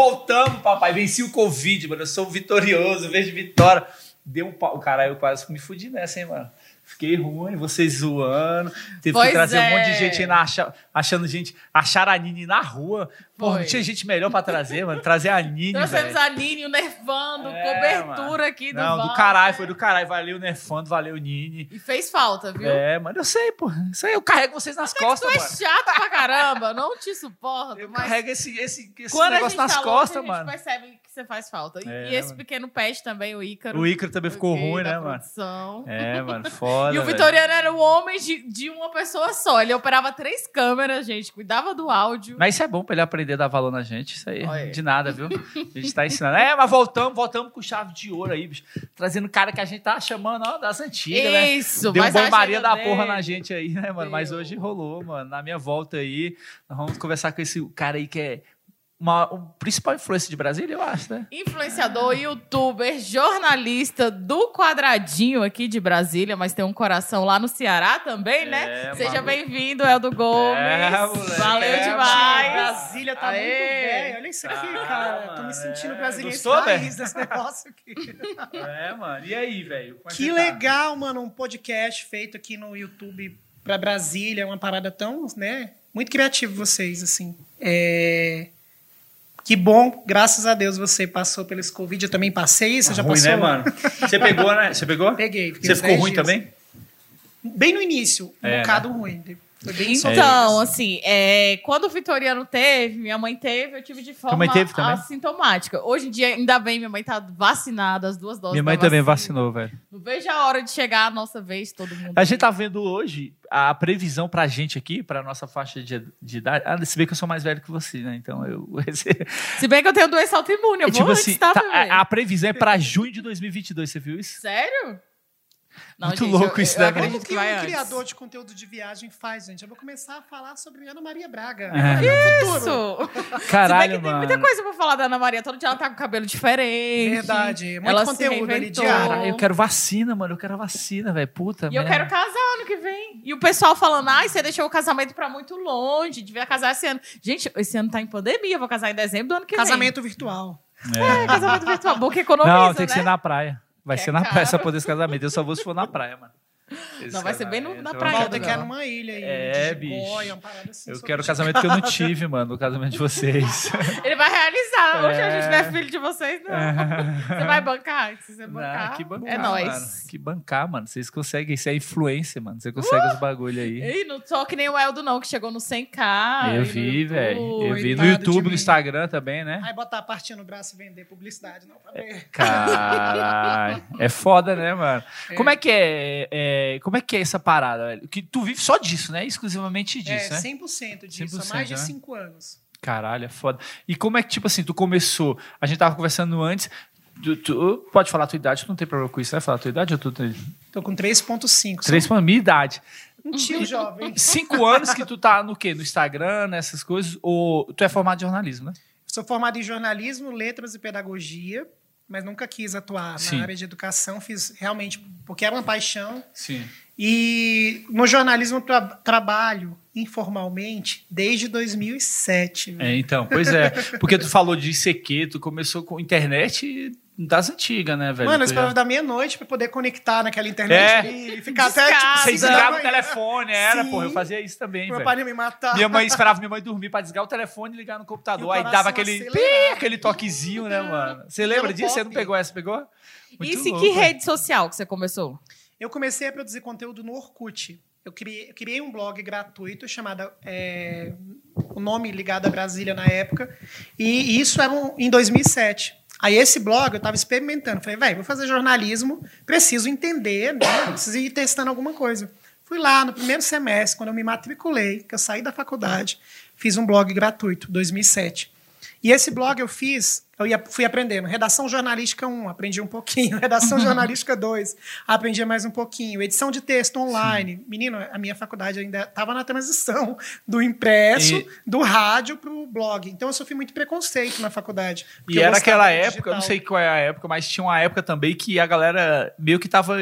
Voltamos, papai. Venci o Covid, mano. Eu sou vitorioso, vejo vitória. Deu um pau. Caralho, eu quase me fudi nessa, hein, mano. Fiquei ruim, vocês zoando. Teve Pois que trazer um monte de é. gente aí na acha- achando gente. Acharam a Nini na rua. Pô, não tinha gente melhor pra trazer, mano. Trazer a Nini, Trouxemos a Nini, o Nervando, É, cobertura mano. aqui do Não, do caralho, foi do caralho. Valeu, Nerfando, valeu, Nini. E fez falta, viu? É, mano, eu sei, pô. Isso aí eu carrego vocês nas Tu costas, é mano. chato pra caramba, não te suporto, Eu mas carrego esse, esse, esse quando negócio gente nas tá longe, costas, a gente mano. percebe que você faz falta. E- É, e esse mano. pequeno pet também, o Ícaro. O Ícaro também ficou ruim, né, mano? produção. É, mano, foda. E o velho. Vitoriano era o homem de, de uma pessoa só. Ele operava três câmeras, gente. Cuidava do áudio. Mas isso é bom pra ele aprender a dar valor na gente. Isso aí, de nada, viu? A gente tá ensinando. É, mas voltamos, voltamos com chave de ouro aí, bicho. Trazendo cara que a gente tá chamando ó, das antigas, né? Isso, Deu mas a banho-maria agenda da porra na gente aí, né, mano? Mas Deu. hoje rolou, mano. Na minha volta aí, nós vamos conversar com esse cara aí que é uma, o principal influência de Brasília, eu acho, né? Influenciador, youtuber, jornalista do quadradinho aqui de Brasília, mas tem um coração lá no Ceará também, né? É, Seja bem-vindo, Eldo Gomes. É, moleque. Valeu É, demais. Brasília tá Aê. muito velho. Olha isso aqui, Ah, cara. Tô me sentindo é. brasileiro raiz desse negócio aqui. É, mano. E aí, velho? É Que tá? legal, mano, um podcast feito aqui no YouTube pra Brasília, uma parada tão, né, muito criativo vocês, assim. É... Que bom, graças a Deus você passou pelo esse Covid, eu também passei, você já ruim, passou? né, mano? Você pegou, né? Você pegou? Peguei. Você ficou 10 ruim dias. também? Bem no início, um É, bocado ruim. Foi bem Então, assim, é, quando o Vitoriano teve, minha mãe teve, eu tive de forma teve também? assintomática. Hoje em dia, ainda bem, minha mãe tá vacinada, as duas doses Minha mãe também vacinou, velho. Não vejo a hora de chegar a nossa vez, todo mundo. A gente tá vendo hoje a previsão pra gente aqui, pra nossa faixa de, de idade. Ah, se bem que eu sou mais velho que você, né? Então eu. Se bem que eu tenho doença autoimune, eu É, vou tipo antes, assim, tá, tá- a, a previsão é pra junho de 2022, você viu isso? Sério? Muito louco isso, né, eu velho? acredito Como que um antes. criador de conteúdo de viagem faz, gente? Eu vou começar a falar sobre Ana Maria Braga. É. Isso! Caralho, Se bem que tem mano. muita coisa pra falar da Ana Maria. Todo dia ela tá com cabelo diferente. Verdade. Muito Ela se conteúdo ali diário. Caralho, eu quero vacina, mano. Eu quero vacina, velho. Puta E eu quero casar ano que vem. E o pessoal falando, ai, você deixou o casamento pra muito longe, devia casar esse ano. Gente, esse ano tá em pandemia, eu vou casar em dezembro do ano que Casamento virtual. vem. É, casamento virtual. Bom que economiza, Não, tem que né? ser na praia. Vai Que ser é na caro. praia essa poder esse casamento. Eu só vou se for na praia, mano. Esse Não, vai ser bem no- na eu praia, não. que é numa ilha aí. É, de Gigóia, bicho. uma parada assim, Eu quero o casamento que eu não tive, mano. O casamento de vocês. Ele vai realizar. Hoje a É. gente não é filho de vocês, não. Você vai bancar? Se você bancar, Ah, que bancar, é nóis. mano. Que bancar, mano. Vocês conseguem. Isso é influência, mano. Você consegue os bagulho aí. Ih, não tô que nem o Eldo, não, que chegou no 100k. eu vi, velho. Eu vi no YouTube, no Instagram também, né? Aí botar a partinha no braço e vender publicidade, não, pra ver. Caralho. É foda, né, mano? Como é que é, é, Como é que é essa parada, velho? Que tu vive só disso, né? Exclusivamente disso, é, né? 100% disso, 100%, há mais de né? 5 anos. Caralho, é foda. E como é que, tipo assim, tu começou? A gente tava conversando antes. Tu, tu- pode falar a tua idade, tu não tem problema com isso, né? Falar a tua idade ou tu tem. Tô com 3.5. Três pra minha idade. Um tio jovem. Cinco anos que tu tá no quê? No Instagram, nessas coisas? Ou tu é formado em jornalismo, né? Sou formado em jornalismo, letras e pedagogia, mas nunca quis atuar Sim. na área de educação. Fiz realmente porque era uma paixão. Sim. E no jornalismo eu tra- trabalho informalmente desde 2007. É, então, pois é. Porque tu falou de ICQ, tu começou com internet das antigas, né, velho? Mano, eu esperava já- da meia-noite pra poder conectar naquela internet É. ali e ficar até Discada. tipo, Você desligava o telefone, era, Sim. porra. Eu fazia isso também, Meu velho. pai ia me matar. Minha mãe esperava minha mãe dormir pra desligar o telefone e ligar no computador. Aí dava aquele, pi, aquele toquezinho, né, mano? Você lembra Pelo disso? Você não pegou essa? Pegou? Muito Isso louco, que velho. rede social que você começou? Eu comecei a produzir conteúdo no Orkut. Eu criei, eu criei um blog gratuito chamado é, o nome ligado a Brasília na época e isso era um- em 2007. Aí esse blog eu estava experimentando, falei, velho, vou fazer jornalismo, preciso entender, né? preciso ir testando alguma coisa. Fui lá no primeiro semestre, quando eu me matriculei, que eu saí da faculdade, fiz um blog gratuito, 2007. E esse blog eu fiz, eu ia, fui aprendendo. Redação jornalística 1, aprendi um pouquinho. Redação jornalística 2, aprendi mais um pouquinho. Edição de texto online. Menino, a minha faculdade ainda estava na transição do impresso, E- do rádio para o blog. Então eu sofri muito preconceito na faculdade. E era aquela época, eu não sei qual é a época, mas tinha uma época também que a galera meio que tava.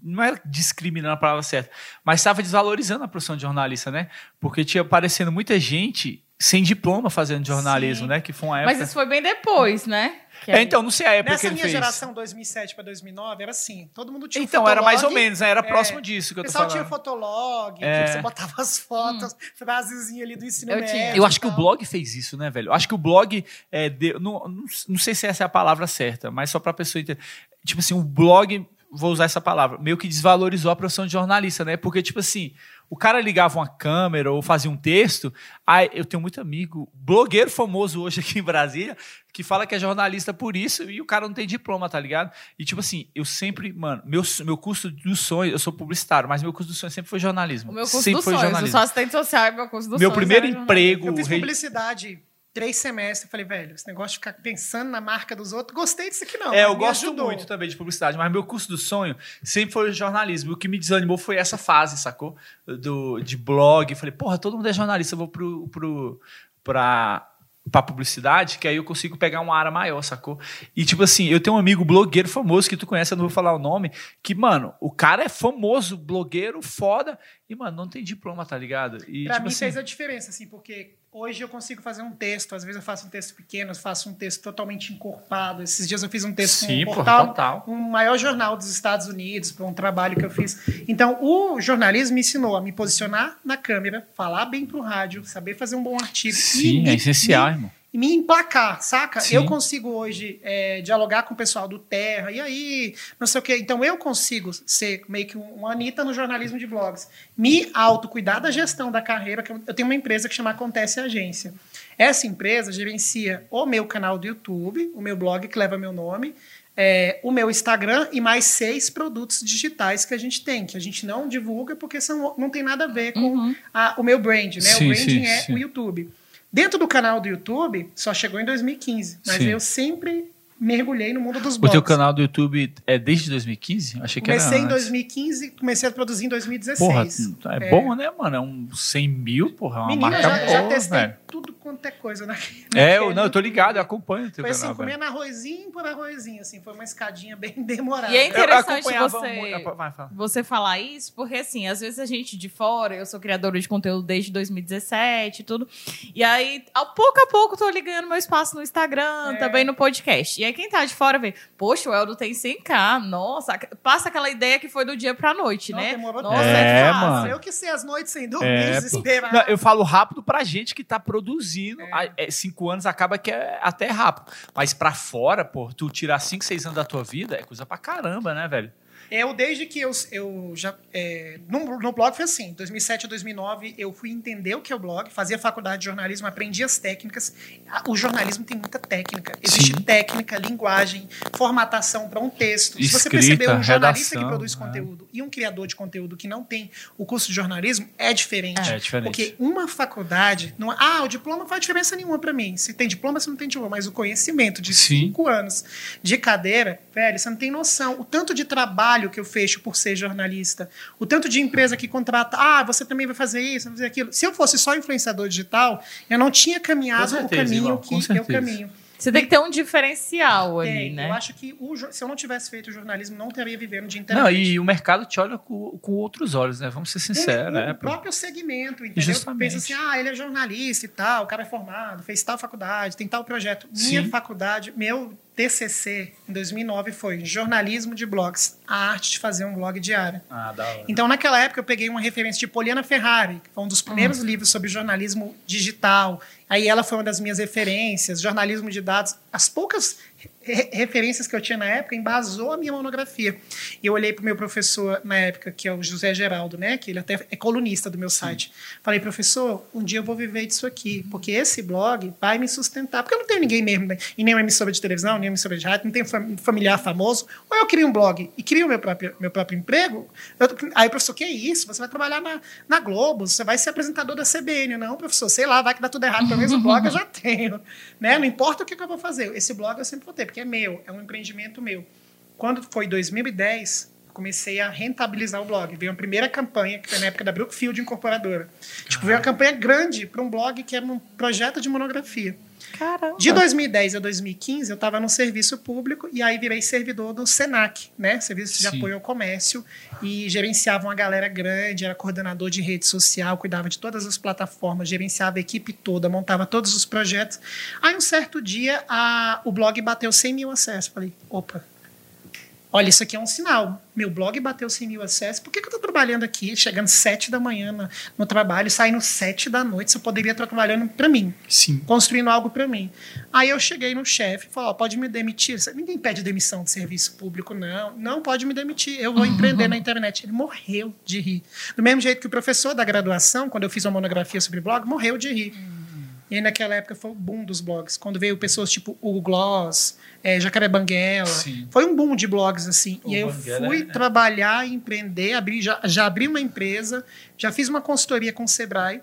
Não era discriminando a palavra certa, mas estava desvalorizando a profissão de jornalista, né? Porque tinha aparecendo muita gente sem diploma fazendo jornalismo, Sim. né? Que foi uma época. Mas isso foi bem depois, né? Que É, então, não sei a época que Nessa ele minha fez. geração, 2007 para 2009, era assim. Todo mundo tinha um Então, era mais ou menos, né? Era é, próximo disso que O eu tô pessoal falando. tinha fotolog, É. que você botava as fotos, frasezinha ali do ensino Eu médio. tinha. Eu acho que o blog fez isso, né, velho? Eu acho que o blog é, deu- não, não, não sei se essa é a palavra certa, mas só pra pessoa entender. Tipo assim, o blog, vou usar essa palavra, meio que desvalorizou a profissão de jornalista, né? Porque, tipo assim, o cara ligava uma câmera ou fazia um texto. Aí eu tenho muito amigo, blogueiro famoso hoje aqui em Brasília, que fala que é jornalista por isso e o cara não tem diploma, tá ligado? E, tipo assim, eu sempre, mano, meu, meu curso do sonho, eu sou publicitário, mas meu curso do sonho sempre foi jornalismo. O meu curso sempre dos foi sonhos. Eu jornalismo. sou assistente social e meu curso dos Meu sonhos primeiro era jornalismo. emprego. Eu fiz publicidade três semestres. Eu falei, velho, esse negócio de ficar pensando na marca dos outros, gostei disso aqui não. É, eu gosto ajudou. muito também de publicidade, mas meu curso do sonho sempre foi o jornalismo. O que me desanimou foi essa fase, sacou? Do, de blog. Eu falei, porra, todo mundo é jornalista, eu vou pro, pro, pra, pra publicidade, que aí eu consigo pegar uma área maior, sacou? E tipo assim, eu tenho um amigo blogueiro famoso que tu conhece, eu não vou falar o nome, que, mano, o cara é famoso, blogueiro, foda, e, mano, não tem diploma, tá ligado? E, Pra tipo mim assim, fez a diferença, assim, porque hoje eu consigo fazer um texto. Às vezes eu faço um texto pequeno, eu faço um texto totalmente encorpado. Esses dias eu fiz um texto Sim, com um porra, portal, total. um maior jornal dos Estados Unidos, para um trabalho que eu fiz. Então, o jornalismo me ensinou a me posicionar na câmera, falar bem pro rádio, saber fazer um bom artigo. e Sim, me- é essencial, me- irmão. E me emplacar, saca? Sim. Eu consigo hoje é, dialogar com o pessoal do Terra, e aí, não sei o quê. Então eu consigo ser meio que um- uma Anitta no jornalismo de blogs. Me autocuidar da gestão da carreira, que eu, eu tenho uma empresa que chama Acontece Agência. Essa empresa gerencia o meu canal do YouTube, o meu blog que leva meu nome, é, o meu Instagram e mais seis produtos digitais que a gente tem, que a gente não divulga porque são, não tem nada a ver com Uhum. a- o meu brand, né? Sim, o branding sim, é sim. o YouTube. Dentro do canal do YouTube, só chegou em 2015, mas Sim. eu sempre mergulhei no mundo dos O blogs. teu canal do YouTube é desde 2015? Achei que Comecei era em antes. 2015, comecei a produzir em 2016. Porra, é, bom, né, mano? É um 100 mil, porra, é uma Menina, marca já, já boa, testei velho. Tudo quanto é coisa na É, eu, não, eu tô ligado, eu acompanho o teu Foi assim, canal, velho. comendo arrozinho por arrozinho, assim, foi uma escadinha bem demorada. E é interessante você- muito- Vai, fala. você falar isso, porque assim, às vezes a gente de fora, eu sou criadora de conteúdo desde 2017 e tudo. E aí, ao pouco a pouco, tô ligando meu espaço no Instagram, É. também no podcast. E aí, quem tá de fora vê, poxa, o Eldo tem 100k, nossa, passa aquela ideia que foi do dia pra noite, Não, né? demorou Nossa. É, é, fácil. mano. Eu que sei as noites sem dormir, É, desesperado. Não, eu falo rápido pra gente que tá produzindo. Ah, é, cinco anos acaba que é até rápido. Mas pra fora, pô, tu tirar cinco, seis anos da tua vida é coisa pra caramba, né, velho? Eu, desde que eu, eu já. É, no, no blog foi assim: 2007 a 2009, eu fui entender o que é o blog, fazia faculdade de jornalismo, aprendi as técnicas. O jornalismo tem muita técnica. Existe Sim. técnica, linguagem, formatação para um texto. Se você Escrita, perceber, um jornalista que redação, produz é. conteúdo e um criador de conteúdo que não tem o curso de jornalismo é diferente. É diferente. Porque uma faculdade. Não, ah, o diploma não faz diferença nenhuma para mim. Se tem diploma, se não tem diploma. Mas o conhecimento de Sim. cinco anos de cadeira, velho, você não tem noção. O tanto de trabalho que eu fecho por ser jornalista, o tanto de empresa que contrata, ah, você também vai fazer isso, vai fazer aquilo. Se eu fosse só influenciador digital, eu não tinha caminhado Com o certeza, caminho com que eu certeza. caminho. Você tem que ter um diferencial ali, Tem. né? Eu acho que o se eu não tivesse feito jornalismo, não teria vivendo de internet. Não, e o mercado te olha com, com outros olhos, né? Vamos ser sinceros, o, né? o próprio segmento, entendeu? Justamente. Pensa assim, ah, ele é jornalista e tal, o cara é formado, fez tal faculdade, tem tal projeto. Minha Sim. faculdade, meu TCC em 2009 foi jornalismo de blogs, a arte de fazer um blog diário. Ah, da hora. Então, naquela época, eu peguei uma referência de Poliana Ferrari, que foi um dos primeiros livros sobre jornalismo digital. Aí ela foi uma das minhas referências, jornalismo de dados. As poucas re- referências que eu tinha na época embasou a minha monografia. E eu olhei para o meu professor na época, que é o José Geraldo, né? Que ele até é colunista do meu site. Falei, professor, um dia eu vou viver disso aqui, porque esse blog vai me sustentar. Porque eu não tenho ninguém mesmo, né? em nenhuma emissora de televisão, nenhuma emissora de rádio, não tenho fam- familiar famoso. Ou eu crio um blog e crio meu próprio, meu próprio emprego. Eu- aí, professor, que é isso? Você vai trabalhar na, na Globo, você vai ser apresentador da CBN. Não, professor, sei lá, vai que dá tudo errado. Pelo menos o blog eu já tenho. Né? Não importa o que que eu vou fazer. Esse blog eu sempre vou ter, porque é meu, é um empreendimento meu. Quando foi 2010, eu comecei a rentabilizar o blog. Veio a primeira campanha, que foi na época da Brookfield Incorporadora. Tipo, veio uma campanha grande para um blog que era um projeto de monografia. Caramba. De 2010 a 2015, eu estava no serviço público e aí virei servidor do SENAC, né? Serviço de Sim. Apoio ao Comércio, e gerenciava uma galera grande, era coordenador de rede social, cuidava de todas as plataformas, gerenciava a equipe toda, montava todos os projetos. Aí, um certo dia, a- o blog bateu 100 mil acessos. Falei, opa, olha, isso aqui é um sinal. Meu blog bateu 100 mil acessos. Por que, que eu estou trabalhando aqui, chegando 7 da manhã no, no trabalho, saindo 7 da noite? Se eu poderia estar trabalhando para mim Sim. construindo algo para mim. Aí eu cheguei no chefe e falei, ó, pode me demitir? Ninguém pede demissão de serviço público, não. Não pode me demitir, eu vou empreender na internet. Ele morreu de rir. Do mesmo jeito que o professor da graduação, quando eu fiz uma monografia sobre blog, morreu de rir. E aí, naquela época foi o boom dos blogs. Quando veio pessoas tipo o Gloss, é, Jacaré Banguela. Sim. Foi um boom de blogs, assim. O e aí eu fui é- trabalhar, empreender, abri, já, já abri uma empresa, já fiz uma consultoria com o Sebrae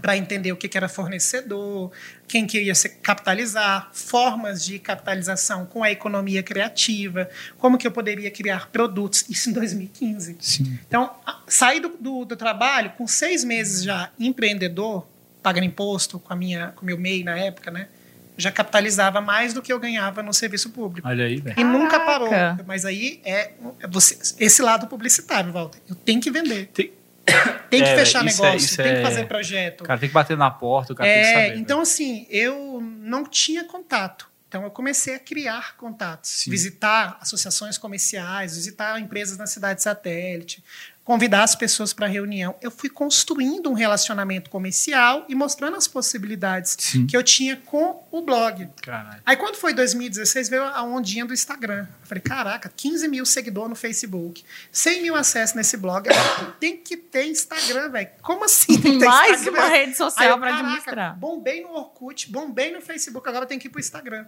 para entender o que, que era fornecedor, quem queria se capitalizar, formas de capitalização com a economia criativa, como que eu poderia criar produtos, isso em 2015. Sim. Então, saí do, do, do trabalho com seis meses já empreendedor, pagando imposto com a minha, com o meu MEI na época, né? Já capitalizava mais do que eu ganhava no serviço público. Olha aí, velho. E nunca parou. Mas aí é, é você, esse lado publicitário, Walter. Eu tenho que vender. Tem- Tem que É, fechar isso é- negócio, isso tem é- que fazer projeto. O cara tem que bater na porta, o cara tem que É, saber. então, assim, eu não tinha contato. Então, eu comecei a criar contatos, Sim. visitar associações comerciais, visitar empresas na cidade satélite, convidar as pessoas para reunião. Eu fui construindo um relacionamento comercial e mostrando as possibilidades Sim. que eu tinha com o blog. Caralho. Aí, quando foi 2016, veio a ondinha do Instagram. Eu falei, caraca, 15 mil seguidores no Facebook, 100 mil acessos nesse blog. Agora, Tem que ter Instagram, velho. Como assim tem que ter Mais Instagram? uma rede social para caraca, administrar. Bombei no Orkut, bombei no Facebook, agora tem que ir pro Instagram.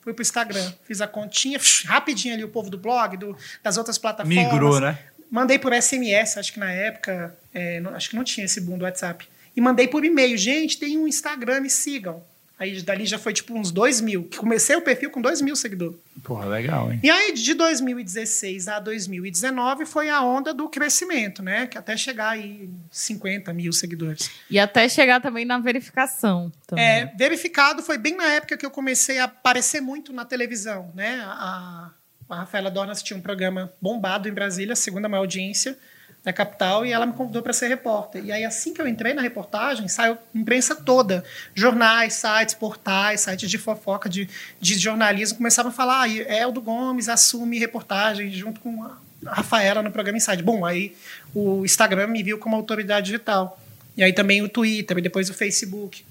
Fui pro Instagram, fiz a continha, rapidinho ali o povo do blog, do- das outras plataformas. Migrou, né? Mandei por SMS, acho que na época, é, não- acho que não tinha esse boom do WhatsApp. E mandei por e-mail, gente, tem um Instagram, me sigam. Aí dali já foi tipo uns 2 mil. que Comecei o perfil com 2 mil seguidores. Porra, legal, hein? E aí, de 2016 a 2019, foi a onda do crescimento, né? Que até chegar aí em 50 mil seguidores. E até chegar também na verificação. Também. É, verificado foi bem na época que eu comecei a aparecer muito na televisão, né? A, a Rafaela Dornas tinha um programa bombado em Brasília, segunda maior audiência da capital, e ela me convidou para ser repórter. E aí, assim que eu entrei na reportagem, saiu imprensa toda. Jornais, sites, portais, sites de fofoca, de, de jornalismo, começavam a falar, ah, Eldo Gomes assume reportagem junto com a Rafaela no programa Inside. Bom, aí o Instagram me viu como autoridade digital. E aí também o Twitter, e depois o Facebook.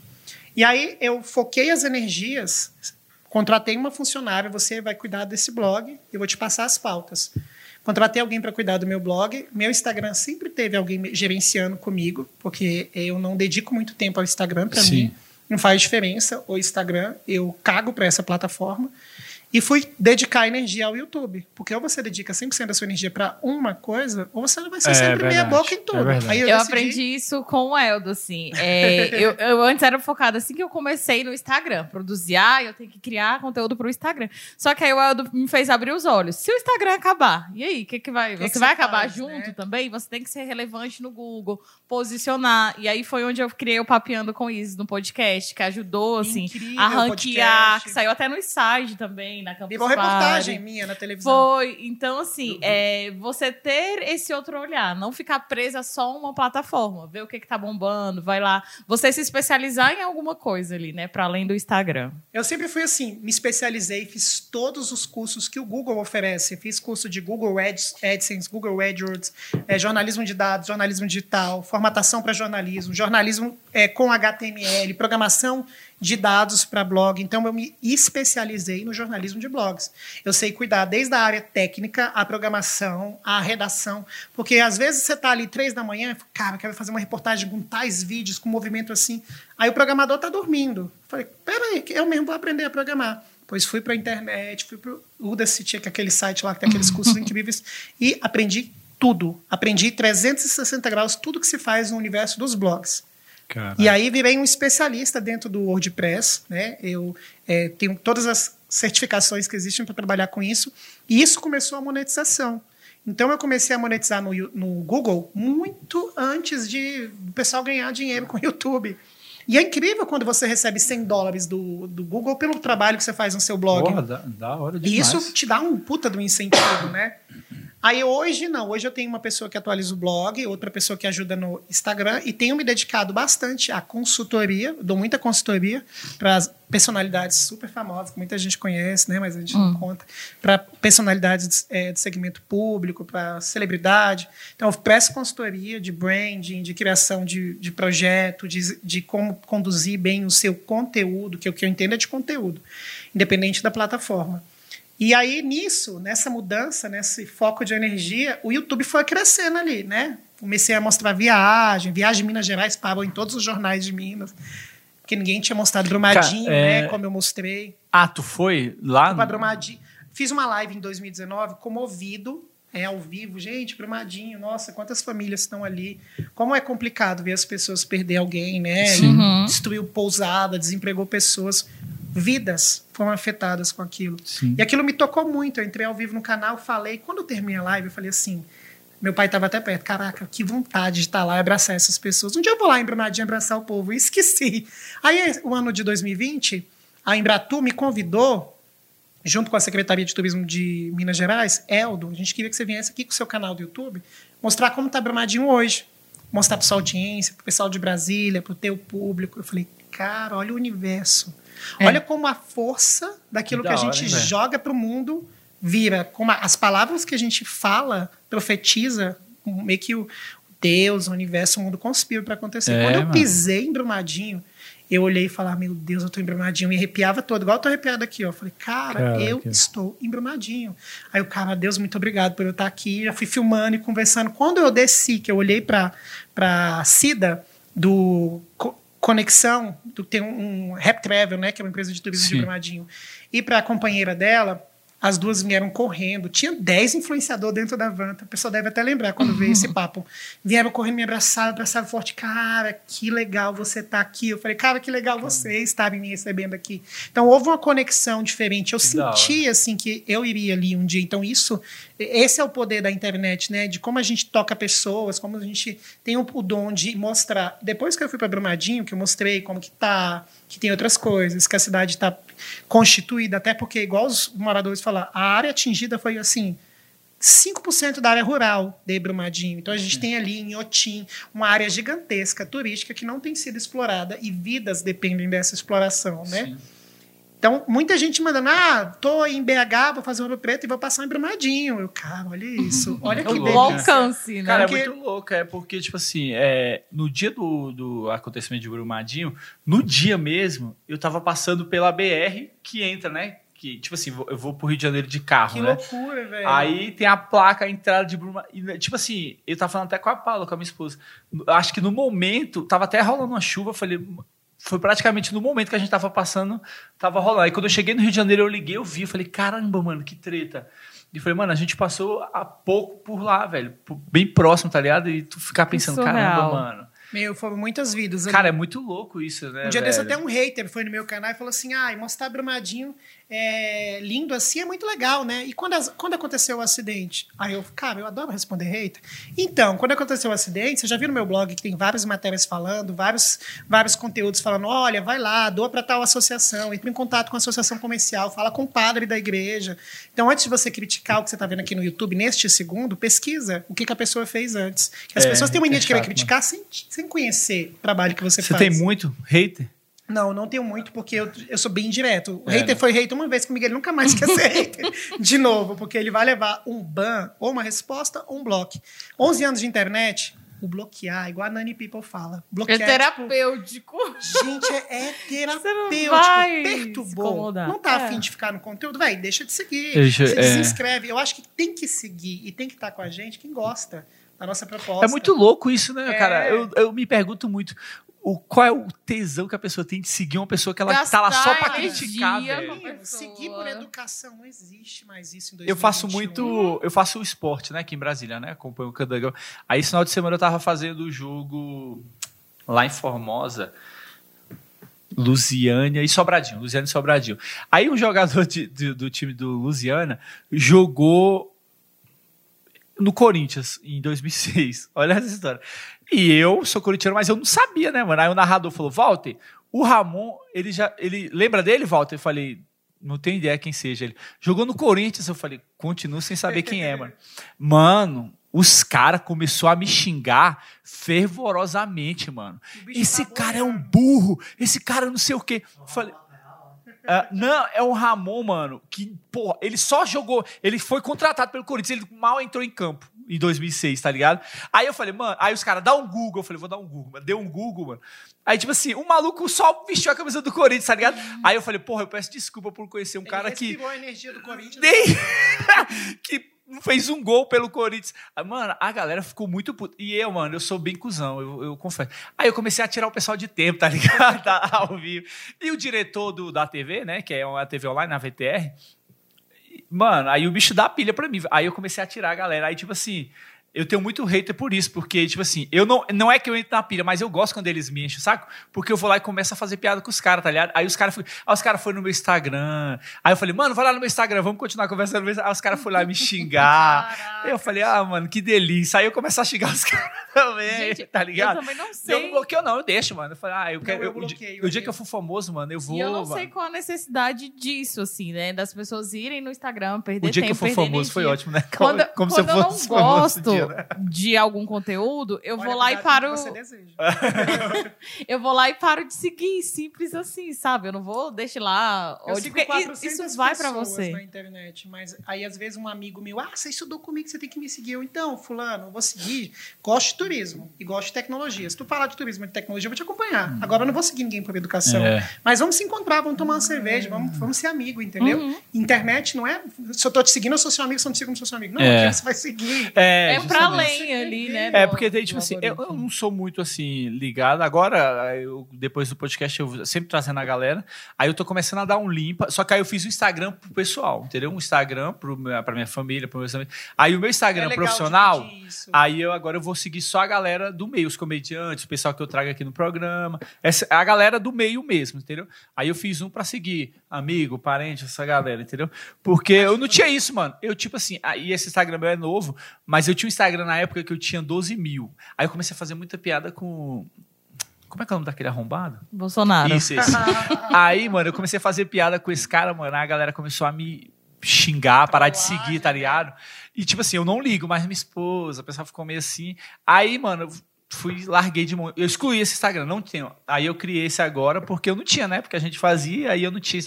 E aí eu foquei as energias, contratei uma funcionária, você vai cuidar desse blog, eu vou te passar as pautas. Contratei alguém para cuidar do meu blog. Meu Instagram sempre teve alguém gerenciando comigo, porque eu não dedico muito tempo ao Instagram para mim. Não faz diferença o Instagram, eu cago para essa plataforma. E fui dedicar energia ao YouTube. Porque ou você dedica 100% da sua energia para uma coisa, ou você vai ser É sempre meia boca em é tudo. verdade. Aí Eu, decidi- aprendi isso com o Eldo, assim. É, eu, eu antes era focada assim que eu comecei no Instagram. Produzir, ah, eu tenho que criar conteúdo pro Instagram. Só que aí o Eldo me fez abrir os olhos. Se o Instagram acabar, e aí, o que, que vai? Que você que vai você acabar faz, junto né? também? Você tem que ser relevante no Google, posicionar. E aí foi onde eu criei o Papeando com Isis no podcast, que ajudou, assim, Incrível a ranquear, podcast. que saiu até no site também, na Campus Virou reportagem Party. minha na televisão. Foi. Então, assim, é, você ter esse outro olhar, não ficar presa só a uma plataforma, ver o que, que tá bombando, vai lá. Você se especializar em alguma coisa ali, né? Para além do Instagram. Eu sempre fui assim, me especializei, fiz todos os cursos que o Google oferece. Fiz curso de Google Ads, AdSense, Google AdWords, eh, jornalismo de dados, jornalismo digital, formatação para jornalismo, jornalismo eh, com HTML, programação de dados para blog. Então, eu me especializei no jornalismo de blogs. Eu sei cuidar desde a área técnica, a programação, a redação, porque às vezes você está ali três da manhã, e fala, cara, eu quero fazer uma reportagem com tais vídeos, com movimento assim. Aí o programador está dormindo. Eu falei, peraí, eu mesmo vou aprender a programar. Pois fui para a internet, fui para o Udacity, que é aquele site lá que tem aqueles cursos incríveis, e aprendi tudo. Aprendi 360 graus, tudo que se faz no universo dos blogs. E aí virei um especialista dentro do WordPress, né? Eu é, tenho todas as certificações que existem para trabalhar com isso. E isso começou a monetização. Então eu comecei a monetizar no, no Google muito antes de o pessoal ganhar dinheiro com o YouTube. E é incrível quando você recebe 100 dólares do, do Google pelo trabalho que você faz no seu blog. Porra, da, da hora E demais. isso te dá um puta do incentivo, né? Aí hoje não, hoje eu tenho uma pessoa que atualiza o blog, outra pessoa que ajuda no Instagram e tenho me dedicado bastante à consultoria, dou muita consultoria para personalidades super famosas que muita gente conhece, né, mas a gente não conta, para personalidades é, do segmento público, para celebridade. Então eu presto consultoria de branding, de criação de, de projeto, de, de como conduzir bem o seu conteúdo, que é o que eu entendo é de conteúdo, independente da plataforma. E aí, nisso, nessa mudança, nesse foco de energia, o YouTube foi crescendo ali, né? Comecei a mostrar viagem, viagem de Minas Gerais parou em todos os jornais de Minas, porque ninguém tinha mostrado Brumadinho, Cara, é- né? Como eu mostrei. Ah, tu foi lá? Pra Brumadinho. Fiz uma live em 2019, comovido, é ao vivo. Gente, Brumadinho, nossa, quantas famílias estão ali. Como é complicado ver as pessoas perder alguém, né? Sim. E Destruiu pousada, desempregou pessoas. Vidas foram afetadas com aquilo. Sim. E aquilo me tocou muito. Eu entrei ao vivo no canal, falei. Quando eu terminei a live, eu falei assim. Meu pai estava até perto. Caraca, que vontade de estar lá e abraçar essas pessoas. Um dia eu vou lá em Brumadinho abraçar o povo. E esqueci. Aí, o ano de 2020, a Embratur me convidou, junto com a Secretaria de Turismo de Minas Gerais, Eldo, a gente queria que você viesse aqui com o seu canal do YouTube, mostrar como está Brumadinho hoje. Mostrar para sua audiência, para o pessoal de Brasília, para o teu público. Eu falei, cara, olha o universo. É. Olha como a força daquilo Que que, a hora, gente hein, velho? joga para o mundo vira. Como a- as palavras que a gente fala, profetiza, meio que o Deus, o universo, o mundo conspira para acontecer. É, Quando eu mano. pisei em Brumadinho, eu olhei e falava, meu Deus, eu tô em Brumadinho. Me arrepiava todo, igual eu tô arrepiado aqui, ó. Eu Falei, cara, Caraca. eu estou em Brumadinho. Aí o cara, Deus, muito obrigado por eu estar aqui. Já fui filmando e conversando. Quando eu desci, que eu olhei pra, pra Cida, do Conexão, do, tem um, um Rap Travel, né, que é uma empresa de turismo Sim. de Brumadinho, e pra companheira dela, as duas vieram correndo. Tinha 10 influenciadores dentro da van. A pessoa deve até lembrar quando veio esse papo. Vieram correndo, me abraçaram, abraçaram forte. Cara, que legal você estar aqui. Eu falei, cara, que legal você estar me recebendo aqui. Então, houve uma conexão diferente. Eu Que senti, assim, que eu iria ali um dia. Então, isso, esse é o poder da internet, né? De como a gente toca pessoas, como a gente tem o, o dom de mostrar. Depois que eu fui para Brumadinho, que eu mostrei como que tá, que tem outras coisas, que a cidade está constituída, até porque, igual os moradores falaram, a área atingida foi assim. 5% da área rural de Brumadinho. Então a gente tem ali em Otim uma área gigantesca turística que não tem sido explorada e vidas dependem dessa exploração, né? Então, muita gente mandando, ah, tô em BH, vou fazer Ouro Preto e vou passar em Brumadinho. Eu, cara, olha isso. Olha que louco, O delícia. alcance, né? Cara, Porque- é muito louco, é porque, tipo assim, é, no dia do, do acontecimento de Brumadinho, no dia mesmo, eu tava passando pela BR que entra, né? Que, tipo assim, eu vou pro Rio de Janeiro de carro, Que né? loucura, velho. Aí tem a placa, a entrada de Brumadinho. Tipo assim, eu tava falando até com a Paula, com a minha esposa. Acho que no momento, tava até rolando uma chuva, eu falei. Foi praticamente no momento que a gente tava passando, tava rolando. Aí quando eu cheguei no Rio de Janeiro, eu liguei, eu vi, eu falei, caramba, mano, que treta. E falei, mano, a gente passou há pouco por lá, velho. Bem próximo, tá ligado? E tu ficar pensando, surreal. caramba, mano. Meu, foram muitas vidas. ali. Cara, é muito louco isso, né? Um dia desse velho? até um hater foi no meu canal e falou assim: ah, mostrar Brumadinho é, lindo assim é muito legal, né? E quando, as- quando aconteceu o acidente? Aí eu, cara, eu adoro responder hater. Então, quando aconteceu o acidente, você já viu no meu blog que tem várias matérias falando, vários, vários conteúdos falando: olha, vai lá, doa para tal associação, entre em contato com a associação comercial, fala com o padre da igreja. Então, antes de você criticar o que você está vendo aqui no YouTube, neste segundo, pesquisa o que, que a pessoa fez antes. Que as É, pessoas têm uma é ideia de querer chato, criticar sem, sem conhecer o trabalho que você, Você faz. tem muito hater? Não, não tenho muito, porque eu, eu sou bem direto. O É, hater né? foi hater uma vez comigo, ele nunca mais quer ser hater de novo, porque ele vai levar um ban, ou uma resposta, ou um bloco. 11 anos de internet, o bloquear, igual a Nani People fala. É Bloquear, tipo, terapêutico. gente, é, é terapêutico. vai se Perturbou. Não tá É. afim de ficar no conteúdo? Véi, deixa de seguir. Deixa- Se é. desinscreve. Eu acho que tem que seguir e tem que estar com a gente quem gosta da nossa proposta. É muito louco isso, né, É. cara? Eu, eu me pergunto muito. O, qual é o tesão que a pessoa tem de seguir uma pessoa que ela tá lá só pra Gastar criticar, velho? Seguir por educação não existe mais isso em 2021. Eu faço muito. Eu faço o esporte, né, aqui em Brasília, né? Acompanho o Candangão. Aí, esse final de semana, eu tava fazendo o jogo lá em Formosa. Lusiânia e Sobradinho. Lusiana e Sobradinho. Aí um jogador de- de- do time do Lusiana jogou. no Corinthians, em 2006. Olha essa história. E eu sou corintiano, mas eu não sabia, né, mano? Aí o narrador falou, Walter, o Ramon, ele já. Ele, lembra dele, Walter? Eu falei, não tenho ideia quem seja ele. Jogou no Corinthians, eu falei, continuo sem saber quem é, mano. Mano, os caras começaram a me xingar fervorosamente, mano. Esse tá cara é um boiando. burro, esse cara não sei o quê. Eu falei, ah, não, é o Ramon, mano, que, porra, ele só jogou, ele foi contratado pelo Corinthians, ele mal entrou em campo em 2006, tá ligado? Aí eu falei, mano, aí os caras, dá um Google, eu falei, vou dar um Google, mano. deu um Google, mano. Aí, tipo assim, um maluco só vestiu a camisa do Corinthians, tá ligado? Aí eu falei, porra, eu peço desculpa por conhecer um Ele cara que a energia do Corinthians. nem que não fez um gol pelo Corinthians. Ah, Mano, a galera ficou muito puta. E eu, mano, eu sou bem cuzão, eu, eu confesso. Aí eu comecei a tirar o pessoal de tempo, tá ligado? Tá Ao vivo. E o diretor do, da TV, né, que é uma TV online, na VTR, mano, aí o bicho dá pilha pra mim. Aí eu comecei a tirar a galera. Aí, tipo assim, eu tenho muito hater por isso, porque, tipo assim, eu não, não é que eu entro na pilha, mas eu gosto quando eles me enchem o saco, porque eu vou lá e começo a fazer piada com os caras, tá ligado? Aí os caras aí os caras foram no meu Instagram. Aí eu falei, mano, vai lá no meu Instagram, vamos continuar conversando. no. Aí os caras foram lá me xingar. Caraca. eu falei, ah, mano, que delícia. Aí eu começo a xingar os caras também, Gente, tá ligado? Eu também não Eu sei. não bloqueio, não, eu deixo, mano. Eu falei, ah, eu quero. eu eu- dia- bloqueio o dia ali. que eu for famoso, mano, eu vou. E eu não sei mano. qual a necessidade disso, assim, né? Das pessoas irem no Instagram, perder O dia que tempo, eu for famoso foi energia. ótimo, né? Quando, Como quando se eu eu fosse não famoso gosto dia, né? de algum conteúdo, eu Olha, vou lá e paro. que Você deseja. Eu vou lá e paro de seguir, simples assim, sabe? Eu não vou deixar lá. Eu sigo porque 400 isso vai pra pessoas você. na internet, mas aí às vezes um amigo meu, ah, você estudou comigo, você tem que me seguir. Eu, então, fulano, eu vou seguir. Gosto de turismo e gosto de tecnologia. Se tu falar de turismo e de tecnologia, eu vou te acompanhar. Agora eu não vou seguir ninguém por educação. É. Mas vamos se encontrar, vamos tomar uma cerveja, vamos, vamos ser amigo, entendeu? Uhum. Internet não é, se eu tô te seguindo, eu sou seu amigo, se eu não te sigo, eu não sou seu amigo. Não, É. você vai seguir. É, É pra além ali, né? É, porque tem, tipo assim, eu, eu não sou muito assim ligado. Agora, eu, depois do podcast, eu sempre trazendo a galera. Aí eu tô começando a dar um limpa. Só que aí eu fiz o Instagram pro pessoal, entendeu? Um Instagram pro, pra minha família, pro meus amigos. Aí o meu Instagram É profissional. Aí eu agora eu vou seguir só a galera do meio, os comediantes, o pessoal que eu trago aqui no programa. Essa, a galera do meio mesmo, entendeu? Aí eu fiz um pra seguir amigo, parente, essa galera, entendeu? Porque eu não tinha isso, mano. Eu, tipo assim, aí esse Instagram meu é novo, mas eu tinha um Instagram na época que eu tinha 12 mil. Aí eu comecei a fazer muita piada com. Como é que é o nome daquele arrombado? Bolsonaro. Isso, esse. Aí, mano, eu comecei a fazer piada com esse cara, mano. Aí a galera começou a me xingar, parar de seguir, tá ligado? E, tipo assim, eu não ligo, mas minha esposa, a pessoa ficou meio assim. Aí, mano, fui, larguei de mão. Eu excluí esse Instagram, não tenho. Aí eu criei esse agora, porque eu não tinha, né? Porque a gente fazia, aí eu não tinha.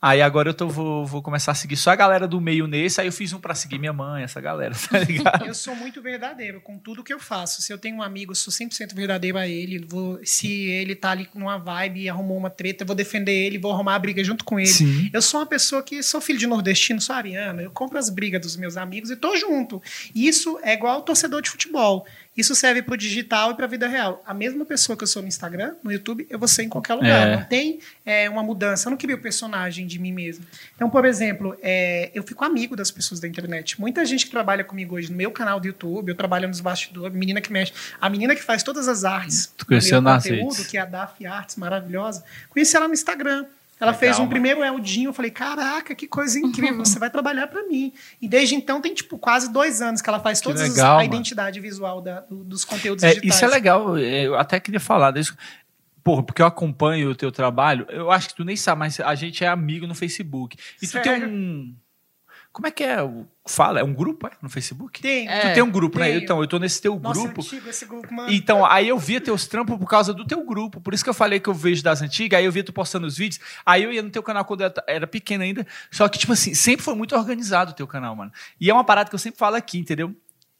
Aí agora eu tô, vou, vou começar a seguir só a galera do meio nesse. Aí eu fiz um pra seguir minha mãe, essa galera, tá ligado? Eu sou muito verdadeiro com tudo que eu faço. Se eu tenho um amigo, eu sou 100% verdadeiro a ele. Vou, se ele tá ali numa vibe e arrumou uma treta, eu vou defender ele, vou arrumar a briga junto com ele. Sim. Eu sou uma pessoa que sou filho de nordestino, sou ariano. Eu compro as brigas dos meus amigos e tô junto. Isso é igual ao torcedor de futebol. Isso serve pro digital e pra vida real. A mesma pessoa que eu sou no Instagram, no YouTube, eu vou ser em qualquer lugar. É. Não tem é, uma mudança. Eu não crio o personagem de mim mesmo. Então, por exemplo, é, eu fico amigo das pessoas da internet. Muita gente que trabalha comigo hoje no meu canal do YouTube, eu trabalho nos bastidores, menina que mexe. A menina que faz todas as artes Tu conheceu nas conteúdo, redes. que é a Daf Artes, maravilhosa. Conheci ela no Instagram. Ela Legal, fez um mano. primeiro Eldinho, eu falei, caraca, que coisa incrível, você vai trabalhar pra mim. E desde então tem, tipo, quase dois anos que ela faz toda a identidade visual da- do- dos conteúdos É, digitais. isso é legal. Eu até queria falar disso. Porra, porque eu acompanho o teu trabalho. Eu acho que tu nem sabe, mas a gente é amigo no Facebook. E tu tem Sério? um. Como é que é? Fala, é um grupo é, no Facebook? Tem. É. Tu tem um grupo, né? tenho. Então, eu tô nesse teu Nossa, grupo. antigo esse grupo, mano. Então, aí eu via teus trampos por causa do teu grupo. Por isso que eu falei que eu vejo das antigas. Aí eu via tu postando os vídeos. Aí eu ia no teu canal quando eu era pequeno ainda. Só que, tipo assim, sempre foi muito organizado o teu canal, mano. E é uma parada que eu sempre falo aqui, entendeu?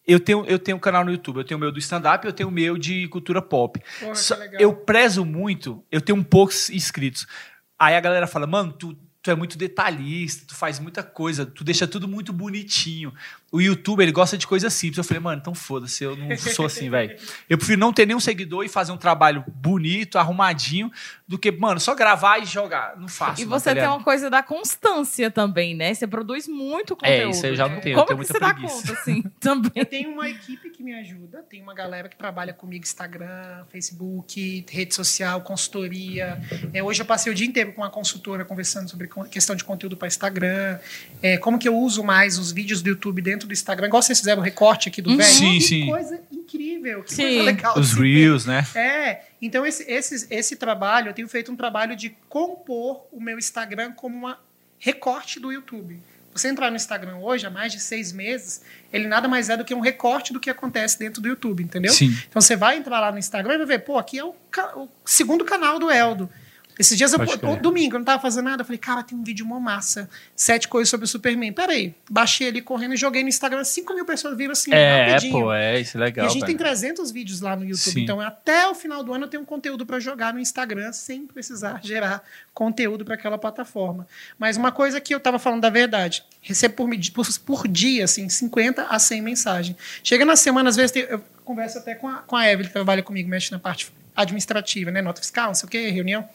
Eu tenho, eu tenho um canal no YouTube, eu tenho o meu do stand-up eu tenho o meu de cultura pop. Porra, que Só- legal. eu prezo muito, eu tenho um poucos inscritos. Aí a galera fala, mano, tu, tu é muito detalhista, tu faz muita coisa, tu deixa tudo muito bonitinho. O YouTube, ele gosta de coisa simples. Eu falei, mano, então foda-se, eu não sou assim, velho. Eu prefiro não ter nenhum seguidor e fazer um trabalho bonito, arrumadinho, do que, mano, só gravar e jogar. Não faço. E mano, você tá tem uma coisa da constância também, né? Você produz muito É, conteúdo. isso aí eu já não né? tenho, eu Como tenho que muita você dá preguiça. conta, assim, também? Eu tenho uma equipe que me ajuda. Tem uma galera que trabalha comigo Instagram, Facebook, rede social, consultoria. É, hoje eu passei o dia inteiro com uma consultora conversando sobre questão de conteúdo para Instagram. É, como que eu uso mais os vídeos do YouTube dentro do Instagram. Igual vocês fizeram o recorte aqui do Uhum. velho. Sim, que sim. coisa incrível. Que Sim. coisa legal. Os se ver. Reels, né? É, então esse, esse, esse trabalho, eu tenho feito um trabalho de compor o meu Instagram como uma recorte do YouTube. Você entrar no Instagram hoje, há mais de seis meses, ele nada mais é do que um recorte do que acontece dentro do YouTube, entendeu? Sim. Então você vai entrar lá no Instagram e vai ver, pô, aqui é o, o segundo canal do Eldo. Esses dias, eu, crer. domingo, eu não tava fazendo nada. Eu falei, cara, tem um vídeo mó massa. Sete coisas sobre o Superman. Peraí, baixei ali correndo e joguei no Instagram. Cinco mil pessoas viram assim, É, rapidinho. pô, é, isso é E legal. a gente tem velho. 300 vídeos lá no YouTube. Sim. Então, até o final do ano, eu tenho um conteúdo para jogar no Instagram sem precisar gerar conteúdo para aquela plataforma. Mas uma coisa que eu estava falando da verdade: recebo por, por, por dia, assim, 50 a 100 mensagens. Chega na semana, às vezes, tem- eu converso até com a, com a Evelyn, que trabalha comigo, mexe na parte administrativa, né? Nota fiscal, não sei o quê, reunião.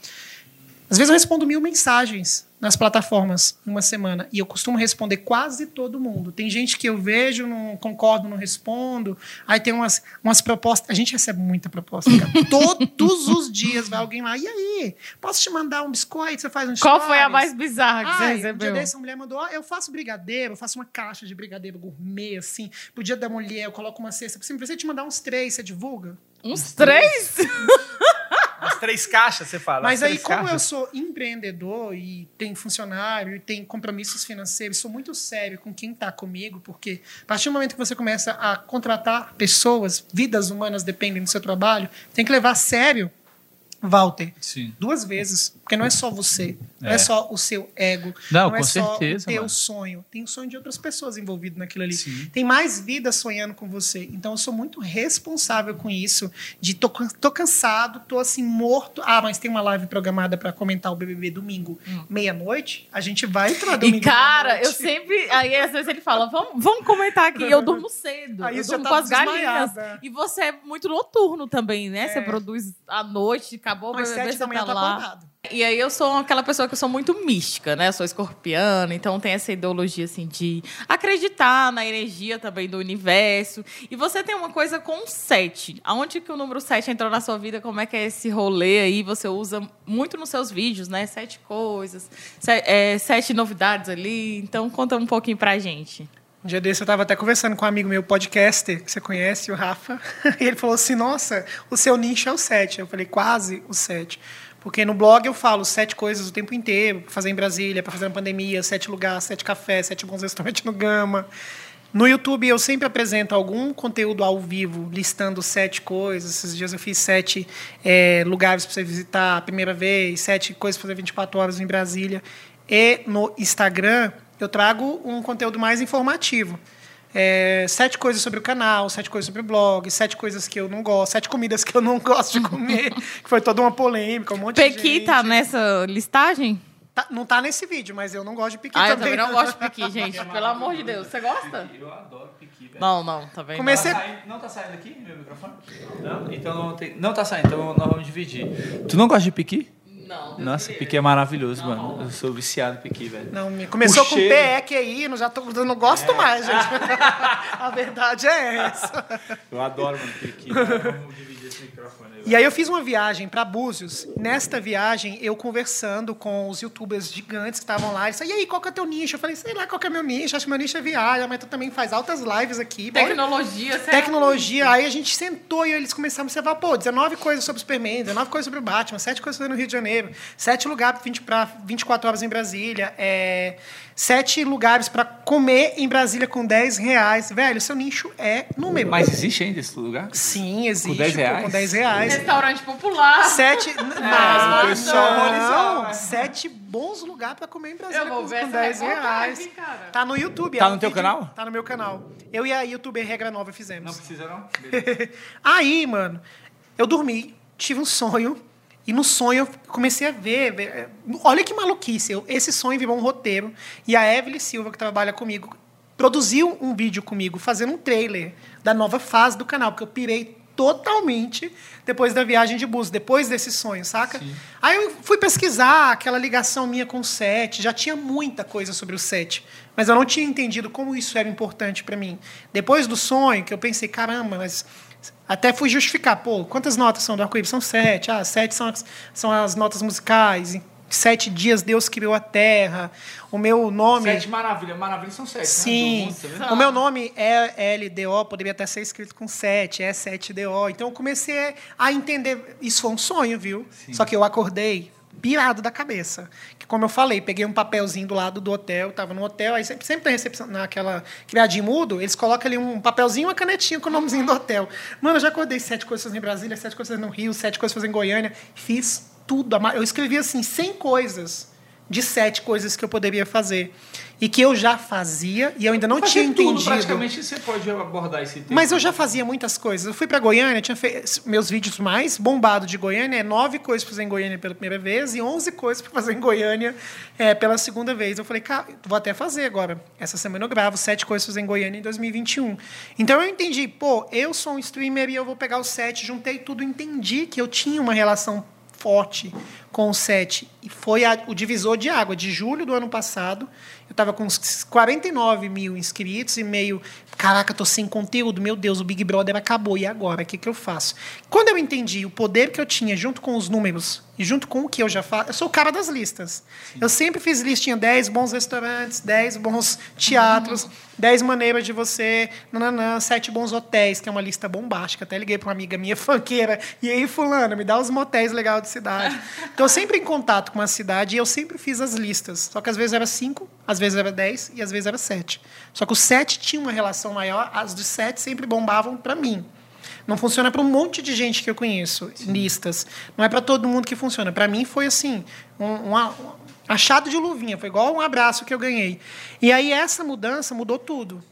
Às vezes eu respondo mil mensagens nas plataformas em uma semana e eu costumo responder quase todo mundo. Tem gente que eu vejo, não concordo, não respondo. Aí tem umas, umas propostas. A gente recebe muita proposta. cara. Todos os dias vai alguém lá. E aí? Posso te mandar um biscoito? Você faz um Qual foi a stories?" mais bizarra que você Ai, um recebeu? dia desse, a mulher mandou, ó, eu faço brigadeiro, eu faço uma caixa de brigadeiro gourmet, assim. Pro dia da mulher, eu coloco uma cesta. Assim, precisa te mandar uns três, você divulga? Uns três? As três caixas, você fala. Mas as aí, como eu caixas. sou empreendedor e tenho funcionário e tenho compromissos financeiros, sou muito sério com quem está comigo, porque a partir do momento que você começa a contratar pessoas, vidas humanas dependem do seu trabalho, tem que levar a sério, Walter, Sim. duas vezes, porque não é só você, não é, É. só o seu ego, Não, é com só certeza, o teu mano. sonho, tem o sonho de outras pessoas envolvidas naquilo ali. Sim. Tem mais vidas sonhando com você. Então eu sou muito responsável com isso, de tô, tô cansado, tô assim morto. Ah, mas tem uma live programada para comentar o BBB domingo, meia-noite, a gente vai entrar domingo. Hum. E, cara, eu sempre. Aí, às vezes, ele fala: vamos, vamos comentar aqui. Eu durmo cedo. Aí eu você durmo tá com as galinhas. E você é muito noturno também, né? Você É. produz à noite, acabou Mas sete da manhã tá tô lá. acordado. E aí eu sou aquela pessoa que eu sou muito mística, né? Eu sou escorpiana, então tem essa ideologia assim de acreditar na energia também do universo. E você tem uma coisa com sete. Aonde que o número sete entrou na sua vida? Como é que é esse rolê aí? Você usa muito nos seus vídeos, né? Sete coisas, se- é, sete novidades ali. Então conta um pouquinho pra gente. Um dia desse eu estava até conversando com um amigo meu, podcaster, que você conhece, o Rafa. E ele falou assim: Nossa, o seu nicho é o 7. Eu falei: Quase o 7. Porque no blog eu falo sete coisas o tempo inteiro, para fazer em Brasília, para fazer na pandemia, sete lugares, sete cafés, sete bons restaurantes no Gama. No YouTube eu sempre apresento algum conteúdo ao vivo, listando sete coisas. Esses dias eu fiz sete eh, lugares para você visitar a primeira vez, sete coisas para fazer 24 horas em Brasília. E no Instagram eu trago um conteúdo mais informativo. É, sete coisas sobre o canal, sete coisas sobre o blog, sete coisas que eu não gosto, sete comidas que eu não gosto de comer, que foi toda uma polêmica, um monte de Pequi gente. tá nessa listagem? Tá- não tá nesse vídeo, mas eu não gosto de piqui Ah, eu também. também não gosto de pequi, gente. Pelo amor de Deus. Você gosta? Eu adoro piqui, velho. Não, não, tá vendo? Comecei- Tá saindo- não tá saindo aqui meu microfone? Não? Então não tem. Não tá saindo, então nós vamos dividir. Tu não gosta de piqui? Não. Nossa, piqui é maravilhoso, mano. Eu sou viciado em piqui, velho. Não, me- começou O com cheiro. PE, aí, não já tô, eu não gosto mais, gente. A verdade é essa. Eu adoro, mano, piqui. Vamos dividir. E aí eu fiz uma viagem para Búzios. Nesta viagem, eu conversando com os youtubers gigantes que estavam lá. Eles falaram, e aí, qual que é o teu nicho? Eu falei, sei lá qual que é meu nicho. Acho que meu nicho é viagem, mas tu também faz altas lives aqui. Tecnologia, você Tecnologia. Aí a gente sentou e eles começaram a observar, pô, 19 coisas sobre o Superman, 19 coisas sobre o Batman, 7 coisas no Rio de Janeiro, 7 lugares para 24 horas em Brasília, é, 7 lugares para comer em Brasília com 10 reais. Velho, seu nicho é número. Mas existe ainda esse lugar? Sim, existe. 10 pô, reais? Com 10 reais. Restaurante popular. Sete. o Não, não, sete bons lugares para comer em Brasília com, ver com essa 10 reportagem, reais. cara. Tá no YouTube. Tá é no teu vídeo- canal? Tá no meu canal. Eu e a youtuber Regra Nova fizemos. Não precisa, não? Aí, mano, eu dormi, tive um sonho, e no sonho eu comecei a ver. ver- olha que maluquice. eu- esse sonho virou um roteiro. E a Evelyn Silva, que trabalha comigo, produziu um vídeo comigo, fazendo um trailer da nova fase do canal, porque eu pirei totalmente depois da viagem de bus, depois desse sonho, saca? Sim. Aí eu fui pesquisar aquela ligação minha com o set, já tinha muita coisa sobre o set, mas eu não tinha entendido como isso era importante para mim. Depois do sonho, que eu pensei, caramba, mas até fui justificar, pô, quantas notas são do arco-íris? São sete. Ah, sete são as, são as notas musicais. Sete dias Deus criou a terra. O meu nome. Sete maravilhas. Maravilhas são sete. Sim. Né? Do mundo, tá o meu nome é LDO, poderia até ser escrito com 7, é 7DO. Então eu comecei a entender. Isso foi um sonho, viu? Sim. Só que eu acordei pirado da cabeça. Como eu falei, peguei um papelzinho do lado do hotel, tava no hotel, aí sempre, sempre tem recepção, naquela criadinho mudo, eles colocam ali um papelzinho e uma canetinha com o nomezinho do hotel. Mano, eu já acordei sete coisas fazendo em Brasília, sete coisas fazendo no Rio, sete coisas fazendo em Goiânia. Fiz tudo. Eu escrevi assim, 100 coisas de sete coisas que eu poderia fazer. E que eu já fazia e eu ainda não Fazer tinha tudo, entendido. praticamente você pode abordar esse tema. Mas eu já fazia muitas coisas. Eu fui para Goiânia, tinha feito meus vídeos mais bombados de Goiânia é nove coisas para fazer em Goiânia pela primeira vez e onze coisas para fazer em Goiânia é, pela segunda vez. Eu falei, cara, vou até fazer agora. Essa semana eu gravo sete coisas para fazer em Goiânia em 2021. Então eu entendi, pô, eu sou um streamer e eu vou pegar os sete, juntei tudo, entendi que eu tinha uma relação forte com o set. E foi a, o divisor de água. De julho do ano passado, eu estava com uns 49 mil inscritos e meio. Caraca, tô sem conteúdo. Meu Deus, o Big Brother acabou. E agora? O que, que eu faço? Quando eu entendi o poder que eu tinha junto com os números e junto com o que eu já faço, eu sou o cara das listas. Eu sempre fiz listinha: 10 bons restaurantes, 10 bons teatros, 10 maneiras de você, nananã, 7 bons hotéis, que é uma lista bombástica. Até liguei para uma amiga minha funkeira. E aí, Fulana, me dá os motéis legais de cidade. Então, eu sempre em contato com a cidade e eu sempre fiz as listas. Só que às vezes era 5, às vezes era 10 e às vezes era 7. Só que o 7 tinha uma relação maior, as de 7 sempre bombavam para mim. Não funciona para um monte de gente que eu conheço, listas. Não é para todo mundo que funciona. Para mim foi assim, um, um, um achado de luvinha, foi igual um abraço que eu ganhei. E aí essa mudança mudou tudo.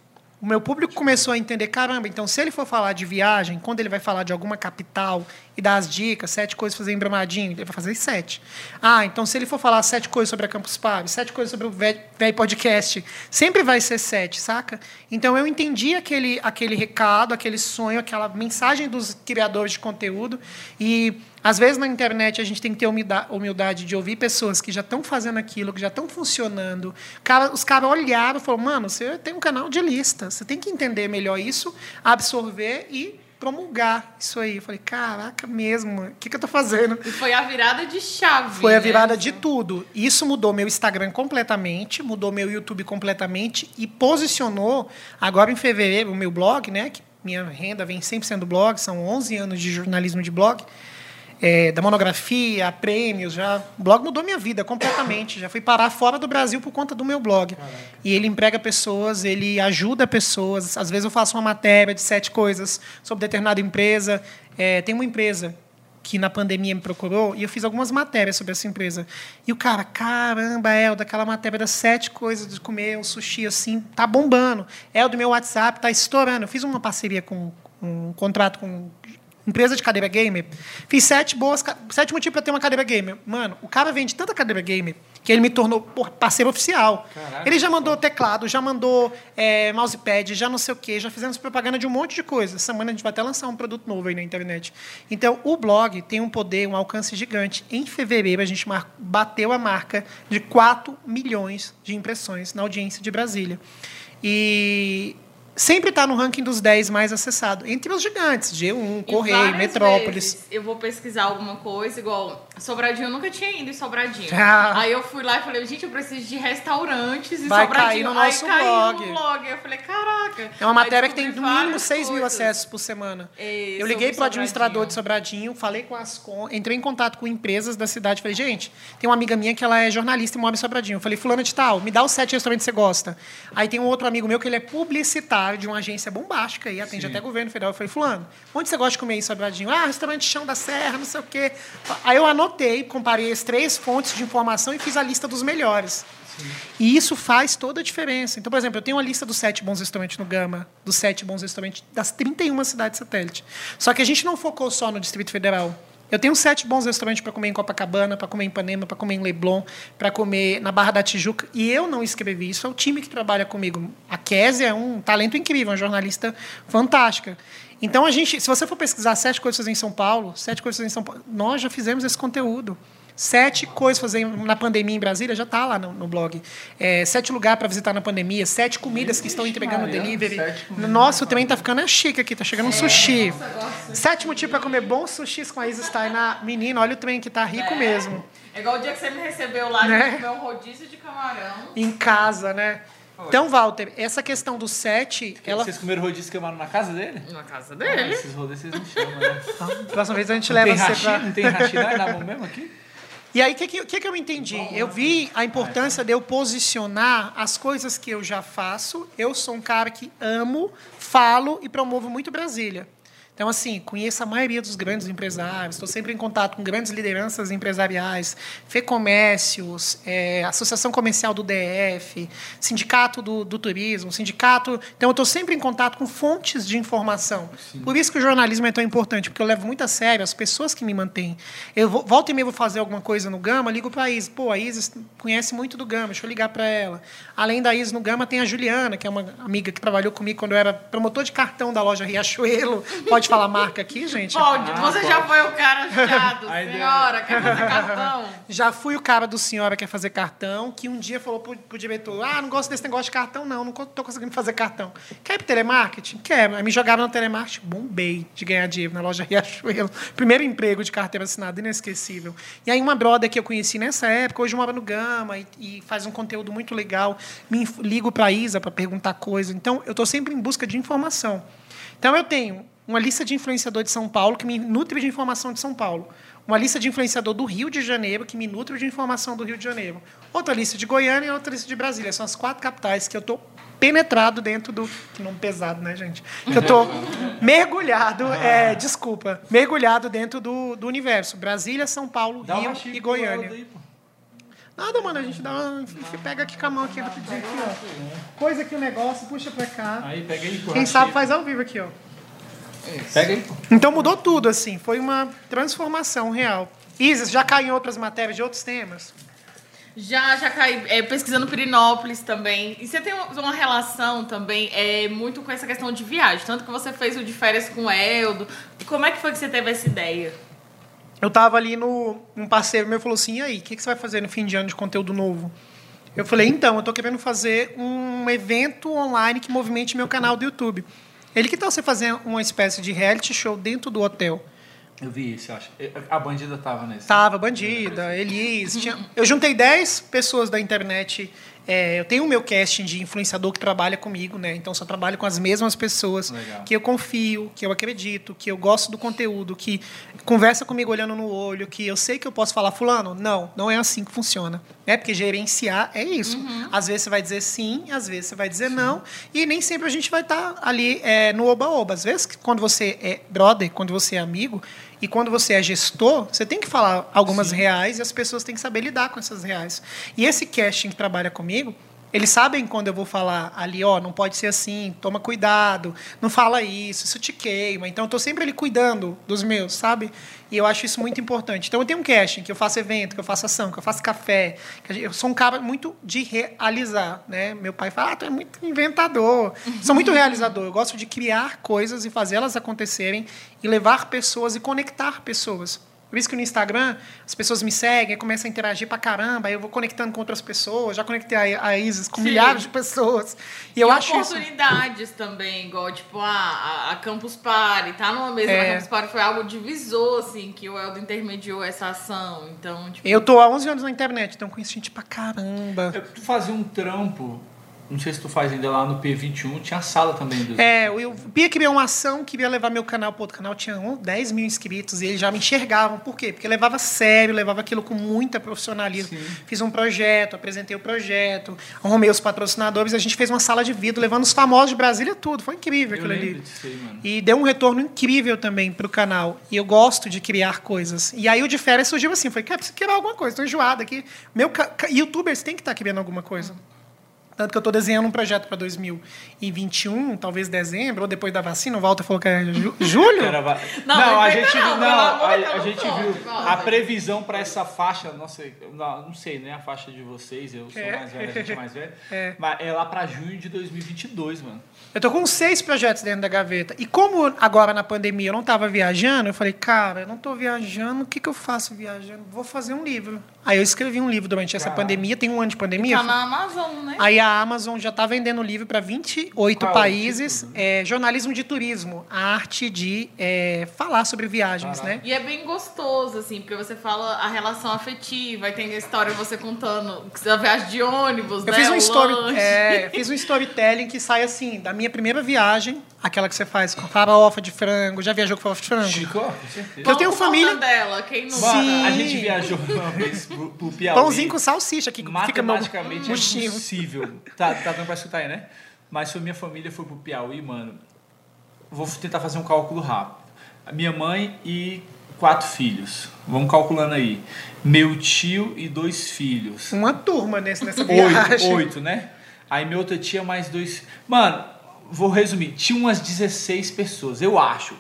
O meu público começou a entender, caramba, então se ele for falar de viagem, quando ele vai falar de alguma capital e dar as dicas, sete coisas fazer em Brumadinho, ele vai fazer sete. Ah, então se ele for falar sete coisas sobre a Campus Party, sete coisas sobre o velho podcast, sempre vai ser sete, saca? Então eu entendi aquele, aquele recado, aquele sonho, aquela mensagem dos criadores de conteúdo e às vezes na internet a gente tem que ter humildade de ouvir pessoas que já estão fazendo aquilo, que já estão funcionando. Cara, os caras olharam e falaram: mano, você tem um canal de lista, você tem que entender melhor isso, absorver e promulgar isso aí. Eu falei: caraca, mesmo, o que, que eu estou fazendo? E foi a virada de chave. Foi a né? virada de tudo. Isso mudou meu Instagram completamente, mudou meu YouTube completamente e posicionou, agora em fevereiro, o meu blog, né? Que minha renda vem sempre sendo blog, são 11 anos de jornalismo de blog é, da monografia, prêmios, já o blog mudou minha vida completamente. Já fui parar fora do Brasil por conta do meu blog. Caraca. E ele emprega pessoas, ele ajuda pessoas. Às vezes eu faço uma matéria de sete coisas sobre determinada empresa. É, tem uma empresa que na pandemia me procurou e eu fiz algumas matérias sobre essa empresa. E o cara, caramba, El, daquela matéria das sete coisas de comer um sushi assim, tá bombando. El do meu WhatsApp tá estourando. Eu fiz uma parceria com um contrato com empresa de cadeira gamer, fiz sete boas, sete motivos para ter uma cadeira gamer. Mano, o cara vende tanta cadeira gamer que ele me tornou porra, parceiro oficial. Caraca. ele já mandou teclado, já mandou é, mousepad, já não sei o quê, já fizemos propaganda de um monte de coisa. Essa semana a gente vai até lançar um produto novo aí na internet. Então, o blog tem um poder, um alcance gigante. Em fevereiro, a gente bateu a marca de 4 milhões de impressões na audiência de Brasília. E sempre está no ranking dos 10 mais acessados, entre os gigantes, G1, E Correio, Metrópolis. vezes Eu vou pesquisar alguma coisa, igual Sobradinho, eu nunca tinha ido em Sobradinho. Ah. Aí eu fui lá e falei, gente, eu preciso de restaurantes em Vai Sobradinho. cair no nosso Aí blog. no blog. Eu falei, caraca. É uma matéria que tem no mínimo várias 6 mil coisas. acessos por semana. É, eu liguei para o administrador de Sobradinho. Falei com as con- entrei em contato com empresas da cidade, falei, gente, tem uma amiga minha que ela é jornalista e mora em Sobradinho. Eu falei, fulana de tal, me dá os sete restaurantes que você gosta. Aí tem um outro amigo meu que ele é publicitário de uma agência bombástica e atende Sim. até governo federal. Eu falei, fulano, onde você gosta de comer em Sobradinho? Ah, restaurante Chão da Serra, não sei o quê. Aí eu anotei, comparei as três fontes de informação e fiz a lista dos melhores. E isso faz toda a diferença. Então, por exemplo, eu tenho uma lista dos sete bons restaurantes no Gama, dos sete bons restaurantes das 31 cidades satélite. Só que a gente não focou só no Distrito Federal. Eu tenho sete bons restaurantes para comer em Copacabana, para comer em Ipanema, para comer em Leblon, para comer na Barra da Tijuca. E eu não escrevi isso, é o time que trabalha comigo. A Kézia é um talento incrível, uma jornalista fantástica. Então, a gente, se você for pesquisar sete coisas em São Paulo, sete coisas em São Paulo, nós já fizemos esse conteúdo. Sete coisas fazer na pandemia em Brasília, já está lá no, no blog. É, sete lugares para visitar na pandemia, sete comidas que estão entregando Maria, delivery. Nossa, o trem tá ficando chique aqui, tá chegando um sushi. Sétimo tipo para comer bons sushis com a Isa Steiner. Menina, olha o trem que tá rico mesmo. É igual o dia que você me recebeu lá, Né? de comer um rodízio de camarão. Em casa, né? Então, Walter, essa questão do sete, ela. Vocês comeram rodízio queimaram na casa dele? Na casa Ah, dele. esses rodízios vocês me chamam, né? Próxima vez a gente Não leva tem você hashi? pra. Não tem não? É na mão mesmo aqui? E aí, o que, que, que, eu entendi? Eu vi a importância de eu posicionar as coisas que eu já faço. Eu sou um cara que amo, falo e promovo muito Brasília. Então, assim, conheço a maioria dos grandes empresários, estou sempre em contato com grandes lideranças empresariais, FEComércios, é, Associação Comercial do DF, Sindicato do, do Turismo, Sindicato. Então, eu estou sempre em contato com fontes de informação. Por isso que o jornalismo é tão importante, porque eu levo muito a sério as pessoas que me mantêm. Eu vou, volta e meia vou fazer alguma coisa no Gama, ligo para a Isa. Pô, a Isa conhece muito do Gama, deixa eu ligar para ela. Além da Isa no Gama, tem a Juliana, que é uma amiga que trabalhou comigo quando eu era promotor de cartão da loja Riachuelo. Pode falar marca aqui, gente? Pode, Ah, você pode. já foi o cara chato, senhora, quer fazer cartão? Já fui o cara do senhora que quer fazer cartão, que um dia falou pro, pro diretor: Ah, não gosto desse negócio de cartão, não, não tô conseguindo fazer cartão. Quer ir pro telemarketing? Quer. Aí me jogaram no telemarketing, bombei de ganhar dinheiro na loja Riachuelo. Primeiro emprego de carteira assinada, inesquecível. E aí uma brother que eu conheci nessa época, hoje mora no Gama e, e faz um conteúdo muito legal. Me ligo pra Isa para perguntar coisa. Então, eu tô sempre em busca de informação. Então, eu tenho uma lista de influenciador de São Paulo que me nutre de informação de São Paulo. Uma lista de influenciador do Rio de Janeiro que me nutre de informação do Rio de Janeiro. Outra lista de Goiânia e outra lista de Brasília. São as quatro capitais que eu estou penetrado dentro do... Que nome pesado, né, gente? Que eu estou mergulhado, é, desculpa, mergulhado dentro do, do universo. Brasília, São Paulo, Dá Rio e Goiânia. Nada, mano, a gente dá uma... Pega aqui com a mão aqui aqui, ó. Coisa aqui o negócio, puxa pra cá. Aí, pega aí. Quem sabe faz ao vivo aqui, ó. Pega aí. Então mudou tudo, assim. Foi uma transformação real. Isis, já caiu em outras matérias de outros temas? Já, já caí é, pesquisando Pirinópolis também. E você tem uma, uma relação também é, muito com essa questão de viagem. Tanto que você fez o de férias com o Eldo. Como é que foi que você teve essa ideia? Eu tava ali no. Um parceiro meu falou assim: e aí, o que, que você vai fazer no fim de ano de conteúdo novo? Eu falei: então, eu tô querendo fazer um evento online que movimente meu canal do YouTube. Ele que tal você fazer uma espécie de reality show dentro do hotel? Eu vi isso, eu acho. A bandida tava nesse. Tava Bandida, Elis. Tinha... Eu juntei 10 pessoas da internet. É, eu tenho o meu casting de influenciador que trabalha comigo, né? Então só trabalho com as mesmas pessoas Legal. que eu confio, que eu acredito, que eu gosto do conteúdo, que conversa comigo olhando no olho, que eu sei que eu posso falar, fulano, não, não é assim que funciona. É porque gerenciar é isso. Às vezes você vai dizer sim, às vezes você vai dizer não, e nem sempre a gente vai estar ali é, no oba-oba. Às vezes, quando você é brother, quando você é amigo, e quando você é gestor, você tem que falar algumas reais e as pessoas têm que saber lidar com essas reais. E esse casting que trabalha comigo, eles sabem quando eu vou falar ali, ó, não pode ser assim, toma cuidado, não fala isso, isso te queima. Então eu estou sempre ali cuidando dos meus, sabe? E eu acho isso muito importante. Então eu tenho um casting, que eu faço evento, que eu faço ação, que eu faço café. eu sou um cara muito de realizar, né? Meu pai fala, ah, tu é muito inventador. Sou muito realizador. Eu gosto de criar coisas e fazê-las acontecerem e levar pessoas e conectar pessoas. Por isso que no Instagram as pessoas me seguem, começam a interagir pra caramba, aí eu vou conectando com outras pessoas, já conectei a, a Isis com Sim. milhares de pessoas. E eu e acho isso. oportunidades também, igual, tipo, a, a, a Campus Party, tá numa mesa É. da Campus Party foi algo divisor, assim, que o Eldo intermediou essa ação. Então, tipo, Eu tô há 11 anos na internet, então conheço gente pra caramba. Eu- Tu fazia um trampo, não sei se tu faz ainda lá no P21, tinha a sala também do. É, eu Pia criou uma ação, queria levar meu canal para outro canal, tinha um, 10 mil inscritos, e eles já me enxergavam. Por quê? Porque levava sério, levava aquilo com muita profissionalismo. Sim. Fiz um projeto, apresentei o projeto, arrumei os patrocinadores, a gente fez uma sala de vidro, levando os famosos de Brasília tudo. Foi incrível eu aquilo ali. disso aí, mano. E deu um retorno incrível também pro canal. E eu gosto de criar coisas. E aí o de férias surgiu assim, foi, cara, preciso criar alguma coisa, tô enjoado aqui. Meu ca- youtubers tem que estar criando alguma coisa. Tanto que eu estou desenhando um projeto para 2021, talvez dezembro, ou depois da vacina. O Walter falou que é ju- julho. Era va- Não, Não, a gente viu, não, não, a, a gente viu a previsão para essa faixa, nossa, não, não sei, né, a faixa de vocês, eu sou É. mais velho, a gente é mais velho, É. mas é lá para junho de 2022, mano. Eu tô com seis projetos dentro da gaveta. E como agora na pandemia eu não estava viajando, eu falei, cara, eu não tô viajando, o que, que eu faço viajando? Vou fazer um livro. Aí eu escrevi um livro durante essa Caralho. pandemia, tem um ano de pandemia. Tá na Amazon, né? Aí a Amazon já está vendendo o livro para 28 Qual é países. título? É, jornalismo de turismo, a arte de é, falar sobre viagens, Caralho. né? E é bem gostoso, assim, porque você fala a relação afetiva, aí tem a história você contando que você viagem de ônibus, Eu né? fiz um, story, é, eu fiz um storytelling que sai assim, da minha primeira viagem, aquela que você faz com farofa de frango. Já viajou com farofa de frango? Chico, com certeza. eu tenho família- Mortadela, quem não Mano, a Sim. gente viajou uma vez pro, pro Piauí. Pãozinho com salsicha aqui, que fica meu Matematicamente é impossível. Tá, tá dando pra escutar aí, né? Mas foi minha família, foi pro Piauí, mano. Vou tentar fazer um cálculo rápido. A minha mãe e quatro filhos. Vamos calculando aí. Meu tio e dois filhos. Uma turma nesse, nessa viagem. Oito, oito, né? Aí minha outra tia mais dois. Mano, vou resumir. Tinha umas 16 pessoas, eu acho.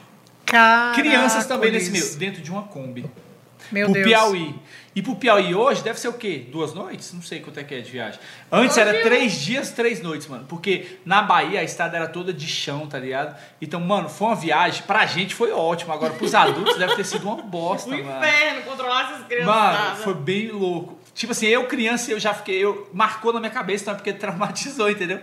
Crianças também nesse meio, dentro de uma Kombi. Meu pro Deus. Piauí. E pro Piauí hoje deve ser o quê? Duas noites? Não sei quanto é que é de viagem. Antes Dois era três dias, três noites, mano. Porque na Bahia a estrada era toda de chão, tá ligado? Então, mano, foi uma viagem. Pra gente foi ótimo. Agora, pros adultos deve ter sido uma bosta, O mano. inferno, controlar essas crianças. Mano, foi bem louco. Tipo assim, eu criança, eu já fiquei, eu marcou na minha cabeça, então é porque traumatizou, entendeu?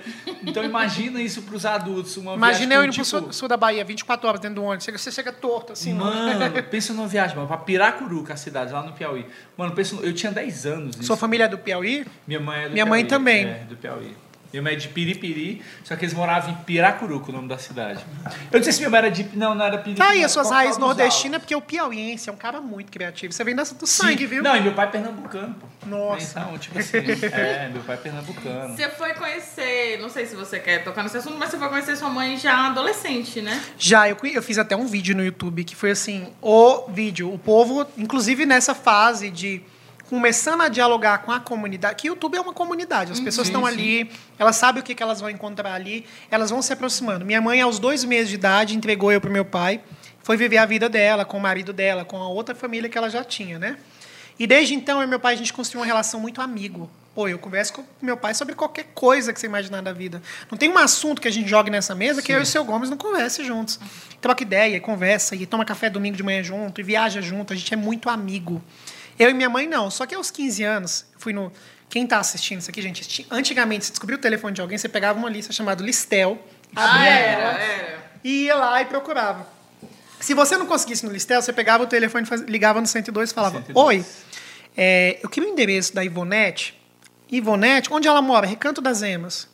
Então imagina isso pros adultos, uma Imagina eu indo com, pro tipo, sul, sul da Bahia, 24 horas dentro do ônibus. Você chega torto, assim, mano. Mano, pensa numa viagem, mano, pra Piracuru, que é a cidade, lá no Piauí. Mano, pensa, eu tinha 10 anos. Sua família é do Piauí? Minha mãe é do Minha mãe Piauí, também. É, do Piauí. Minha mãe é de Piripiri, só que eles moravam em Piracuru, que é o nome da cidade. Eu não sei se minha mãe era de... Não, não era Piripiri. Tá aí as suas qual- raízes nordestinas, porque o piauiense é um cara muito criativo. Você vem dessa do Sim. sangue, viu? Não, e meu pai é pernambucano, pô. Nossa. Então, tipo assim, é, meu pai é pernambucano. Você foi conhecer, não sei se você quer tocar nesse assunto, mas você foi conhecer sua mãe já adolescente, né? Já, eu, eu fiz até um vídeo no YouTube que foi assim, o vídeo. O povo, inclusive nessa fase de começando a dialogar com a comunidade, que o YouTube é uma comunidade, as pessoas Sim, estão sim. ali, elas sabem o que, que elas vão encontrar ali, elas vão se aproximando. Minha mãe, aos dois meses de idade, entregou eu para meu pai, foi viver a vida dela, com o marido dela, com a outra família que ela já tinha, né? E desde então, eu e meu pai, a gente construiu uma relação muito amigo. Pô, eu converso com meu pai sobre qualquer coisa que você imaginar da vida. Não tem um assunto que a gente jogue nessa mesa que eu e o seu Gomes não conversem juntos. Troca ideia, conversa, e toma café domingo de manhã junto, e viaja junto. A gente é muito amigo. Eu e minha mãe, não. Só que aos 15 anos, fui no. Quem está assistindo isso aqui, gente? ti- Antigamente, você descobriu o telefone de alguém, você pegava uma lista chamada Listel, Ah, era, ela, era. e ia lá e procurava. Se você não conseguisse no Listel, você pegava o telefone, ligava no 102 e falava: 102. Oi, é, eu queria o endereço da Ivonete. Ivonete, onde ela mora? Recanto das Emas.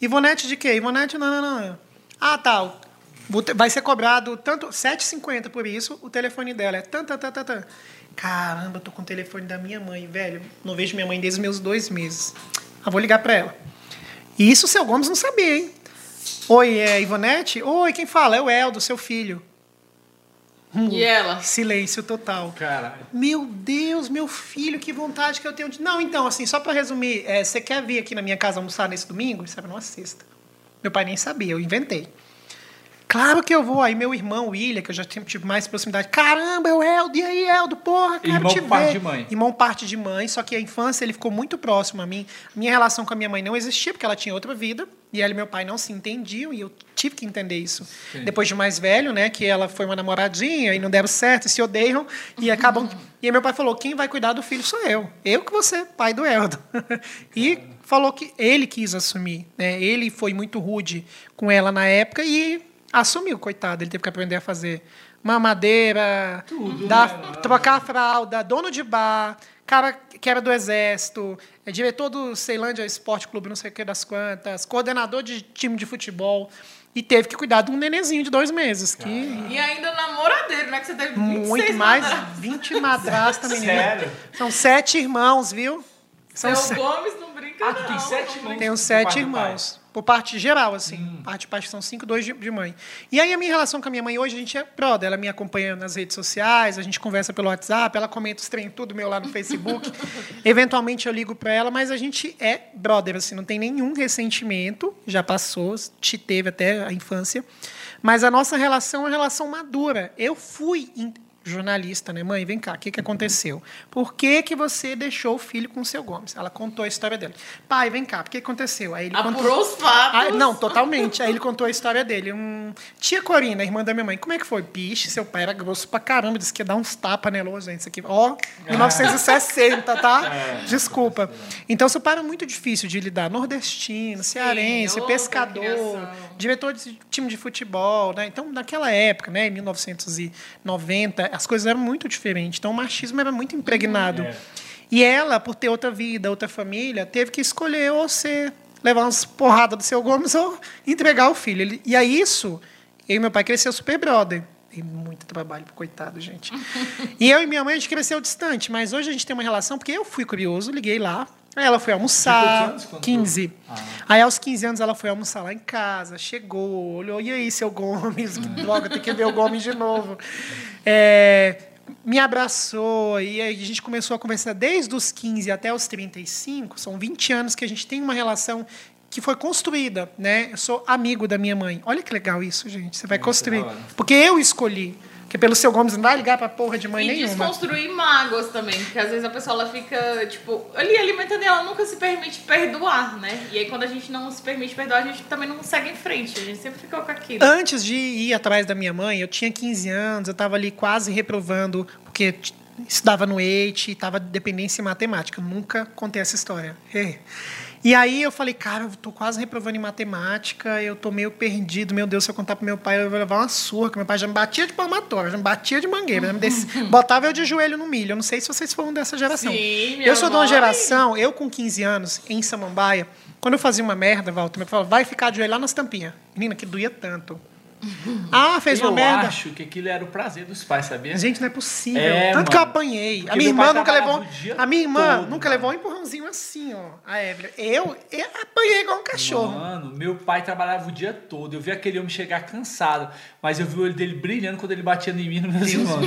Ivonete de quê? Ivonete, não, não, não. Ah, tá. Vai ser cobrado tanto 7,50 por isso, o telefone dela é tan, tan, tan, tan, tan. Caramba, eu tô com o telefone da minha mãe, velho. Não vejo minha mãe desde os meus dois meses. Ah, vou ligar para ela. E isso o seu Gomes não sabia, hein? Oi, é Ivonete? Oi, quem fala? É o Eldo, seu filho. Hum, E ela? Silêncio total. Caralho. Meu Deus, meu filho, que vontade que eu tenho de. Não, então, assim, só para resumir, é, você quer vir aqui na minha casa almoçar nesse domingo? Isso era numa sexta. Meu pai nem sabia, eu inventei. Claro que eu vou. Aí meu irmão, William, que eu já tive tive mais proximidade. Caramba, é o Eldo. E aí, Eldo? Porra, quero Irmão te por parte ver. de mãe. Irmão parte de mãe, só que a infância ele ficou muito próximo a mim. Minha relação com a minha mãe não existia, porque ela tinha outra vida. E ela e meu pai não se entendiam, e eu tive que entender isso. Sim. Depois de mais velho, né, que ela foi uma namoradinha e não deram certo, e se odeiam, e acabam... E aí meu pai falou, quem vai cuidar do filho sou eu. Eu que vou ser pai do Eldo. e falou que ele quis assumir. Né? Ele foi muito rude com ela na época e assumiu, coitado. Ele teve que aprender a fazer mamadeira, Tudo, dar, né? trocar a fralda, dono de bar, cara que era do exército, é diretor do Ceilândia Esporte Clube, não sei o que das quantas, coordenador de time de futebol. E teve que cuidar de um nenenzinho de dois meses. Que E ainda namoradeiro, né? Que você teve 26 muito mais, namorados. 20 madrastas, menina. Sério? São sete irmãos, viu? São Seu se- Gomes não brinca Ah, tu tem não. sete irmãos? Tenho sete irmãos. Por parte geral, assim. Hum. Parte de pai são cinco, dois de, de mãe. E aí a minha relação com a minha mãe hoje, a gente é brother. Ela me acompanha nas redes sociais, a gente conversa pelo WhatsApp, ela comenta os trem tudo meu lá no Facebook. Eventualmente eu ligo para ela, mas a gente é brother, assim, não tem nenhum ressentimento, já passou, te teve até a infância. Mas a nossa relação é uma relação madura. Eu fui jornalista, né? Mãe, vem cá, o que, que aconteceu? Por que, que você deixou o filho com o seu Gomes? Ela contou a história dele. Pai, vem cá, o que aconteceu? Aí ele contou... Apurou os fatos. Não, totalmente. Aí ele contou a história dele. Um... Tia Corina, irmã da minha mãe, como é que foi? Bicho, seu pai era grosso pra caramba, disse que ia dar uns tapas nele. Ô, gente, isso aqui. Ó, 1960, tá? Desculpa. Então, seu pai era muito difícil de lidar. Nordestino, cearense, outra pescador, diretor de time de futebol, né? Então, naquela época, né, em 1990, as coisas eram muito diferentes. Então, o machismo era muito impregnado. É. E ela, por ter outra vida, outra família, teve que escolher ou ser levar umas porradas do seu Gomes ou entregar o filho. Ele- e aí isso, eu e meu pai cresceu super brother. Tem muito trabalho, coitado, gente. e eu e minha mãe, a gente cresceu distante, mas hoje a gente tem uma relação, porque eu fui curioso, liguei lá, aí ela foi almoçar, anos quando 15. Ah. Aí aos 15 anos ela foi almoçar lá em casa, chegou, olhou, e aí, seu Gomes, que droga, tem que ver o Gomes de novo. É, me abraçou, e aí a gente começou a conversar desde os 15 até os 35, são 20 anos que a gente tem uma relação que foi construída, né? Eu sou amigo da minha mãe. Olha que legal isso, gente. Você vai Muito construir. Porque eu escolhi. Porque pelo seu Gomes não vai ligar pra porra de mãe e nenhuma. desconstruir mágoas também, porque às vezes a pessoa ela fica, tipo, ali alimentando e ela nunca se permite perdoar, né? E aí quando a gente não se permite perdoar, a gente também não segue em frente, a gente sempre ficou com aquilo. Antes de ir atrás da minha mãe, eu tinha 15 anos, eu estava ali quase reprovando, porque estudava no EIT, estava de dependência em matemática. Eu nunca contei essa história. É. E aí eu falei, cara, eu tô quase reprovando em matemática, eu tô meio perdido, meu Deus, se eu contar pro meu pai, eu vou levar uma surra, que meu pai já me batia de palmatória, já me batia de mangueira, já me descia- botava eu de joelho no milho. Eu não sei se vocês foram dessa geração. Sim, eu sou de uma mãe. geração, eu com 15 anos, em Samambaia, quando eu fazia uma merda, Walter, eu falava, vai ficar de joelho lá nas tampinhas. Menina, que doía tanto. Ah, fez eu uma merda. acho que aquilo era o prazer dos pais, sabia? Gente, não é possível. É, Tanto que eu mano. apanhei. Porque a minha irmã nunca levou. A minha irmã todo, nunca mano. levou um empurrãozinho assim, ó. A Evelyn. Eu, eu apanhei igual um cachorro. Mano, meu pai trabalhava o dia todo. Eu vi aquele homem chegar cansado, mas eu vi o olho dele brilhando quando ele batia em mim nos meus irmãos.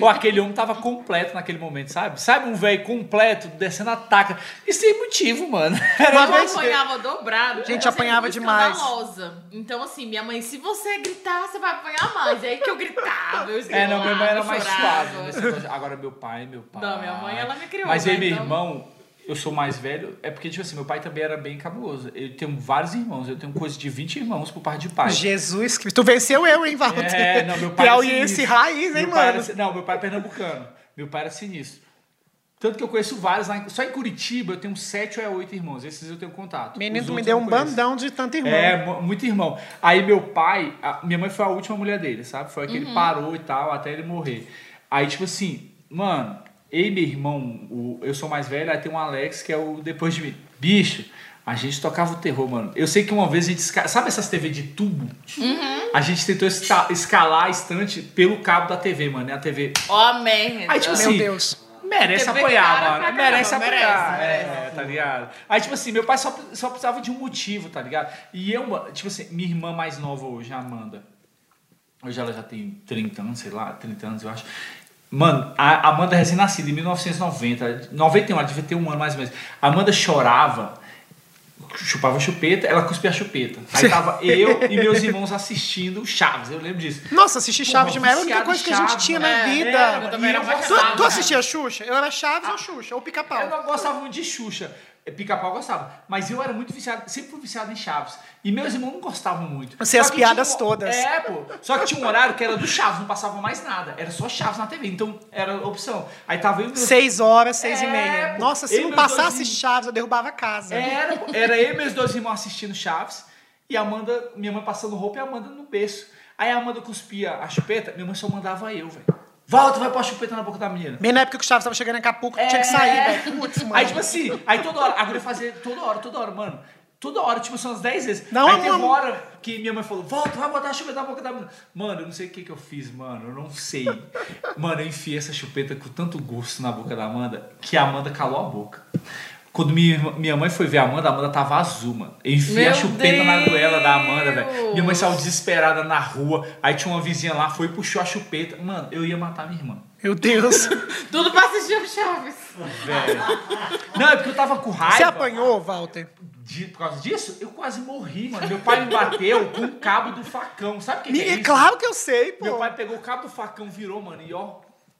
Pô, aquele homem tava completo naquele momento, sabe? Sabe um velho completo, descendo a taca. E sem motivo, mano. Era Uma eu vez- apanhava dobrado. Gente, apanhava demais. escandalosa. Então, assim, minha mãe, se você gritar, você vai apanhar mais. É aí que eu gritava, eu É, não, minha mãe era mais chorava. suave. negócio. Agora, meu pai, meu pai. Não, minha mãe, ela me criou, Mas eu né, e meu então- irmão, eu sou mais velho. É porque, tipo assim, meu pai também era bem cabuloso. Eu tenho vários irmãos. Eu tenho coisa de 20 irmãos por parte de pai. Jesus Cristo. Tu venceu eu, hein, Walter? É, não, meu pai era Piauiense sinistro. raiz, hein, Meu mano? era- não, meu pai é pernambucano. Meu pai era sinistro. Tanto que eu conheço vários. lá Só em Curitiba eu tenho sete ou oito irmãos. Esses eu tenho contato. Menino, me deu eu um bandão de tanto irmão. É, mu- muito irmão. Aí meu pai, a- minha mãe foi a última mulher dele, sabe? Foi a que Uhum. ele parou e tal, até ele morrer. Aí, tipo assim, mano, eu e meu irmão, o- eu sou mais velho, aí tem um Alex que é o depois de mim. Bicho, a gente tocava o terror, mano. Eu sei que uma vez a gente. esca- Sabe essas TV de tubo? Uhum. A gente tentou esca- escalar a estante pelo cabo da TV, mano. É a TV. Ó, a merda. Aí, tipo Meu assim, Deus. Merece TV apoiar, mano. caramba, merece apoiar. merece. É, tá ligado? Aí, tipo assim, meu pai só, só precisava de um motivo, tá ligado? E eu, tipo assim, minha irmã mais nova hoje, a Amanda. Hoje ela já tem 30 anos, sei lá, 30 anos, eu acho. Mano, a Amanda é recém-nascida, em 1990, 91, ela devia ter um ano mais ou menos. A Amanda chorava, chupava chupeta, ela cuspia a chupeta. Aí tava eu e meus irmãos assistindo Chaves, eu lembro disso. Nossa, assistir Chaves de Manhã era a única coisa que a gente Chaves, tinha na É, vida. é, eu também era Tu, tu cara. assistia Xuxa? Eu era Chaves ou Xuxa? Ou Pica-Pau? Eu não gostava muito de Xuxa. Pica-pau eu gostava. Mas eu era muito viciado, sempre fui viciado em Chaves. E meus irmãos não gostavam muito. Você Só as piadas tinha todas. É, pô. Só que tinha um horário que era do Chaves, não passava mais nada. Era só Chaves na TV. Então era opção. Aí tava eu meus Seis horas, seis É, e meia. Nossa, se Eu não passasse dois- Chaves, eu derrubava a casa. Era, pô. era eu e meus dois irmãos assistindo Chaves. E a Amanda, minha mãe passando roupa e a Amanda no berço. Aí a Amanda cuspia a chupeta, minha mãe só mandava eu, velho. Volta, vai pôr a chupeta na boca da menina. Bem na época que o Chaves tava chegando em Acapulco, tinha que sair, velho. Putz, mano. É. Aí, tipo assim, aí toda hora, agora eu fazia toda hora, toda hora, mano. Toda hora, tipo, são umas 10 vezes. Não, aí teve mano. uma hora que minha mãe falou, volta, vai botar a chupeta na boca da menina. Mano, eu não sei o que que eu fiz, mano, eu não sei. Mano, eu enfiei essa chupeta com tanto gosto na boca da Amanda, que a Amanda calou a boca. Quando minha, minha mãe foi ver a Amanda, a Amanda tava azul, mano. Eu enfiei a chupeta na Deus! goela da Amanda, velho. Minha mãe saiu desesperada na rua. Aí tinha uma vizinha lá, foi e puxou a chupeta. Mano, eu ia matar minha irmã. Meu Deus. Tudo pra assistir o Chaves. Velho. Não, é porque eu tava com raiva. Você apanhou, Walter? De- por causa disso, eu quase morri, mano. Meu pai me bateu com o cabo do facão. Sabe o que, que é É isso? claro que eu sei, pô. Meu pai pegou o cabo do facão, virou, mano, e ó.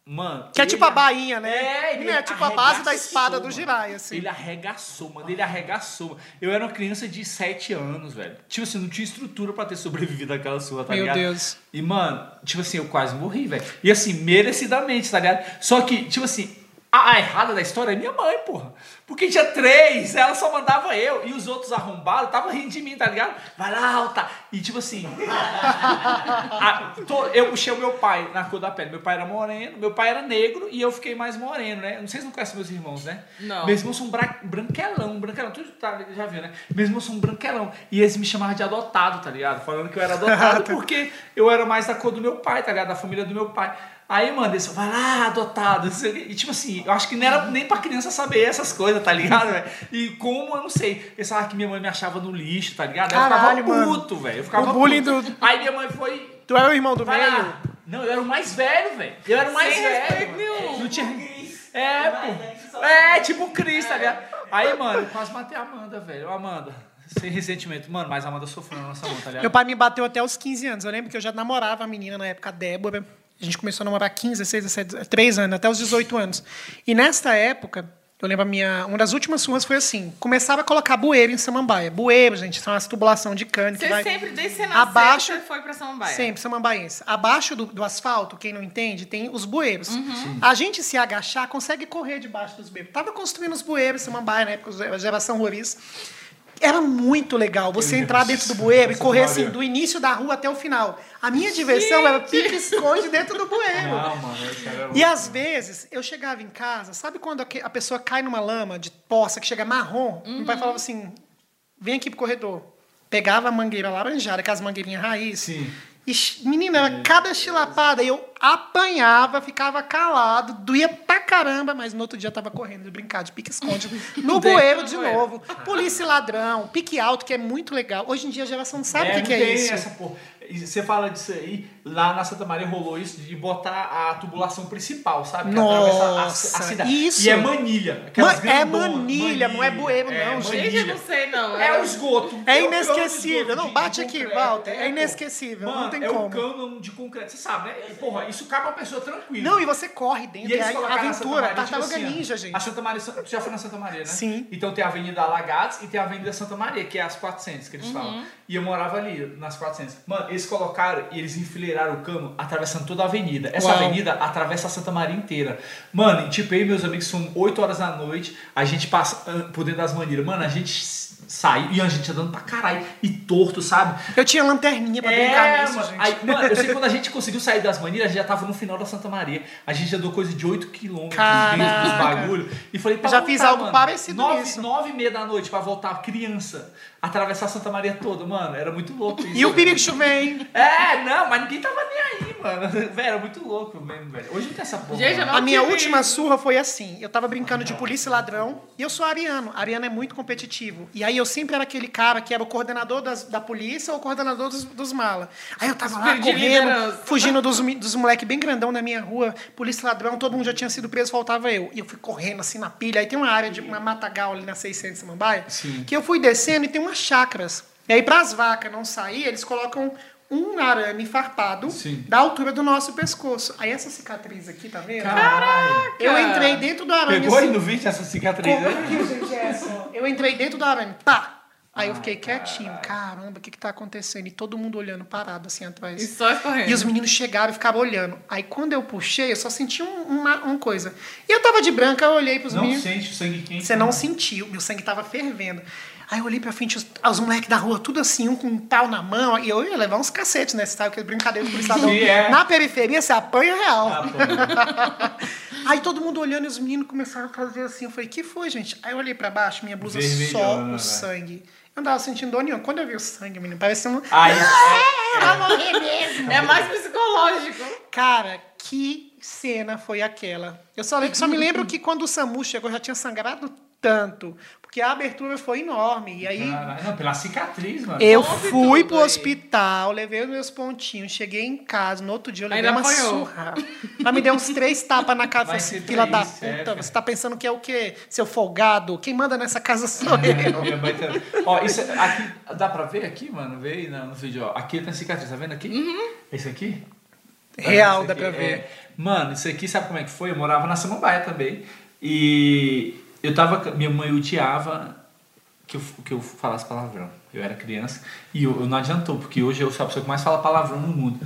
Mano. Que é ele- tipo a bainha, né? É, ele Menino, é tipo a base da espada do mano. Jirai, assim. Ele arregaçou, mano. Ele arregaçou. Eu era uma criança de 7 anos, velho. Tipo assim, não tinha estrutura pra ter sobrevivido àquela surra, tá Meu ligado? Deus. E, mano, tipo assim, eu quase morri, velho. E assim, merecidamente, tá ligado? Só que, tipo assim, a, a errada da história é minha mãe, porra. Porque tinha três, ela só mandava eu. E os outros arrombados estavam rindo de mim, tá ligado? Vai lá, alta. E tipo assim. a- to- eu puxei o meu pai na cor da pele. Meu pai era moreno, meu pai era negro e eu fiquei mais moreno, né? Não sei se não conhecem meus irmãos, né? Não. Meus irmãos são bra branquelão, branquelão. Tu tá, já viu, né? Meus irmãos são branquelão. E eles me chamavam de adotado, tá ligado? Falando que eu era adotado porque eu era mais da cor do meu pai, tá ligado? Da família do meu pai. Aí, mano, falaram, vai lá, adotado. E tipo assim, eu acho que não era nem pra criança saber essas coisas, tá ligado, velho? E como, eu não sei. Eu sabia que minha mãe me achava no lixo, tá ligado? Caralho, eu ficava puto, velho. Eu ficava O bullying puto. do- Aí minha mãe foi. Tu é o irmão do Vai meio? lá. Não, eu era o mais velho, velho. Eu era o mais Sem velho. nenhum. Não tinha. É, pô. É, tipo o Cris, tá ligado? Aí, mano, eu quase matei a Amanda, velho. Amanda, sem ressentimento. Mano, mas a Amanda sofreu na nossa mão, tá ligado? Meu pai me bateu até os 15 anos. Eu lembro que eu já namorava a menina na época, a Débora. A gente começou a namorar 15, 16, 17, 3 anos, até os 18 anos. E nesta época, eu lembro a minha. Uma das últimas suas foi assim: começava a colocar bueiro em Samambaia. Bueiro, gente, são as tubulação de cano. que Você vai... sempre, desde você nasceu, Abaixo- você foi pra Samambaia. Sempre, samambaiense. Abaixo do, do asfalto, quem não entende, tem os bueiros. A gente se agachar, consegue correr debaixo dos bueiros. Tava construindo os bueiros, samambaia, na época, a geração roriz. Era muito legal você entrar dentro do bueiro e correr assim, do início da rua até o final. A minha diversão era pique-esconde dentro do bueiro. Não, mano, era E às vezes eu chegava em casa, sabe quando a pessoa cai numa lama de poça que chega marrom? Meu pai falava assim: vem aqui pro corredor. Pegava a mangueira laranjada, aquelas mangueirinhas raiz. Sim. E, menina, era cada chilapada. Eu apanhava, ficava calado, doía pra caramba, mas no outro dia eu tava correndo de brincar de pique-esconde no bueiro de novo. Polícia e ladrão, pique alto, que é muito legal. Hoje em dia a geração não sabe o que, não que é isso. Essa, porra. E Você fala disso aí, lá na Santa Maria rolou isso de botar a tubulação principal, sabe? Que atravessa a- a, Nossa, cidade. isso. E é manilha. Ma- é grandonas, manilha, não é bueiro, não, gente. Gente, eu não sei, não. É o esgoto. É de inesquecível. esgoto Não, bate aqui, concreto. Walter. É pô. inesquecível, não Mano, tem é como. um cano de concreto, você sabe, né? E, Porra, isso cabe uma pessoa tranquila. Não, e você corre dentro. E eles é a aventura, Maria, tipo tartaruga assim, ó, ninja, gente. A Santa Maria, tu já foi na Santa Maria, né? Sim. Então tem a Avenida Alagados e tem a Avenida Santa Maria, que é as 400 que eles Uhum. falam. E eu morava ali, nas 400. Mano, eles colocaram e eles enfileiraram o cano atravessando toda a avenida. Essa Uau. avenida atravessa a Santa Maria inteira. Mano, e tipo, eu e meus amigos, são 8 horas da noite, a gente passa ah, por dentro das manilhas. Mano, a gente sai e a gente andando pra caralho. E torto, sabe? Eu tinha lanterninha pra brincar nisso, mano. gente. Aí, mano, eu sei que quando a gente conseguiu sair das manilhas, a gente já tava no final da Santa Maria. A gente andou coisa de 8 quilômetros dentro dos bagulho. E falei, pra Eu já voltar, fiz algo mano, parecido nove, nisso. Nove e meia da noite pra voltar criança. Atravessar Santa Maria toda, mano. Era muito louco isso. E o perigo chover, hein? É, não, mas ninguém tava nem aí, mano. Velho, era muito louco mesmo, velho. Hoje não tem essa porra. Gente, A minha última isso. surra foi assim. Eu tava brincando de polícia e ladrão. E eu sou ariano. Ariano é muito competitivo. E aí eu sempre era aquele cara que era o coordenador das- da polícia ou o coordenador dos, dos malas. Aí eu tava lá Espírito de correndo, liderança. fugindo dos, dos moleques bem grandão na minha rua. Polícia e ladrão, todo mundo já tinha sido preso, faltava eu. E eu fui correndo assim na pilha. Aí tem uma área de uma matagal ali na 600 Samambaia. Sim. Que eu fui descendo e tem umas chacras. E aí, para as vacas não sair, eles colocam um arame farpado Sim. da altura do nosso pescoço. Aí essa cicatriz aqui, tá vendo? Caralho. Eu entrei dentro do arame. Pegou aí assim, no vídeo essa cicatriz, como né? aqui, gente, é essa? Eu entrei dentro do arame, pá! Aí eu fiquei quietinho. Caramba, o que que tá acontecendo? E todo mundo olhando parado assim E atrás. só escorrendo. E os meninos chegaram e ficavam olhando. Aí quando eu puxei, eu só senti um- uma, uma coisa. E eu tava de branca, eu olhei pros Não meninos. sente o sangue quente. Você não sentiu, meu sangue tava fervendo. Aí eu olhei pra frente, os, os moleques da rua, tudo assim, um com um tal na mão, e eu ia levar uns cacetes nesse tal, que é brincadeira do policial. É. Na periferia, você apanha real. Ah. Aí todo mundo olhando e os meninos começaram a fazer assim. Eu falei, que foi, gente? Aí eu olhei pra baixo, minha blusa só Vermelhona, o né? sangue. Eu não tava sentindo dor nenhuma. Quando eu vi o sangue, menino, parecia um. Aí, Vai morrer mesmo. É mais psicológico. Cara, que cena foi aquela? Eu só, lembro- só me lembro que quando o SAMU chegou, já tinha sangrado tanto. Porque a abertura foi enorme. E aí Caralho, não, pela cicatriz, mano. eu Houve fui pro aí. hospital, levei os meus pontinhos, cheguei em casa, no outro dia eu levei Ainda uma apanhou. surra. Ela me deu uns três tapas na cara. Assim, fila da puta, é, você tá pensando que é o quê? Seu folgado? Quem manda nessa casa sou eu. também. Ó, isso é- aqui, dá pra ver aqui, mano? Vê aí no, no vídeo, ó. Aqui tem cicatriz, tá vendo aqui? Esse aqui? Tá Real, esse dá aqui? pra ver. É. Mano, isso aqui, sabe como é que foi? Eu morava na Samambaia também. E eu tava. Minha mãe odiava que eu, que eu falasse palavrão. Eu era criança. E eu, eu não adiantou, porque hoje eu sou a pessoa que mais fala palavrão no mundo.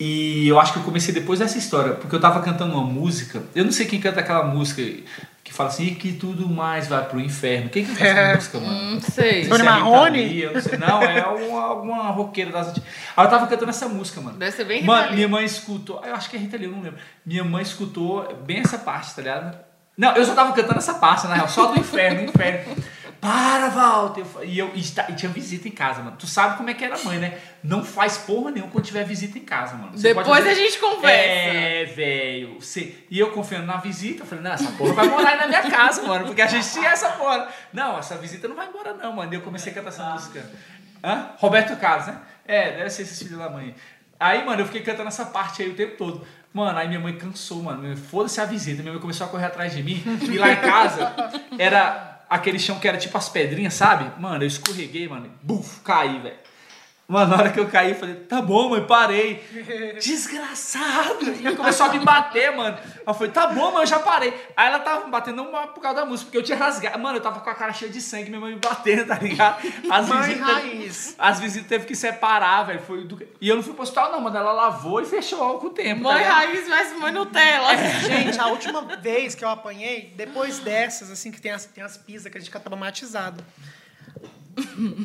E eu acho que eu comecei depois dessa história, porque eu tava cantando uma música. Eu não sei quem canta aquela música que fala assim, e que tudo mais vai pro inferno. Quem que canta essa É. música, mano? Não sei. Bruno Se é Rita Marrone? Não sei. Não, é uma, alguma roqueira das antigas. Aí eu tava cantando essa música, mano. Deve ser bem Mano, minha mãe escutou. Eu acho que é Rita Lee, eu não lembro. Minha mãe escutou bem essa parte, tá ligado? Não, eu só tava cantando essa parte, na real, só do inferno, inferno. Para, Walter! E, eu, e, e tinha visita em casa, mano. Tu sabe como é que era a mãe, né? Não faz porra nenhuma quando tiver visita em casa, mano. Você Depois pode a gente conversa. É, velho. Você- E eu confiando na visita, eu falei, não, essa porra vai morar aí na minha casa, mano. Porque a gente tinha essa porra. Não, essa visita não vai embora, não, mano. E eu comecei a cantar essa música. Hã? Roberto Carlos, né? É, deve ser esses filhos da mãe. Aí, mano, eu fiquei cantando essa parte aí o tempo todo. Mano, aí minha mãe cansou, mano. Foda-se a visita. Minha mãe começou a correr atrás de mim. E lá em casa era aquele chão que era tipo as pedrinhas, sabe? Mano, eu escorreguei, mano. Buf, caí, velho. Mano, na hora que eu caí, eu falei, tá bom, mãe, parei. Desgraçado! E ela começou a me bater, mano. Eu falei, tá bom, mãe, eu já parei. Aí ela tava me batendo não por causa da música, porque eu tinha rasgado. Mano, eu tava com a cara cheia de sangue, minha mãe me batendo, tá ligado? As Mãe visitas, raiz. as visitas teve que separar, velho. Foi do... E eu não fui pro hospital, não, mano. Ela lavou e fechou com o tempo. tá Mãe ligado? raiz versus mãe Nutella. Gente, a última vez que eu apanhei, depois dessas, assim, que tem as, tem as pizzas que a gente fica traumatizado.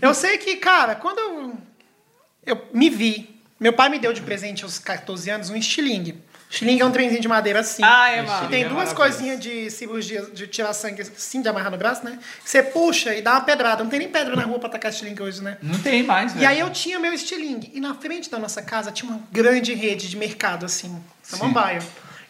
Eu sei que, cara, quando eu, eu me vi, meu pai me deu de presente aos 14 anos um estilingue. Estilingue é um trenzinho de madeira assim. Ah, é, mano. que tem é duas maravilhoso. coisinhas de cirurgia, de tirar sangue assim, de amarrar no braço, né? Você puxa e dá uma pedrada. Não tem nem pedra na rua pra tacar estilingue hoje, né? Não tem mais, velho. E aí eu tinha meu estilingue. E na frente da nossa casa tinha uma grande rede de mercado, assim, Samambaia.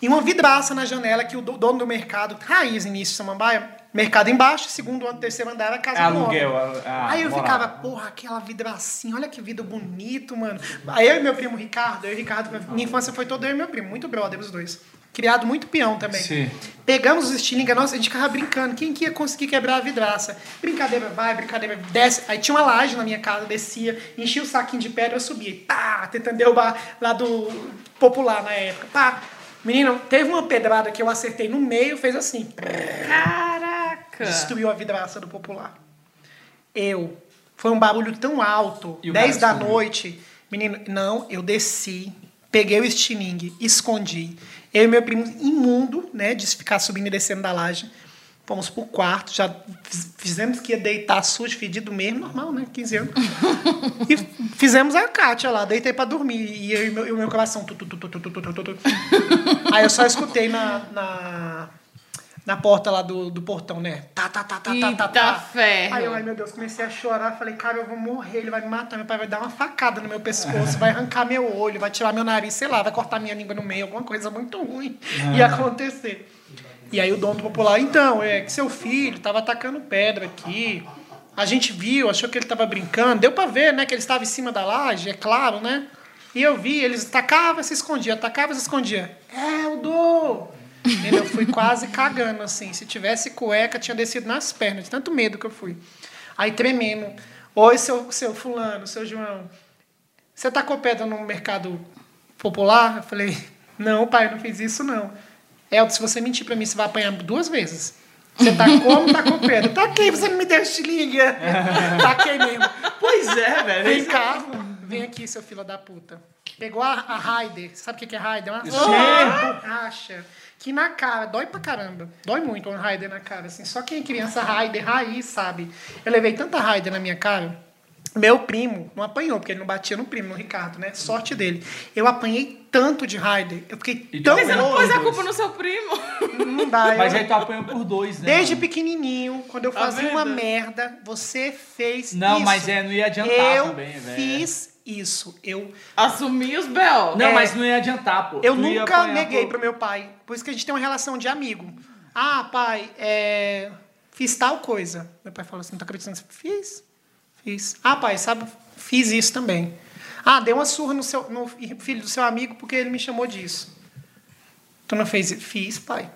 E uma vidraça na janela que o do- dono do mercado, raiz início de Samambaia, mercado embaixo, segundo ano, terceiro andar era casa É do homem. aluguel. a- a Aí eu ficava, porra, aquela vidracinha, olha que vidro bonito, mano. Aí eu e meu primo Ricardo, eu e o Ricardo, minha infância foi toda eu e meu primo, muito brother os dois. Criado muito peão também. Sim. Pegamos os estilingas, nossa, a gente ficava brincando. Quem que ia conseguir quebrar a vidraça? Brincadeira vai, brincadeira desce. Aí tinha uma laje na minha casa, descia, enchia o saquinho de pedra, eu subia. Pá, tentando derrubar lá do popular na época. Pá. Menino, teve uma pedrada que eu acertei no meio, fez assim. Caraca. Destruiu a vidraça do popular. Eu. Foi um barulho tão alto, E o 10 cara da noite. Menino, não, eu desci, peguei o estilingue, escondi. Eu e meu primo, imundo, né, de ficar subindo e descendo da laje. Fomos pro quarto, já fizemos que ia deitar sujo, fedido mesmo, normal, né? 15 anos. e fizemos a Kátia lá, deitei pra dormir. E eu, meu, o meu coração. Tu, tu, tu, tu, Aí eu só escutei na, na, na porta lá do, do portão, né? Tá, tá, tá, tá, tá, tá, tá. Ferro. Aí eu, ai meu Deus, comecei a chorar. Falei, cara, eu vou morrer, ele vai me matar, meu pai vai dar uma facada no meu pescoço, vai arrancar meu olho, vai tirar meu nariz, sei lá, vai cortar minha língua no meio, alguma coisa muito ruim ah. ia acontecer. E aí o dono do popular, então, é que seu filho tava atacando pedra aqui. A gente viu, achou que ele tava brincando. Deu pra ver, né, que ele estava em cima da laje, é claro, né? E eu vi, eles atacavam, se escondia, atacavam, se escondia. É, o do. Eu fui quase cagando, assim. Se tivesse cueca, tinha descido nas pernas, de tanto medo que eu fui. Aí tremendo. Oi, seu, seu fulano, seu João. Você tacou pedra no mercado popular? Eu falei, não, pai, não fiz isso, não. Elton, se você mentir pra mim, você vai apanhar duas vezes. Você tacou ou não tacou pedra? Taquei, você não me deu estilinga. Taquei mesmo. Pois é, velho. Vem cá, vem aqui, seu filho da puta. Pegou a, a Raider. Sabe o que é Raider? É uma uma borracha. Que na cara, dói pra caramba. Dói muito uma Raider na cara. Assim. Só quem é criança Raider, raiz, sabe? Eu levei tanta Raider na minha cara. Meu primo não apanhou, porque ele não batia no primo, no Ricardo, né? Sorte dele. Eu apanhei tanto de Raider. Eu fiquei E tão Mas você não pôs a culpa no seu primo. Não dá. Mas eu- aí tu apanhou por dois, né? Desde pequenininho, quando eu Tá fazia uma merda, você fez Não, isso. mas é, não ia adiantar eu também, velho. fiz isso. Eu, Assumir os B.O. Não, É. mas não ia adiantar, pô. eu Tu nunca neguei por- pro meu pai. Por isso que a gente tem uma relação de amigo. Ah, pai, é... fiz tal coisa. Meu pai falou assim, não tô acreditando. Fiz, fiz. Ah, pai, sabe, fiz isso também. Ah, dei uma surra no, seu, no filho do seu amigo porque ele me chamou disso. Tu não fez isso? Fiz, pai.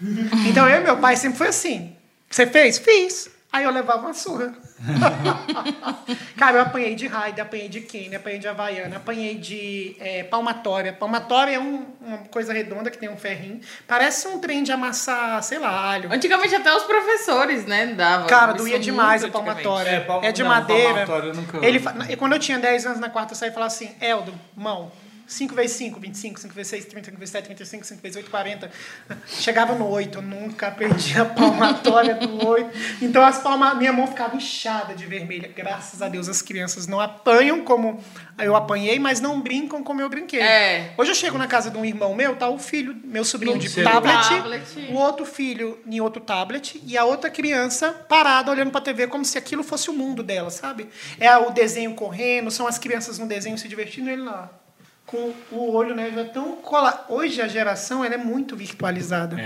então eu e meu pai sempre foi assim. Você fez? Fiz. Aí eu levava uma surra. Cara, eu apanhei de raida, apanhei de Kenny, apanhei de Havaiana, apanhei de é, palmatória. Palmatória é um, uma coisa redonda que tem um ferrinho. Parece um trem de amassar, sei lá, alho. Antigamente até os professores, né, davam. Cara, Isso doía demais a palmatória. É, pal- É, de não, madeira. palmatória eu nunca- Ele, fa- e quando eu tinha 10 anos na quarta eu falava assim, Eldo, mão, 5 vezes 5, 25, 5 vezes 6, 30, 5 vezes 7, 35, 5 vezes 8, 40. Chegava no 8, eu nunca perdi a palmatória do 8. Então as palmas, minha mão ficava inchada de vermelha. Graças a Deus as crianças não apanham como eu apanhei, mas não brincam como eu brinquei. É. Hoje eu chego na casa de um irmão meu, tá o filho, meu sobrinho de tablet, Tablet. o outro filho em outro tablet e a outra criança parada olhando pra TV como se aquilo fosse o mundo dela, sabe? É o desenho correndo, são as crianças no desenho se divertindo, ele lá com o olho, né, já tão cola. Hoje a geração ela é muito virtualizada.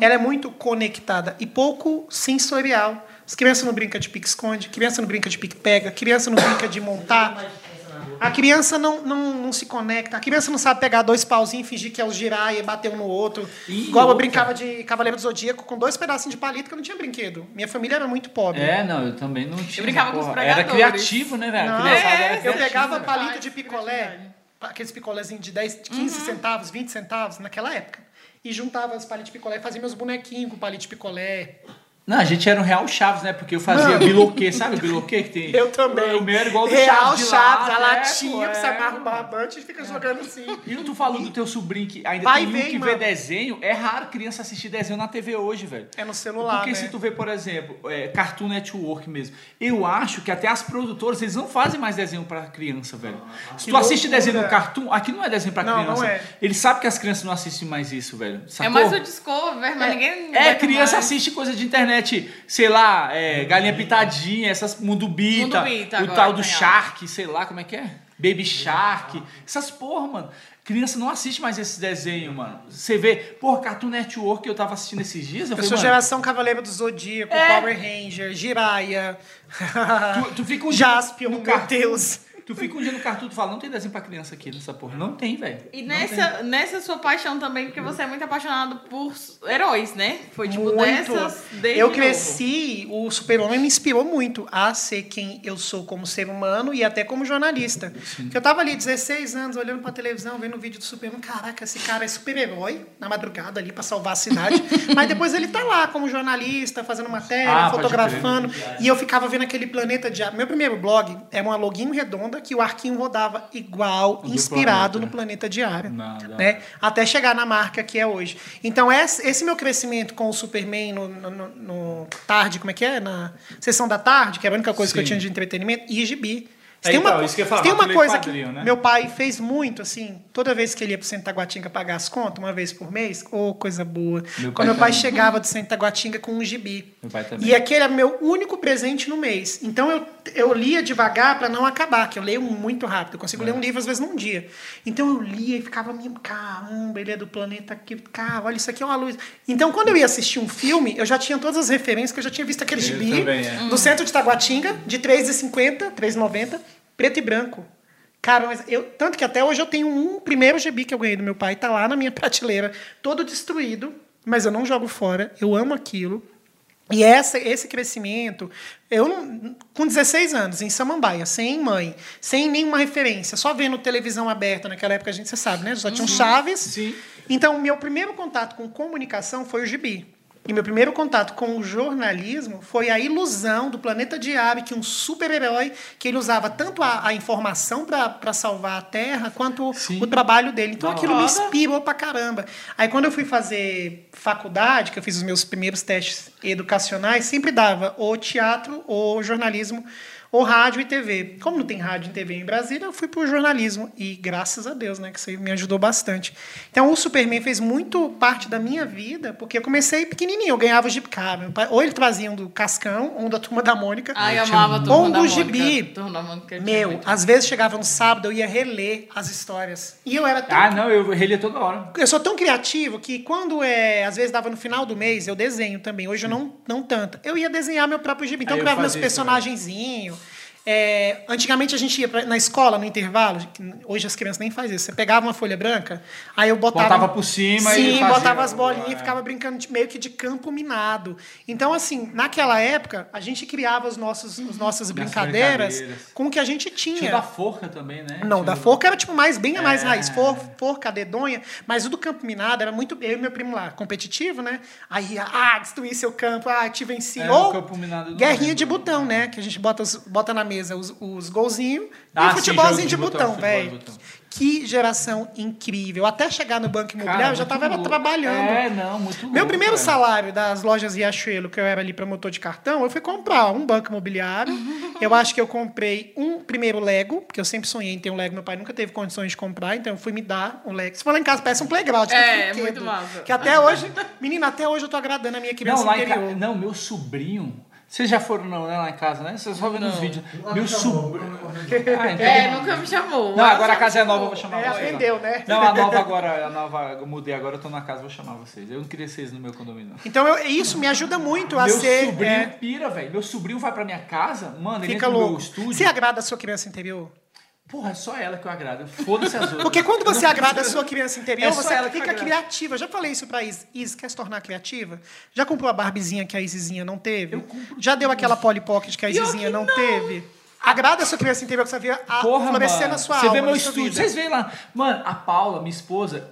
Ela é muito conectada e pouco sensorial. As crianças não brincam de pique-esconde, criança não brinca de pique-pega, criança não brinca de montar. A criança não, não, não se conecta. A criança não sabe pegar dois pauzinhos e fingir que é o girar e bater um no outro. E Igual eu outra. brincava de Cavaleiro do Zodíaco com dois pedacinhos de palito que eu não tinha brinquedo. Minha família era muito pobre. É, não, eu também não tinha. brincava com os porra. pregadores. Era criativo, né, velho? É, era eu pegava palito de picolé, criatividade. Aqueles picolézinhos de 10, 15 centavos, 20 centavos, naquela época. E juntava os palitos de picolé, fazia meus bonequinhos com palito de picolé. Não, a gente era um Real Chaves, né? Porque eu fazia Mano. biloquê, sabe o biloquê que tem? Eu também. O meu era igual do Real Chaves Chaves, lata, a é, latinha, que você é. amarra o barbante e fica jogando assim. E tu falou do teu sobrinho que ainda Vai tem um ver, que mano. vê desenho. É raro criança assistir desenho na TV hoje, velho. É no celular, Porque né? se tu vê, por exemplo, é, Cartoon Network mesmo, eu acho que até as produtoras, eles não fazem mais desenho pra criança, velho. Se Que tu assiste loucura. desenho no Cartoon, aqui não é desenho pra Não, não criança. é. Eles sabem que as crianças não assistem mais isso, velho. É Sacou? mais o Discover, mas ninguém. É, criança mais. assiste coisa de internet, sei lá, é, galinha pitadinha, essas mundo bita, Mundo Bita o agora, tal do Shark, sei lá como é que é? Baby Shark, essas porra, mano. Criança não assiste mais esses desenhos, mano. Você vê, porra, Cartoon Network que eu tava assistindo esses dias, eu, Eu falei, sou mano, geração Cavaleiro do Zodíaco, É. Power Ranger, Jiraya, tu, tu fica um Jaspion, meu Deus. Tu fica um dia no Cartoon e fala, não tem desenho pra criança aqui nessa porra. Não tem, velho. E nessa, nessa sua paixão também, porque você é muito apaixonado por heróis, né? Foi tipo muito. dessas desde eu novo. cresci, o Super-Homem me inspirou muito a ser quem eu sou como ser humano e até como jornalista. Porque eu tava ali 16 anos olhando pra televisão, vendo o vídeo do Superman, caraca, esse cara é super-herói na madrugada ali pra salvar a cidade. Mas depois ele tá lá como jornalista, fazendo matéria, Ah, fotografando. E eu ficava vendo aquele planeta de ar. Meu primeiro blog era uma login redonda que o arquinho rodava igual, inspirado planeta. no planeta diário. Não. Né? Até chegar na marca que é hoje. Então, esse, esse meu crescimento com o Superman no, no, no- tarde, como é que é? Na sessão da tarde, que era a única coisa que eu Sim. tinha de entretenimento, e gibi. É, tem uma, então, isso que eu falar, tem uma coisa que né? meu pai fez muito, assim, toda vez que ele ia pro Santa Guatinga pagar as contas, uma vez por mês, ô, coisa boa. Meu Quando pai meu pai também. chegava do Santa Guatinga com um gibi. Meu pai também. E aquele era meu único presente no mês. Então eu, eu lia devagar para não acabar, que eu leio muito rápido. Eu consigo É. ler um livro às vezes num dia. Então eu lia e ficava caramba, ele é do planeta aqui, cara, olha, isso aqui é uma luz. Então quando eu ia assistir um filme, eu já tinha todas as referências, que eu já tinha visto aquele Eu gibi também, é. do centro de Taguatinga, de R$ 3,50, R$ 3,90, preto e branco. Cara, mas eu, tanto que até hoje eu tenho um primeiro gibi que eu ganhei do meu pai, tá lá na minha prateleira, todo destruído, mas eu não jogo fora, eu amo aquilo. E essa, esse crescimento, eu com 16 anos, em Samambaia, sem mãe, sem nenhuma referência, só vendo televisão aberta naquela época, a gente você sabe, né? Só tinha um Chaves. Sim. Então, meu primeiro contato com comunicação foi o gibi. E meu primeiro contato com o jornalismo foi a ilusão do planeta Diário, que um super-herói, que ele usava tanto a, a informação para salvar a Terra, quanto Sim. o trabalho dele. Então aquilo me inspirou pra caramba. Aí quando eu fui fazer faculdade, que eu fiz os meus primeiros testes educacionais, sempre dava ou teatro ou jornalismo ou rádio e TV. Como não tem rádio e TV em Brasília, eu fui pro jornalismo. E graças a Deus, né? Que isso me ajudou bastante. Então o Superman fez muito parte da minha vida, porque eu comecei pequenininho, eu ganhava o pai- Ou ele trazia um do Cascão, ou um da Turma da Mônica. Ai, eu amava a um Turma bom da do gibi. Meu, às vezes chegava no sábado, eu ia reler as histórias. E eu era tão Ah, não, eu relia toda hora. eu sou tão criativo que quando é, às vezes dava no final do mês, eu desenho também. Hoje eu não, não tanto. Eu ia desenhar meu próprio gibi. Então Aí eu criava meus isso personagenzinhos. É, antigamente a gente ia pra- na escola, no intervalo. Hoje as crianças nem fazem isso. Você pegava uma folha branca, aí eu botava. Botava por cima e Sim, botava as bolinhas e é. ficava brincando de- meio que de campo minado. Então, assim, naquela época, a gente criava os nossos, as nossas brincadeiras, brincadeiras. com o que a gente tinha. Tinha da forca também, né? Não, Tinha da forca era tipo mais, bem a mais É. raiz. For, forca, dedonha. Mas o do campo minado era muito. Eu e meu primo lá, competitivo, né? Aí, ah, destruí seu campo, ah, te venci. É, o Ou guerrinha de botão, né? Que a gente bota, bota na mesa os, os golzinhos Ah, e o futebolzinho de, de botão, velho. Que geração incrível. Até chegar no banco imobiliário, eu já muito tava louco. trabalhando. É, não, muito louco. Meu primeiro cara. salário das lojas Riachuelo, que eu era ali promotor de cartão, eu fui comprar um banco imobiliário. eu acho que eu comprei um primeiro Lego, porque eu sempre sonhei em ter um Lego. Meu pai nunca teve condições de comprar, então eu fui me dar um Lego. Se for lá em casa, parece um playground. É, tanto é muito massa. Que até hoje, menina, até hoje eu tô agradando a minha criança Não, em interior. casa. Não, meu sobrinho. Vocês já foram não, né, lá em casa, né? Vocês só vendo os vídeos. Meu sobrinho. Ah, então- É, nunca me chamou. Não, agora a casa é nova, eu vou chamar É, vocês. aprendeu, né? Não, a nova agora, a nova, eu mudei agora, eu tô na casa, vou chamar vocês. Eu não queria vocês no meu condomínio. não. Então eu- isso me ajuda muito a Meu ser. sobrinho é, pira, velho. Meu sobrinho vai pra minha casa, mano, ele fica entra no meu louco. estúdio. Você agrada a sua criança interior? Porra, é só ela que eu agrado. Foda-se as outras. Porque quando você agrada a sua criança interior, É você fica criativa. Eu já falei isso pra Is. Is, quer se tornar criativa? Já comprou a Barbizinha que a Isizinha não teve? Já deu aquela Polly Pocket que a Isizinha não, não. teve? Agrada a sua criança interior que você vê a Porra, florescer mano. na sua Você alma, vê meu estúdio. vida. Vocês veem lá. Mano, a Paula, minha esposa,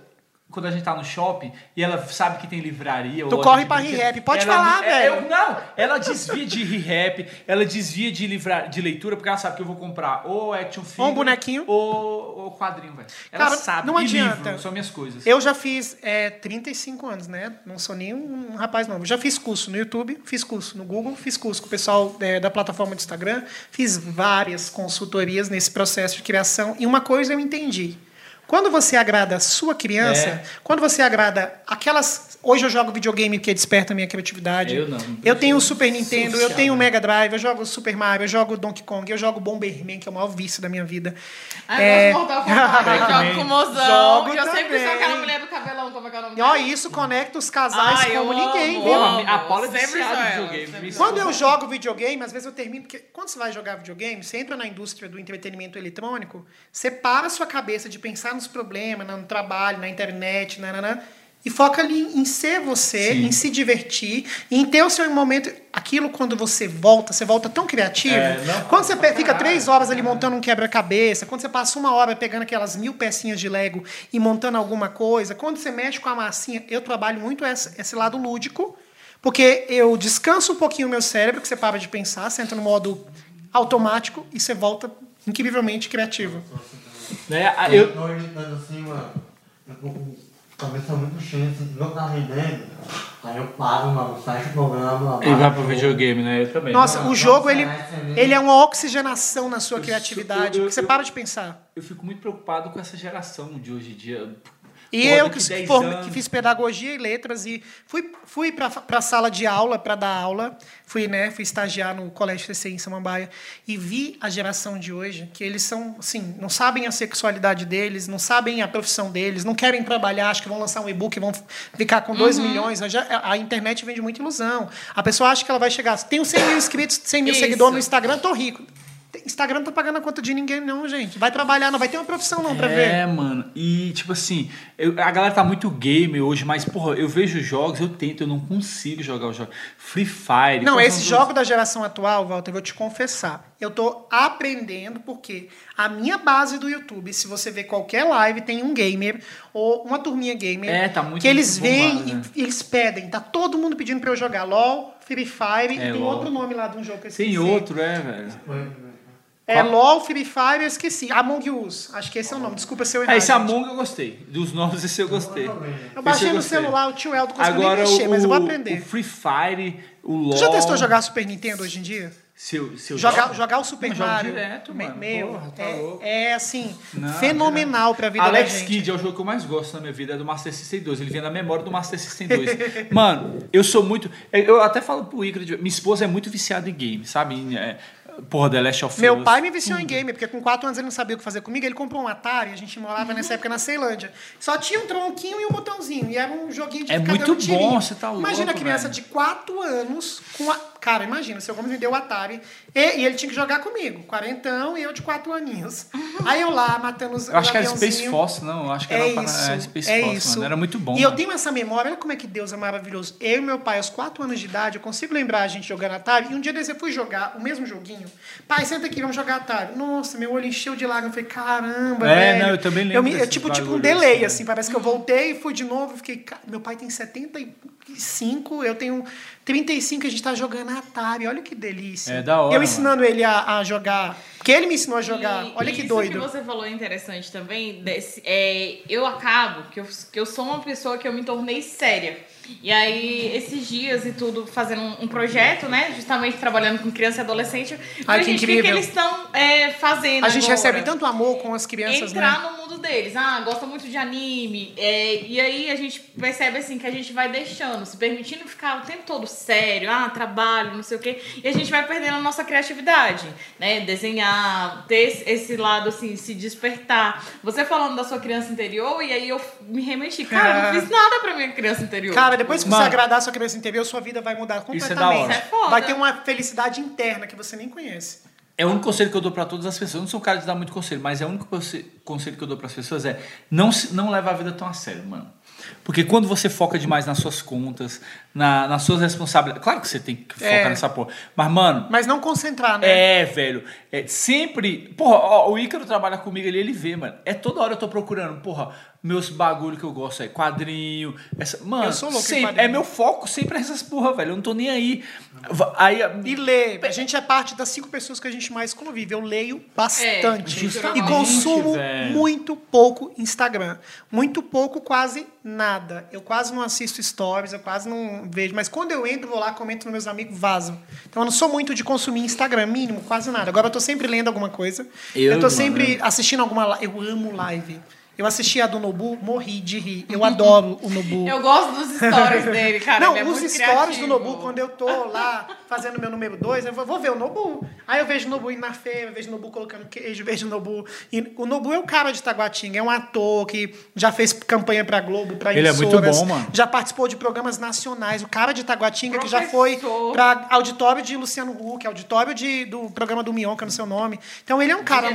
quando a gente tá no shopping e ela sabe que tem livraria. Tu ou corre pra ReHap. Pode ela- falar, é, velho. não, ela desvia de ReHap, ela desvia de, livra, de leitura, porque ela sabe que eu vou comprar ou action figure. Ou um bonequinho. Ou, ou quadrinho, velho. Ela Cara, sabe. não adianta. livro, são minhas coisas. Eu já fiz é, 35 anos, né? Não sou nem um rapaz novo. Já fiz curso no YouTube, fiz curso no Google, fiz curso com o pessoal é, da plataforma do Instagram, fiz várias consultorias nesse processo de criação. E uma coisa eu entendi. Quando você agrada a sua criança, É. quando você agrada aquelas. Hoje eu jogo videogame porque desperta a minha criatividade. Eu não, não Eu tenho o. Super Nintendo, eu Social, tenho o né? Mega Drive, eu jogo Super Mario, eu jogo Donkey Kong, eu jogo Bomberman, que é o maior vício da minha vida. Ai, É. eu gosto de Mortal Kombat, eu jogo com o mozão. Jogo eu sempre também. sou aquela mulher do cabelão, como é que é o nome E ó, dela? isso conecta os casais Ai, eu como ninguém, amo, viu? amo. A Paula é Sempre videogame. sempre Quando eu jogo videogame, às vezes eu termino, porque quando você vai jogar videogame, você entra na indústria do entretenimento eletrônico, você para a sua cabeça de pensar nos problemas, no trabalho, na internet, nananã, e foca ali em ser você, Sim. em se divertir, em ter o seu momento. Aquilo quando você volta, você volta tão criativo. É, não, quando você fica caralho. três horas ali montando um quebra-cabeça, quando você passa uma hora pegando aquelas mil pecinhas de Lego e montando alguma coisa, quando você mexe com a massinha, eu trabalho muito esse, esse lado lúdico, porque eu descanso um pouquinho o meu cérebro, que você para de pensar, você entra no modo automático e você volta incrivelmente criativo. Né, a- Eu tô editando assim, mano. Eu tô com a cabeça muito cheia, assim, não tá rendendo. Aí eu paro, mano, fecho o programa. ele vai pro videogame, né? Eu também. Nossa, o jogo, ele, ali. ele é uma oxigenação na sua Eu- criatividade, eu- porque você eu- para de pensar. Eu fico muito preocupado com essa geração de hoje em dia. E eu que, 10 form- que fiz pedagogia e letras e fui, fui para a sala de aula para dar aula, fui, né, fui estagiar no Colégio CC em Samambaia e vi a geração de hoje, que eles são, assim, não sabem a sexualidade deles, não sabem a profissão deles, não querem trabalhar, acho que vão lançar um e-book vão ficar com 2 milhões. Já- a internet vende muita ilusão. A pessoa acha que ela vai chegar, tenho 100 mil inscritos, 100 mil Isso. seguidores no Instagram, tô rico. Instagram não tá pagando a conta de ninguém, não, gente. Vai trabalhar, não vai ter uma profissão, não, pra ver. É, mano. E, tipo assim, eu- a galera tá muito gamer hoje, mas, porra, eu vejo jogos, eu tento, eu não consigo jogar os jogos. Free Fire. Não, esse jogo da geração atual, Walter, eu vou te confessar. Eu tô aprendendo porque a minha base do YouTube, se você ver qualquer live, tem um gamer ou uma turminha gamer É, tá muito que eles vêm né? e eles pedem. Tá todo mundo pedindo pra eu jogar LOL, Free Fire, É, e tem LOL. outro nome lá de um jogo que eu esqueci. Tem outro, é, velho. É LOL, Free Fire, eu esqueci. Among Us. Acho que esse é o nome. Desculpa se eu errar. É, esse. Among eu gostei. Dos novos, esse eu gostei. Eu baixei no gostei. celular, o tio Eldo conseguiu Agora, nem mexer, o, mas eu vou aprender. o Free Fire, o LoL... Tu já testou jogar Super Nintendo hoje em dia? Se eu, se eu Jogar, jogo- jogar o Super Não, Mario. direto, mano. Meu, Porra, tá é, louco. é, assim, Não, fenomenal pra vida Alex da gente. Kidd é o jogo que eu mais gosto na minha vida, é do Master System 2. Ele vem na memória do Master System 2. Mano, eu sou muito. Eu até falo pro Igor, minha esposa é muito viciada em game, sabe? Porra, The Last of Meu Us, pai me viciou em tudo. game, porque com 4 anos ele não sabia o que fazer comigo. Ele comprou um Atari, a gente morava nessa época na Ceilândia. Só tinha um tronquinho e um botãozinho. E era um joguinho de É ficar muito dando tirinho. bom, você tá Imagina louco, a criança velho. de 4 anos com a. Cara, imagina, seu Gomes me deu o Atari e, e ele tinha que jogar comigo. Quarentão e eu de 4 aninhos. Aí eu lá, matando os Eu acho que era. Space Force, não. Eu acho que era É isso, é Space é Force, isso. mano. Era muito bom. E eu mano. tenho essa memória, olha como é que Deus é maravilhoso. Eu e meu pai, aos 4 anos de idade, eu consigo lembrar a gente jogando Atari. E um dia desse eu fui jogar o mesmo joguinho. Pai, senta aqui, vamos jogar Atari. Nossa, meu olho encheu de lágrimas. Eu falei, caramba, É, velho. não, eu também lembro Eu, me- eu, desses tipo, tipo um delay, assim. assim. Parece que eu voltei, fui de novo. Fiquei, "Ca- meu pai tem 75, eu tenho 35, a gente tá jogando Atari. Olha que delícia. É da hora, Eu mano. ensinando ele a, a jogar. Porque ele me ensinou a jogar. E- Olha e que isso doido. que você falou é interessante também. desse- é, eu acabo, que eu, que eu sou uma pessoa que eu me tornei séria. E aí, esses dias e tudo, fazendo um, um projeto, né? Justamente trabalhando com criança e adolescente. Ai, que gente, o que, que incrível. eles estão é, fazendo A gente agora. recebe tanto amor com as crianças, entrar né? no mundo deles. Ah, gosta muito de anime. É, e aí a gente percebe assim que a gente vai deixando, se permitindo ficar o tempo todo sério, ah, trabalho, não sei o quê. E a gente vai perdendo a nossa criatividade, né? Desenhar, ter esse- lado assim, se despertar. Você falando da sua criança interior, e aí eu me remeti. Cara, eu não fiz nada pra minha criança interior. Cara, depois que Mano. você agradar a sua criança interior, sua vida vai mudar Isso é completamente. da hora. Isso é foda. Vai ter uma felicidade interna que você nem conhece. É o único conselho que eu dou pra todas as pessoas. Eu não sou um cara de dar muito conselho, mas é o único conse- conselho que eu dou pras pessoas é não, se- não leva a vida tão a sério, mano. Porque quando você foca demais nas suas contas, na, nas suas responsabilidades. Claro que você tem que focar É. nessa porra. Mas, mano, Mas não concentrar, né? é, velho. É, sempre. Porra, ó, o Ícaro trabalha comigo ali, ele vê, mano. É toda hora eu tô procurando, porra, meus bagulho que eu gosto aí, quadrinho. Essa, mano, Eu sou louco em sempre, é meu foco sempre é essas porra, velho. Eu não tô nem aí. Aí, E ler. A gente é parte das cinco pessoas que a gente mais convive. Eu leio bastante. É, e consumo velho. muito pouco Instagram. Muito pouco, quase nada. Eu quase não assisto stories, eu quase não vejo. Mas quando eu entro, vou lá, comento nos meus amigos, vazo. Então eu não sou muito de consumir Instagram, mínimo, quase nada. Agora eu tô sempre lendo alguma coisa. Eu, Eu, tô mano, sempre assistindo alguma live. Eu amo live. Eu assisti a do Nobu, morri de rir. Eu adoro o Nobu. Eu gosto dos stories dele, cara. Não, é os stories do criativo. Nobu, quando eu tô lá fazendo meu número 2, eu vou, vou ver o Nobu. Aí eu vejo o Nobu indo na feira, eu vejo o Nobu colocando queijo, vejo o Nobu. E o Nobu é o cara de Taguatinga, é um ator que já fez campanha pra Globo, pra Ele é muito emissoras, bom, mano. Já participou de programas nacionais. O cara de Taguatinga que já foi pra auditório de Luciano Huck, auditório de, do programa do Mion, que é no seu nome. Então ele é um cara.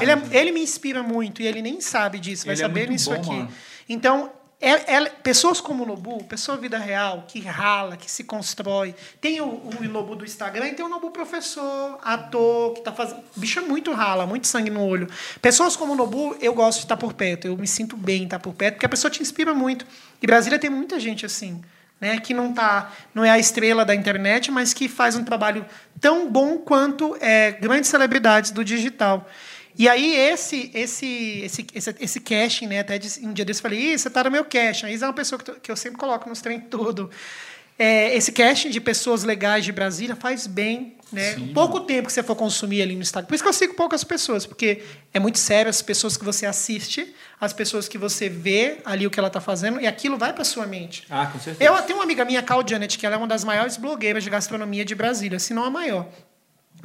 Ele, é- ele me inspira muito e ele nem sabe disso, vai Ele é saber muito nisso bom, aqui. mano. Então, é- é- pessoas como o Nobu, pessoa vida real, que rala, que se constrói. Tem o, o do Instagram e tem o Nobu professor, ator, que tá fazendo. Bicho é muito rala, muito sangue no olho. Pessoas como o Nobu, eu gosto de estar por perto. Eu me sinto bem em estar por perto, porque a pessoa te inspira muito. E Brasília tem muita gente assim. Né, que não tá, não é a estrela da internet, mas que faz um trabalho tão bom quanto é, grandes celebridades do digital. E aí, esse esse esse esse, esse casting, né? Até um dia desse eu falei, Ih, você tá no meu casting. A Isa é uma pessoa que, que eu sempre coloco nos trem tudo. É, esse casting de pessoas legais de Brasília faz bem, né? Sim, pouco tempo que você for consumir ali no Instagram. Por isso que eu sigo poucas pessoas, porque é muito sério as pessoas que você assiste, as pessoas que você vê ali o que ela está fazendo, e aquilo vai para sua mente. Ah, com certeza. Eu tenho uma amiga minha, Cal Janet, que ela é uma das maiores blogueiras de gastronomia de Brasília, se não a maior.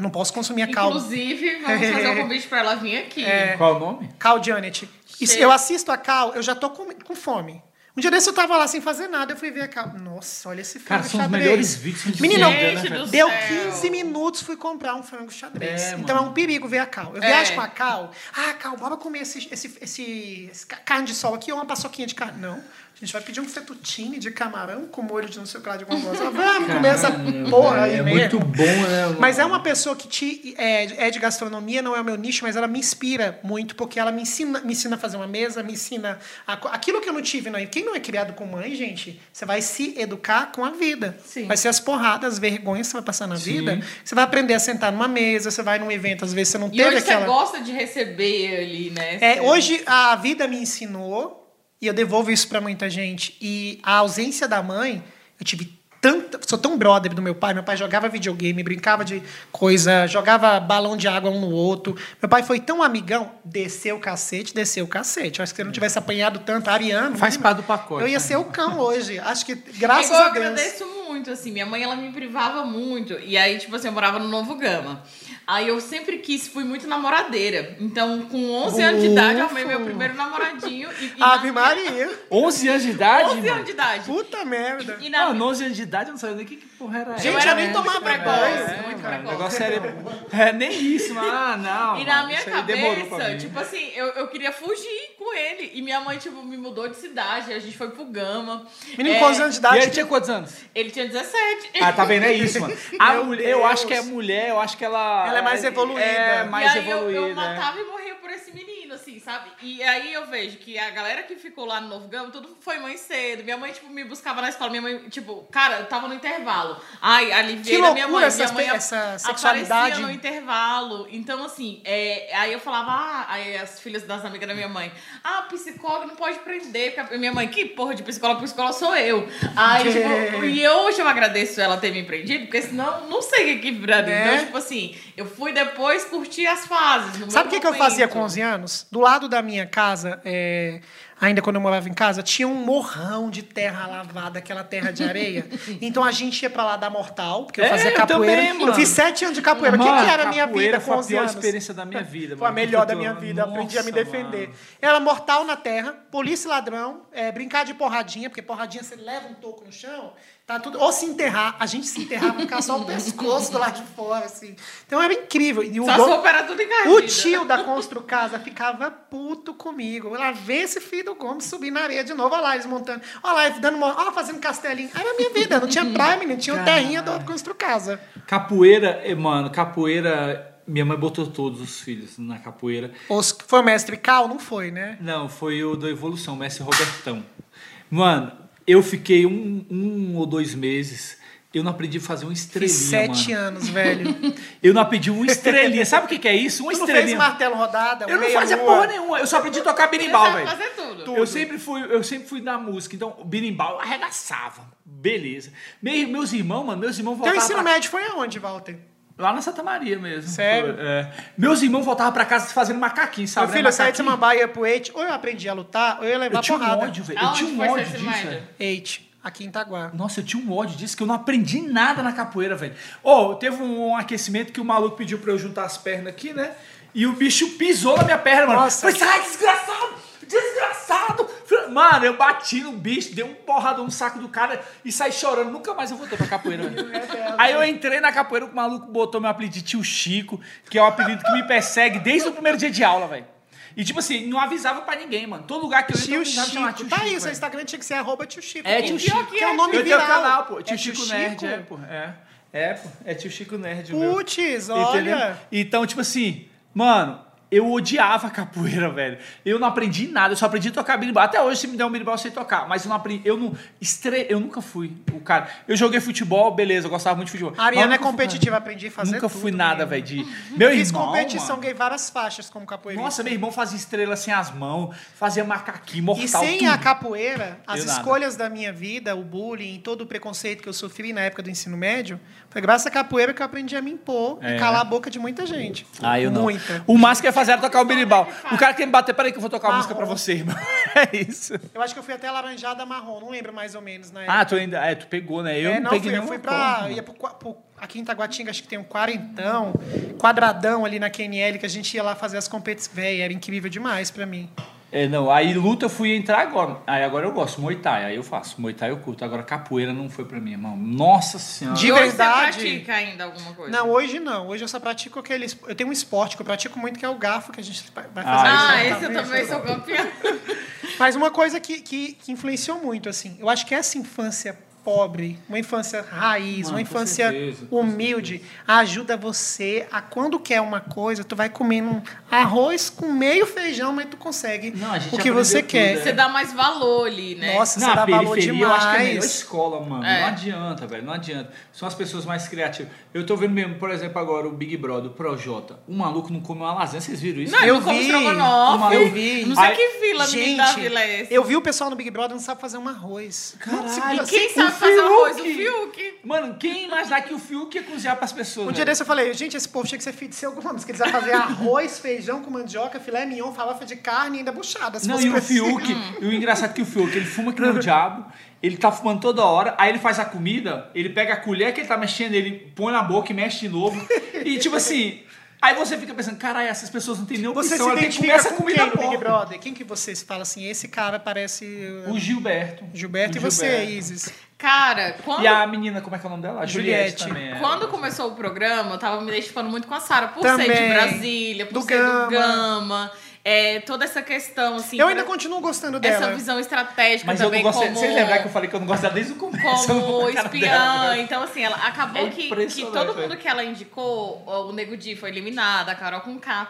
Não posso consumir a Cal. Inclusive, vamos fazer um convite pra ela vir aqui. É. Qual o nome? Cal Janet. Cheio. eu assisto a Cal, eu já tô com, com fome. Um dia desse eu tava lá sem fazer nada, eu fui ver a Cal. Nossa, olha esse Cara, frango são os xadrez. melhores vídeos de Menino, Gente né? Deu céu. 15 minutos, fui comprar um frango xadrez. É, então é mano. um perigo ver a Cal. Eu É. viajo com a Cal. Ah, Cal, bora comer esse, esse, esse, esse ca- carne de sol aqui ou uma paçoquinha de carne. Não. A gente vai pedir um fettuccine de camarão com molho de não sei o que lá de alguma coisa. Vamos comer essa porra aí É mesmo. muito bom, né? Mas é uma pessoa que te, é, é de gastronomia, não é o meu nicho, mas ela me inspira muito, porque ela me ensina, me ensina a fazer uma mesa, me ensina. A, aquilo que eu não tive, né? quem não é criado com mãe, gente, você vai se educar com a vida. Sim. Vai ser as porradas, as vergonhas que você vai passar na Sim. vida. Você vai aprender a sentar numa mesa, você vai num evento, às vezes você não E teve hoje aquela. você gosta de receber ali, né? É, hoje a vida me ensinou, e eu devolvo isso para muita gente, e a ausência da mãe, eu tive tanta, sou tão brother do meu pai. Meu pai jogava videogame, brincava de coisa, jogava balão de água um no outro. Meu pai foi tão amigão, desceu o cacete, desceu o cacete. Eu acho que se eu não tivesse apanhado tanto, Ariano. Faz menina, parte do pacote, Eu ia né? ser o cão hoje. Acho que, graças Igual a eu Deus. agradeço muito, assim. Minha mãe, ela me privava muito. E aí, tipo assim, eu morava no Novo Gama. Aí eu sempre quis, fui muito namoradeira. Então, com 11 anos de idade, eu arrumei meu primeiro namoradinho. E, e Ave na- Maria. 11 anos de idade? 11 mano? anos de idade. Puta merda. E na Mano, 11 anos de idade eu não sabia nem o que, que porra era Gente, eu essa. eu era nem muito tomava precoce, banho. muito O precoce. negócio era. É, nem isso, mas. Ah, não. E na mano, minha demorou pra cabeça, tipo assim, eu, eu queria fugir com ele. E minha mãe, tipo, me mudou de cidade. A gente foi pro Gama. Menino É, com 11 anos de E idade. ele tinha quantos anos? Ele tinha 17. Ah, tá vendo? É isso, mano. A mulher, eu acho que é mulher, eu acho que ela. Ela é mais evoluída. É, mais e aí eu- evoluída. eu, é. matava e morria por esse menino, assim, sabe? E aí eu vejo que a galera que ficou lá no Novo Gama, tudo foi mãe cedo. Minha mãe, tipo, me buscava na escola. Minha mãe, tipo, cara, eu tava no intervalo. Ai, aliviei da minha mãe. Minha essas mãe essa sexualidade. aparecia no intervalo. Então, assim, é, aí eu falava, ah, aí as filhas das amigas da minha mãe, ah, psicólogo não pode prender. porque Minha mãe, que porra de psicólogo? Psicólogo sou eu. Aí, tipo, e hoje eu agradeço ela ter me prendido, porque senão não sei o que que. Né? Então, tipo assim, eu fui depois curtir as fases. Sabe o que, que eu fazia com 11 anos? Do lado da minha casa, é, ainda quando eu morava em casa, tinha um morrão de terra lavada, aquela terra de areia. então a gente ia pra lá dar mortal, porque eu É, fazia eu capoeira. também, mano. eu fiz sete anos de capoeira. O que, que era a minha vida foi com a 11 pior anos? experiência da minha vida, Foi a melhor da eu minha vida. aprendi a me Nossa, defender. mano. Era mortal na terra, polícia e ladrão, é, brincar de porradinha, porque porradinha você leva um toco no chão, tá tudo. Ou se enterrar. A gente se enterrava, ficava só o pescoço do lado de fora, assim. Então era incrível. E o Só dono- tudo encardido. o tio da Constru Casa ficava puto comigo. Lá vê esse filho do Gomes subir na areia de novo. Olha lá, eles montando. Olha lá, dando uma, olha lá, fazendo castelinho. Era a minha vida. Não tinha praia, menino. Tinha o terrinha do Constru Casa. Capoeira, eh, mano, capoeira. Minha mãe botou todos os filhos na capoeira. Os, foi o mestre Cal? Não foi, né? Não, foi o da Evolução, o Mestre Robertão. Mano, eu fiquei um, um ou dois meses. Eu não aprendi a fazer uma estrelinha. Fiz sete mano. anos, velho. Eu não aprendi uma estrelinha. Sabe o que, que é isso? Uma Tu não fez estrelinha. martelo rodada? Eu não fazia lua? porra nenhuma. Eu só aprendi a tocar berimbau, velho. fazer tudo. Eu sempre fui, eu sempre fui da música, então o berimbau eu arregaçava. Beleza. Me- meus irmãos, mano, meus irmãos Teu voltavam ensino pra- médio foi aonde, Walter? lá na Santa Maria mesmo. Sério? É. Meus irmãos voltavam pra casa fazendo macaquinho, sabe? Meu né? filho, eu saí de. Samambaia pro Eite, ou eu aprendi a lutar, ou eu ia levar Eu tinha um porrada. ódio, velho. Eu tinha um ódio disso, velho. Eite, aqui em Itaguá. Nossa, eu tinha um ódio disso, que eu não aprendi nada na capoeira, velho. Ô, teve um aquecimento que o maluco pediu pra eu juntar as pernas aqui, né? E o bicho pisou na minha perna, mano. Nossa. Falei, sai, desgraçado! Desgraçado! Mano, eu bati no bicho, dei um porradão no saco do cara e saí chorando. Nunca mais eu voltei pra capoeira. Aí eu entrei na capoeira, o maluco botou meu apelido de tio Chico, que é o apelido que me persegue desde o primeiro dia de aula, velho. E tipo assim, não avisava pra ninguém, mano. Todo lugar que eu ia, Tio eu avisava Chico. chamar tio tá Chico, aí, seu velho. Instagram tinha que ser arroba tio Chico. É, tio Chico. que é o é, nome Eu tenho viral. canal, pô. Tio É Chico Nerd, é, pô. É. É, pô. É tio Chico Nerd, o meu. Putz, Entendeu? olha. Então, tipo assim, mano, eu odiava capoeira, velho. Eu não aprendi nada, eu só aprendi a tocar berimbau. Até hoje, se me der um berimbau, eu sei tocar. Mas eu não aprendi, eu não... Estre... Eu nunca fui o cara. Eu joguei futebol, beleza, eu gostava muito de futebol. A Ariana é nunca fui- competitiva, aprendi a fazer Nunca tudo, fui nada, velho, de... Meu Fiz irmão, competição, mano. ganhei várias faixas como capoeirista. Nossa, meu irmão fazia estrela sem as mãos, fazia macaquinho, mortal, E sem tudo. a capoeira, as Eu nada. escolhas da minha vida, o bullying, todo o preconceito que eu sofri na época do ensino médio, foi graças à capoeira que eu aprendi a me impor É. e calar a boca de muita gente. Ah, eu não. Muita. O máximo que ia fazer era tocar o berimbau. O cara quer me bater, peraí que eu vou tocar uma Marrom. música pra você, irmão. É isso. Eu acho que eu fui até laranjada marrom, não lembro mais ou menos na época. Ah, tu ainda. É, tu pegou, né? Eu é, não, não, peguei fui, eu fui pra. porra, Ia pro, pro- aqui em Taguatinga, acho que tem um quarentão, quadradão ali na QNL, que a gente ia lá fazer as competições. Véi, era incrível demais pra mim. É, não, aí luta eu fui entrar agora. Aí agora eu gosto, Muay Thai, aí eu faço. Muay Thai eu curto. Agora capoeira não foi pra mim, irmão. Nossa senhora. De hoje verdade. Você pratica ainda alguma coisa? Não, hoje não. Hoje eu só pratico aquele. Eu tenho um esporte que eu pratico muito, que é o garfo, que a gente vai fazer. Ah, Ah, esse eu também sou campeã. Mas uma coisa que, que, que influenciou muito, assim, eu acho que essa infância pobre, uma infância raiz, Mano, uma infância certeza, humilde, ajuda você a quando quer uma coisa, tu vai comendo um arroz com meio feijão, mas tu consegue Não, gente o que você tudo, quer. é. Você dá mais valor ali, né? Nossa, Na você dá valor periferia, eu acho que é a melhor demais. escola, mano. É. Não adianta, velho. Não adianta. São as pessoas mais criativas. Eu tô vendo mesmo, por exemplo, agora o Big Brother, o Projota. O maluco não come uma lasanha. Vocês viram isso? Não, Eu vi, eu vi. Não sei Aí- que vila, menino da Gente, vila é esse. eu vi o pessoal no Big Brother não sabe fazer um arroz. Caralho. Quem se- sabe sabe fazer arroz? O Fiuk. Mano, quem imaginar que o Fiuk ia cozinhar pras pessoas? Um dia desse eu falei, gente, esse povo tinha que ser de seu Gomes, que eles iam fazer arroz, feijão com mandioca, filé mignon, farofa de carne e ainda buchada. Se Não, fosse e o preciso. Fiuk, e o engraçado é que o Fiuk, ele fuma que nem o diabo, ele tá fumando toda hora, aí ele faz a comida, ele pega a colher que ele tá mexendo, ele põe na boca e mexe de novo. E tipo assim, aí você fica pensando, caralho, essas pessoas não têm nem Você opção, se que comer identifica essa com quem Big. Brother? Quem que você fala assim, esse cara parece O Gilberto. Gilberto O e você, Gilberto. Isis? Cara, quando, E a menina, como é que é o nome dela? A Juliette, Juliette. também. é. quando começou o programa, eu tava me identificando muito com a Sara, por ser de Também. Brasília, por Do ser Gama. do Gama, é, toda essa questão, assim. Eu ainda pra- continuo gostando Essa dela. visão estratégica Mas eu também não gostei. como... Vocês lembram que eu falei que eu não gosto dela desde o começo? eu como espiã. então, assim, ela acabou É que, que todo mundo que ela indicou, o Nego Di foi eliminado, a Carol com K.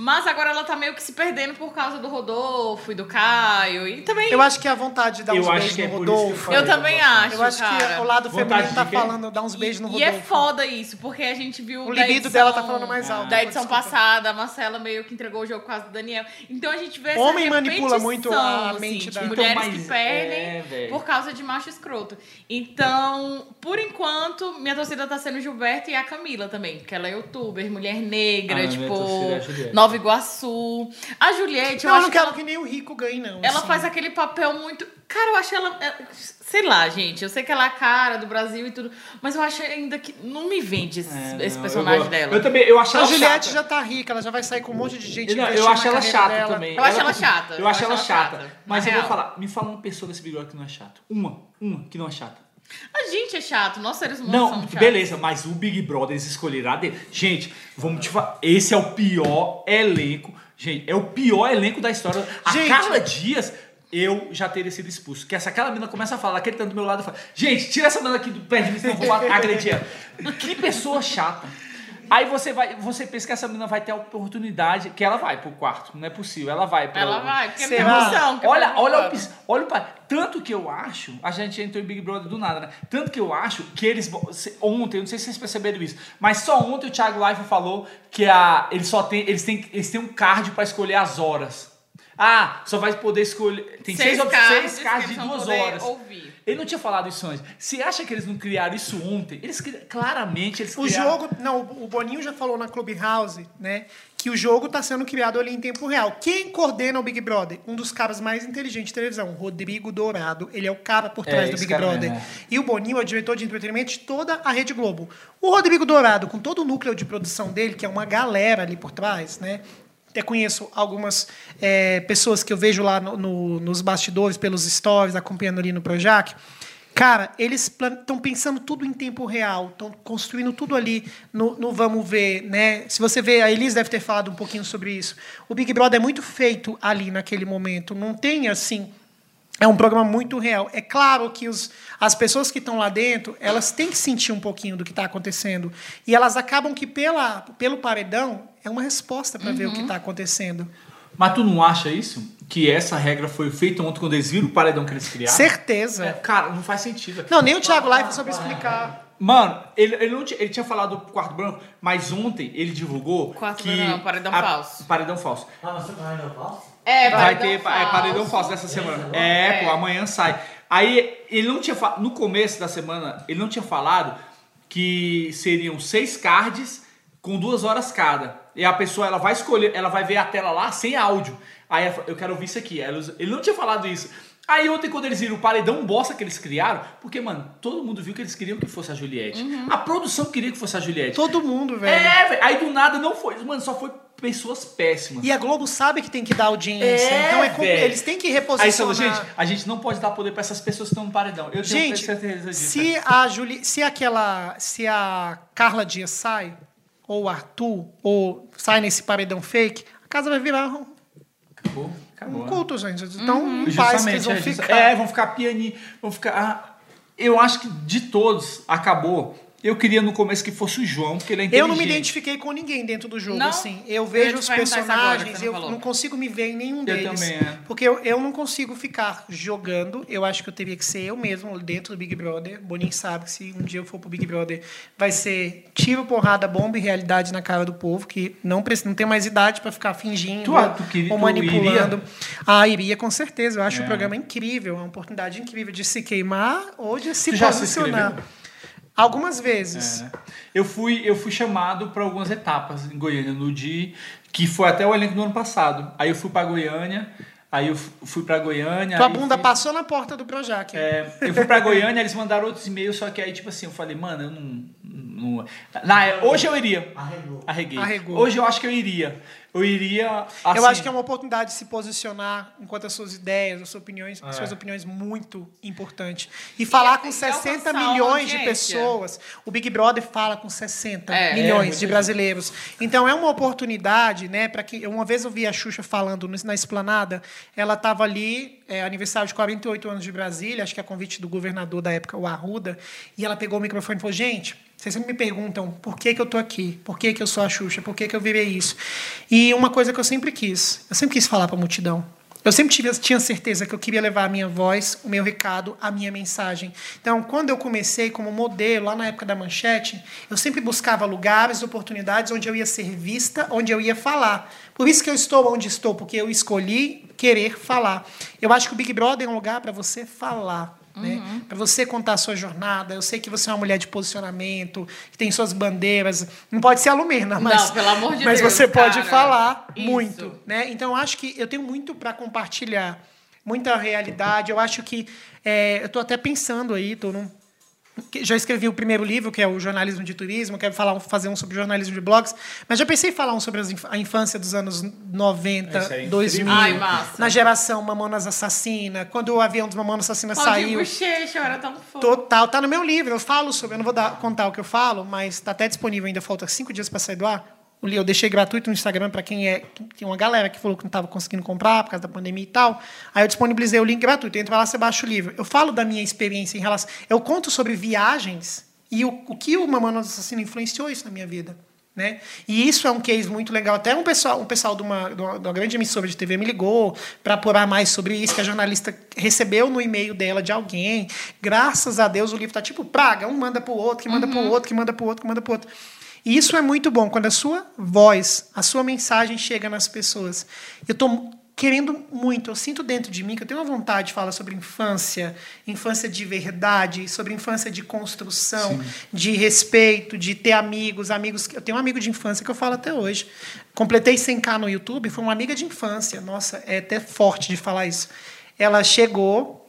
Mas agora ela tá meio que se perdendo por causa do Rodolfo e do Caio. E também. Eu acho que é a vontade de dar Eu uns beijos que é no que eu Rodolfo. falei. Eu também acho. Eu acho que cara. o lado Vontade feminino tá falando, dar uns beijos no E Rodolfo. é foda isso, porque a gente viu. O libido edição- dela tá falando mais alto. Da edição Desculpa. passada, a Marcela meio que entregou o jogo por causa do Daniel. Então a gente vê essa Homem manipula repetição, muito a assim, mente de da- mulheres Então, que perdem é, por causa de macho escroto. Então, por enquanto, minha torcida tá sendo Gilberto e a Camila também, porque ela é youtuber, mulher negra, Ah, é tipo, Juliette. Nova Iguaçu. A Juliette, eu Não, eu acho não que quero ela que nem o rico ganhe, não. ela assim. faz aquele papel muito. Cara, eu acho ela. Sei lá, gente. Eu sei que ela é a cara do Brasil e tudo. Mas eu acho ainda que. Não me vende esse, É, esse não, personagem eu, dela. Eu também, eu acho A ela Juliette chata. já tá rica, ela já vai sair com um monte de gente Não, eu acho ela chata dela. também. Eu acho ela chata, Eu acho ela chata. chata, Mas na eu vou real. falar, me fala uma pessoa desse Big Brother que não é chato. Uma, uma que não é chata. A gente é chato, nós seres humanos Não, somos chatos. beleza, mas o Big Brother a dele. Gente, vamos te falar. Esse é o pior elenco. Gente, é o pior elenco da história. A Gente. Carla Dias, eu já teria sido expulso. Que essa aquela menina começa a falar, aquele tanto do meu lado e fala: Gente, tira essa menina aqui do pé de mim, senão eu vou agredir ela. Que pessoa chata. Aí você vai, você pensa que essa menina vai ter a oportunidade, que ela vai pro quarto. Não é possível, ela vai. pro- Ela vai, porque Será? minha emoção. que Olha, olha, o, olha o pa- Tanto que eu acho, a gente entrou em Big Brother do nada, né? Tanto que eu acho que eles. Ontem, eu não sei se vocês perceberam isso, mas só ontem o Thiago Life falou que a, eles só tem, eles têm, eles têm um card pra escolher as horas. Ah, só vai poder escolher. Tem seis, Seis cards seis de duas horas. ouvir. Ele não tinha falado isso antes. Você acha que eles não criaram isso ontem? Eles cri- claramente eles O criaram. jogo, não, o Boninho já falou na Clubhouse, né, que o jogo está sendo criado ali em tempo real. Quem coordena o Big Brother? Um dos caras mais inteligentes de televisão, Rodrigo Dourado. Ele é o cara por É, trás do esse Big Brother. mesmo, E o Boninho é o diretor de entretenimento de toda a Rede Globo. O Rodrigo Dourado, com todo o núcleo de produção dele, que é uma galera ali por trás, né? Até conheço algumas é, pessoas que eu vejo lá no- no- nos bastidores, pelos stories, acompanhando ali no Projac. Cara, eles estão pensando tudo em tempo real, estão construindo tudo ali no, no vamos ver, né? Se você vê, a Elis deve ter falado um pouquinho sobre isso. O Big Brother é muito feito ali naquele momento. Não tem assim. É um programa muito real. É claro que os, as pessoas que estão lá dentro, elas têm que sentir um pouquinho do que está acontecendo. E elas acabam que, pela, pelo paredão, é uma resposta para ver o que está acontecendo. Mas tu não acha isso? Que essa regra foi feita ontem quando eles viram o paredão que eles criaram? Certeza. É, cara, não faz sentido. Não, nem o Thiago Life soube explicar. Mano, ele, ele, não tinha, ele tinha falado do quarto branco, mas ontem ele divulgou Quarto que... branco, paredão a- falso. Paredão falso. Ah, você vai no falso? É, Vai ter pa- é, paredão falso dessa semana. É, É. pô, amanhã sai. Aí, ele não tinha... No começo da semana, ele não tinha falado que seriam seis cards com duas horas cada. E a pessoa, ela vai escolher, ela vai ver a tela lá sem áudio. Aí ela eu quero ouvir isso aqui. Ele não tinha falado isso. Aí ontem, quando eles viram o paredão bosta que eles criaram, porque, mano, todo mundo viu que eles queriam que fosse a Juliette. A produção queria que fosse a Juliette. Todo mundo, velho. É, velho. Aí do nada não foi. Mano, só foi pessoas péssimas. E a Globo sabe que tem que dar audiência. É, então é com- eles têm que Aí reposicionar. falou, gente, a gente não pode dar poder pra essas pessoas que estão no paredão. Eu tenho Gente, certeza disso. se a Juli, se aquela, se a Carla Dias sai, ou o Arthur, ou sai nesse paredão fake, a casa vai virar Acabou, acabou. um né? culto, gente. Então, Uhum. paz que eles vão é, ficar. é, vão ficar pianinho, vão ficar... ah, eu acho que de todos, acabou Eu queria no começo que fosse o João, porque ele é inteligente. Eu não me identifiquei com ninguém dentro do jogo, Não? assim. Eu Eu vejo te os personagens, eu não falou. não consigo me ver em nenhum Eu deles. também, é. Porque eu, eu não consigo ficar jogando. Eu acho que eu teria que ser eu mesmo dentro do Big Brother. Boninho sabe que se um dia eu for pro Big Brother, vai ser tiro, porrada, bomba e realidade na cara do povo, que não, precisa, não tem mais idade para ficar fingindo Tu- tu queria- ou manipulando. iria? Ah, iria com certeza. Eu acho É. o programa incrível. É uma oportunidade incrível de se queimar ou de se Tu já se posicionar. inscreveu? Algumas vezes. É. Eu fui, eu fui chamado para algumas etapas em Goiânia no dia que foi até o elenco do ano passado. Aí eu fui para Goiânia, aí eu fu- fui para Goiânia. Tua bunda fiz- passou na porta do Projac. É, eu fui pra Goiânia, eles mandaram outros e-mails, só que aí, tipo assim, eu falei, mano, eu não. não na, hoje eu iria. Arregou. Arreguei. Arregou. Hoje eu acho que eu iria. Eu iria. Assim, eu acho que é uma oportunidade de se posicionar enquanto as suas ideias, as suas opiniões, as É. suas opiniões muito importante. E falar com e 60 alcançar uma milhões de pessoas. O Big Brother fala com 60 É, milhões é, de brasileiros. Então é uma oportunidade, né, para que uma vez eu vi a Xuxa falando na esplanada, ela estava ali, é, aniversário de 48 anos de Brasília, acho que é a convite do governador da época, o Arruda, e ela pegou o microfone e falou: "Gente, vocês sempre me perguntam por que, que eu tô aqui, por que, que eu sou a Xuxa, por que, que eu virei isso. E uma coisa que eu sempre quis, eu sempre quis falar para a multidão. Eu sempre tive, tinha certeza que eu queria levar a minha voz, o meu recado, a minha mensagem. Então, quando eu comecei como modelo, lá na época da manchete, eu sempre buscava lugares, oportunidades onde eu ia ser vista, onde eu ia falar. Por isso que eu estou onde estou, porque eu escolhi querer falar. Eu acho que o Big Brother é um lugar para você falar. Né? Para você contar a sua jornada. Eu sei que você é uma mulher de posicionamento, que tem suas bandeiras. Não pode ser a Lumena, mas, Não, pelo amor de mas Deus, você pode cara. falar Isso. muito. Né? Então, eu acho que eu tenho muito para compartilhar. Muita realidade. Eu acho que. é, eu estou até pensando aí, tô num, já escrevi o primeiro livro, que é o Jornalismo de Turismo, quero falar, um- fazer um sobre jornalismo de blogs, mas já pensei em falar um sobre a infância dos anos 90, Isso aí, 2000, Ai, massa. na geração Mamonas Assassina, quando o avião dos Mamonas Assassina Claudinho saiu. Bochecha, era tão fofo. Total, tá no meu livro, eu falo sobre, eu não vou dar- contar o que eu falo, mas tá até disponível ainda, falta cinco dias para sair do ar. Eu deixei gratuito no Instagram para quem é. Tem uma galera que falou que não estava conseguindo comprar por causa da pandemia e tal. Aí eu disponibilizei o link gratuito. Entra lá, você baixa o livro. Eu falo da minha experiência em relação. Eu conto sobre viagens e o, o que o Mamãe Assassino influenciou isso na minha vida. Né? E isso é um case muito legal. Até um pessoal, um pessoal de, uma, de uma- de uma grande emissora de TV me ligou para apurar mais sobre isso, que a jornalista recebeu no e-mail dela de alguém. Graças a Deus o livro está tipo praga, um manda para o outro, que manda para o outro, que manda para o outro, que manda para o outro. E isso é muito bom, quando a sua voz, a sua mensagem chega nas pessoas. Eu estou querendo muito, eu sinto dentro de mim que eu tenho uma vontade de falar sobre infância, infância de verdade, sobre infância de construção, de respeito, de ter amigos, amigos. Eu tenho um amigo de infância que eu falo até hoje. Completei 100k no YouTube, foi uma amiga de infância. Nossa, é até forte de falar isso. Ela chegou,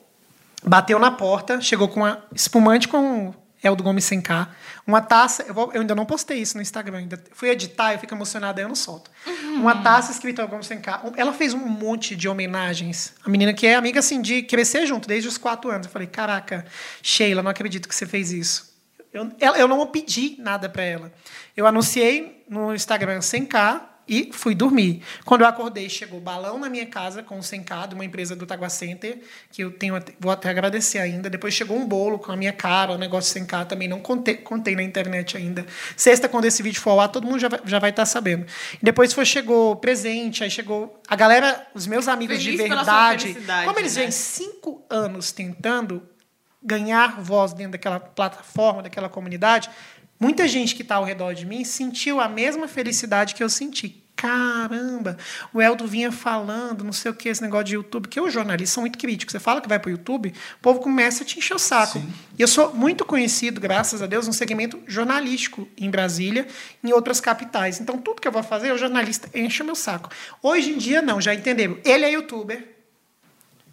bateu na porta, chegou com uma espumante com Eldo Gomes 100k, uma taça, eu, vou- eu ainda não postei isso no Instagram, ainda fui editar, eu fico emocionada, eu não solto. Uma taça escrita 100k. Um- Ela fez um monte de homenagens. A menina que é amiga assim de crescer junto desde os quatro anos. Eu falei, caraca, Sheila, não acredito que você fez isso. Eu, ela- eu não pedi nada para ela. Eu anunciei no Instagram 100k e fui dormir. Quando eu acordei, chegou balão na minha casa com 100k de uma empresa do Tagua Center, que eu tenho até- vou até agradecer ainda. Depois chegou um bolo com a minha cara, o negócio 100k também não contei, contei na internet ainda. Sexta, quando esse vídeo for ao ar, todo mundo já vai, já vai estar sabendo. E depois foi, chegou presente, aí chegou a galera, os meus amigos Feliz de verdade. Como eles né? vêm cinco anos tentando ganhar voz dentro daquela plataforma, daquela comunidade, muita gente que está ao redor de mim sentiu a mesma felicidade que eu senti. Caramba, o Eldo vinha falando, não sei o que, esse negócio de YouTube, que os jornalistas são muito críticos. Você fala que vai para o YouTube, o povo começa a te encher o saco. E eu sou muito conhecido, graças a Deus, no segmento jornalístico em Brasília, em outras capitais. Então, tudo que eu vou fazer, o jornalista enche o meu saco. Hoje em dia, não, já entenderam. Ele é youtuber,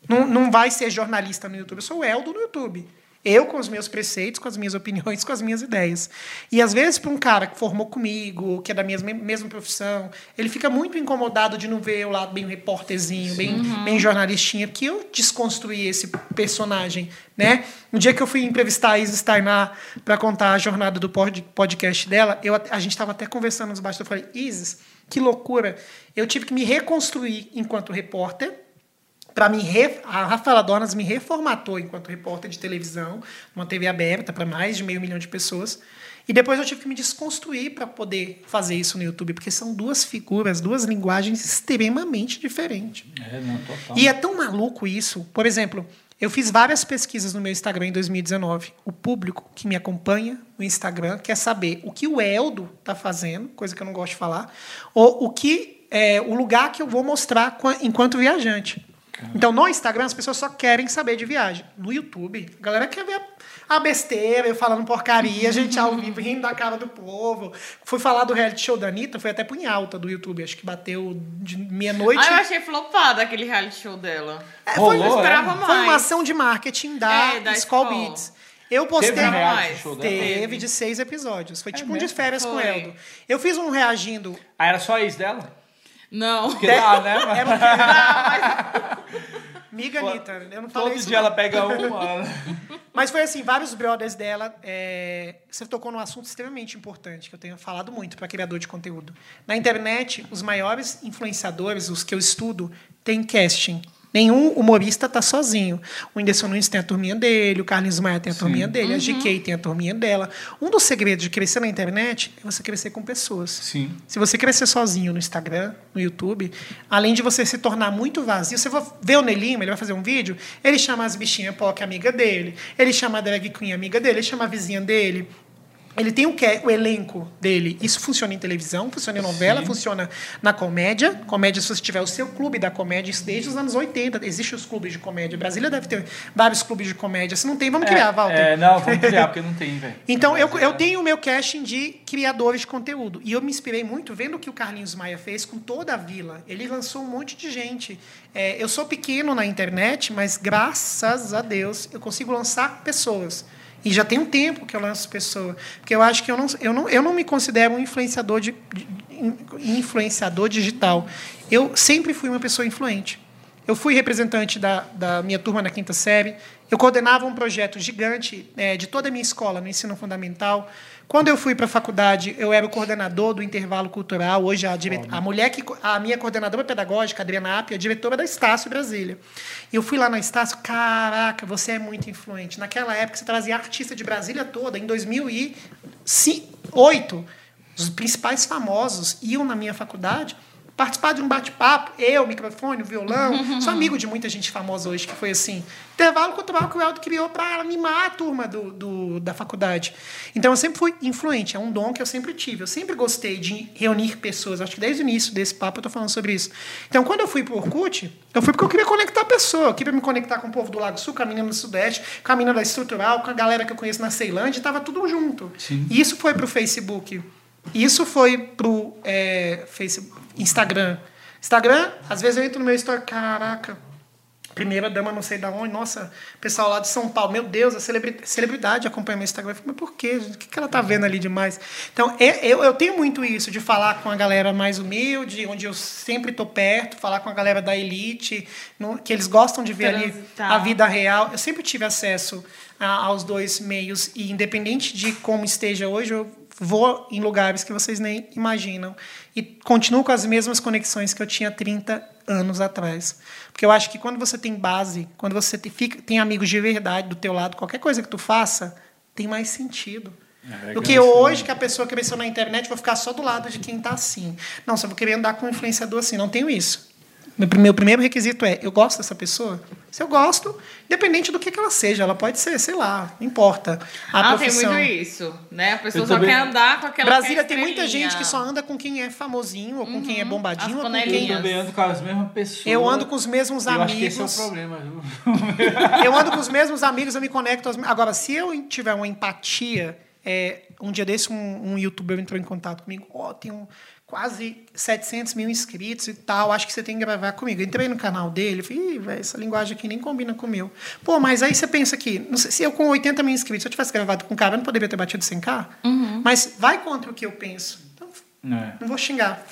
não, não vai ser jornalista no YouTube. Eu sou o Eldo no YouTube. Eu com os meus preceitos, com as minhas opiniões, com as minhas ideias. E às vezes, para um cara que formou comigo, que é da mesma, mesma profissão, ele fica muito incomodado de não ver o lado bem repórterzinho, bem, bem jornalistinha, porque eu desconstruí esse personagem. Né? No dia que eu fui entrevistar a Isis Tainá para contar a jornada do pod- podcast dela, eu, a gente estava até conversando nos bastidores. Eu falei, Isis, que loucura. Eu tive que me reconstruir enquanto repórter para me re... a Rafaela Donas me reformatou enquanto repórter de televisão, numa TV aberta para mais de meio milhão de pessoas. E depois eu tive que me desconstruir para poder fazer isso no YouTube, porque são duas figuras, duas linguagens extremamente diferentes. É, não, total. E é tão maluco isso. Por exemplo, eu fiz várias pesquisas no meu Instagram em 2019. O público que me acompanha no Instagram quer saber o que o Eldo está fazendo, coisa que eu não gosto de falar, ou o que é o lugar que eu vou mostrar qua- enquanto viajante. Então, no Instagram, as pessoas só querem saber de viagem. No YouTube, a galera quer ver a besteira, eu falando porcaria, a gente ao vivo rindo da cara do povo. Fui falar do reality show da Anitta, foi até pro em alta do YouTube. Acho que bateu de meia-noite. Ah, eu achei flopado aquele reality show dela. É, foi, Rolou, eu esperava é? mais. foi uma ação de marketing da, É, da Skull Skol. Beats. Eu postei. Teve um Teve mais. show dela? Teve de seis episódios. Foi tipo um de mesmo? férias com o Foi. Eldo. Eu fiz um reagindo. Ah, era só isso dela? Não. Porque dá, né? É Mas- porque... Miga Anitta, eu não falei Todo isso. dia não. ela pega uma. Mas foi assim, vários brothers dela. é, Você tocou num assunto extremamente importante que eu tenho falado muito para criador de conteúdo. Na internet, os maiores influenciadores, os que eu estudo, têm casting. Nenhum humorista tá sozinho. O Whindersson Nunes tem a turminha dele, o Carlinhos Maia tem a turminha dele, a GK tem a turminha dela. Um dos segredos de crescer na internet é você crescer com pessoas. Sim. Se você crescer sozinho no Instagram, no YouTube, além de você se tornar muito vazio, você vai ver o Nelima, ele vai fazer um vídeo, ele chama as bichinhas POC amiga dele, ele chama a drag queen amiga dele, ele chama a vizinha dele. Ele tem o, que, o elenco dele. Isso funciona em televisão, funciona em novela, Sim. funciona na comédia. Comédia, se você tiver o seu clube da comédia, isso desde os anos 80. Existem os clubes de comédia. Brasília deve ter vários clubes de comédia. Se não tem, vamos criar, Walter. É, não, vamos criar, porque não tem, velho. Então, eu, eu é, tenho o meu casting de criadores de conteúdo. E eu me inspirei muito vendo o que o Carlinhos Maia fez com toda a vila. Ele lançou um monte de gente. É, eu sou pequeno na internet, mas graças a Deus eu consigo lançar pessoas. E já tem um tempo que eu lanço pessoa. Porque eu acho que eu não, eu não, eu não me considero um influenciador, de, de- influenciador digital. Eu sempre fui uma pessoa influente. Eu fui representante da, da minha turma na quinta série. Eu coordenava um projeto gigante eh, de toda a minha escola no ensino fundamental. Quando eu fui para a faculdade, eu era o coordenador do intervalo cultural. Hoje, a, dire... a mulher que. A minha coordenadora pedagógica, Adriana Apia, é diretora da Estácio Brasília. E eu fui lá na Estácio, caraca, você é muito influente. Naquela época, você trazia artista de Brasília toda. Em 2008, os principais famosos iam na minha faculdade participar de um bate-papo, eu, microfone, violão. Sou amigo de muita gente famosa hoje que foi assim. Intervalo cultural que o Eldo criou para animar a turma do, do- da faculdade. Então eu sempre fui influente, é um dom que eu sempre tive. Eu sempre gostei de reunir pessoas. Acho que desde o início desse papo eu estou falando sobre isso. Então quando eu fui para o Orkut, eu fui porque eu queria conectar a pessoa. Eu queria me conectar com o povo do Lago Sul, com a menina do Sudeste, com a menina da Estrutural, com a galera que eu conheço na Ceilândia, estava tudo junto. Sim. E isso foi para o Facebook. Isso foi pro é, Facebook, Instagram. Instagram, às vezes eu entro no meu story, caraca, primeira dama não sei da onde, nossa, pessoal lá de São Paulo, meu Deus, a celebri- celebridade acompanha meu Instagram. Eu falo, mas por quê? O que ela tá vendo ali demais? Então, é- eu, eu tenho muito isso, de falar com a galera mais humilde, onde eu sempre tô perto, falar com a galera da elite, no- que eles gostam de ver ali Transitar. a vida real. Eu sempre tive acesso aos dois meios, e independente de como esteja hoje, eu vou em lugares que vocês nem imaginam. E continuo com as mesmas conexões que eu tinha 30 anos atrás. Porque eu acho que quando você tem base, quando você te- fica, tem amigos de verdade do teu lado, qualquer coisa que tu faça, tem mais sentido. É, do que hoje, que a pessoa cresceu na internet, vou ficar só do lado de quem está assim. Não, só vou querer andar com um influenciador assim. Não tenho isso. Meu primeiro, primeiro requisito é: eu gosto dessa pessoa? Se eu gosto, independente do que, que ela seja, ela pode ser, sei lá, não importa. A ah, tem profissão. muito isso, né? A pessoa Eu só também- quer andar com aquela Brasília tem muita gente que só anda com quem é famosinho, ou com quem é bombadinho, As ou com Eu quem. panelinhas. também ando com as mesmas pessoas. Eu ando com os mesmos Eu amigos. acho que esse é o problema, viu? Eu ando com os mesmos amigos, eu me conecto. aos- Agora, se eu tiver uma empatia, é, um dia desse um, um youtuber entrou em contato comigo, ó, tem um, quase 700 mil inscritos e tal, acho que você tem que gravar comigo. Eu entrei no canal dele, falei, Ih, velho, essa linguagem aqui nem combina com o meu. Pô, mas aí você pensa que, não sei, se eu com 80 mil inscritos, se eu tivesse gravado com um cara, eu não poderia ter batido 100k? Mas vai contra o que eu penso. Então, É. não vou xingar.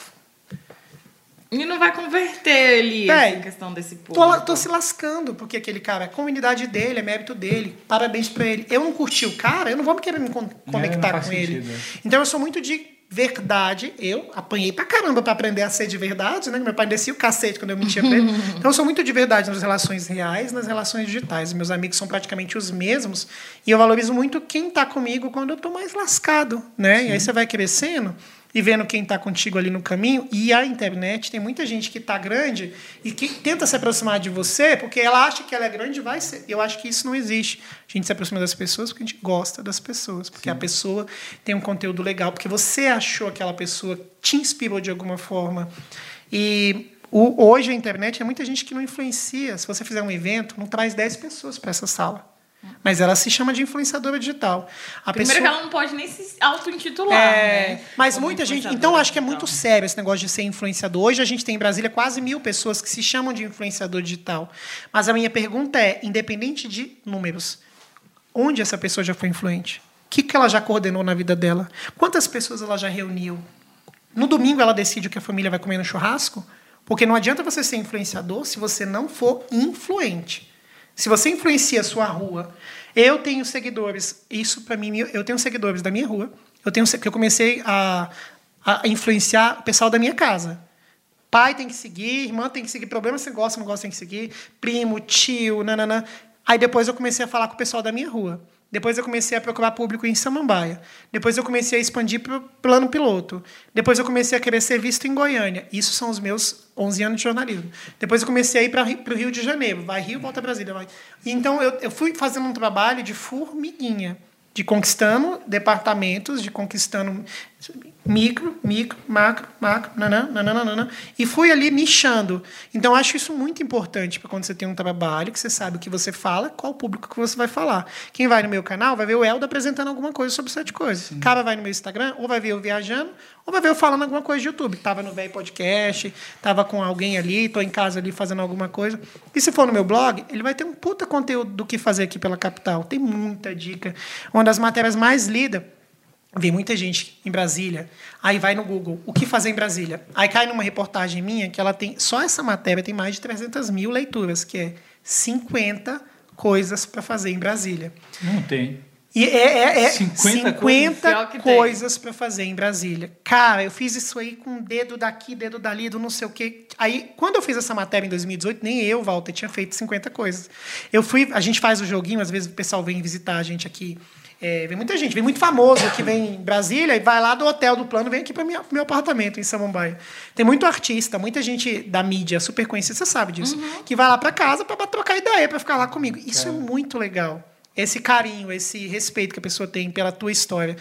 E não vai converter ali Véi, essa questão desse público. Tô, tô se lascando, porque aquele cara, a comunidade dele, é mérito dele, parabéns pra ele. Eu não curti o cara, eu não vou querer me con- conectar faz com ele. sentido, é. Então eu sou muito de verdade. Eu apanhei pra caramba pra aprender a ser de verdade, né? Meu pai descia o cacete quando eu mentia pra ele. Então eu sou muito de verdade nas relações reais, nas relações digitais. Meus amigos são praticamente os mesmos e eu valorizo muito quem tá comigo quando eu tô mais lascado, né? E aí você vai crescendo e vendo quem está contigo ali no caminho. E a internet tem muita gente que está grande e que tenta se aproximar de você porque ela acha que ela é grande vai ser. Eu acho que isso não existe. A gente se aproxima das pessoas porque a gente gosta das pessoas, porque Sim. a pessoa tem um conteúdo legal, porque você achou aquela pessoa, te inspirou de alguma forma. E o, hoje a internet é muita gente que não influencia. Se você fizer um evento, não traz 10 pessoas para essa sala. Mas ela se chama de influenciadora digital. A Primeiro pessoa... que ela não pode nem se auto-intitular. É... Né? Mas Como muita gente. Então, acho que é muito sério esse negócio de ser influenciador. Hoje a gente tem em Brasília quase mil pessoas que se chamam de influenciador digital. Mas a minha pergunta é: independente de números, onde essa pessoa já foi influente? O que, que ela já coordenou na vida dela? Quantas pessoas ela já reuniu? No domingo ela decide o que a família vai comer no churrasco? Porque não adianta você ser influenciador se você não for influente. Se você influencia a sua rua, eu tenho seguidores. Isso para mim, eu tenho seguidores da minha rua. Eu tenho que eu comecei a, a influenciar o pessoal da minha casa. Pai tem que seguir, irmã tem que seguir, problema se gosta, não gosta tem que seguir, primo, tio, nanana. Aí depois eu comecei a falar com o pessoal da minha rua. Depois eu comecei a procurar público em Samambaia. Depois eu comecei a expandir para o plano piloto. Depois eu comecei a querer ser visto em Goiânia. Isso são os meus 11 anos de jornalismo. Depois eu comecei a ir para o Rio de Janeiro. Vai Rio, volta Brasília. Vai. Então eu, eu fui fazendo um trabalho de formiguinha de conquistando departamentos, de conquistando micro, micro, macro, macro, nanã, nanã, nanã, e fui ali nichando. Então, acho isso muito importante para quando você tem um trabalho, que você sabe o que você fala, qual o público que você vai falar. Quem vai no meu canal vai ver o Eldo apresentando alguma coisa sobre sete coisas. Sim. Cara vai no meu Instagram, ou vai ver eu viajando, ou vai ver eu falando alguma coisa de YouTube. Tava no velho podcast, tava com alguém ali, tô em casa ali fazendo alguma coisa. E se for no meu blog, ele vai ter um puta conteúdo do que fazer aqui pela capital. Tem muita dica. Uma das matérias mais lidas Vem muita gente em Brasília, aí vai no Google, o que fazer em Brasília? Aí cai numa reportagem minha que ela tem, só essa matéria tem mais de 300 mil leituras, que é 50 coisas para fazer em Brasília. Não tem. E é, é, é 50, 50 coisas para fazer em Brasília. Cara, eu fiz isso aí com dedo daqui, dedo dali, do não sei o quê. Aí, quando eu fiz essa matéria em 2018, nem eu, Walter, tinha feito 50 coisas. Eu fui, a gente faz o joguinho, às vezes o pessoal vem visitar a gente aqui. É, vem muita gente, vem muito famoso que vem em Brasília e vai lá do hotel do plano, vem aqui para o meu apartamento em Samambaia. Tem muito artista, muita gente da mídia super conhecida, você sabe disso, uhum. que vai lá para casa para trocar ideia, para ficar lá comigo. Isso é. é muito legal esse carinho, esse respeito que a pessoa tem pela tua história.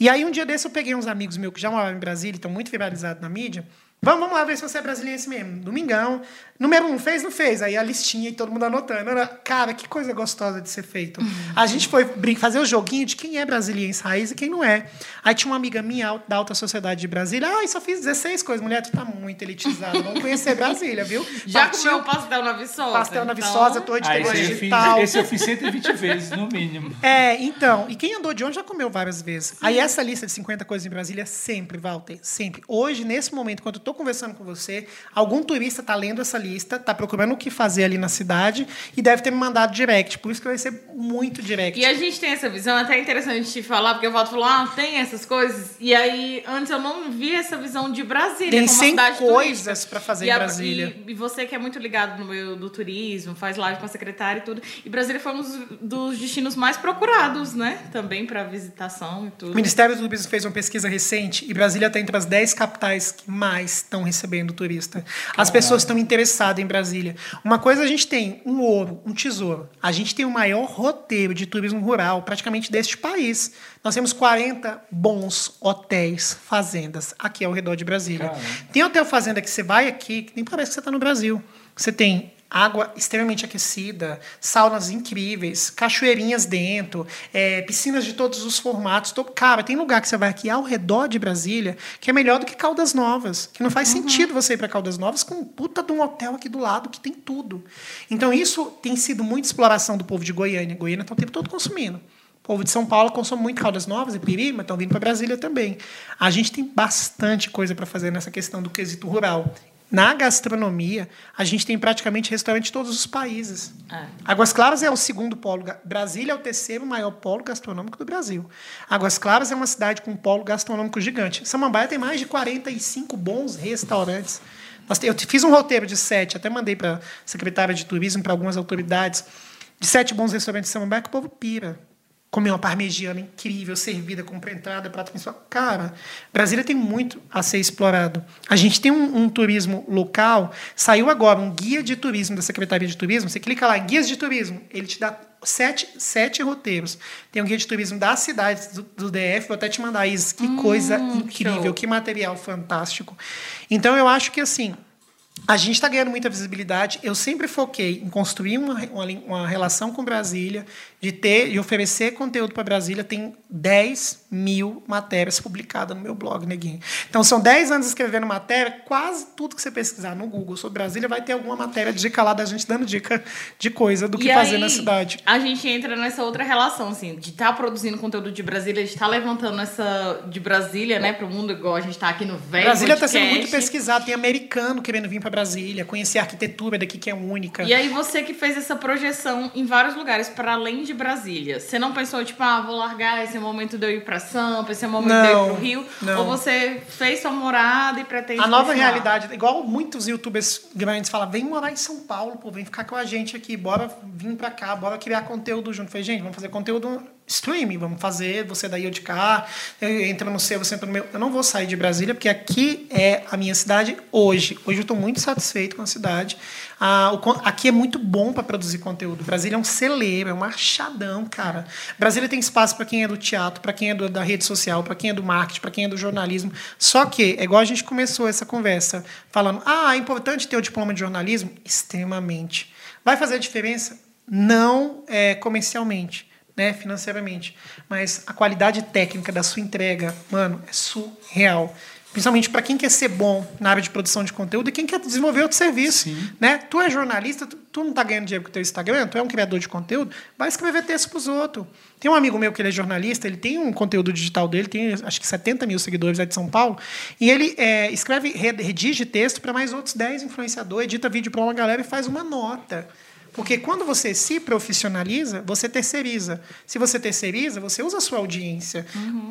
E aí, um dia desse, eu peguei uns amigos meus que já moravam em Brasília, estão muito viralizados na mídia. Vamos, vamos lá ver se você é brasileiro mesmo. Domingão. Número um, fez, não fez? Aí a listinha e todo mundo anotando. Era, cara, que coisa gostosa de ser feito. Uhum. A gente foi fazer o joguinho de quem é brasileiro raiz e quem não é. Aí tinha uma amiga minha da alta sociedade de Brasília. Ah, só fiz 16 coisas. Mulher, tu tá muito elitizada. Vamos conhecer Brasília, viu? Já Partiu, comeu pastel na Viçosa? Pastel na então... Viçosa, tô de ah, digital. Esse eu fiz 120 vezes, no mínimo. É, então. E quem andou de onde já comeu várias vezes. Sim. Aí essa lista de 50 coisas em Brasília, sempre, Walter, sempre. Hoje, nesse momento, quando eu tô conversando com você, algum turista tá lendo essa lista, tá procurando procurando o que fazer ali na cidade e deve ter me mandado direct. Por isso que vai ser muito direct. E a gente tem essa visão, até interessante te falar, porque o Walter falou, ah, tem essas coisas. E aí, antes eu não vi essa visão de Brasília. Tem 100 coisas para fazer e em Brasília. E, e, você que é muito ligado no meio do turismo, faz live com a secretária e tudo. E Brasília foi um dos, dos destinos mais procurados, né? Também para visitação e tudo. O Ministério do Turismo fez uma pesquisa recente e Brasília está entre as 10 capitais que mais estão recebendo turista. As pessoas estão interessadas em Brasília. Brasília. Uma coisa a gente tem um ouro, um tesouro. A gente tem o maior roteiro de turismo rural praticamente deste país. Nós temos 40 bons hotéis, fazendas aqui ao redor de Brasília. Caramba. Tem hotel fazenda que você vai aqui, que nem parece que você está no Brasil. Você tem água extremamente aquecida, saunas incríveis, cachoeirinhas dentro, é, piscinas de todos os formatos. Tô, cara, tem lugar que você vai aqui ao redor de Brasília que é melhor do que Caldas Novas, que não faz uhum. sentido você ir para Caldas Novas com um puta de um hotel aqui do lado que tem tudo. Então isso tem sido muita exploração do povo de Goiânia. Goiânia está o tempo todo consumindo. O povo de São Paulo consome muito Caldas Novas e Piri, mas estão vindo para Brasília também. A gente tem bastante coisa para fazer nessa questão do quesito rural. Na gastronomia, a gente tem praticamente restaurante em todos os países. É. Águas Claras é o segundo polo. Brasília é o terceiro maior polo gastronômico do Brasil. Águas Claras é uma cidade com um polo gastronômico gigante. Samambaia tem mais de 45 bons restaurantes. Eu fiz um roteiro de sete, até mandei para a secretária de turismo, para algumas autoridades, de sete bons restaurantes de Samambaia que o povo pira. Comer uma parmegiana incrível, servida com entrada, prato principal. Cara, Brasília tem muito a ser explorado. A gente tem um, um turismo local. Saiu agora um guia de turismo da Secretaria de Turismo. Você clica lá, guias de turismo. Ele te dá sete, sete roteiros. Tem um guia de turismo das cidades do, do DF. Vou até te mandar isso. Que coisa incrível, show. que material fantástico. Então, eu acho que assim. A gente está ganhando muita visibilidade. Eu sempre foquei em construir uma, uma, uma relação com Brasília, de ter e oferecer conteúdo para Brasília. Tem 10 mil matérias publicadas no meu blog, Neguinho. Então, são 10 anos escrevendo matéria. Quase tudo que você pesquisar no Google sobre Brasília vai ter alguma matéria, dica lá da gente dando dica de coisa do que E fazer aí, na cidade. A gente entra nessa outra relação, assim, de estar produzindo conteúdo de Brasília, de estar levantando essa de Brasília, né, pro mundo, igual a gente tá aqui no velho. Brasília está sendo muito pesquisado. Tem americano querendo vir para Brasília, conhecer a arquitetura daqui que é única. E aí você que fez essa projeção em vários lugares para além de Brasília, você não pensou tipo, ah, vou largar esse é o momento de eu ir para Sampa, esse é o momento de eu ir Não, pro Rio, não. ou você fez sua morada e pretende A nova realidade, igual muitos youtubers grandes falam, vem morar em São Paulo, pô, vem ficar com a gente aqui, bora vir pra cá, bora criar conteúdo junto. Falei, gente, vamos fazer conteúdo streaming, vamos fazer, você daí eu de cá, eu entro no seu, você entra no meu. Eu não vou sair de Brasília, porque aqui é a minha cidade hoje. Hoje eu estou muito satisfeito com a cidade. Ah, aqui é muito bom para produzir conteúdo. Brasília é um celeiro, é um achadão, cara. Brasília tem espaço para quem é do teatro, para quem é do- da rede social, para quem é do marketing, para quem é do jornalismo. Só que, é igual a gente começou essa conversa, falando, ah, é importante ter o diploma de jornalismo? Extremamente. Vai fazer a diferença? Não é, comercialmente, né, financeiramente, mas a qualidade técnica da sua entrega, mano, é surreal. Principalmente para quem quer ser bom na área de produção de conteúdo e quem quer desenvolver outro serviço. Né? Tu é jornalista, tu, tu não está ganhando dinheiro com o teu Instagram, tu é um criador de conteúdo, vai escrever texto para os outros. Tem um amigo meu que ele é jornalista, ele tem um conteúdo digital dele, tem acho que 70 mil seguidores é de São Paulo, e ele é, escreve, redige texto para mais outros 10 influenciadores, edita vídeo para uma galera e faz uma nota. Porque quando você se profissionaliza, você terceiriza. Se você terceiriza, você usa a sua audiência,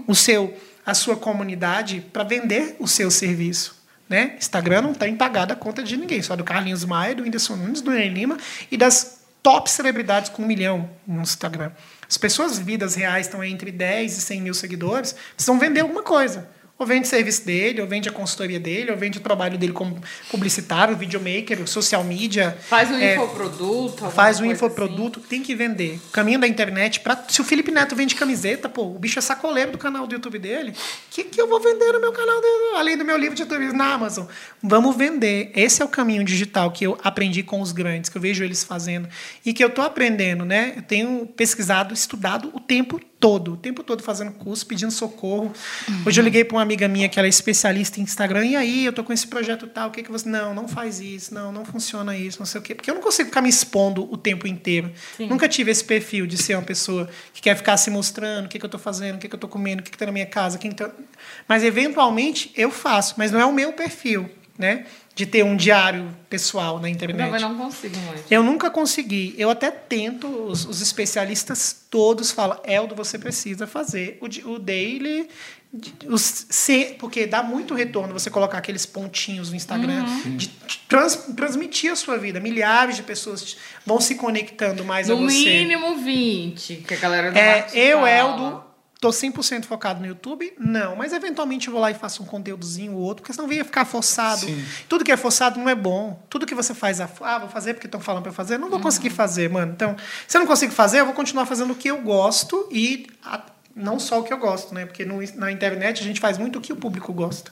o seu, a sua comunidade para vender o seu serviço. Né? Instagram não tem pagado a conta de ninguém, só do Carlinhos Maia, do Whindersson Nunes, do Ney Lima e das top celebridades com um milhão no Instagram. As pessoas vidas reais estão entre 10 e 100 mil seguidores, precisam vender alguma coisa. Ou vende o serviço dele, ou vende a consultoria dele, ou vende o trabalho dele como publicitário, videomaker, social media. Faz um É, infoproduto. Faz um infoproduto, tem que vender. O caminho da internet, pra, se o Felipe Neto vende camiseta, pô, o bicho é sacoleiro do canal do YouTube dele, o que, que eu vou vender no meu canal, além do meu livro de turismo na Amazon? Vamos vender. Esse é o caminho digital que eu aprendi com os grandes, que eu vejo eles fazendo e que eu estou aprendendo, né? Eu tenho pesquisado, estudado o tempo todo, o tempo todo fazendo curso, pedindo socorro. Hoje eu liguei para uma amiga minha que ela é especialista em Instagram, e aí, eu tô com esse projeto tal, o que que você... Não, não faz isso, não, não funciona isso, não sei o quê. Porque eu não consigo ficar me expondo o tempo inteiro. Nunca tive esse perfil de ser uma pessoa que quer ficar se mostrando, o que, que eu tô fazendo, o que, que eu tô comendo, o que, que tá na minha casa, quem tá... Mas, eventualmente, eu faço, mas não é o meu perfil, né? De ter um diário pessoal na internet. Não, mas não consigo mais. Eu nunca consegui. Eu até tento, os, os especialistas todos falam, Eldo, você precisa fazer o, o daily. Os, se, porque dá muito retorno você colocar aqueles pontinhos no Instagram, Uhum. de trans, transmitir a sua vida. Milhares de pessoas vão se conectando mais a No você. mínimo 20, que a galera do É, eu. Eldo, tô 100% focado no YouTube? Não, mas eventualmente eu vou lá e faço um conteúdozinho ou outro, porque senão ia ficar forçado. Sim. Tudo que é forçado não é bom. Tudo que você faz, ah, vou fazer porque estão falando para eu fazer, não vou conseguir fazer, mano. Então, se eu não consigo fazer, eu vou continuar fazendo o que eu gosto e a- não só o que eu gosto, né? Porque no- na internet a gente faz muito o que o público gosta.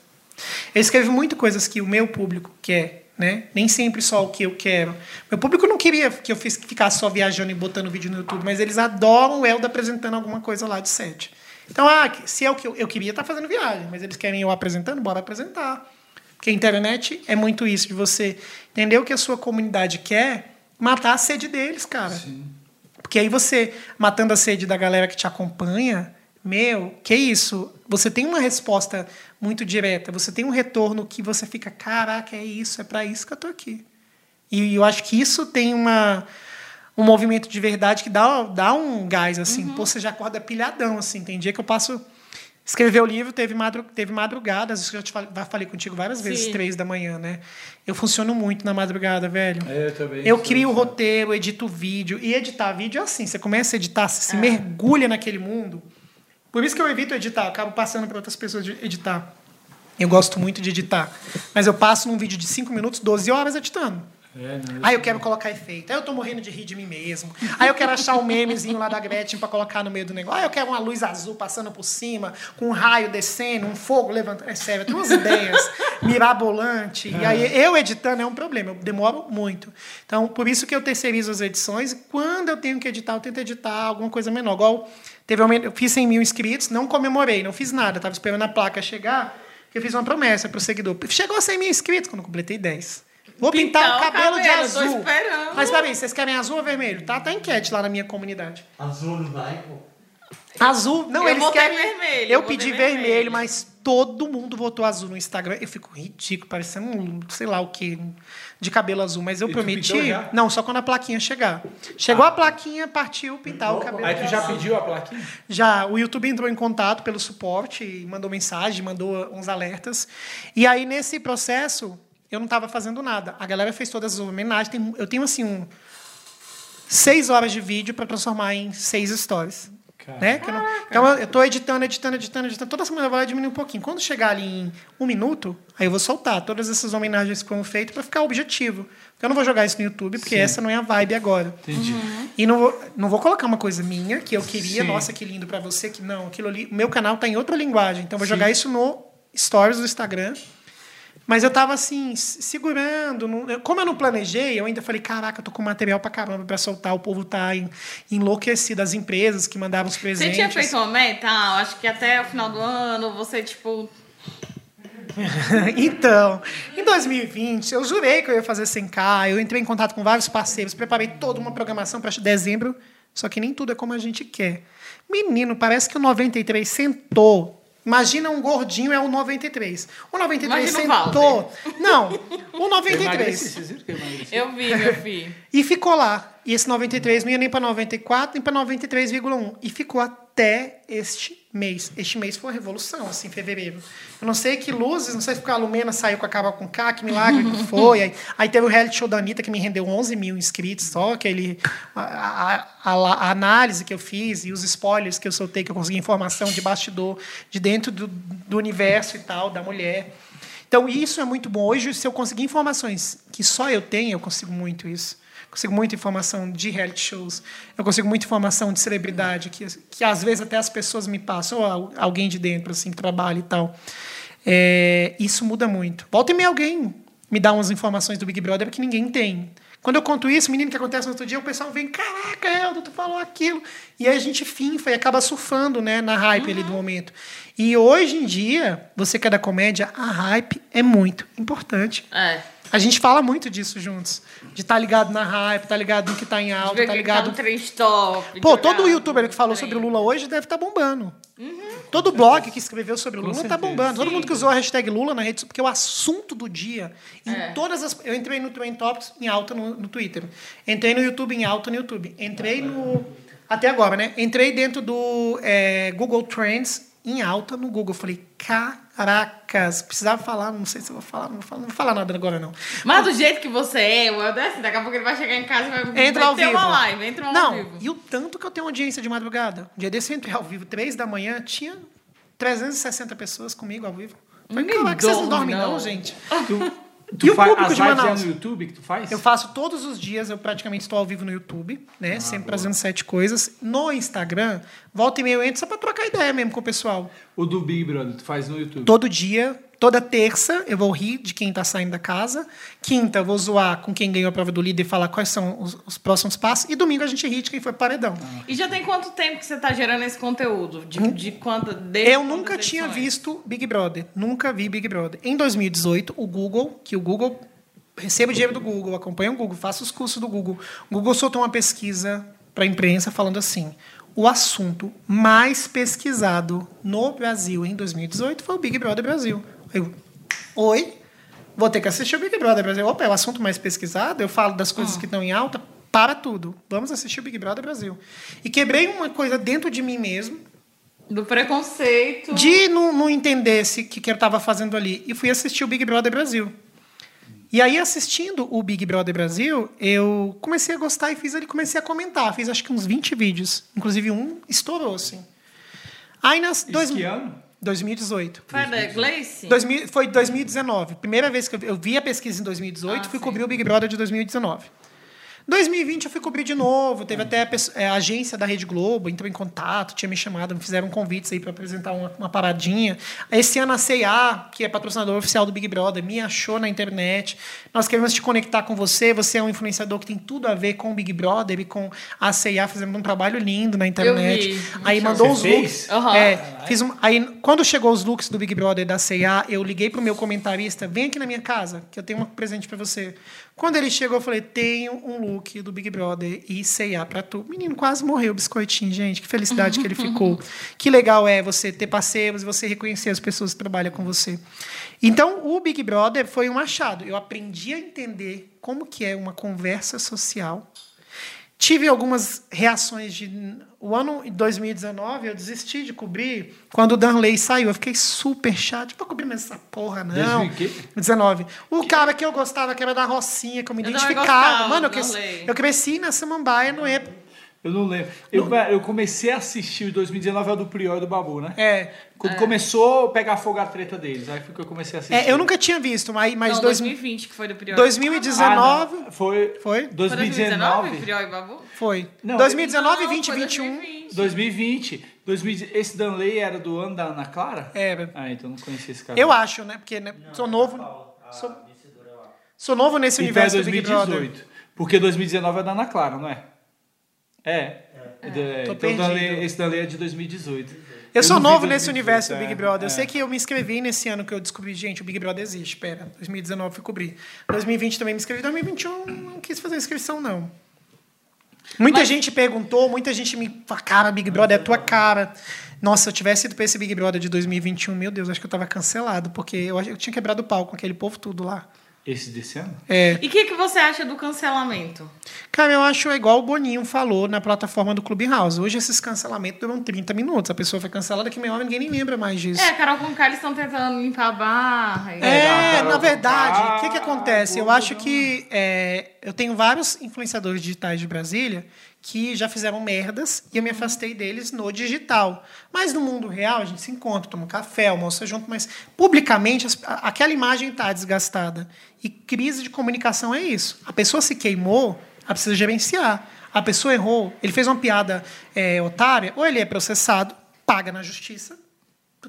Eu escrevo muito coisas que o meu público quer, né? Nem sempre só o que eu quero. Meu público não queria que eu fiz- ficasse só viajando e botando vídeo no YouTube, mas eles adoram o Elda apresentando alguma coisa lá de set. Então, ah, se é o que eu, eu queria estar fazendo viagem, mas eles querem eu apresentando, bora apresentar. Porque a internet é muito isso, de você entender o que a sua comunidade quer, matar a sede deles, cara. Porque aí você, matando a sede da galera que te acompanha, meu, que isso? Você tem uma resposta muito direta. Você tem um retorno que você fica, caraca, é isso, é para isso que eu tô aqui. E eu acho que isso tem uma um movimento de verdade que dá, dá um gás, assim. Pô, você já acorda pilhadão, assim. Tem dia que eu passo... Escrever o livro teve, madru teve madrugadas, isso que eu te falei, falei contigo várias vezes, Sim. três da manhã, né? Eu funciono muito na madrugada, velho. É, eu também. Eu crio o roteiro, edito o vídeo. E editar vídeo é assim: você começa a editar, você É. se mergulha naquele mundo. Por isso que eu evito editar, eu acabo passando para outras pessoas de editar. Eu gosto muito de editar. Mas eu passo num vídeo de 5 minutos, 12 horas editando. É, Aí eu quero colocar efeito. Aí eu tô morrendo de rir de mim mesmo. Aí eu quero achar um memezinho lá da Gretchen para colocar no meio do negócio. Aí eu quero uma luz azul passando por cima, com um raio descendo, um fogo levantando. É sério, eu tenho umas ideias mirabolante. E aí eu editando é um problema, eu demoro muito. Então, por isso que eu terceirizo as edições. E quando eu tenho que editar, eu tento editar alguma coisa menor. Igual teve um, eu fiz 100 mil inscritos, não comemorei, não fiz nada. Tava esperando a placa chegar, que eu fiz uma promessa pro seguidor. Chegou a 100 mil inscritos quando eu completei 10. Vou pintar, Pintar o o cabelo, de cabelo, tô azul. esperando. Mas peraí, vocês querem azul ou vermelho? Tá, tá enquete lá na minha comunidade. Azul não vai, pô. Azul, não, Eu eles querem. vermelho, Eu pedi vermelho, vermelho. mas todo mundo votou azul no Instagram. Eu fico ridículo, parecendo um, sei lá o que, de cabelo azul. Mas eu E prometi. Não, só quando a plaquinha chegar. Chegou a plaquinha, partiu pintar o cabelo. Aí de tu já azul. pediu a plaquinha? Já, o YouTube entrou em contato pelo suporte, e mandou mensagem, mandou uns alertas. E aí, nesse processo, eu não estava fazendo nada. A galera fez todas as homenagens. Eu tenho, assim, um, seis horas de vídeo para transformar em seis stories. Né? Que eu não- então, eu estou editando, editando, editando, editando. Toda semana eu vou lá diminuir um pouquinho. Quando chegar ali em um minuto, aí eu vou soltar todas essas homenagens que foram feitas para ficar objetivo. Porque eu não vou jogar isso no YouTube, porque Sim. essa não é a vibe agora. Entendi. E não vou, não vou colocar uma coisa minha, que eu queria, Sim. nossa, que lindo pra você, que não, aquilo ali. O meu canal tá em outra linguagem, então eu vou Sim. jogar isso no Stories do Instagram. Mas eu tava assim, segurando. não- como eu não planejei, eu ainda falei: caraca, eu tô com material pra caramba pra soltar. O povo tá en- enlouquecido, as empresas que mandavam os Você presentes. tinha feito uma meta? Ah, acho que até o final do ano você, tipo. então, em 2020, eu jurei que eu ia fazer 100K. Eu entrei em contato com vários parceiros, preparei toda uma programação para dezembro, só que nem tudo é como a gente quer. Menino, parece que o 93 sentou. Imagina um gordinho é o 93. O 93 Imagina o sentou. Não, o Eu emagreci, 93. vocês viram que eu emagreci? Eu vi, meu filho. E ficou lá. E esse 93 não ia nem para 94, nem para 93,1. E ficou até este mês. Este mês foi uma revolução, assim, em fevereiro. Eu não sei que luzes, não sei se porque a Lumena saiu com a Carol com K, que milagre que foi. Aí, aí teve o reality show da Anitta, que me rendeu 11 mil inscritos, só aquele, a, a- a- a análise que eu fiz e os spoilers que eu soltei, que eu consegui informação de bastidor, de dentro do, do universo e tal, da mulher. Então, isso é muito bom. Hoje, se eu conseguir informações que só eu tenho, eu consigo muito isso. Consigo muita informação de reality shows. Eu consigo muita informação de celebridade, que, que às vezes até as pessoas me passam, ou al- alguém de dentro, assim, que trabalha e tal. É, isso muda muito. Volta e meia alguém me dá umas informações do Big Brother que ninguém tem. Quando eu conto isso, menino, que acontece no outro dia, o pessoal vem, caraca, Helder, tu falou aquilo. E aí a gente finfa e acaba surfando né, na hype ali do momento. E hoje em dia, você que é da comédia, a hype é muito importante. É. A gente fala muito disso juntos. De estar ligado na hype, tá ligado no que tá em alta, Ver tá que ligado. no trend top. Pô, todo youtuber que falou sobre o Lula hoje deve estar bombando. Todo blog que escreveu sobre Lula tá certeza. bombando. Todo Sim. mundo que usou a hashtag Lula na rede, porque o assunto do dia, em É. todas as. Eu entrei no Trend Topics em alta no, no Twitter. Entrei no YouTube em alta no YouTube. Entrei no. Até agora, né? Entrei dentro do é, Google Trends em alta no Google. Falei, caracas, precisava falar, não sei se eu vou falar, não vou falar, não vou falar nada agora, não. Mas do jeito que você é, o Helder, assim, daqui a pouco ele vai chegar em casa e vai, Entra vai ao ter vivo. uma live, entra uma Não, ao vivo. e o tanto que eu tenho audiência de madrugada. Um dia desse eu entrei ao vivo, três da manhã, tinha 360 pessoas comigo ao vivo. Falei, Ninguém caraca, vocês não dorme, dormem não, não." gente? Tu, E o público de lives é Manaus? no YouTube que tu faz? Eu faço todos os dias, eu praticamente estou ao vivo no YouTube, né? Sempre trazendo sete coisas. No Instagram, volta e meia eu entro só para trocar ideia mesmo com o pessoal. O do Big Brother, tu faz no YouTube. Todo dia, toda terça, eu vou rir de quem tá saindo da casa. Quinta, eu vou zoar com quem ganhou a prova do líder e falar quais são os, os próximos passos. E domingo a gente ri de quem foi paredão. E já tem quanto tempo que você tá gerando esse conteúdo? De, de quanto, Eu nunca tinha edições? visto Big Brother. Nunca vi Big Brother. Em 2018, o Google, que o Google recebo dinheiro do Google, acompanho o Google, faço os cursos do Google. O Google soltou uma pesquisa para a imprensa falando assim: o assunto mais pesquisado no Brasil em 2018 foi o Big Brother Brasil. Eu, oi? Vou ter que assistir o Big Brother Brasil. Opa, é o assunto mais pesquisado. Eu falo das coisas que estão em alta. Para tudo. Vamos assistir o Big Brother Brasil. E quebrei uma coisa dentro de mim mesmo, Do preconceito. de não, não entender o que, que eu estava fazendo ali. E fui assistir o Big Brother Brasil. E aí, assistindo o Big Brother Brasil, eu comecei a gostar e fiz ali, comecei a comentar. Fiz acho que uns 20 vídeos. Inclusive, um estourou, assim. Aí, nas dois, que ano? 2018. Foi da Gleice? 2000, foi 2019. Primeira vez que eu, vi- a pesquisa em 2018, Ah, fui sim. cobrir o Big Brother de 2019. 2020 eu fui cobrir de novo, teve até a, é, a agência da Rede Globo, entrou em contato, tinha me chamado, me fizeram convites aí para apresentar uma, uma paradinha. Esse ano a C&A, que é patrocinador oficial do Big Brother, me achou na internet. Nós queremos te conectar com você, você é um influenciador que tem tudo a ver com o Big Brother e com a C&A, fazendo um trabalho lindo na internet. aí mandou Você os fez? looks. Aham. É, Fiz um, aí, quando chegou os looks do Big Brother da C&A, eu liguei pro meu comentarista, vem aqui na minha casa, que eu tenho um presente para você. Quando ele chegou, eu falei, tenho um look do Big Brother e C&A para tu. Menino, quase morreu o biscoitinho, gente. Que felicidade que ele ficou. Que legal é você ter parceiros e você reconhecer as pessoas que trabalham com você. Então, o Big Brother foi um achado. Eu aprendi a entender como que é uma conversa social Tive algumas reações de. O ano de 2019 eu desisti de cobrir quando o Danley saiu. Eu fiquei super chato. Vou cobrir mais essa porra, não. 2000 e quê? 19. O cara que eu gostava, que era da Rocinha, que eu me Eu identificava. gostava Mano, eu, cresci, eu cresci na Samambaia no época. Eu não lembro. Eu, eu comecei a assistir o 2019 é o do Prior e do Babu, né? É. Quando começou a pegar fogo a treta deles. Aí foi que eu comecei a assistir. É, eu nunca tinha visto, mas, mas Não, dois- 2020 que foi do Prior. 2019 Ah, não. Foi. Foi? Foi 2019? 2019, Prior e Babu? foi. Não, 2019, Não, 20 foi 21. 2020. 2020. 2000, esse Danley era do ano da Ana Clara? Era. Ah, então eu não conhecia esse cara. Eu acho, né? Porque né, sou novo. Sou, sou novo nesse Então é universo do Big Brother. 2018. Porque 2019 é da Ana Clara, não é? É. É, Tô então perdido. Danley- esse Danley é de 2018. Eu sou não vi novo nesse 2018, universo do é, Big Brother. Eu é. sei que eu me inscrevi nesse ano que eu descobri, gente, o Big Brother existe. Pera, 2019 fui cobrir. 2020 também me inscrevi. 2021 não quis fazer inscrição, não. Muita Mas- gente perguntou, muita gente me falou, cara, Big Brother é tua cara. Nossa, se eu tivesse ido pra esse Big Brother de 2021, meu Deus, acho que eu tava cancelado, porque eu, eu tinha quebrado o pau com aquele povo tudo lá. Esse desse ano? É. E o que, que você acha do cancelamento? Cara, eu acho igual o Boninho falou na plataforma do Clubhouse. Hoje esses cancelamentos duram 30 minutos. A pessoa foi cancelada que meia hora ninguém nem lembra mais disso. É, Carol com eles estão tentando limpar a barra. É, Carol na Conká, verdade, o que, que acontece? Eu acho que é, eu tenho vários influenciadores digitais de Brasília que já fizeram merdas e eu me afastei deles no digital. Mas no mundo real, a gente se encontra, toma um café, almoça junto, mas publicamente aquela imagem está desgastada. E crise de comunicação é isso. A pessoa se queimou, ela precisa gerenciar. A pessoa errou, ele fez uma piada é, otária, ou ele é processado, paga na justiça,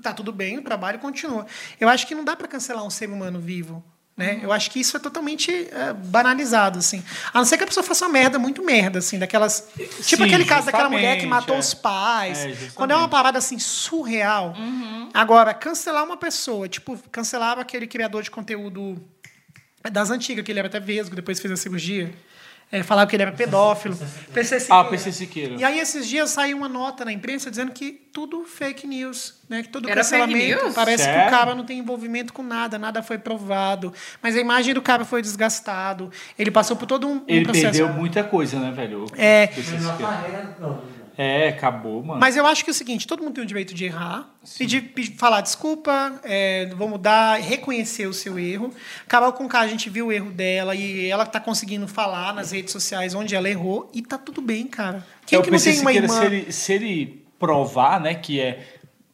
tá tudo bem, o trabalho continua. Eu acho que não dá para cancelar um ser humano vivo. Né? Eu acho que isso é totalmente é, banalizado, assim. A não ser que a pessoa faça uma merda, muito merda, assim, daquelas. Tipo Sim, aquele caso daquela mulher que matou é. os pais. É, quando é uma parada assim, surreal. Agora, cancelar uma pessoa, tipo, cancelava aquele criador de conteúdo das antigas, que ele era até vesgo, depois fez a cirurgia. É, falava que ele era pedófilo. PC Ah, Siqueira. PC Siqueira. E aí, esses dias saiu uma nota na imprensa dizendo que tudo fake news, né? Que todo Era cancelamento parece que Sério? o cara não tem envolvimento com nada, nada foi provado. Mas a imagem do cara foi desgastado. Ele passou por todo um, um Ele processo. perdeu muita coisa, né, velho? É. PC Siqueira. não. É, acabou, mano. Mas eu acho que é o seguinte, todo mundo tem o direito de errar, pedir, pedir- falar desculpa, é, vou mudar, reconhecer o seu erro. Carol com a gente viu o erro dela e ela tá conseguindo falar nas redes sociais onde ela errou e tá tudo bem, cara. Quem É, o que não tem uma irmã? Se ele, se ele provar, né, que é.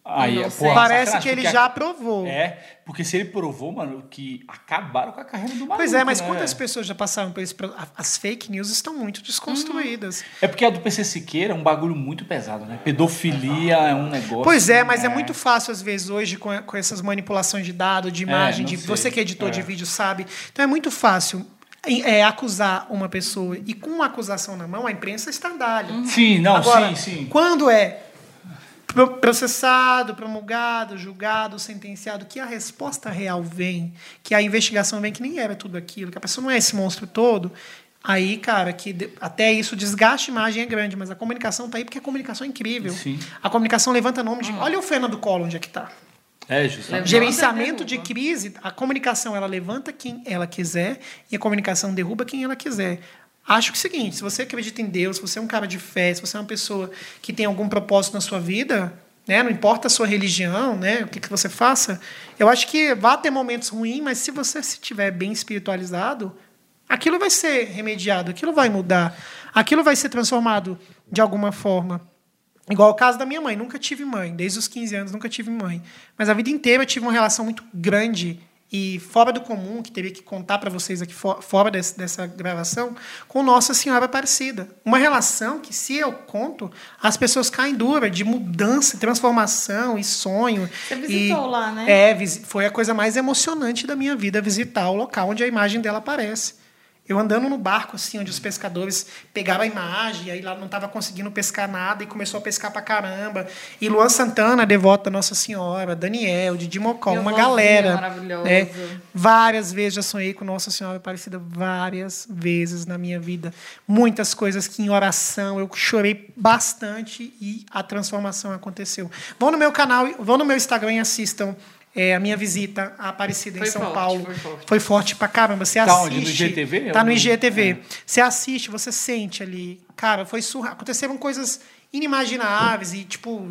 Aí, é, porra, Parece sacanagem, que ele porque já a- aprovou. É, porque se ele provou, mano, que acabaram com a carreira do maluco. Pois é, mas né? quantas pessoas já passaram por a- As fake news estão muito desconstruídas. É porque a do PC Siqueira é um bagulho muito pesado, né? Pedofilia é um negócio. Pois é, mas é muito fácil, às vezes, hoje, com, com essas manipulações de dado, de imagem, não de sei. você que é editor de É. vídeo sabe. Então é muito fácil é, acusar uma pessoa. E com uma acusação na mão, a imprensa estardalha. Sim, não, Agora, sim, sim. quando é processado, promulgado, julgado, sentenciado, que a resposta real vem, que a investigação vem, que nem era tudo aquilo, que a pessoa não é esse monstro todo, Aí, cara, que até isso, desgaste de imagem é grande, mas a comunicação tá aí porque a comunicação é incrível. Sim. A comunicação levanta nome de. Olha o Fernando Collor onde é que tá. É, justamente. Gerenciamento de crise, a comunicação ela levanta quem ela quiser e a comunicação derruba quem ela quiser. Acho que é o seguinte, se você acredita em Deus, se você é um cara de fé, se você é uma pessoa que tem algum propósito na sua vida, né, não importa a sua religião, né, o que, que você faça, eu acho que vai ter momentos ruins, mas se você se tiver bem espiritualizado, aquilo vai ser remediado, aquilo vai mudar, aquilo vai ser transformado de alguma forma. Igual o caso da minha mãe, nunca tive mãe, desde os 15 anos nunca tive mãe. Mas a vida inteira eu tive uma relação muito grande e fora do comum, que teria que contar para vocês aqui fo- fora desse- dessa gravação, com Nossa Senhora Aparecida. Uma relação que, se eu conto, as pessoas caem dura de mudança, transformação e sonho. Você visitou E- lá, né? É, foi a coisa mais emocionante da minha vida visitar o local onde a imagem dela aparece. Eu andando no barco, assim, onde os pescadores pegaram a imagem, e aí lá não estava conseguindo pescar nada, e começou a pescar pra caramba. E Luan Santana, devota Nossa Senhora, Daniel, Didi Mocó, Meu uma galera. maravilhoso. né? Várias vezes já sonhei com Nossa Senhora Aparecida, várias vezes na minha vida. Muitas coisas que em oração eu chorei bastante e a transformação aconteceu. Vão no meu canal, vão no meu Instagram e assistam é, a minha visita à Aparecida em Foi São forte, Paulo. foi forte. Foi forte pra caramba. Você Tá assiste. onde? No IGTV? Tá no Ou no- IGTV. Você assiste, você sente ali. Cara, foi surreal. Aconteceram coisas inimagináveis e, tipo,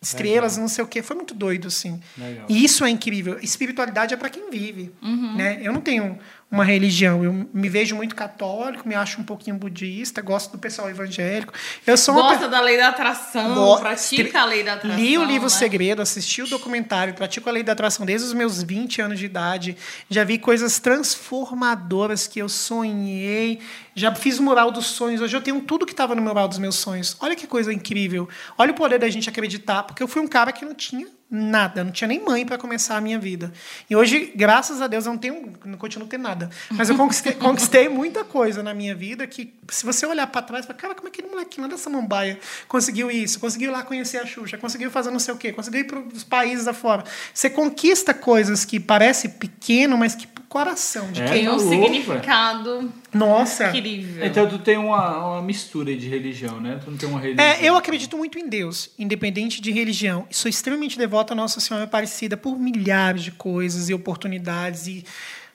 estrelas, não sei o quê. Foi muito doido, assim. Legal. E isso é incrível. Espiritualidade é para quem vive. Uhum. Né? Eu não tenho uma religião. Eu me vejo muito católico, me acho um pouquinho budista, gosto do pessoal evangélico. Eu sou uma Gosta da lei da atração, Go- pratica a lei da atração. Li o livro né? Segredo, assisti o documentário, pratico a lei da atração desde os meus 20 anos de idade. Já vi coisas transformadoras que eu sonhei. Já fiz o mural dos sonhos. Hoje eu tenho tudo que estava no mural dos meus sonhos. Olha que coisa incrível. Olha o poder da gente acreditar, porque eu fui um cara que não tinha nada, não tinha nem mãe para começar a minha vida. E hoje, graças a Deus, eu não tenho, não continuo tendo nada. Mas eu conquistei, conquistei muita coisa na minha vida que, se você olhar para trás, fala, cara, como é que aquele molequinho lá dessa mambaia conseguiu isso? Conseguiu lá conhecer a Xuxa, conseguiu fazer não sei o quê, conseguiu ir para os países afora. Você conquista coisas que parecem pequeno, mas que pro coração de É, quem. Tem tá um louco, significado Nossa. incrível. Então tu tem uma, uma mistura de religião, né? Tu não tem uma religião. É, eu acredito muito em Deus, independente de religião. Sou extremamente devota a Nossa Senhora Aparecida por milhares de coisas e oportunidades e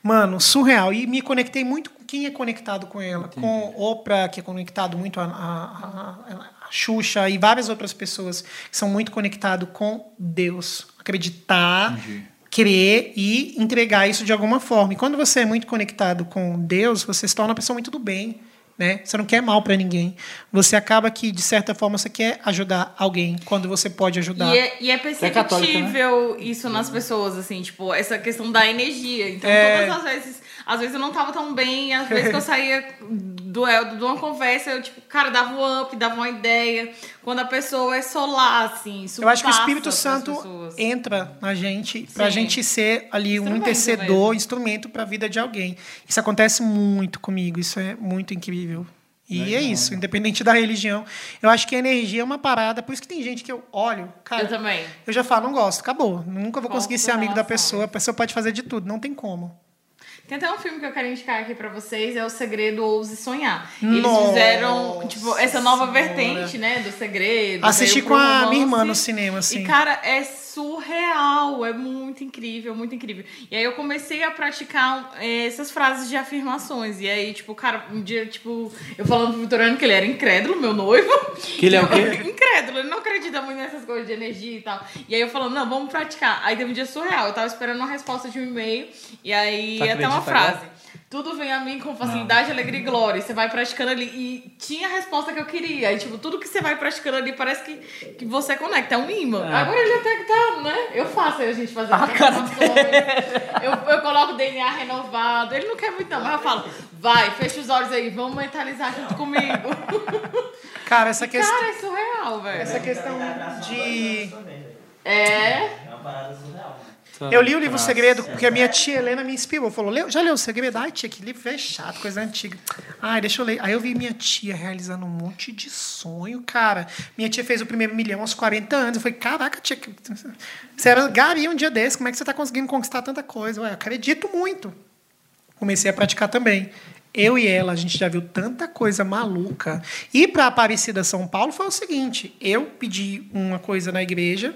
mano, surreal. E me conectei muito com quem é conectado com ela, com Oprah, que é conectado muito a, a, a, a Xuxa e várias outras pessoas que são muito conectados com Deus. Acreditar Entendi. crer e entregar isso de alguma forma. E quando você é muito conectado com Deus, você se torna uma pessoa muito do bem. Né? Você não quer mal para ninguém. Você acaba que, de certa forma, você quer ajudar alguém quando você pode ajudar. E é, e é é católica, perceptível isso nas pessoas, assim, tipo, essa questão da energia. Então, É. todas as vezes, às vezes eu não tava tão bem, às vezes que eu saía do Eldo de uma conversa, eu, tipo, cara, dava um up, dava uma ideia. Quando a pessoa é solar, assim, isso Eu acho que o Espírito Santo pessoas. entra na gente para a Sim. gente ser ali um intercedor, mesmo. instrumento para a vida de alguém. Isso acontece muito comigo, isso é muito incrível. E é Legal. isso, independente da religião. Eu acho que a energia é uma parada, por isso que tem gente que eu olho, cara, Eu também. eu já falo, não gosto, acabou. Nunca vou conseguir ser amigo da pessoa, a pessoa pode fazer de tudo, não tem como. Tem até um filme que eu quero indicar aqui pra vocês, é O Segredo Ouse Sonhar. Eles Nossa fizeram, tipo, essa nova Senhora. vertente, né, do segredo. Assisti com a romance. minha irmã no cinema, assim. E, cara, é surreal, é muito incrível, muito incrível. E aí eu comecei a praticar eh, essas frases de afirmações. E aí, tipo, cara, um dia, tipo, eu falando pro Vitoriano que ele era incrédulo, meu noivo. Que ele é o quê? incrédulo, ele não acredita muito nessas coisas de energia e tal. E aí eu falando, não, vamos praticar. Aí teve um dia surreal, eu tava esperando uma resposta de um e-mail, e aí Tu até uma frase. agora? Tudo vem a mim com facilidade, alegria e glória. Você vai praticando ali. E tinha a resposta que eu queria. E, tipo, tudo que você vai praticando ali parece que, que você conecta. É um imã. É. Agora ele até que tá, né? Eu faço aí a gente fazer Ah. Eu, eu coloco o DNA renovado. Ele não quer muito, não. Mas eu falo, vai, fecha os olhos aí, vamos mentalizar junto comigo. Cara, essa questão, Cara, é surreal, velho. essa questão de É. É uma parada surreal. Eu li o livro Segredo porque a minha tia Helena me inspirou. Falou, "Leu- já leu o Segredo? Ai, tia, que livro é chato, coisa antiga. Ai, deixa eu ler. Aí eu vi minha tia realizando um monte de sonho, cara. Minha tia fez o primeiro milhão aos 40 anos. Eu falei, caraca, tia, você era gari um dia desse, como é que você está conseguindo conquistar tanta coisa? Ué, eu acredito muito. Comecei a praticar também. Eu e ela, a gente já viu tanta coisa maluca. E para Aparecida São Paulo foi o seguinte: eu pedi uma coisa na igreja,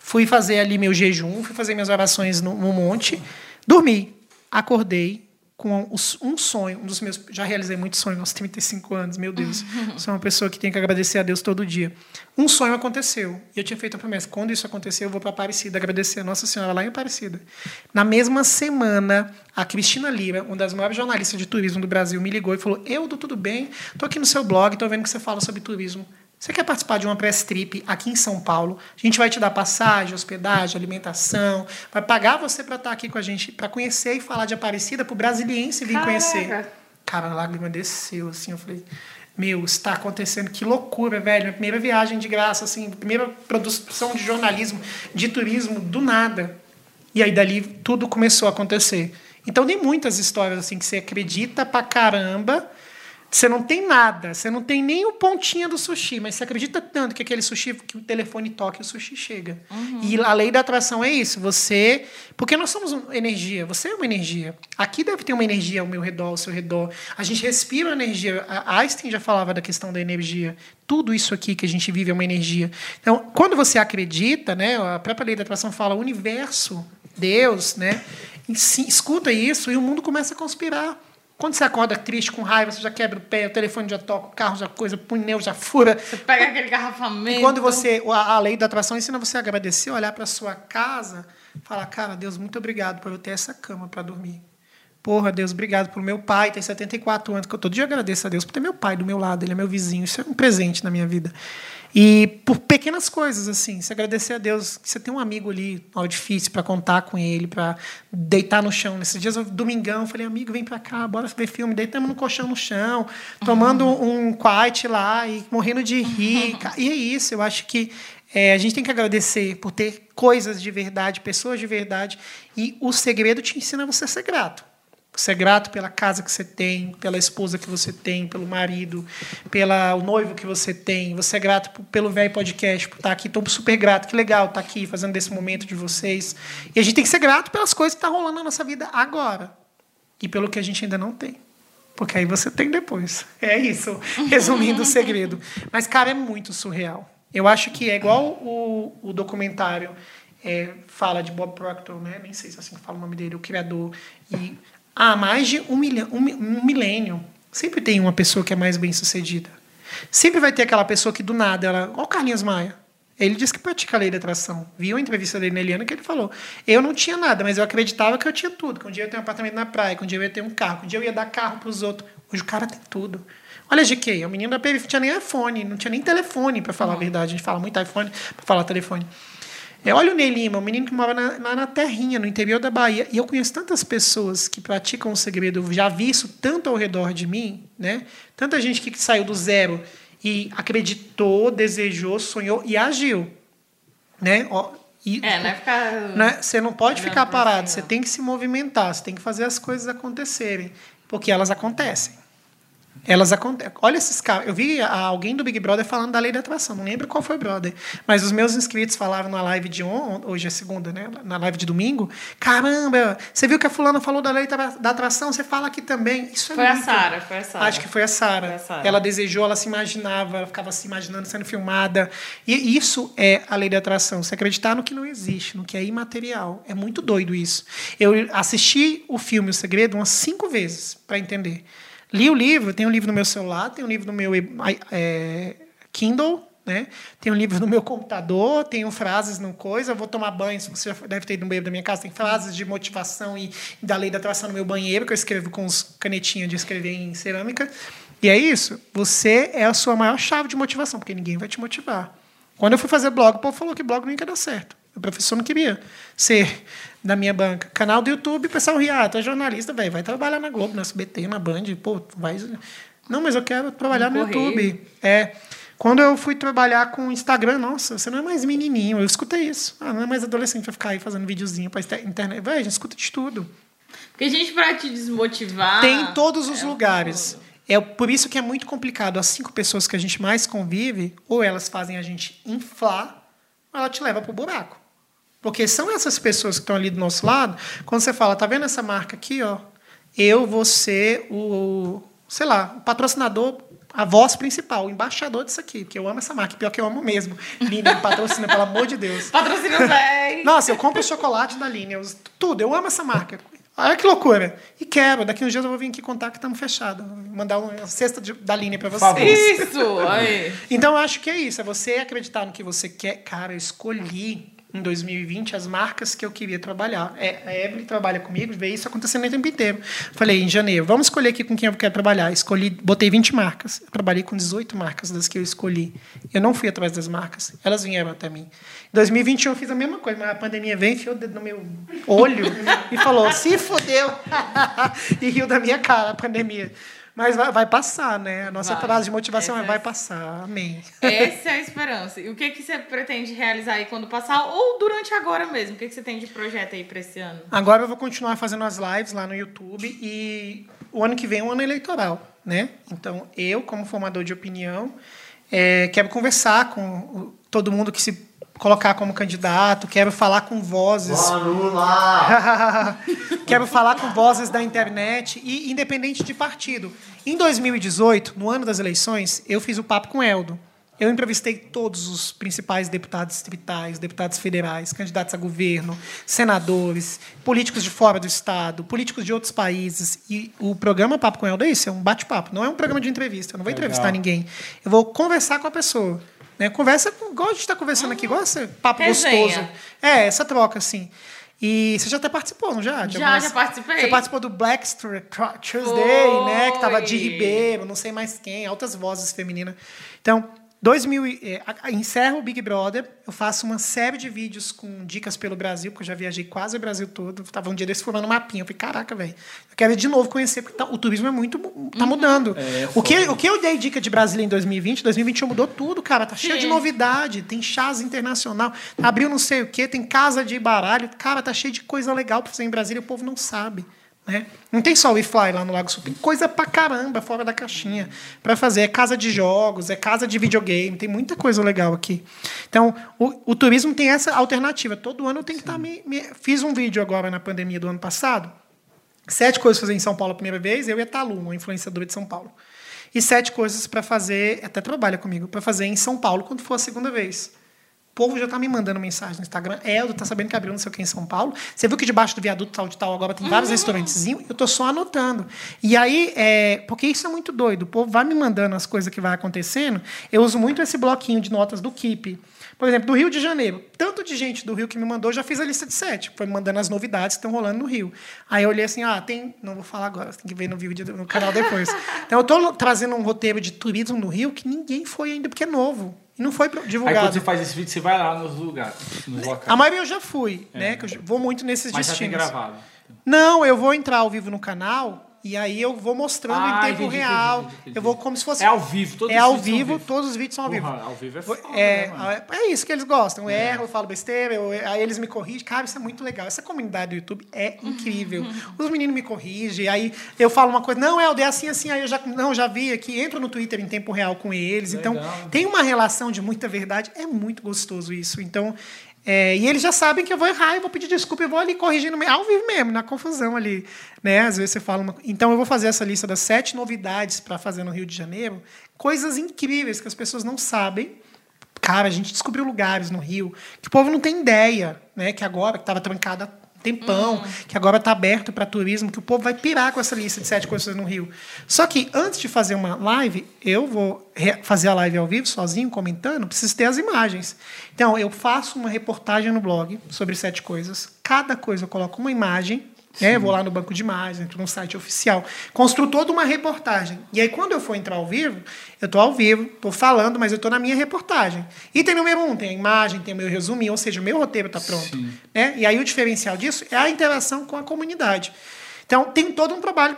fui fazer ali meu jejum, fui fazer minhas orações no, no monte, dormi, acordei, com um sonho, um dos meus. Já realizei muitos sonhos aos 35 anos, meu Deus. Sou uma pessoa que tem que agradecer a Deus todo dia. Um sonho aconteceu. E eu tinha feito a promessa: quando isso aconteceu, eu vou para Aparecida agradecer a Nossa Senhora lá em Aparecida. Na mesma semana, a Cristina Lira, uma das maiores jornalistas de turismo do Brasil, me ligou e falou: Eu, tudo bem? Estou aqui no seu blog, estou vendo que você fala sobre turismo. Você quer participar de uma press trip aqui em São Paulo? A gente vai te dar passagem, hospedagem, alimentação, vai pagar você para estar aqui com a gente, para conhecer e falar de Aparecida, para o brasiliense vir Caraca. conhecer. Cara, a lágrima desceu, assim, eu falei, meu, está acontecendo, que loucura, velho. Minha primeira viagem de graça, assim, primeira produção de jornalismo, de turismo, do nada. E aí dali tudo começou a acontecer. Então tem muitas histórias assim que você acredita pra caramba você não tem nada, você não tem nem o pontinho do sushi, mas você acredita tanto que aquele sushi, que o telefone toca e o sushi chega. Uhum. E a lei da atração é isso. Você. Porque nós somos energia, você é uma energia. Aqui deve ter uma energia ao meu redor, ao seu redor. A gente respira energia. A Einstein já falava da questão da energia. Tudo isso aqui que a gente vive é uma energia. Então, quando você acredita, né, a própria lei da atração fala universo, Deus, né? Escuta isso e o mundo começa a conspirar. Quando você acorda triste, com raiva, você já quebra o pé, o telefone já toca, o carro já coisa, o pneu já fura. Você pega aquele garrafamento. E quando você. A, lei da atração ensina você a agradecer, olhar para sua casa, falar, cara, Deus, muito obrigado por eu ter essa cama para dormir. Porra, Deus, obrigado por meu pai ter 74 anos, que eu todo dia agradeço a Deus por ter meu pai do meu lado, ele é meu vizinho, isso é um presente na minha vida. E por pequenas coisas, assim, se agradecer a Deus que você tem um amigo ali, ao difícil, para contar com ele, para deitar no chão. Nesses dias, eu, domingão, eu falei, amigo, vem para cá, bora ver filme. Deitamos no colchão no chão, tomando uhum. um quiet lá e morrendo de rir. Uhum. E é isso, eu acho que é, a gente tem que agradecer por ter coisas de verdade, pessoas de verdade. E o segredo te ensina a você ser grato. Você é grato pela casa que você tem, pela esposa que você tem, pelo marido, pelo noivo que você tem. Você é grato pelo velho podcast, por estar aqui. Estou super grato. Que legal estar aqui fazendo desse momento de vocês. E a gente tem que ser grato pelas coisas que estão tá rolando na nossa vida agora. E pelo que a gente ainda não tem. Porque aí você tem depois. É isso, resumindo o segredo. Mas, cara, é muito surreal. Eu acho que é igual o, o documentário é, fala de Bob Proctor, né? nem sei se é assim que fala o nome dele, o criador. E há mais de um, milhão, um, um milênio, sempre tem uma pessoa que é mais bem sucedida. Sempre vai ter aquela pessoa que do nada, ela. Olha o Carlinhos Maia. Ele disse que pratica a lei da atração. Viu a entrevista dele na Eliana que ele falou: Eu não tinha nada, mas eu acreditava que eu tinha tudo. Que um dia eu ia ter um apartamento na praia, que um dia eu ia ter um carro, que um dia eu ia dar carro para os outros. Hoje o cara tem tudo. Olha, GK, o menino da periferia não tinha nem iPhone, não tinha nem telefone, para falar a verdade. A gente fala muito iPhone para falar telefone. É, olha o Ney Lima, um menino que mora na, na, na, terrinha, no interior da Bahia. E eu conheço tantas pessoas que praticam o segredo, já vi isso tanto ao redor de mim, né? Tanta gente que saiu do zero e acreditou, desejou, sonhou e agiu. Né? Ó, e, é, não é ficar. Né? Você não pode ficar parado, você tem que se movimentar, você tem que fazer as coisas acontecerem, porque elas acontecem. Elas acontecem. Olha esses caras. Eu vi alguém do Big Brother falando da lei da atração. Não lembro qual foi o brother. Mas os meus inscritos falaram na live de on... hoje é segunda, né? Na live de domingo. Caramba, você viu que a fulana falou da lei da atração? Você fala aqui também. Isso é foi muito... a Sara, foi a Sara. Acho que foi a Sara. Ela desejou, ela se imaginava, ela ficava se imaginando sendo filmada. E isso é a lei da atração. Você acreditar no que não existe, no que é imaterial. É muito doido isso. Eu assisti o filme O Segredo umas cinco vezes para entender. Li o livro, tem um livro no meu celular, tem um livro no meu é, Kindle, né? Tem um livro no meu computador, tenho frases no coisa, vou tomar banho, você já deve ter ido no banheiro da minha casa, tem frases de motivação e da lei da atração no meu banheiro, que eu escrevo com os canetinhas de escrever em cerâmica. E é isso, você é a sua maior chave de motivação, porque ninguém vai te motivar. Quando eu fui fazer blog, o povo falou que blog não ia dar certo. O professor não queria ser da minha banca. Canal do YouTube, pessoal ria, ah, tu é jornalista, velho, vai trabalhar na Globo, na SBT, na Band, pô, vai... Não, mas eu quero trabalhar no, no YouTube. É, quando eu fui trabalhar com o Instagram, nossa, você não é mais menininho, eu escutei isso. Ah, não é mais adolescente, vai ficar aí fazendo videozinho pra internet. Vai, a gente escuta de tudo. Porque a gente, pra te desmotivar... Tem em todos os é lugares. É por isso que é muito complicado. As cinco pessoas que a gente mais convive, ou elas fazem a gente inflar, ou ela te leva pro buraco. Porque são essas pessoas que estão ali do nosso lado, quando você fala, tá vendo essa marca aqui, ó? eu vou ser o, sei lá, o patrocinador, a voz principal, o embaixador disso aqui, porque eu amo essa marca, pior que eu amo mesmo. Linha, me patrocina, pelo amor de Deus. Patrocínio velho. Nossa, eu compro chocolate da Linha, eu- tudo, eu amo essa marca. Olha que loucura. E quero, daqui uns dias eu vou vir aqui contar que estamos fechados. Mandar uma cesta de- da Linha para vocês. Isso, aí. Então, eu acho que é isso. É você acreditar no que você quer. Cara, eu escolhi em 2020 as marcas que eu queria trabalhar. É, a Evelyn trabalha comigo, vê isso acontecendo o tempo inteiro. Falei, em janeiro, vamos escolher aqui com quem eu quero trabalhar. Escolhi, botei 20 marcas. Eu trabalhei com 18 marcas das que eu escolhi. Eu não fui atrás das marcas. Elas vieram até mim. Em 2021 eu fiz a mesma coisa, mas a pandemia veio, enfiou o dedo no meu olho e falou, se fodeu. e riu da minha cara a pandemia. Mas vai, vai passar, né? A nossa Vai. frase de motivação é Essa é- vai passar. Amém. Essa é a esperança. E o que, que você pretende realizar aí quando passar? Ou durante agora mesmo? O que, que você tem de projeto aí pra esse ano? Agora eu vou continuar fazendo as lives lá no YouTube e o ano que vem é um ano eleitoral, né? Então eu, como formador de opinião, eh, quero conversar com todo mundo que se colocar como candidato, quero falar com vozes. Lula! Quero falar com vozes da internet e independente de partido. Em 2018, no ano das eleições, eu fiz o papo com Eldo. Eu entrevistei todos os principais deputados distritais, deputados federais, candidatos a governo, senadores, políticos de fora do estado, políticos de outros países. E o programa Papo com Eldo é isso, é um bate-papo, não é um programa de entrevista. Eu não vou Legal. entrevistar ninguém. Eu vou conversar com a pessoa. Né? Conversa igual a gente está conversando aqui, igual esse papo Resenha. gostoso. É, essa troca, assim. E você já até participou, não já? De Já, já participei. Você participou do Black Tuesday, né? Que tava de Foi. Ribeiro, não sei mais quem, altas vozes femininas. Então, 2000, e- é, encerro o Big Brother, eu faço uma série de vídeos com dicas pelo Brasil, porque eu já viajei quase o Brasil todo. Tava um dia desse formando um mapinha. Eu falei, caraca, velho, eu quero de novo conhecer, porque tá- o turismo é muito. Uhum. tá mudando. É, o, que, o que eu dei dica de Brasília em 2020, 2021 mudou tudo, cara. Tá cheio de Sim. novidade. Tem chás internacional, abriu não sei o quê, tem casa de baralho. Cara, tá cheio de coisa legal pra fazer em Brasília, o povo não sabe. Né? Não tem só o iFly lá no Lago Sul, tem coisa pra caramba fora da caixinha pra fazer. É casa de jogos, é casa de videogame, tem muita coisa legal aqui. Então, o, o turismo tem essa alternativa. Todo ano eu tenho que estar me, me- Fiz um vídeo agora na pandemia do ano passado. Sete coisas pra fazer em São Paulo a primeira vez, eu e a Talu, uma influenciadora de São Paulo. E sete coisas para fazer, até trabalha comigo, para fazer em São Paulo quando for a segunda vez. O povo já tá me mandando mensagem no Instagram. Eldo, tá sabendo que abriu não sei o que em São Paulo? Você viu que debaixo do viaduto tal de tal agora tem vários restaurantezinhos? Eu tô só anotando. E aí, é, porque isso é muito doido. O povo vai me mandando as coisas que vai acontecendo. Eu uso muito esse bloquinho de notas do Keep. Por exemplo, do Rio de Janeiro. Tanto de gente do Rio que me mandou, já fiz a lista de sete. Foi me mandando as novidades que estão rolando no Rio. Aí eu olhei assim, ah, tem... Não vou falar agora, você tem que ver no vídeo no canal depois. Então eu estou trazendo um roteiro de turismo no Rio que ninguém foi ainda, porque é novo. E não foi pro- Aí divulgado. quando você faz esse vídeo, você vai lá nos lugares, nos locais. A maioria eu já fui, né? Que eu vou muito nesses Mas já tem destinos. gravado. Não, eu vou entrar ao vivo no canal e aí eu vou mostrando Ah, em tempo entendi, real. entendi, entendi. Eu vou como se fosse. É ao vivo, todos É os ao vídeos são vivo, ao vivo. todos os vídeos são ao vivo. Porra, ao vivo é foda, é, né, mano? é isso que eles gostam. Eu erro, eu falo besteira, eu- aí eles me corrigem. Cara, isso é muito legal. Essa comunidade do YouTube é incrível. Os meninos me corrigem, aí eu falo uma coisa, não, Helder, é assim, assim, aí eu já, não, já vi aqui, entro no Twitter em tempo real com eles. Então, Legal. tem uma relação de muita verdade. É muito gostoso isso. Então, é, e eles já sabem que eu vou errar, eu vou pedir desculpa, eu vou ali corrigindo ao vivo mesmo, na confusão ali. Né? Às vezes você fala uma... Então, eu vou fazer essa lista das sete novidades para fazer no Rio de Janeiro. Coisas incríveis que as pessoas não sabem. Cara, a gente descobriu lugares no Rio que o povo não tem ideia, né? Que agora, que estava trancada tempão, que agora está aberto para turismo, que o povo vai pirar com essa lista de sete coisas no Rio. Só que antes de fazer uma live, eu vou fazer a live ao vivo, sozinho, comentando, preciso ter as imagens. Então, eu faço uma reportagem no blog sobre sete coisas. Cada coisa eu coloco uma imagem né? Vou lá no banco de imagens, entro no site oficial, construo toda uma reportagem. E aí, quando eu for entrar ao vivo, eu estou ao vivo, estou falando, mas eu estou na minha reportagem. E tem número um, tem a imagem, tem o meu resuminho, ou seja, o meu roteiro está pronto. Sim. Né? E aí o diferencial disso é a interação com a comunidade. Então, tem todo um trabalho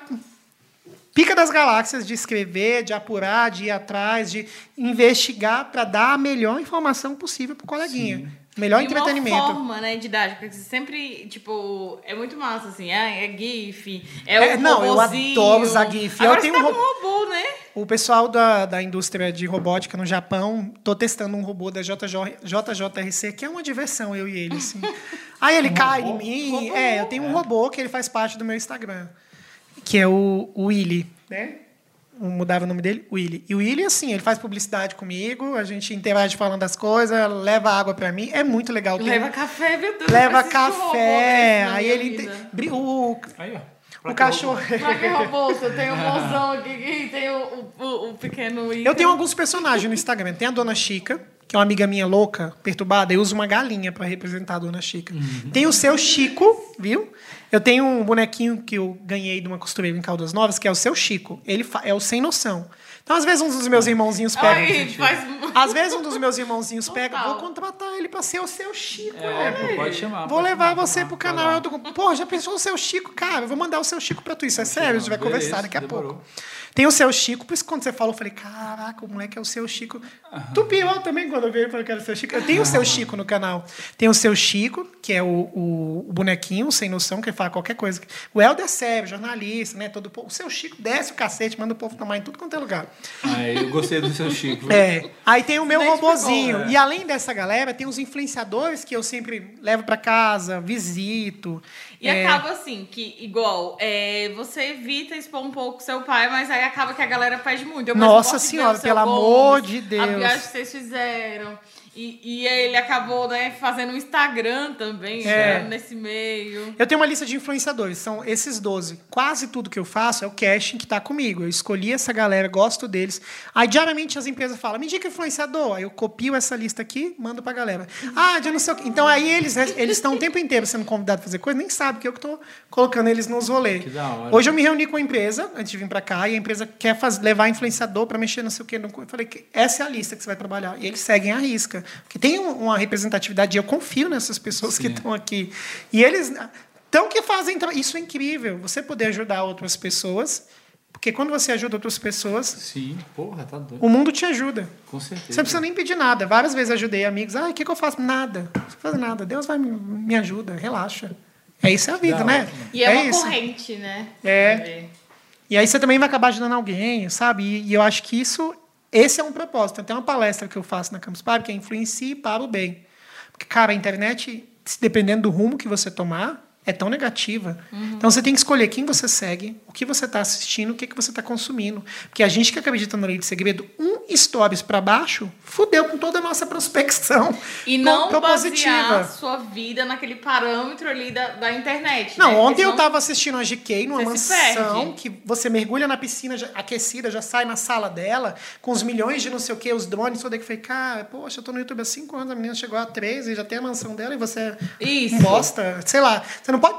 pica das galáxias de escrever, de apurar, de ir atrás, de investigar para dar a melhor informação possível para o coleguinha. Melhor e entretenimento. uma forma, né, didática, que você sempre, tipo, é muito massa, assim, é, é GIF, é, É, o não, eu adoro usar GIF. Eu Agora tenho você tá um um robô, né? O pessoal da, da indústria de robótica no Japão, tô testando um robô da JJ, JJRC, que é uma diversão, eu e ele, assim. Aí ele cai em mim. É, eu tenho um robô que ele faz parte do meu Instagram. que é o, o Willy, né? Mudava o nome dele, Willy. E o Willy, assim, ele faz publicidade comigo, a gente interage falando das coisas, leva água pra mim. É muito legal. Tem- Leva café, meu Deus. leva café. Aí ele. bri- O, Aí, ó. o cachorro. Pra que? Eu tenho o mozão aqui e tem o, o, o- pequeno Ícaro. Eu tenho alguns personagens no Instagram. Tem a Dona Chica, que é uma amiga minha louca, perturbada. Eu uso uma galinha pra representar a Dona Chica. Tem o seu Chico, viu? Eu tenho um bonequinho que eu ganhei de uma costureira em Caldas Novas, que é o seu Chico. Ele é o sem noção. Então, às vezes, um dos meus irmãozinhos pega. Ai, faz... Às vezes, um dos meus irmãozinhos pega. Total. Vou contratar ele pra ser o seu Chico. É, né? pô, pode chamar. Vou pode levar chamar, você pro vai canal. Eu tô... Pô, já pensou o seu Chico? Cara, eu vou mandar o seu Chico pra tu. Isso é sério, a gente vai Beleza, conversar daqui a demorou. pouco. Tem o seu Chico, por isso que quando você falou, eu falei, caraca, o moleque é o seu Chico. Tu pirou também quando eu vi e falei que era o seu Chico. Eu tenho o seu Chico no canal. Tem o seu Chico, que é o, o, o bonequinho, sem noção, que fala qualquer coisa. O Helder é sério, jornalista, né? Todo, o povo- o seu Chico desce o cacete, manda o povo tomar em tudo quanto é lugar. Aí, eu gostei do seu Chico. É. Aí tem o meu robozinho. explicou, é. E além dessa galera, tem os influenciadores que eu sempre levo pra casa, visito. E É, acaba assim, que igual, é, você evita expor um pouco seu pai, mas aí acaba que a galera pede muito. Eu Nossa Senhora, pelo amor de A Deus. viagem que vocês fizeram. E, e ele acabou né, fazendo um Instagram também, É. né, nesse meio. Eu tenho uma lista de influenciadores, são esses 12. Quase tudo que eu faço é o casting que está comigo. Eu escolhi essa galera, gosto deles. Aí, diariamente, as empresas falam, me indica influenciador. Aí eu copio essa lista aqui, mando pra galera. Ah, já não sei o quê. Então, aí eles eles estão o tempo inteiro sendo convidados a fazer coisa, nem sabem que eu que estou colocando eles nos rolês. Que da hora. Hoje eu me reuni com a empresa, antes de vir para cá, e a empresa quer faz, levar influenciador para mexer não sei o quê. Eu falei essa é a lista que você vai trabalhar. E eles seguem a risca. Porque tem um- uma representatividade, e eu confio nessas pessoas que Sim. estão aqui. E eles. Então, que fazem. Isso é incrível. Você poder ajudar outras pessoas. Porque quando você ajuda outras pessoas, Sim, porra, tá doido. o mundo te ajuda. Com certeza. Você não precisa nem pedir nada. Várias vezes ajudei amigos. Ah, o que, que eu faço? Nada. Não precisa fazer nada. Deus vai me, me ajuda. Relaxa. É isso é a vida, Da né? E é, uma isso. corrente, né? É. E aí você também vai acabar ajudando alguém, sabe? E, e eu acho que isso, esse é um propósito. Tem uma palestra que eu faço na Campus Party que é influencie para o bem. Porque, cara, a internet, dependendo do rumo que você tomar, é tão negativa. Então você tem que escolher quem você segue, o que você está assistindo, o que, que você está consumindo. Porque a gente que acredita no lei de segredo, um stories para baixo, fudeu com toda a nossa prospecção. E não basear a sua vida naquele parâmetro ali da, da internet. Não, né? ontem Porque eu senão- estava assistindo a GK numa mansão que você mergulha na piscina já- aquecida, já sai na sala dela, com os milhões de não sei o que, os drones, tudo aí que falei, cara, poxa, eu tô no YouTube há cinco anos, a menina chegou a 13, já tem a mansão dela e você Isso. bosta, sei lá. Você não pode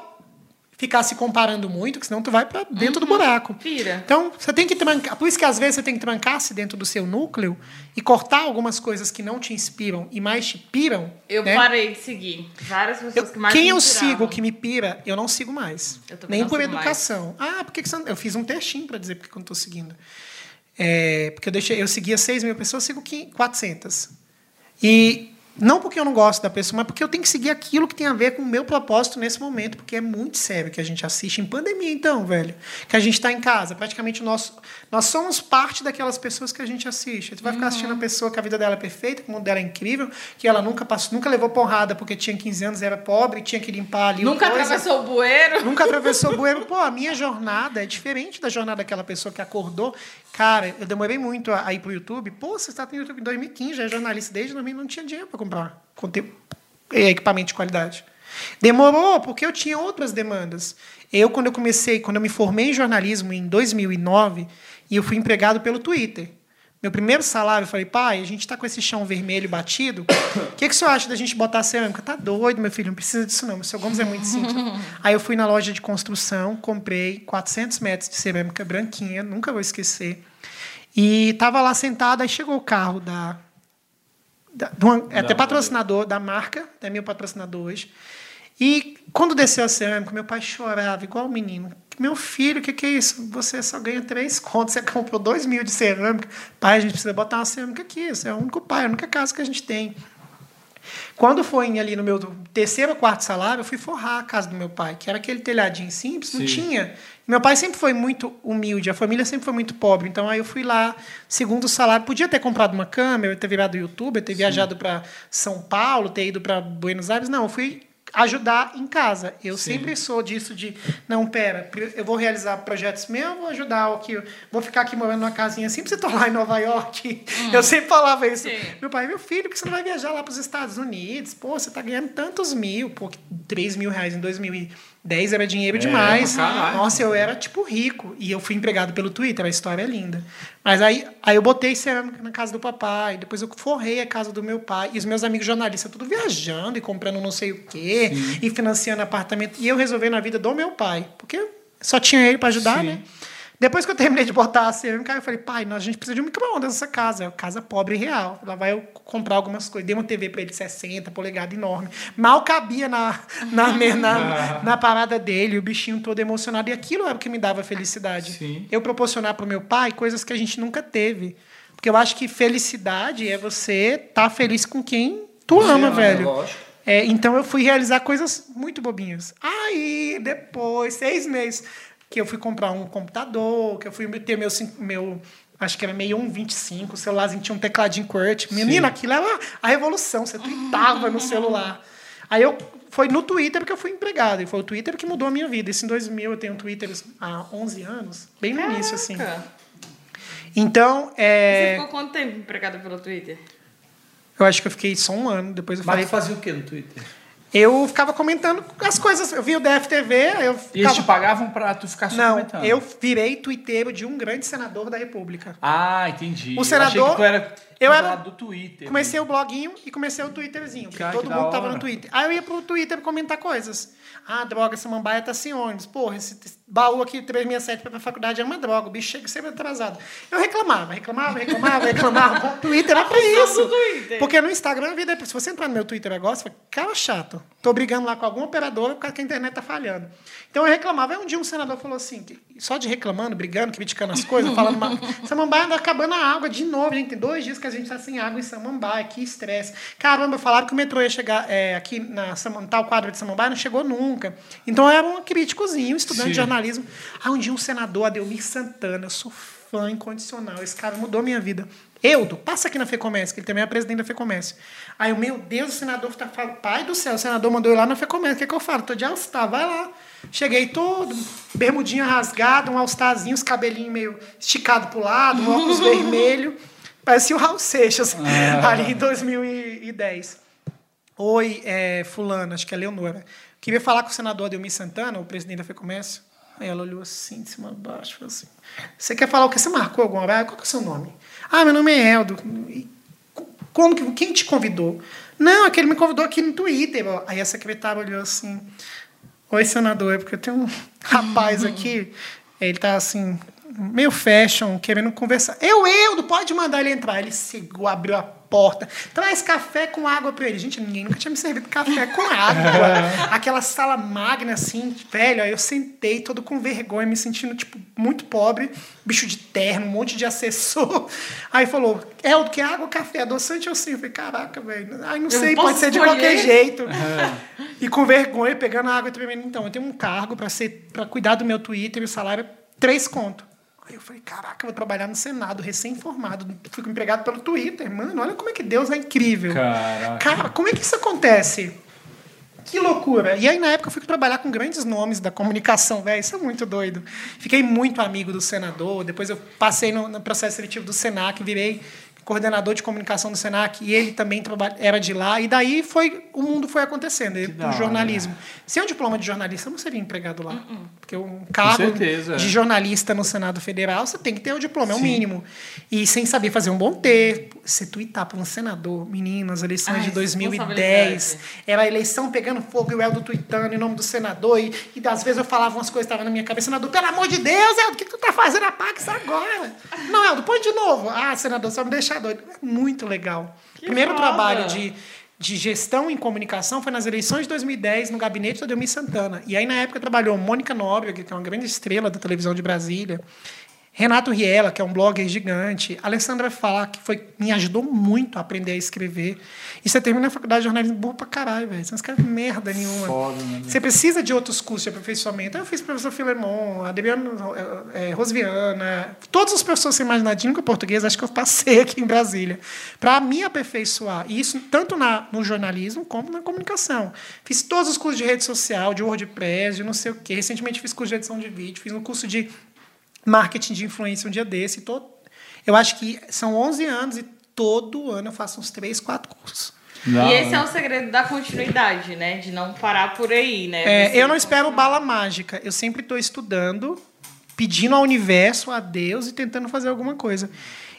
ficar se comparando muito, que senão tu vai para dentro do buraco. Pira. Então, você tem que trancar. Por isso que às vezes você tem que trancar-se dentro do seu núcleo e cortar algumas coisas que não te inspiram e mais te piram. Eu né? parei de seguir. Várias pessoas Eu- que mais quem eu sigo que me pira, eu não sigo mais. Nem por educação. Ah, por que que você não... Eu fiz um textinho para dizer porque que eu não estou seguindo. É, porque eu, deixei, eu seguia 6 mil pessoas, eu sigo 500, 400. E não porque eu não gosto da pessoa, mas porque eu tenho que seguir aquilo que tem a ver com o meu propósito nesse momento, porque é muito sério que a gente assiste em pandemia, então, velho. Que a gente está em casa. Praticamente nós, nós somos parte daquelas pessoas que a gente assiste. Tu vai ficar assistindo a pessoa que a vida dela é perfeita, que o mundo dela é incrível, que ela nunca passou, nunca levou porrada porque tinha 15 anos, era pobre, tinha que limpar ali. o Nunca coisa. atravessou o bueiro. Nunca atravessou o bueiro. Pô, a minha jornada é diferente da jornada daquela pessoa que acordou. Cara, eu demorei muito a, a ir pro YouTube. Pô, você está no YouTube em 2015, já é jornalista desde 2000, não tinha dinheiro para comprar eh, equipamento de qualidade. Demorou porque eu tinha outras demandas. Eu, quando eu comecei, quando eu me formei em jornalismo em 2009, e eu fui empregado pelo Twitter. Meu primeiro salário, eu falei, pai, a gente está com esse chão vermelho batido. O que, que o senhor acha da gente botar cerâmica? Tá doido, meu filho, não precisa disso não. O seu Gomes é muito simples. Aí eu fui na loja de construção, comprei 400 metros de cerâmica branquinha, nunca vou esquecer. E estava lá sentado, aí chegou o carro da. Da de uma- é até patrocinador da marca, é meu patrocinador hoje. E quando desceu a cerâmica, meu pai chorava, igual o menino. Meu filho, o que, que é isso? Você só ganha três contos, você comprou dois mil de cerâmica. Pai, a gente precisa botar uma cerâmica aqui. Isso é o único pai, a única casa que a gente tem. Quando foi ali no meu terceiro ou quarto salário, eu fui forrar a casa do meu pai, que era aquele telhadinho simples, não Sim. tinha. Meu pai sempre foi muito humilde, a família sempre foi muito pobre. Então aí eu fui lá, segundo salário, podia ter comprado uma câmera, ter virado youtuber, ter viajado para São Paulo, ter ido para Buenos Aires. Não, eu fui ajudar em casa. Eu Sim. sempre sou disso de, não, pera, eu vou realizar projetos meus, vou ajudar o que vou ficar aqui morando numa casinha assim, pra você tô lá em Nova York. Eu sempre falava isso. Sim. Meu pai, meu filho, por que você não vai viajar lá para os Estados Unidos? Pô, você tá ganhando tantos mil, pô, 3 mil reais em 2010 era dinheiro demais. pra caralho. Nossa, eu era tipo rico. E eu fui empregado pelo Twitter, a história é linda. Mas aí, aí eu botei cerâmica na casa do papai, depois eu forrei a casa do meu pai, e os meus amigos jornalistas tudo viajando e comprando não sei o quê, e financiando apartamento. E eu resolvendo a vida do meu pai, porque só tinha ele para ajudar, Sim. né? Depois que eu terminei de botar a cerâmica, eu falei, pai, nós, a gente precisa de um micro-ondas nessa casa. É uma casa pobre e real. Lá vai eu comprar algumas coisas. Dei uma TV para ele de 60 polegadas, enorme. Mal cabia na, na, me- na, na parada dele, o bichinho todo emocionado. E aquilo era o que me dava felicidade. Sim. Eu proporcionar para o meu pai coisas que a gente nunca teve. Porque eu acho que felicidade é você estar feliz com quem tu ama, velho. Lógico. É, então eu fui realizar coisas muito bobinhas. Aí, depois, seis meses, que eu fui comprar um computador, que eu fui ter meu, meu acho que era meio 1,25, o celularzinho tinha um tecladinho QWERTY. Menina, aquilo era a revolução, você tweetava no celular. Aí eu foi no Twitter que eu fui empregado, e foi o Twitter que mudou a minha vida. Isso em 2000, eu tenho Twitter há 11 anos, bem no início, assim. Caraca. Então, Você é, ficou quanto tempo empregado pelo Twitter? eu acho que eu fiquei só um ano, depois eu Mas falei... fazia o que no Twitter? Eu ficava comentando as coisas, eu vi o DFTV, eu E eles te ficava... pagavam pra tu ficar só Não, comentando? eu virei tuiteiro de um grande senador da República. Ah, entendi. O Eu senador- que tu era, eu era- do Twitter. Comecei o bloguinho e comecei o Twitterzinho, porque Cara, todo mundo tava hora. no Twitter. Aí eu ia pro Twitter comentar coisas. Ah, droga, essa mambaia tá sem ônibus. Porra, esse baú aqui 367 pra ir pra faculdade é uma droga, o bicho chega sempre atrasado. Eu reclamava, reclamava, reclamava, reclamava. O Twitter é pra isso. Porque no Instagram a vida é. Se você entrar no meu Twitter agora, você fala, cara chato. Tô brigando lá com alguma operadora por causa que a internet tá falhando. Então eu reclamava. Aí um dia um senador falou assim, só de reclamando, brigando, criticando as coisas, falando mal. Samambaia anda acabando a água de novo, gente. Tem dois dias que a gente tá sem água em Samambaia, que estresse. Caramba, falaram que o metrô ia chegar é, aqui na tal quadra de Samambaia, não chegou nunca. Então eu era um críticozinho, estudante Sim. de jornalismo. Aí um dia um senador, Adelmir Santana, eu sou fã incondicional. Esse cara mudou a minha vida. Eudo, passa aqui na FEComércio, que ele também é presidente da FEComércio. Aí eu, meu Deus, o senador tá falando, pai do céu, o senador mandou eu ir lá na FEComércio. O que, que eu falo? Tô de All-Star, vai lá. Cheguei todo, bermudinha rasgada, um All-Starzinho, os cabelinhos meio esticado pro lado, um óculos vermelho. Parecia o Raul Seixas, ali em 2010. Oi, é, fulano, acho que é Leonora. Queria falar com o senador Adelmir Santana, o presidente da FEComércio. Aí ela olhou assim, de cima a baixo, falou assim, você quer falar o que? Você marcou algum horário? Qual que é o seu nome? Ah, meu nome é Eldo. Como que, quem te convidou? Não, aquele me convidou aqui no Twitter. Aí a secretária olhou assim, oi, senador, é porque tem um rapaz aqui, ele tá assim, meio fashion, querendo conversar. Eu, Eudo, pode mandar ele entrar. Ele chegou, abriu a porta, traz café com água para ele. Gente, ninguém nunca tinha me servido café com água. Aquela sala magna, assim, velho. Aí eu sentei todo com vergonha, me sentindo, tipo, muito pobre, bicho de terno, um monte de assessor. Aí falou, Eldo, que água, café, adoçante ou sim? Eu falei, caraca, velho. Ai, não Eu sei, posso pode ser de escolher? qualquer jeito. E com vergonha, pegando a água e tremendo. Então, eu tenho um cargo para ser para cuidar do meu Twitter e o salário é três conto. Aí eu falei, caraca, eu vou trabalhar no Senado, recém-formado. Fico empregado pelo Twitter. Mano, olha como é que Deus é incrível. Caraca. Cara, como é que isso acontece? Que loucura. E aí, na época, eu fui trabalhar com grandes nomes da comunicação, velho. Isso é muito doido. Fiquei muito amigo do senador. Depois eu passei no, no processo seletivo do Senac, virei coordenador de comunicação do Senac, e ele também era de lá. E daí foi o mundo foi acontecendo, o jornalismo. Sem um diploma de jornalista, eu não seria empregado lá. Porque um cargo de jornalista no Senado Federal, você tem que ter o diploma, é o mínimo. E sem saber fazer um bom texto, você tuitar para um senador, menino, as eleições Ai, de 2010, responsabilidade. era a eleição pegando fogo e o Eldo tweetando em nome do senador. E, e das vezes eu falava umas coisas que estavam na minha cabeça. Senador, pelo amor de Deus, Eldo, o que tu tá fazendo? Apaga isso agora. Não, Eldo, põe de novo. Ah, senador, só me deixar doido. É muito legal. Primeiro foda. trabalho de, de gestão em comunicação foi nas eleições de 2010, no gabinete do Ademir Santana. E aí, na época, trabalhou Mônica Nóbrega, que é uma grande estrela da televisão de Brasília. Renato Riela, que é um blogger gigante. Alessandra Fala, que foi, me ajudou muito a aprender a escrever. E você termina a faculdade de jornalismo burro pra caralho, velho. Você não escreve merda nenhuma. Foda, né? Você precisa de outros cursos de aperfeiçoamento. Eu fiz professor Filemon, Adriano é, Rosviana, todos os professores que você imaginar de língua portuguesa, acho que eu passei aqui em Brasília, para me aperfeiçoar. E isso tanto na, no jornalismo como na comunicação. Fiz todos os cursos de rede social, de WordPress, de não sei o quê. Recentemente fiz curso de edição de vídeo, fiz um curso de marketing de influência um dia desse. Todo, eu acho que são 11 anos e todo ano eu faço uns 3, 4 cursos. Não, e esse é o segredo da continuidade, né? De não parar por aí, né? É, eu não espero bala mágica. Eu sempre estou estudando, pedindo ao universo, a Deus e tentando fazer alguma coisa.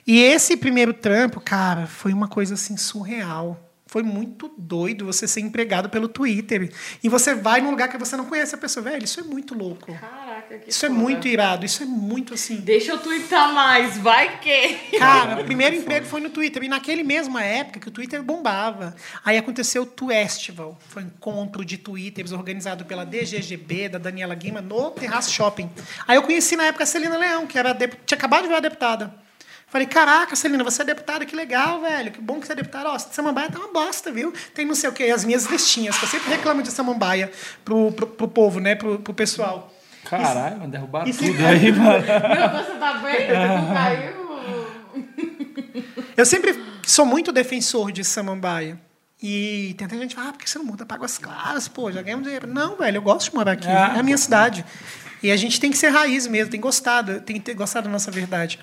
E esse primeiro trampo, cara, foi uma coisa assim surreal. Foi muito doido você ser empregado pelo Twitter. E você vai num lugar que você não conhece a pessoa. Velho, isso é muito louco. Caraca, que Isso é muito irado. Isso é muito assim. Deixa eu twittar mais, vai que. Cara, o primeiro emprego foi no Twitter. E naquele mesma época que o Twitter bombava. Aí aconteceu o Twestival. Foi um encontro de Twitters organizado pela DGGB, da Daniela Guima, no Terraço Shopping. Aí eu conheci na época a Celina Leão, que era dep- tinha acabado de virar deputada. Falei, caraca, Celina, você é deputada, que legal, velho. Que bom que você é deputada. Ó, Samambaia tá uma bosta, viu? Tem não sei o quê, as minhas listinhas, que eu sempre reclamo de Samambaia pro, pro, pro povo, né? Pro, pro pessoal. Caralho, vai derrubar Isso- tudo aí, mano. Meu, você tá bem? Não caiu? Eu sempre sou muito defensor de Samambaia. E tem até gente que fala, ah, por que você não muda para Águas Claras? Pô, já ganhamos dinheiro. Não, velho, eu gosto de morar aqui. Ah, é a minha cidade. E a gente tem que ser raiz mesmo, tem gostado, tem que ter gostado da nossa verdade.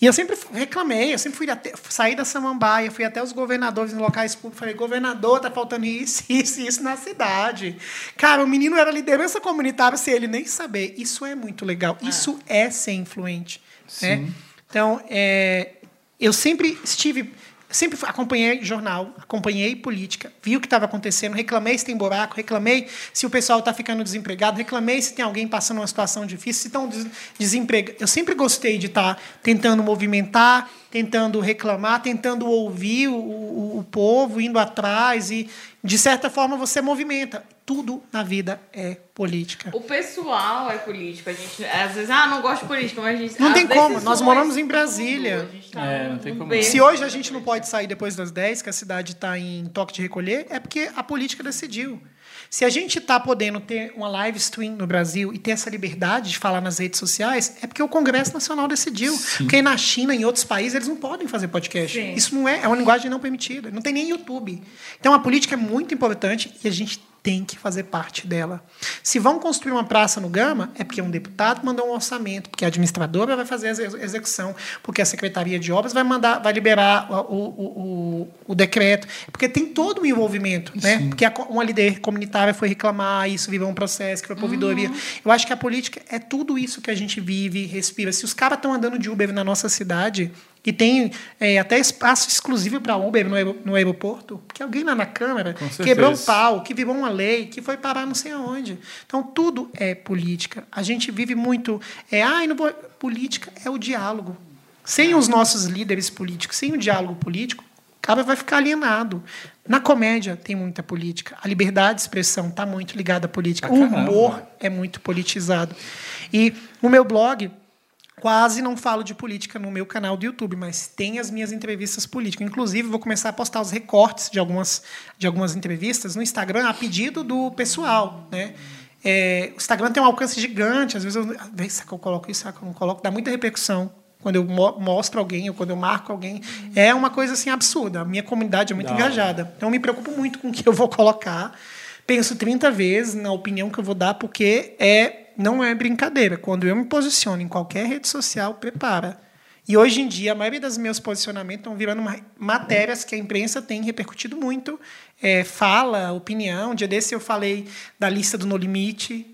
E eu sempre reclamei, eu sempre fui até, saí da Samambaia, fui até os governadores em locais públicos, falei, governador, tá faltando isso, isso e isso na cidade. Cara, o menino era liderança comunitária sem ele nem saber. Isso é muito legal. Isso é ser influente. Né? Então, é, eu sempre estive sempre acompanhei jornal, acompanhei política, vi o que estava acontecendo, reclamei se tem buraco, reclamei se o pessoal está ficando desempregado, reclamei se tem alguém passando uma situação difícil, se estão des desempregados. Eu sempre gostei de estar tá tentando movimentar, tentando reclamar, tentando ouvir o, o, o povo, indo atrás e, de certa forma, você movimenta. Tudo na vida é política. O pessoal é político. A gente, às vezes, ah, não gosto de política, mas a gente. Não tem como, nós moramos em tudo, Brasília. a gente tá É, não tem como. berço. Se hoje a gente não pode sair depois das 10, que a cidade está em toque de recolher, é porque a política decidiu. Se a gente está podendo ter uma live stream no Brasil e ter essa liberdade de falar nas redes sociais, é porque o Congresso Nacional decidiu. Porque na China, em outros países, eles não podem fazer podcast. Sim. Isso não é, é uma linguagem não permitida. Não tem nem YouTube. Então a política é muito importante e a gente tem que fazer parte dela. Se vão construir uma praça no Gama, é porque um deputado mandou um orçamento, porque a administradora vai fazer a exe- execução, porque a Secretaria de Obras vai mandar, vai liberar o, o, o, o decreto, porque tem todo um envolvimento, né? Porque a uma líder comunitária foi reclamar, isso virou um processo, que foi por ouvidoria. Eu acho que a política é tudo isso que a gente vive, respira. Se os caras estão andando de Uber na nossa cidade, e tem é, até espaço exclusivo para Uber no, no aeroporto, porque alguém lá na Câmara quebrou um pau, que virou uma lei, que foi parar não sei aonde. Então, tudo é política. A gente vive muito. É, ai, não vou... Política é o diálogo. Sem os nossos líderes políticos, sem o diálogo político, o cara vai ficar alienado. Na comédia tem muita política. A liberdade de expressão está muito ligada à política. Pra O humor é muito politizado. E o meu blog, quase não falo de política no meu canal do YouTube, mas tem as minhas entrevistas políticas. Inclusive, vou começar a postar os recortes de algumas, de algumas entrevistas no Instagram a pedido do pessoal. Né? É, o Instagram tem um alcance gigante. Às vezes, eu, será que eu coloco isso, será que eu não coloco? Dá muita repercussão. Quando eu mo- mostro alguém ou quando eu marco alguém, é uma coisa assim absurda. A minha comunidade é muito hora. engajada. Então, eu me preocupo muito com o que eu vou colocar. Penso 30 vezes na opinião que eu vou dar, porque é não é brincadeira. Quando eu me posiciono em qualquer rede social, prepara. E hoje em dia, a maioria dos meus posicionamentos estão virando ma- matérias que a imprensa tem repercutido muito. É, fala, opinião. Um dia desse eu falei da lista do No Limite.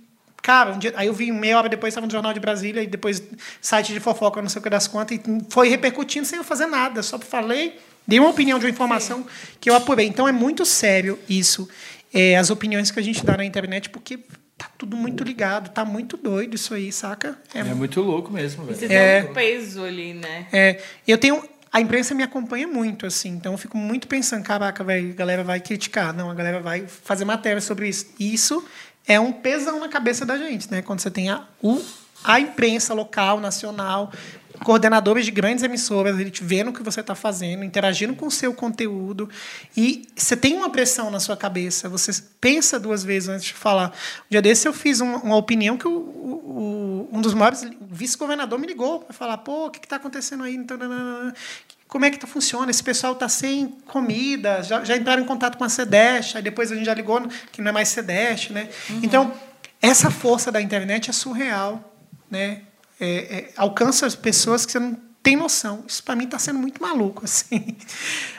Cara, um dia, aí eu vi meia hora depois, estava no Jornal de Brasília, e depois site de fofoca, não sei o que das contas, e foi repercutindo sem eu fazer nada. Só falei, dei uma opinião de uma informação que eu apurei. Então é muito sério isso, é, as opiniões que a gente dá na internet, porque tá tudo muito ligado, tá muito doido isso aí, saca? É muito louco mesmo, Você velho. tem É. um peso ali, né? É, eu tenho. A imprensa me acompanha muito, assim, então eu fico muito pensando, caraca, velho, a galera vai criticar. Não, a galera vai fazer matéria sobre isso. E isso é um pesão na cabeça da gente, né? Quando você tem a, o a imprensa local, nacional, coordenadores de grandes emissoras, ele te vendo o que você está fazendo, interagindo com o seu conteúdo. E você tem uma pressão na sua cabeça, você pensa duas vezes antes de falar. Um dia desse eu fiz uma, uma opinião que o, o, um dos maiores, o vice-governador me ligou para falar: pô, o que está acontecendo aí? Como é que tá, funciona? Esse pessoal está sem comida, já, já entraram em contato com a SEDEST, aí depois a gente já ligou que não é mais SEDEST. Né? Uhum. Então, essa força da internet é surreal. Né? é, é, alcança as pessoas que você não tem noção. Isso para mim está sendo muito maluco, assim.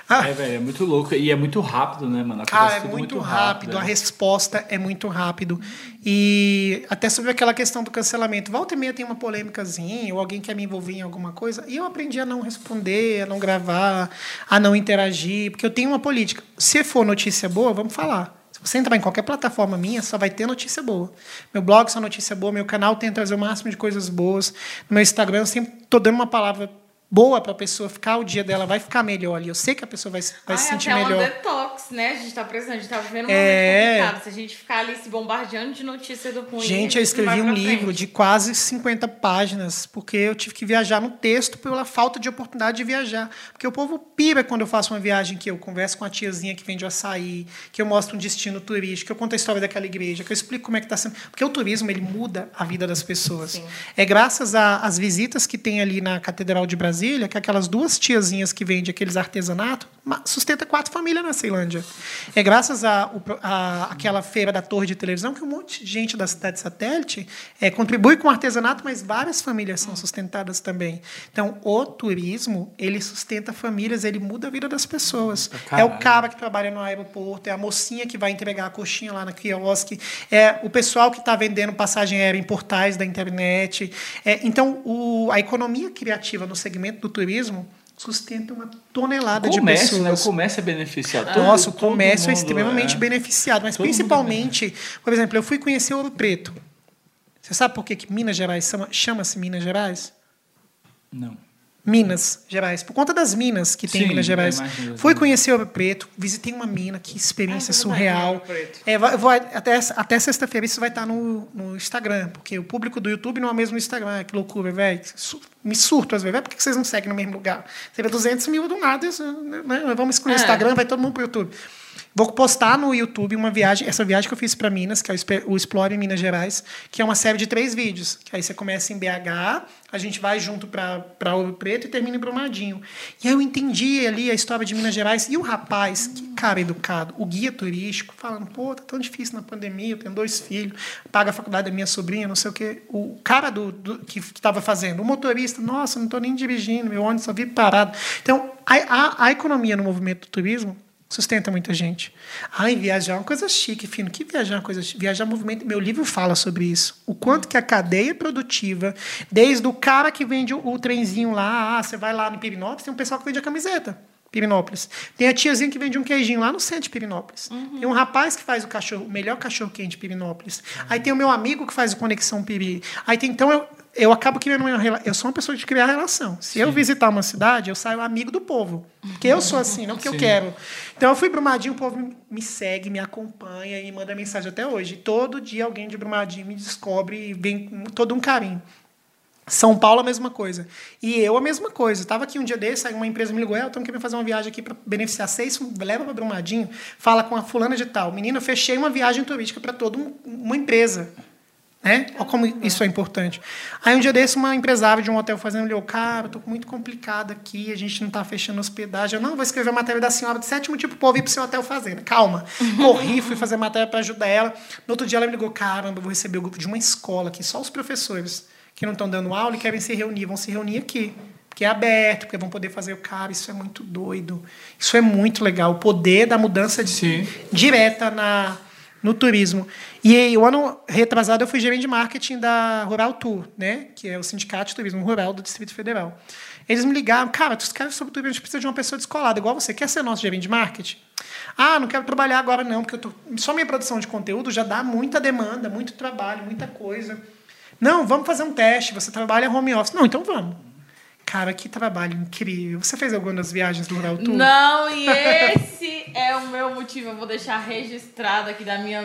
Ah. É, velho, é muito louco. E é muito rápido, né, mano? Cara, é muito, muito rápido, rápido. a resposta é muito rápido. E até sobre aquela questão do cancelamento. Volta e meia tem uma polêmicazinha, ou alguém quer me envolver em alguma coisa, e eu aprendi a não responder, a não gravar, a não interagir, porque eu tenho uma política. Se for notícia boa, vamos falar. Se você entrar em qualquer plataforma minha, só vai ter notícia boa. Meu blog só notícia boa, meu canal tenta trazer o máximo de coisas boas. No meu Instagram eu sempre estou dando uma palavra boa para a pessoa ficar, o dia dela vai ficar melhor ali. Eu sei que a pessoa vai, vai Ai, se sentir até melhor. É um detox, né? A gente está precisando, a gente está vivendo um é... momento complicado. Se a gente ficar ali se bombardeando de notícia do ruim. Gente, eu escrevi um livro frente. de quase 50 páginas, porque eu tive que viajar no texto pela falta de oportunidade de viajar. Porque o povo pira quando eu faço uma viagem que eu converso com a tiazinha que vende açaí, que eu mostro um destino turístico, que eu conto a história daquela igreja, que eu explico como é que está sendo. Porque o turismo ele muda a vida das pessoas. Sim. É graças às visitas que tem ali na Catedral de Brasília, que aquelas duas tiazinhas que vendem aqueles artesanatos, sustenta quatro famílias na Ceilândia. É graças a, a, aquela feira da torre de televisão que um monte de gente da cidade satélite é, contribui com o artesanato, mas várias famílias são sustentadas também. Então, o turismo, ele sustenta famílias, ele muda a vida das pessoas. Caralho. É o cara que trabalha no aeroporto, é a mocinha que vai entregar a coxinha lá na quiosque, é o pessoal que está vendendo passagem aérea em portais da internet. É, então, o, a economia criativa no segmento do turismo sustenta uma tonelada comércio, de pessoas. Né? O comércio é beneficiado. Todo, Nossa, o comércio é extremamente é. beneficiado, mas todo principalmente, por exemplo, eu fui conhecer Ouro Preto. Você sabe por que, que Minas Gerais chama-se Minas Gerais? Não. Minas Gerais, por conta das minas que tem Sim, em Minas Gerais. Fui conhecer Ouro Preto, visitei uma mina, que experiência ah, surreal. É, vou, até até sexta-feira isso vai estar no, no Instagram, porque o público do YouTube não é o mesmo Instagram. Que loucura, velho. Me surto às vezes. Por que vocês não seguem no mesmo lugar? Você vê 200 mil do nada, isso, né? vamos excluir o é. Instagram, vai todo mundo pro YouTube. Vou postar no YouTube uma viagem, essa viagem que eu fiz para Minas, que é o Explore Minas Gerais, que é uma série de três vídeos. Que aí você começa em BH, a gente vai junto para Ouro Preto e termina em Brumadinho. E aí eu entendi ali a história de Minas Gerais. E o rapaz, que cara educado, o guia turístico, falando, pô, tá tão difícil na pandemia, eu tenho dois filhos, paga a faculdade da minha sobrinha, não sei o quê. O cara do, do que estava fazendo, o motorista, nossa, não estou nem dirigindo, meu ônibus só vive parado. Então, a, a, a economia no movimento do turismo sustenta muita gente. Ai, viajar é uma coisa chique, fino. Que viajar é uma coisa chique? Viajar é um movimento. Meu livro fala sobre isso. O quanto que a cadeia produtiva, desde o cara que vende o, o trenzinho lá, ah, você vai lá no Pirinópolis, tem um pessoal que vende a camiseta. Pirinópolis. Tem a tiazinha que vende um queijinho lá no centro de Pirinópolis. Uhum. Tem um rapaz que faz o cachorro, o melhor cachorro quente de Pirinópolis. Uhum. Aí tem o meu amigo que faz o Conexão Piri. Aí tem, então eu, eu acabo criando uma relação. Eu sou uma pessoa de criar relação. Se Sim. eu visitar uma cidade, eu saio amigo do povo. Porque eu sou assim, não porque Sim. eu quero. Então eu fui Brumadinho, o povo me segue, me acompanha e manda mensagem até hoje. Todo dia alguém de Brumadinho me descobre e vem com todo um carinho. São Paulo, a mesma coisa. E eu, a mesma coisa. Estava aqui um dia desse, aí uma empresa me ligou, Elton, quer fazer uma viagem aqui para beneficiar seis, leva para Brumadinho, fala com a fulana de tal. Menina, eu fechei uma viagem turística para toda uma empresa. Né? Olha como isso é importante. Aí um dia desse, uma empresária de um hotel fazendo olhou, cara, estou muito complicado aqui, a gente não está fechando hospedagem. Eu não vou escrever a matéria da senhora de sétimo tipo para ir para o seu hotel fazendo. Calma. Corri, fui fazer matéria para ajudar ela. No outro dia ela me ligou, caramba, eu vou receber o grupo de uma escola aqui, só os professores que não estão dando aula e querem se reunir, vão se reunir aqui. Porque é aberto, porque vão poder fazer o cara. Isso é muito doido. Isso é muito legal. O poder da mudança de, direta na, no turismo. E o ano retrasado eu fui gerente de marketing da Rural Tour, né? que é o Sindicato de Turismo Rural do Distrito Federal. Eles me ligaram, cara, tu quer sobre turismo, a gente precisa de uma pessoa descolada, igual você. Quer ser nosso gerente de marketing? Ah, não quero trabalhar agora não, porque tô... só minha produção de conteúdo já dá muita demanda, muito trabalho, muita coisa. Não, vamos fazer um teste, você trabalha home office. Não, então vamos. Cara, que trabalho incrível. Você fez alguma das viagens do Rural Tour? Não, e esse é o meu motivo. Eu vou deixar registrado aqui da minha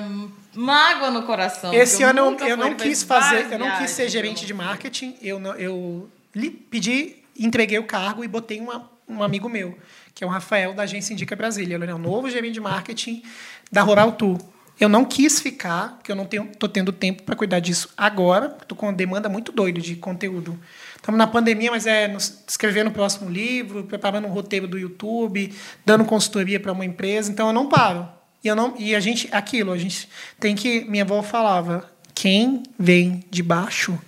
mágoa no coração. Esse ano eu, nunca eu não quis fazer, eu não quis ser gerente de marketing. Eu, não- eu li- pedi, entreguei o cargo e botei uma- um amigo meu, que é o Rafael da agência Indica Brasília. Ele é o novo gerente de marketing da Rural Tour. Eu não quis ficar, porque eu não tenho, tô tendo tempo para cuidar disso agora. Estou com uma demanda muito doida de conteúdo. Estamos na pandemia, mas é escrevendo o próximo livro, preparando um roteiro do YouTube, dando consultoria para uma empresa. Então eu não paro. E, eu não, e a gente, aquilo, a gente tem que. Minha avó falava: quem vem de baixo,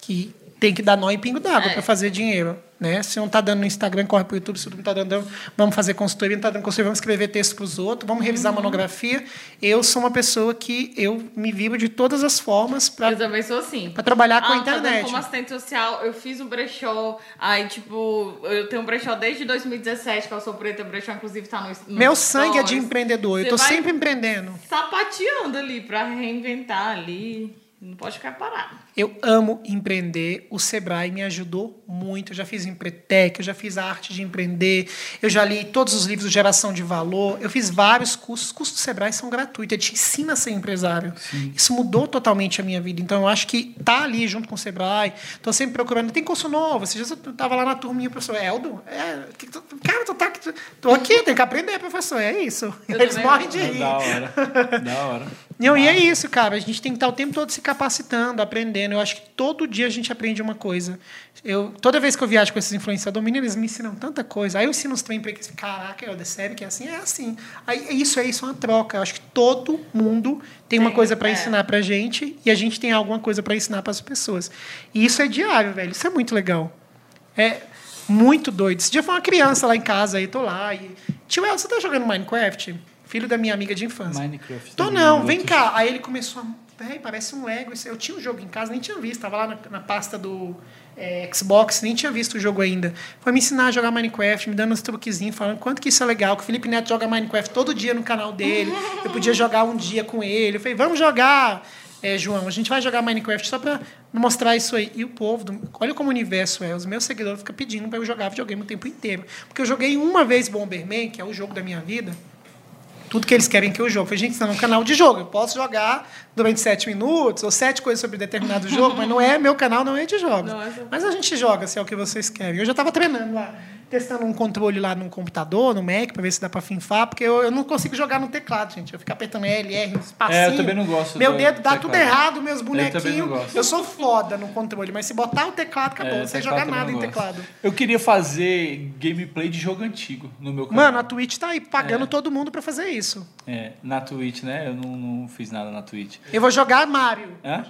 que tem que dar nó em pingo d'água É. para fazer dinheiro. Né? Se não está dando no Instagram, corre para o YouTube. Se não está dando, vamos fazer consultoria. Não está dando consultoria, vamos escrever texto para os outros, vamos revisar Uhum. monografia. Eu sou uma pessoa que eu me vivo de todas as formas Eu para também sou assim. trabalhar com a Ah, tá internet. Como assistente social, eu fiz um brechó. Aí, tipo, eu tenho um brechó desde 2017, que eu sou preta. O brechó, inclusive, tá no. no Meu sangue é de empreendedor. Eu estou sempre empreendendo. Sapateando ali pra reinventar ali. Não pode ficar parado. Eu amo empreender. O Sebrae me ajudou muito. Eu já fiz Empretec, eu já fiz a arte de empreender, eu já li todos os livros de geração de valor, eu fiz vários cursos. Os cursos do Sebrae são gratuitos, ele te ensina a ser empresário. Isso mudou totalmente a minha vida. Então eu acho que tá ali junto com o Sebrae, estou sempre procurando. Tem curso novo. Dias eu estava lá na turminha, o professor Eldo. É, que tu- cara, tu tá aqui, tô aqui, tem que aprender, professor. É isso. Eu Eles morrem de É rir. da hora. da hora. Não, e é isso, cara. A gente tem que estar o tempo todo se capacitando, aprendendo. Eu acho que todo dia a gente aprende uma coisa. Eu, toda vez que eu viajo com esses influenciadores, menino, eles me ensinam tanta coisa. Aí eu ensino os trem para eles. Caraca, eu sério que é assim? É assim. Aí, é isso é isso, é uma troca. Eu acho que todo mundo tem uma Tem, coisa para é. ensinar pra gente e a gente tem alguma coisa para ensinar para as pessoas. E isso é diário, velho. Isso é muito legal. É muito doido. Esse dia foi uma criança lá em casa, aí tô lá. E... Tio El, você tá jogando Minecraft? Filho da minha amiga de infância. Minecraft. Tô também, não, vem cá. Aí ele começou a. Véi, parece um Lego. isso. Eu tinha um jogo em casa, nem tinha visto. Tava lá na, na pasta do é, Xbox, nem tinha visto o jogo ainda. Foi me ensinar a jogar Minecraft, me dando uns truquezinhos, falando quanto que isso é legal. Que o Felipe Neto joga Minecraft todo dia no canal dele. Eu podia jogar um dia com ele. Eu falei, vamos jogar, é, João. A gente vai jogar Minecraft só pra mostrar isso aí. E o povo, do- olha como o universo é. Os meus seguidores ficam pedindo pra eu jogar videogame o tempo inteiro. Porque eu joguei uma vez Bomberman, que é o jogo da minha vida tudo que eles querem que eu jogue. Eu falei, gente, isso não é um canal de jogo. Eu posso jogar durante sete minutos ou sete coisas sobre determinado jogo, mas não é meu canal, não é de jogos. Não, essa- Mas a gente joga se é o que vocês querem. Eu já estava treinando lá, testando um controle lá no computador, no Mac, para ver se dá para finfar, porque eu, eu não consigo jogar no teclado, gente. Eu fico apertando L, R, um espacinho. É, eu também não gosto Meu do dedo dá teclado. tudo errado, meus bonequinhos. gosto. Eu, sou foda no controle, mas se botar o teclado, acabou. É, não sei jogar nada em teclado. Eu queria fazer gameplay de jogo antigo no meu canal. Mano, a Twitch tá aí pagando É. todo mundo para fazer isso. É, na Twitch, né? Eu não, não fiz nada na Twitch. Eu vou jogar Mario. Hã?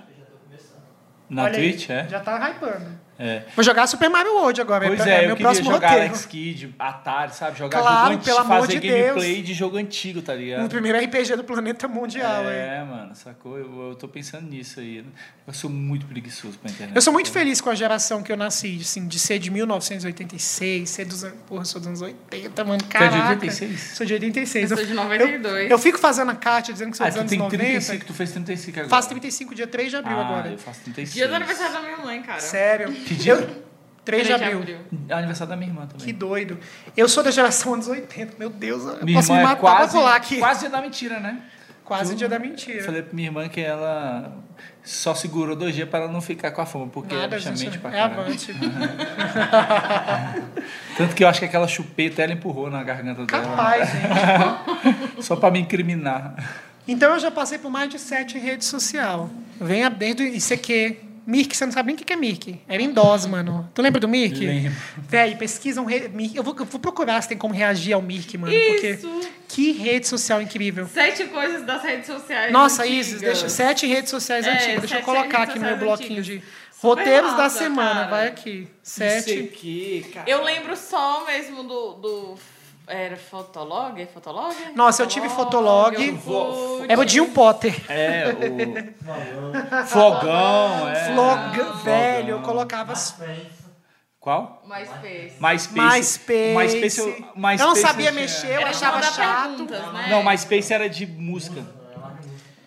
Na Olha aí, Twitch, é? Já tá hypando. É. Vou jogar Super Mario World agora. Pois é, é, é eu meu queria próximo jogar roteiro. Alex Kidd, Atari, sabe? Jogar Claro, jogo antigo, fazer de gameplay Deus. de jogo antigo, tá ligado? No primeiro RPG do planeta mundial, é. É, mano, sacou? Eu, eu tô pensando nisso aí. Eu sou muito preguiçoso pra internet. Eu sou muito Então, feliz com a geração que eu nasci, assim, de ser de 1986, ser dos anos. Porra, sou dos anos 80, mano. é de Caraca. 86? Sou de 86. Eu sou de 92. Eu, eu fico fazendo a Kátia dizendo que sou Ah, dos tu anos tem 90. 35, tu fez 35 agora. Faço 35, dia 3 de abril ah, agora. eu faço 36. Dia do aniversário da minha mãe, cara. Sério. Que dia? Eu, 3 de abril. É aniversário da minha irmã também. Que doido. Eu sou da geração anos 80. Meu Deus, eu minha posso me irmã matar é quase, pra pular aqui. quase dia da mentira, né? Quase dia da Eu mentira. falei pra minha irmã que ela só segurou dois dias pra ela não ficar com a fama, porque Nada, é bicha gente, mente pra é caralho. avante. Tanto que eu acho que aquela chupeta ela empurrou na garganta dela. Capaz, gente. Só pra me incriminar. Então eu já passei por mais de sete em rede social. Venha desde ICQ. Mirk, você não sabe nem o que é Mirk. Era Indós, mano. Tu lembra do Mirk? Lembro. Véi, pesquisam. Re... Eu, vou, eu vou procurar se tem como reagir ao Mirk, mano. Isso. Porque que rede social incrível. Sete coisas das redes sociais. Nossa, antigas. Isis, deixa, sete redes sociais É, antigas. Deixa eu colocar aqui no meu bloquinho antigas. de Super roteiros da semana. cara. Vai aqui. Sete. que, cara. Eu lembro só mesmo do. do era Fotolog? Fotolog? Nossa, eu tive Fotolog. Orkut. Era o Jim Potter. É, o. Flogão, é. Flog, velho, eu colocava. Qual? MySpace. MySpace. MySpace. MySpace, eu, MySpace eu não sabia mexer, eu Era achava chato. perguntas, né? Não, MySpace era de música.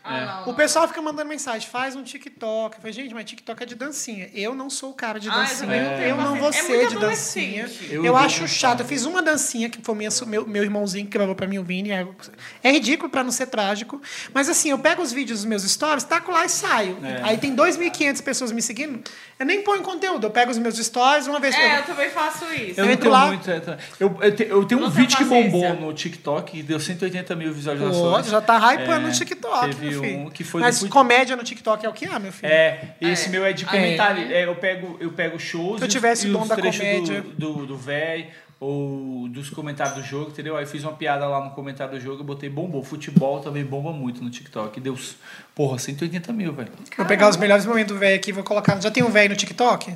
Ah, não, O pessoal fica mandando mensagem, faz um TikTok. Eu falei, gente, mas TikTok é de dancinha. Eu não sou o cara de Ah, eu dancinha. não tenho eu não vou. É ser de dancinha. Eu, Eu acho chato. Eu fiz uma dancinha que foi minha, meu, meu irmãozinho que gravou pra mim, o Vini. É, é ridículo pra não ser trágico. Mas assim, eu pego os vídeos dos meus stories, taco lá e saio. É. Aí tem 2.500 pessoas me seguindo. Eu nem ponho conteúdo. Eu pego os meus stories uma vez. É, eu- eu também faço isso. Eu Eu entro tenho lá- muito. é. Eu, eu, te- eu tenho um Não vídeo que bombou no TikTok e deu 180 mil Pô, visualizações. já tá hypando É, no TikTok, teve meu filho. um que foi Mas do fut- comédia no TikTok é o que há, meu filho. É, esse É. meu é de É. comentário. É, eu, pego, eu pego shows Se eu tivesse e o dom da comédia. do, do, do véi ou dos comentários do jogo, entendeu? Aí eu fiz uma piada lá no comentário do jogo, eu botei bombou. Futebol também bomba muito no TikTok. Deu, porra, 180 mil, velho. Vou pegar os melhores momentos do velho aqui e vou colocar. Já tem um velho no TikTok?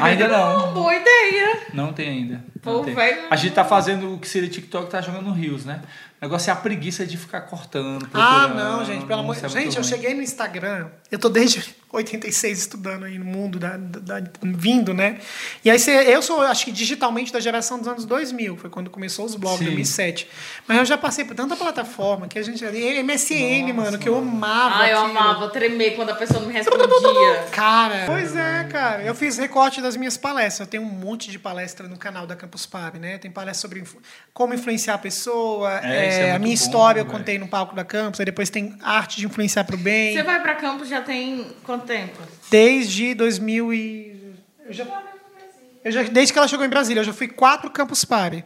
Ainda não. Boa ideia. Não tem ainda. Pô, Não tem. velho- A gente tá fazendo o que seria TikTok, tá jogando no Rios, né? O negócio é a preguiça de ficar cortando. Ah, não, gente, pelo amor de Nossa, é Gente, muito eu ruim. cheguei no Instagram, eu tô desde 86 estudando aí no mundo, da, da- da- vindo, né? E aí, você, eu sou, acho que digitalmente, da geração dos anos 2000, foi quando começou os blogs, Sim. 2007. Mas eu já passei por tanta plataforma que a gente. MSN, mano, que eu amava. Ah, eu aquilo. amava tremer quando a pessoa não me respondia. Cara, pois é, cara. Eu fiz recorte das minhas palestras. Eu tenho um monte de palestra no canal da Campus Party, né? Tem palestra sobre influ- como influenciar a pessoa, É, é é, a minha bom, história eu velho. contei no palco da Campus, aí depois tem arte de influenciar pro bem. Você vai pra campus já tem quanto tempo? Desde 2000 e... Eu já, eu já, desde que ela chegou em Brasília, eu já fui quatro Campus Party.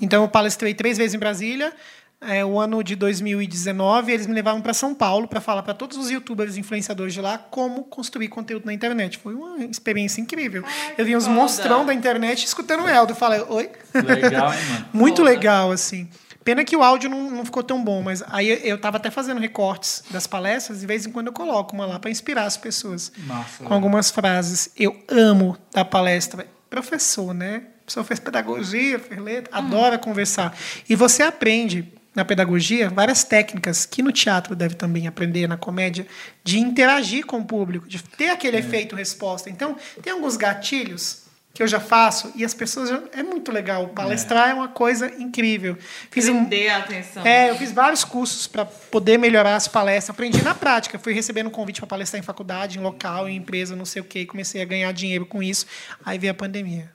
Então eu palestrei três vezes em Brasília. É, o ano de 2019, eles me levavam para São Paulo para falar para todos os youtubers e influenciadores de lá como construir conteúdo na internet. Foi uma experiência incrível. Ai, eu vi uns foda. monstrão da internet escutando o Eldo. Eu falei, oi? Legal, hein, mano? Muito Foda. legal, assim. Pena que o áudio não, não ficou tão bom, mas aí eu- eu tava até fazendo recortes das palestras, de vez em quando eu coloco uma lá para inspirar as pessoas Massa, com algumas frases. Eu amo dar palestra. Professor, né? A pessoa fez pedagogia, fez letra, adora conversar. E você aprende na pedagogia várias técnicas que no teatro deve também aprender, na comédia, de interagir com o público, de ter aquele efeito resposta. Então, tem alguns gatilhos que eu já faço e as pessoas já, é muito legal. Palestrar é, uma coisa incrível. Fiz um, Prender a atenção. é, eu fiz vários cursos para poder melhorar as palestras. Aprendi na prática. Fui recebendo convite para palestrar em faculdade, em local, em empresa, não sei o quê. E comecei a ganhar dinheiro com isso. Aí veio a pandemia.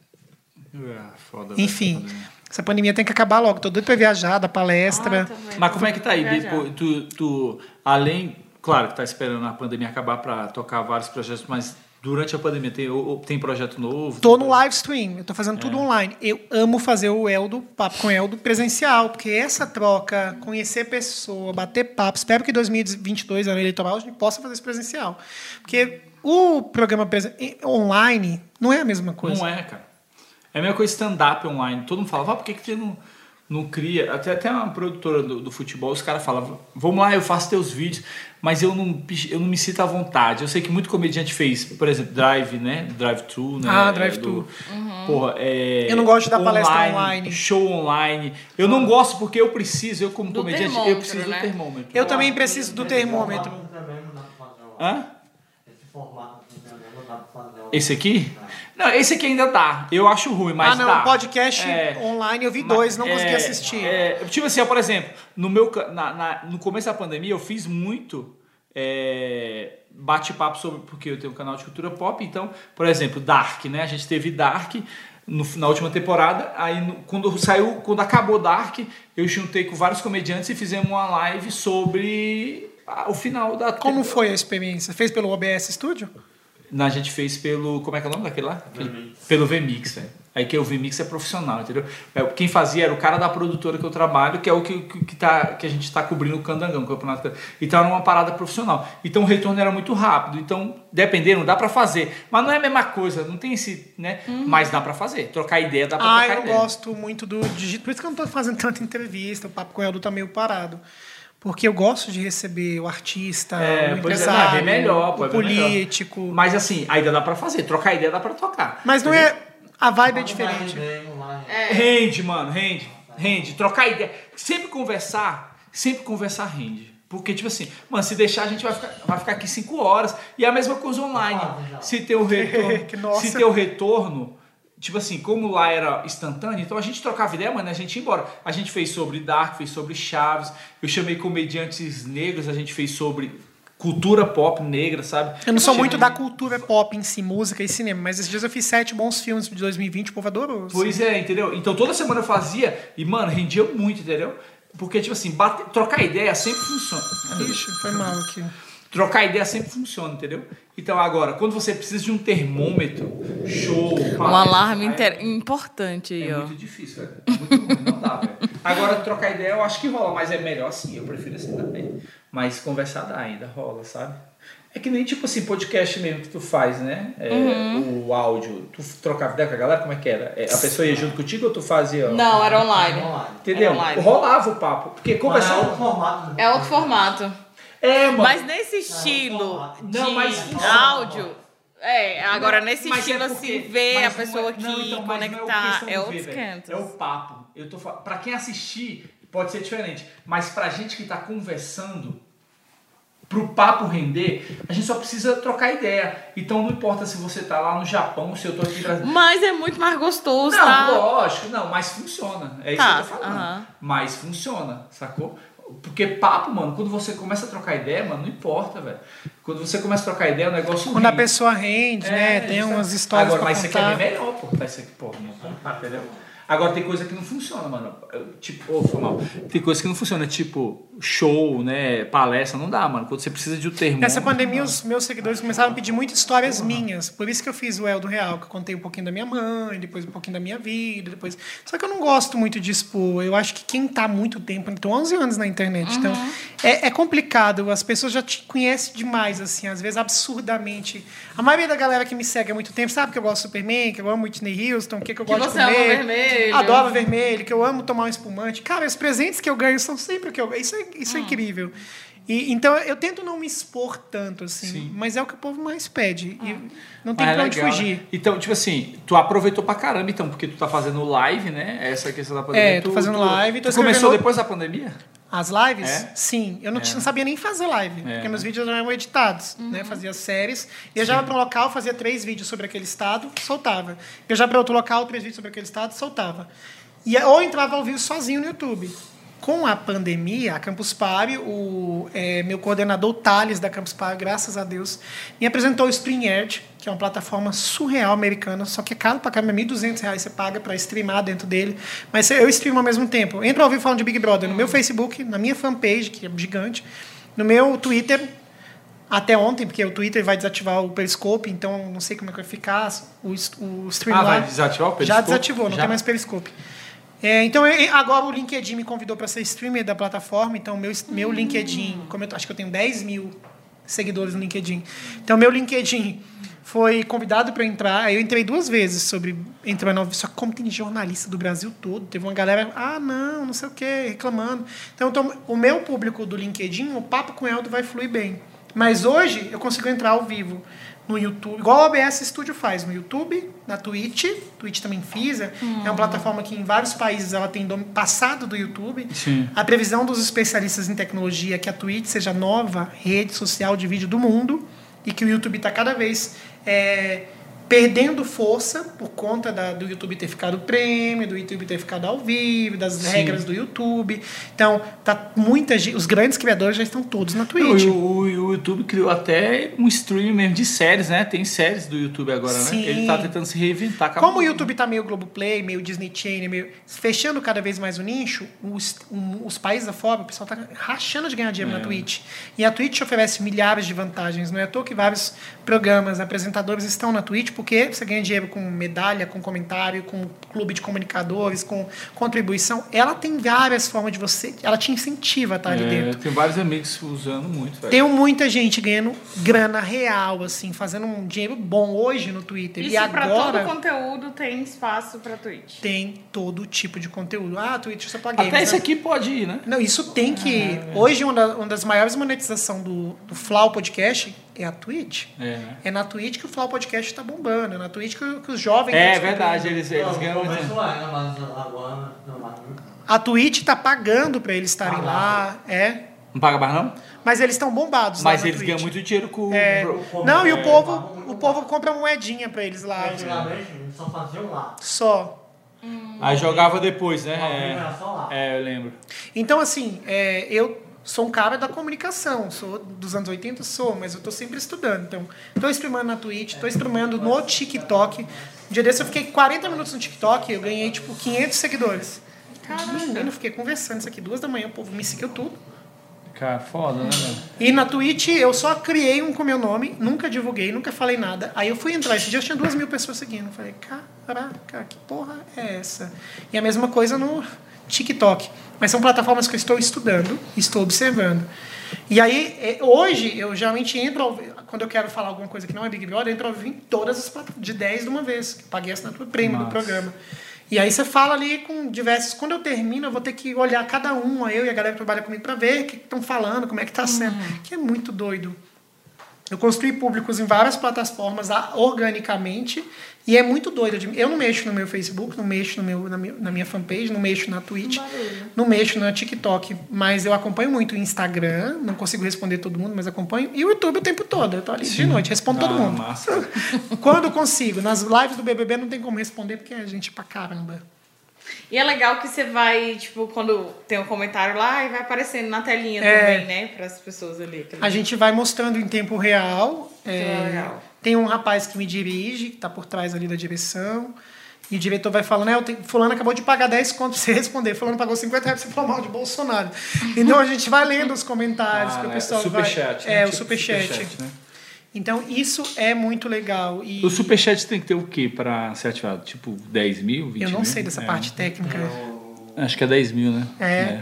Ah, foda, velho, Enfim, essa pandemia tem que acabar logo. Tô doido para viajar, dar palestra. Ah. Mas como é que tá aí? Bipo? Tu, tu, além, claro que tá esperando a pandemia acabar para tocar vários projetos, mas durante a pandemia tem, tem projeto novo? Tô no live stream, eu tô fazendo tudo online. Eu amo fazer o Eldo, papo com Eldo, presencial, porque essa troca, conhecer pessoa, bater papo, espero que em 2022, ano eleitoral, a gente possa fazer isso presencial. Porque o programa online não é a mesma coisa. Não é, cara. É a mesma coisa stand-up online. Todo mundo falava, ah, por que, que você não, não cria? Até, até uma produtora do, do futebol, os caras falavam, vamos lá, eu faço teus vídeos, mas eu não, eu não me sinto à vontade. Eu sei que muito comediante fez, por exemplo, Drive, né? Drive-thru, né? Ah, É, Drive-thru. do- Porra, é, Eu não gosto de dar palestra online. Show online. Eu não gosso porque eu preciso, eu como Do comediante, eu preciso né? do termômetro. Eu também preciso do termômetro. Esse formato também não dá pra fazer Hã? Esse formato também não dá pra fazer Esse aqui? Não, esse aqui ainda dá. Eu acho ruim, mas ah, não, dá. podcast É. online eu vi dois, não É, consegui assistir. é, tipo assim, ó, por exemplo, no, meu, na, na- no começo da pandemia eu fiz muito é, bate-papo sobre. Porque eu tenho um canal de cultura pop, então, por exemplo, Dark, né? A gente teve Dark no- na última temporada. Aí no- quando saiu, quando acabou Dark, eu juntei com vários comediantes e fizemos uma live sobre o final da Como foi a experiência? Fez pelo OBS Studio? A gente fez pelo. Como é que é o nome daquele lá? VMix. Pelo VMix, é. Aí que o VMix é profissional, entendeu? É, Quem fazia era o cara da produtora que eu trabalho, que é o que, que, que tá, que a gente está cobrindo o Candangão, o campeonato. Então era uma parada profissional. Então o retorno era muito rápido. Então, dependendo, dá pra fazer. Mas não é a mesma coisa, não tem esse, né? Mas dá pra fazer. Trocar ideia, dá pra Ah, trocar eu ideia. gosto muito do digital. Por isso que eu não tô fazendo tanta entrevista, o papo com o Eldo tá meio parado. Porque eu gosto de receber o artista, É, o pois é, não, é empresário, bem melhor, pô, o é bem melhor. político. Mas assim, ainda dá pra fazer. Trocar ideia dá pra tocar. Mas não é. A vibe é Não diferente. É. Rende, mano, rende. Rende. Trocar ideia. Sempre conversar, sempre conversar rende. Porque, tipo assim, mano, se deixar, a gente vai ficar, vai ficar aqui cinco horas. E é a mesma coisa online. Se ter o retorno, Que nossa. se ter o retorno tipo assim, como lá era instantâneo, então a gente trocava ideia, mano, a gente ia embora. A gente fez sobre Dark, fez sobre Chaves, eu chamei comediantes negros, a gente fez sobre cultura pop negra, sabe? Eu não sou Chamei- muito da cultura pop em si, música e cinema, mas esses dias eu fiz sete bons filmes de 2020, o povo adorou. assim. Pois é, entendeu? Então toda semana eu fazia e, mano, rendia muito, entendeu? Porque, tipo assim, bate- trocar ideia sempre funciona. Ixi, foi mal aqui. Trocar ideia sempre funciona, entendeu? Então agora, quando você precisa de um termômetro, show, Um palestra, alarme aí inter- importante aí, É ó. muito difícil, velho. É muito ruim, não dá, velho. Agora, trocar ideia eu acho que rola, mas é melhor assim, eu prefiro assim também. Mas conversar dá ainda, rola, sabe? É que nem tipo assim, podcast mesmo que tu faz, né? É, Uhum. O áudio, tu trocava ideia com a galera, como é que era? É, a pessoa ia junto contigo ou tu fazia? Não, era online. Entendeu? Era online. Rolava o papo. Porque Conversar conversar. o formato. É outro formato. É, mano. Mas nesse estilo de Não, mas funciona. áudio. É, agora nesse Mas é estilo porque- assim, ver a não pessoa é- aqui, não, então, não o conectar, é ver, outros velho. 500. É o papo. Eu tô pra quem assistir, pode ser diferente. Mas pra gente que tá conversando, pro papo render, a gente só precisa trocar ideia. Então não importa se você tá lá no Japão, se eu tô aqui no Brasil. Mas é muito mais gostoso, Não, tá? lógico, não, mas funciona. É isso Tá, que eu tô falando. aham. Mas funciona, sacou? Porque papo, mano, quando você começa a trocar ideia, mano, não importa, velho. Quando você começa a trocar ideia, o negócio Quando a rende. pessoa rende, É, né? Tem umas histórias Agora, mas isso aqui contar. é melhor, pô. Tá, Isso aqui, pô, entendeu? Agora tem coisa que não funciona, mano. Eu, Tipo, ô, foi mal. Tem coisa que não funciona, tipo show, né? Palestra, não dá, mano. Quando você precisa de um termo. Nessa pandemia, os meus seguidores começaram a pedir muitas histórias minhas. Por isso que eu fiz o El do Real, que eu contei um pouquinho da minha mãe, depois um pouquinho da minha vida, depois. Só que eu não gosto muito de expor. Eu acho que quem tá muito tempo, eu tô 11 anos na internet, então é, é complicado. As pessoas já te conhecem demais, assim, às vezes absurdamente. A maioria da galera que me segue há muito tempo sabe que eu gosto do Superman, que eu amo Whitney Houston, o que, que eu Que gosto você de ama comer. vermelho. Adoro vermelho, que eu amo tomar um espumante. Cara, os presentes que eu ganho são sempre o que eu Isso é, isso é incrível. E, então eu tento não me expor tanto, assim. Sim. Mas é o que o povo mais pede. E Hum. não tem Mas é pra onde legal, fugir. né? Então, tipo assim, tu aproveitou pra caramba, então, porque tu tá fazendo live, né? Essa questão da pandemia. É, tô Tu- fazendo tu- live, tô Tu começou depois da pandemia? As lives? É? Sim. Eu não, tinha- não sabia nem fazer live, É. porque meus vídeos não eram editados. Né? Fazia séries. Viajava para um local, fazia três vídeos sobre aquele estado, soltava. Viajava para outro local, três vídeos sobre aquele estado, soltava. E, ou entrava ao vivo sozinho no YouTube. Com a pandemia, a Campus Party, o é, meu coordenador Thales da Campus Party, graças a Deus, me apresentou o StreamYard, que é uma plataforma surreal americana, só que é caro pra caramba, 1.200 reais você paga para streamar dentro dele. Mas eu streamo ao mesmo tempo. Entra ao vivo falando de Big Brother no meu Facebook, na minha fanpage, que é gigante, no meu Twitter, até ontem, porque o Twitter vai desativar o Periscope, então não sei como é que vai ficar o, o stream Ah, vai desativar o Já Periscope? desativou, não Já? tem mais Periscope. É, então, eu- agora o LinkedIn me convidou para ser streamer da plataforma. Então, meu, meu LinkedIn, como eu acho que eu tenho 10 mil seguidores no LinkedIn. Então, meu LinkedIn foi convidado para entrar. Aí eu entrei duas vezes sobre entrar no Só que como tem jornalista do Brasil todo, teve uma galera, ah, não, não sei o quê, reclamando. Então, então, o meu público do LinkedIn, o papo com o Eldo vai fluir bem. Mas hoje eu consigo entrar ao vivo no YouTube, igual o OBS Studio faz, no YouTube, na Twitch, Twitch também fiz, é é uma plataforma que em vários países ela tem passado do YouTube. Sim. A previsão dos especialistas em tecnologia é que a Twitch seja a nova rede social de vídeo do mundo e que o YouTube está cada vez é, perdendo força por conta da- do YouTube ter ficado prêmio, do YouTube ter ficado ao vivo, das Sim. regras do YouTube. Então, tá muita os grandes criadores já estão todos na Twitch. o, o- o YouTube criou até um stream mesmo de séries, né? Tem séries do YouTube agora, Sim. né? Ele tá tentando se reinventar. Como o YouTube tá meio Globoplay, meio Disney Channel, meio fechando cada vez mais o nicho, os, um- os países afora, o pessoal tá rachando de ganhar dinheiro É. na Twitch. E a Twitch oferece milhares de vantagens. Não é à toa que vários programas, apresentadores estão na Twitch, porque você ganha dinheiro com medalha, com comentário, com clube de comunicadores, com contribuição. Ela tem várias formas de você. Ela te incentiva a estar ali É, dentro. tem vários amigos usando muito, velho. Tem muita gente ganhando grana real, assim, fazendo um dinheiro bom hoje no Twitter. Isso e pra agora todo conteúdo tem espaço pra Twitch. tem todo tipo de conteúdo. Ah, Twitch só pra games. Até esse né? aqui pode ir, né? Não, isso tem que. Hoje, uma, da- uma das maiores monetizações do, do Flow Podcast é a Twitch. É, né? É na Twitch que o Flow Podcast tá bombando. É na Twitch que, que os jovens. É estão verdade, eles, eles ganham muito. Começou ainda, mas agora não. A Twitch tá pagando pra eles estarem Ah, lá. É. Não paga mais não? Mas eles estão bombados Mas eles Twitch. ganham muito dinheiro com É, com- não, e é, o povo, o povo compra moedinha pra eles lá. Antigamente, só faziam lá. Só. Aí jogava depois, né? É, é, eu lembro. Então, assim, é, eu sou um cara da comunicação, sou dos anos 80, sou, mas eu tô sempre estudando. Então, tô streamando na Twitch, tô streamando no TikTok. Um dia desse eu fiquei 40 minutos no TikTok, eu ganhei, tipo, 500 seguidores. Menino, eu fiquei conversando isso aqui duas da manhã, o povo me seguiu tudo. Cara, foda, né, mano? E na Twitch eu só criei um com meu nome, nunca divulguei, nunca falei nada. Aí eu fui entrar, esse dia eu tinha duas mil pessoas seguindo. Eu falei, caraca, que porra é essa? E a mesma coisa no TikTok. Mas são plataformas que eu estou estudando, estou observando. E aí, eh, hoje, eu geralmente entro, ao- quando eu quero falar alguma coisa que não é Big Brother, eu entro em todas as plataformas, de 10 de uma vez, que paguei a assinatura premium do programa. E aí você fala ali com diversos. Quando eu termino, eu vou ter que olhar cada um, eu e a galera que trabalha comigo, para ver o que estão falando, como é que está sendo. Que é muito doido. Eu construí públicos em várias plataformas organicamente e é muito doido. de- Eu não mexo no meu Facebook, não mexo no meu, na, minha, na minha fanpage, não mexo na Twitch, não mexo na TikTok, mas eu acompanho muito o Instagram, não consigo responder todo mundo, mas acompanho, e o YouTube o tempo todo. Eu tô ali de noite, respondo todo Ah, mundo. massa. Quando consigo. Nas lives do BBB não tem como responder porque é gente pra caramba. E é legal que você vai, tipo, quando tem um comentário lá, e vai aparecendo na telinha É. também, né? Para as pessoas ali. A gente vai mostrando em tempo real. é, legal. Tem um rapaz que me dirige, que está por trás ali da direção. E o diretor vai falando, né, eu tenho, fulano acabou de pagar 10 contos pra você responder, fulano pagou 50 reais pra você falar mal de Bolsonaro. Então a gente vai lendo os comentários que o né? pessoal Superchat, vai... né? É, o Tipo superchat. superchat, né? Então isso é muito legal. E O superchat tem que ter o quê pra ser ativado? Tipo 10 mil, 20 eu não mil? sei dessa É. parte técnica. Acho que é 10 mil, né? É.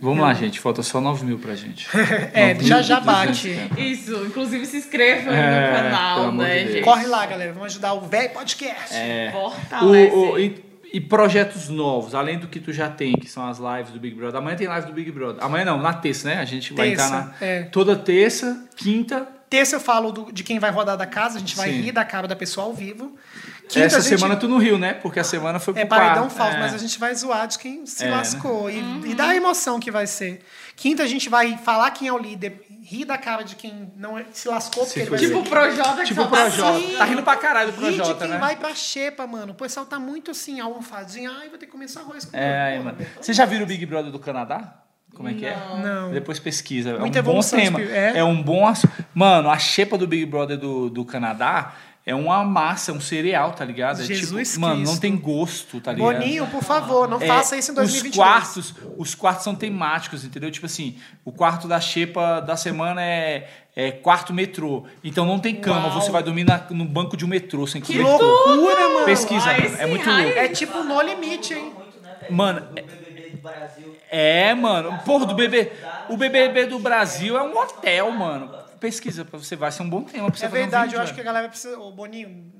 Vamos lá, gente. Falta só 9 mil pra gente. É, 9.250. já já bate. Isso, inclusive se inscreva É, no canal, né, de gente? Corre lá, galera. Vamos ajudar o velho podcast. É. Fortalece. O- o- e, e projetos novos, além do que tu já tem, que são as lives do Big Brother. Amanhã tem live do Big Brother. Amanhã não, na terça, né? A gente vai Terça, entrar na. é. Toda terça, quinta. Terça eu falo do- de quem vai rodar da casa, a gente vai Sim. rir da cara da pessoa ao vivo. Quinta, Essa gente- semana tu no Rio, né? Porque a semana foi pro É paredão falso, É. mas a gente vai zoar de quem se É, né? lascou. E, e dá a emoção que vai ser. Quinta, a gente vai falar quem é o líder, rir da cara de quem não é- se lascou, porque Se ele vai. Tipo o Projota que Tipo só o tá Projota. assim. Tá rindo pra caralho do Rir de Projota, quem né? vai pra xepa, mano. O pessoal tá muito assim, almofadinho. Ai, vou ter que começar arroz com É, aí, mano. Vocês já viram o Big Brother do Canadá? Como é que é? Não. Depois pesquisa. É Muita um bom tema. é. É. um bom assunto. Mano, a xepa do Big Brother do, do Canadá é uma massa, é um cereal, tá ligado? É Jesus tipo, mano, não tem gosto, tá ligado? Boninho, por favor, não É, faça isso em 2022. Os quartos, os quartos são temáticos, entendeu? Tipo assim, o quarto da xepa da semana é, é quarto metrô. Então não tem cama, Uau. você vai dormir na- no banco de um metrô sem Que cobertor. loucura, mano. Pesquisa, Ai, mano, é muito louco. É tipo no limite, hein? Mano, do Brasil. é, mano. Porra, do BBB. O BBB do Brasil é um hotel, mano. Pesquisa pra você, vai ser um bom tema pra você É fazer um verdade, vídeo, eu acho que a galera precisa. Ô, Boninho,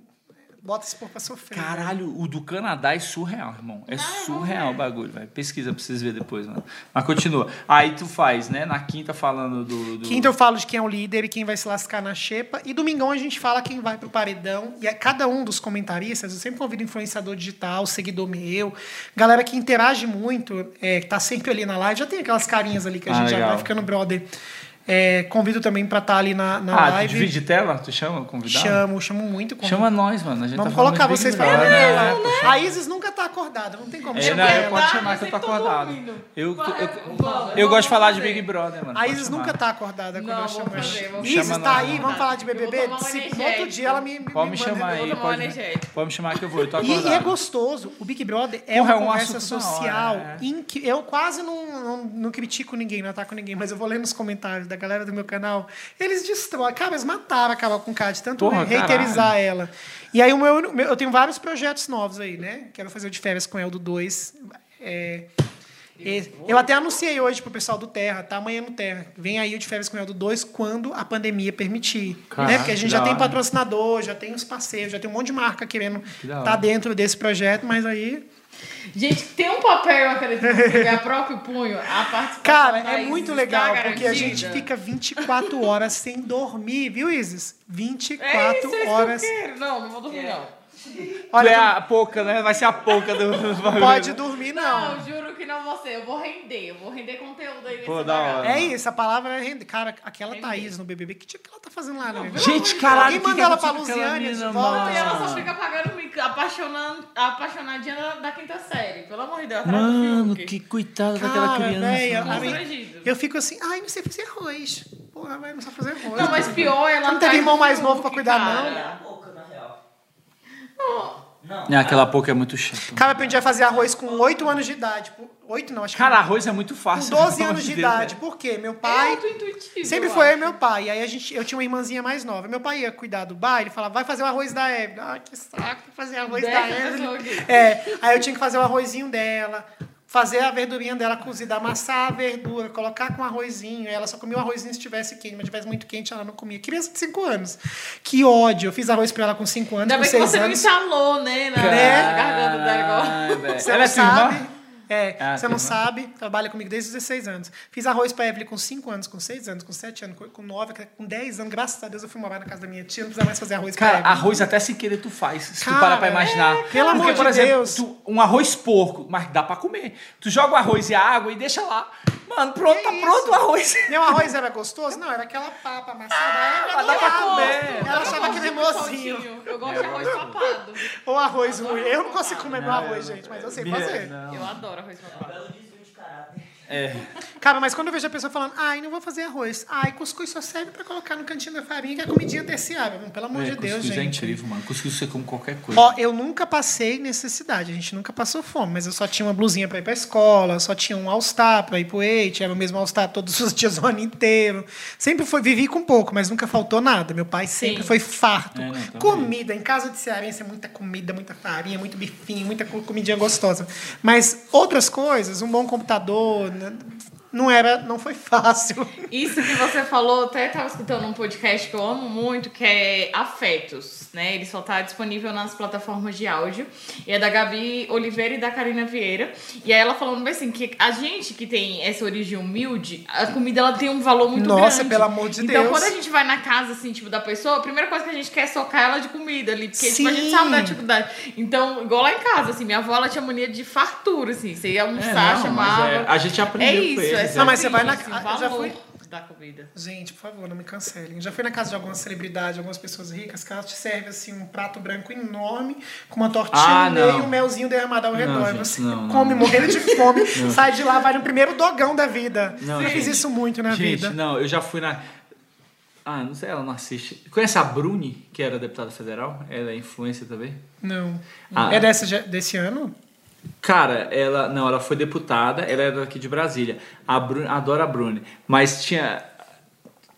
bota esse povo pra sofrer. Caralho, o do Canadá é surreal, irmão. É surreal o bagulho, velho. Pesquisa pra vocês verem depois, mano. Mas continua. Aí tu faz, né? Na quinta falando do. do... Quinta eu falo de quem é o líder e quem vai se lascar na xepa. E domingão a gente fala quem vai pro paredão. E é cada um dos comentaristas, eu sempre convido influenciador digital, seguidor meu, galera que interage muito, é, que tá sempre ali na live. Já tem aquelas carinhas ali que a Ah, gente já vai ficando brother. É, convido também pra estar ali na, na Ah, tu live. divide tela? Tu chama convidado? Chamo, chamo muito. convido. Chama nós, mano. A gente Vamos tá colocar vocês pra lá. né? A Isis nunca tá acordada, não tem como É, chamar não, ela. pode chamar eu que eu tô tô acordado. Eu, eu, eu, eu gosto de falar de. Big Brother, mano. A Isis chamar. nunca tá acordada quando Não, eu chamo fazer, ela. Isis tá aí, vamos falar de Eu BBB? Se, no outro dia ela me, Pode me chamar eu aí, pode, me chamar que eu vou, eu tô E, acordado. e é gostoso. O Big Brother é é uma um conversa social. é. inque- Eu quase não critico ninguém, não ataco ninguém, mas eu vou ler nos comentários da galera do meu canal. Eles destroem. Cara, eles mataram a Carol com K de tanto Porra, reiterizar ela. E aí o meu, meu- eu tenho vários projetos novos aí, né? Quero fazer o de férias com Eldo 2. É, e- eu até anunciei hoje pro pessoal do Terra, tá amanhã no Terra. Vem aí o de férias com Eldo 2 quando a pandemia permitir. Caraca, né? Porque a gente já da tem patrocinador, já tem os parceiros, já tem um monte de marca querendo Que da estar hora. dentro desse projeto, mas aí. Gente, tem um papel, eu acredito, que você a próprio punho, a participação Cara, é muito legal, porque a gente fica 24 horas sem dormir, viu, Isis? 24 É isso, é isso horas. que eu quero. Não, não vou dormir, não. Tu é Olha, a pouca, né? Vai ser a pouca do. não pode dormir, Não, não. juro que não vou ser. Eu vou render. Eu vou render conteúdo aí nesse Pô, da hora. É isso, a palavra é render. Cara, aquela Render. Thaís no BBB, que tipo que ela tá fazendo lá, né? Gente, caralho, Alguém que manda que ela pra aconteceu com aquela mina, volta. mano? E ela só fica pagando mico, apaixonando, apaixonadinha da, da quinta série. Pelo amor de Deus, atrás do Mano, Fiuk. que coitada daquela Cara, criança. mano. a Constrangido. Eu fico assim, ai, não sei fazer arroz. Porra, vai, não sabe fazer arroz. Não, mas pior, ela Você não teve atrás irmão do mais novo pra cuidar, cara. É a boca, na real. Não. É, aquela pouca é muito chata. Cara, eu aprendi a fazer arroz com 8 anos de idade. 8 não, acho que Cara, arroz é muito com fácil. 12 pelo anos de Deus, idade. velho. Por quê? Meu É pai... auto-intuitivo. Sempre foi eu e meu pai. Aí a gente, eu tinha uma irmãzinha mais nova. Meu pai ia cuidar do bar, ele falava, vai fazer o arroz da Hebe. Ah, que saco fazer arroz da Hebe. pessoa aqui. É, aí eu tinha que fazer o arrozinho dela, fazer a verdurinha dela cozida, amassar a verdura, colocar com arrozinho. Ela só comia o arrozinho se tivesse quente, mas tivesse muito quente, ela não comia. Criança de 5 anos. Que ódio. Eu fiz arroz pra ela com 5 anos, Ainda com bem que 6 você anos. instalou, né? Na, Né? na garganta dela igual. Você Ela não é sabe. É, Ah, você não sabe, trabalha comigo desde os 16 anos. Fiz arroz pra Evelyn com 5 anos, com 6 anos, com 7 anos, com- com 9, com 10 anos. Graças a Deus eu fui morar na casa da minha tia, não precisa mais fazer arroz Cara, arroz até sem querer tu faz. Se Cara, tu parar pra imaginar. é, pelo Porque, amor por de exemplo, Deus. tu- um arroz porco, mas dá pra comer. Tu joga o arroz e a água e deixa lá. Mano, pronto, tá Que pronto o arroz. Meu arroz era gostoso? Não, era aquela papa amassada. Ah, dá pra comer. Ela achava cremosinho. Eu gosto de arroz papado. Ou arroz ruim. Eu não consigo comer meu arroz, gente, mas eu sei fazer. Eu adoro arroz papado. Belo desvio de caráter. É. Cara, mas quando eu vejo a pessoa falando, ai, não vou fazer arroz. Ai, cuscuz só serve pra colocar no cantinho da farinha, que é comidinha terciária. Pelo amor É, de Deus, cuscuz é gente. incrível, mano. Cuscuz você come qualquer coisa. Ó, eu nunca passei necessidade, a gente nunca passou fome, mas eu só tinha uma blusinha pra ir pra escola, só tinha um All-Star pra ir pro Eite, era o mesmo All-Star todos os dias o ano inteiro. Sempre foi, vivi com pouco, mas nunca faltou nada. Meu pai sempre Sim. foi farto. É, não, comida, em casa de cearense é muita comida, muita farinha, muito bifinho, muita co- comidinha gostosa. Mas outras coisas, um bom computador, and não era, não foi fácil. Isso que você falou, eu até estava escutando um podcast que eu amo muito, que é Afetos, né? Ele só tá disponível nas plataformas de áudio. E é da Gabi Oliveira e da Karina Vieira. E aí ela falando assim, que a gente que tem essa origem humilde, a comida ela tem um valor muito Nossa, grande. pelo amor de então, Deus. quando a gente vai na casa, assim, tipo, da pessoa, a primeira coisa que a gente quer é socar ela de comida ali. Porque, tipo, a gente Sim. sabe da dificuldade. Então, igual lá em casa, assim, minha avó, ela tinha mania de fartura, assim. Você ia É, almoçar, não, chamava. é- a gente aprendeu É com isso, Não, mas você vai na- eu já fui- da comida. Gente, por favor, não me cancelem. Já fui na casa de algumas celebridades, algumas pessoas ricas, que elas te servem assim um prato branco enorme, com uma tortinha Ah, no meio não. e um melzinho derramado ao redor. gente, e você não, não, come não. morrendo de fome, sai de lá, vai no primeiro dogão da vida. Não, eu fiz gente. isso muito na Gente, vida. não, eu já fui na. Ah, não sei, ela não assiste. Conhece a Bruni, que era deputada federal? Ela é influência também? Não. Ah. É dessa, desse ano? Cara, ela. Não, ela foi deputada, ela era daqui de Brasília. A Bruni, adoro a Bruni. Mas tinha.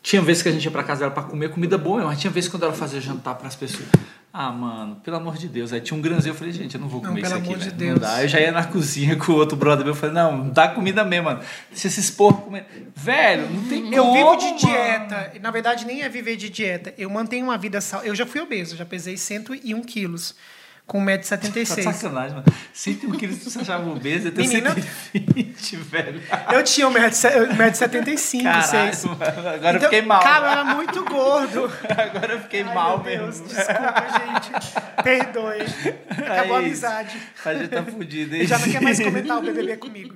Tinha vezes que a gente ia pra casa dela pra comer comida boa, mas tinha vezes quando ela fazia jantar pras pessoas. Ah, mano, pelo amor de Deus. Aí tinha um grãozinho, eu falei, gente, eu não vou Não, comer pelo isso aqui, amor de velho. Não Deus. dá. Eu já ia na cozinha com o outro brother meu, eu falei, não, não dá comida mesmo, mano. Deixa esses porcos comer. Velho, não tem Eu como, vivo de mano. dieta. Na verdade, nem é viver de dieta. Eu mantenho uma vida saudável. Eu já fui obeso, já pesei 101 quilos, com Tá de 1,76m. sacanagem, mano. 101 quilos tu se achava obeso, eu tenho Menina. 120, velho. Eu tinha 1,75m, Caralho, 6 mano, agora eu fiquei mal. Cara, eu era muito gordo. Agora eu fiquei Ai, mal meu Deus, mesmo. desculpa, gente. Perdoe. Acabou a É isso. amizade. A gente tá fudido, hein? Ele já não quer mais comentar o BBB comigo.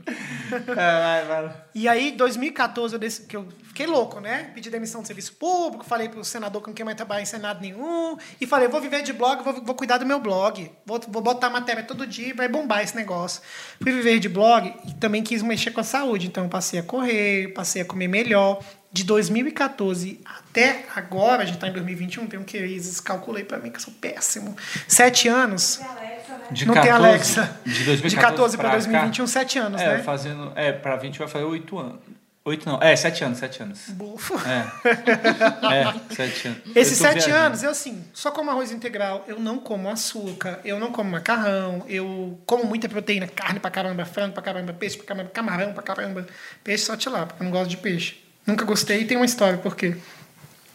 Caralho, mano. E aí, 2014, eu que eu fiquei louco, né? Pedi demissão do serviço público, falei pro senador que não quer mais trabalhar em senado nenhum. E falei, vou viver de blog, vou, vou cuidar do meu blog. Vou, vou botar matéria todo dia, vai bombar esse negócio. Fui viver de blog e também quis mexer com a saúde. Então, passei a correr, passei a comer melhor. De 2014 até agora, a gente tá em 2021, tem um crises, calculei pra mim que eu sou péssimo. Sete anos. De não tem Alexa. De 2014 De 14 pra cá. 2021, sete anos, É, né? fazendo. É, pra 20 vai fazer 8 anos. 8 não. É, 7 anos, 7 anos. Bufo. É. É, 7 anos. Esses sete viajando. anos, eu assim, só como arroz integral, eu não como açúcar, eu não como macarrão, eu como muita proteína, carne pra caramba, frango pra caramba, peixe pra caramba, camarão pra caramba, peixe só tilápia, porque eu não gosto de peixe. Nunca gostei e tem uma história por quê.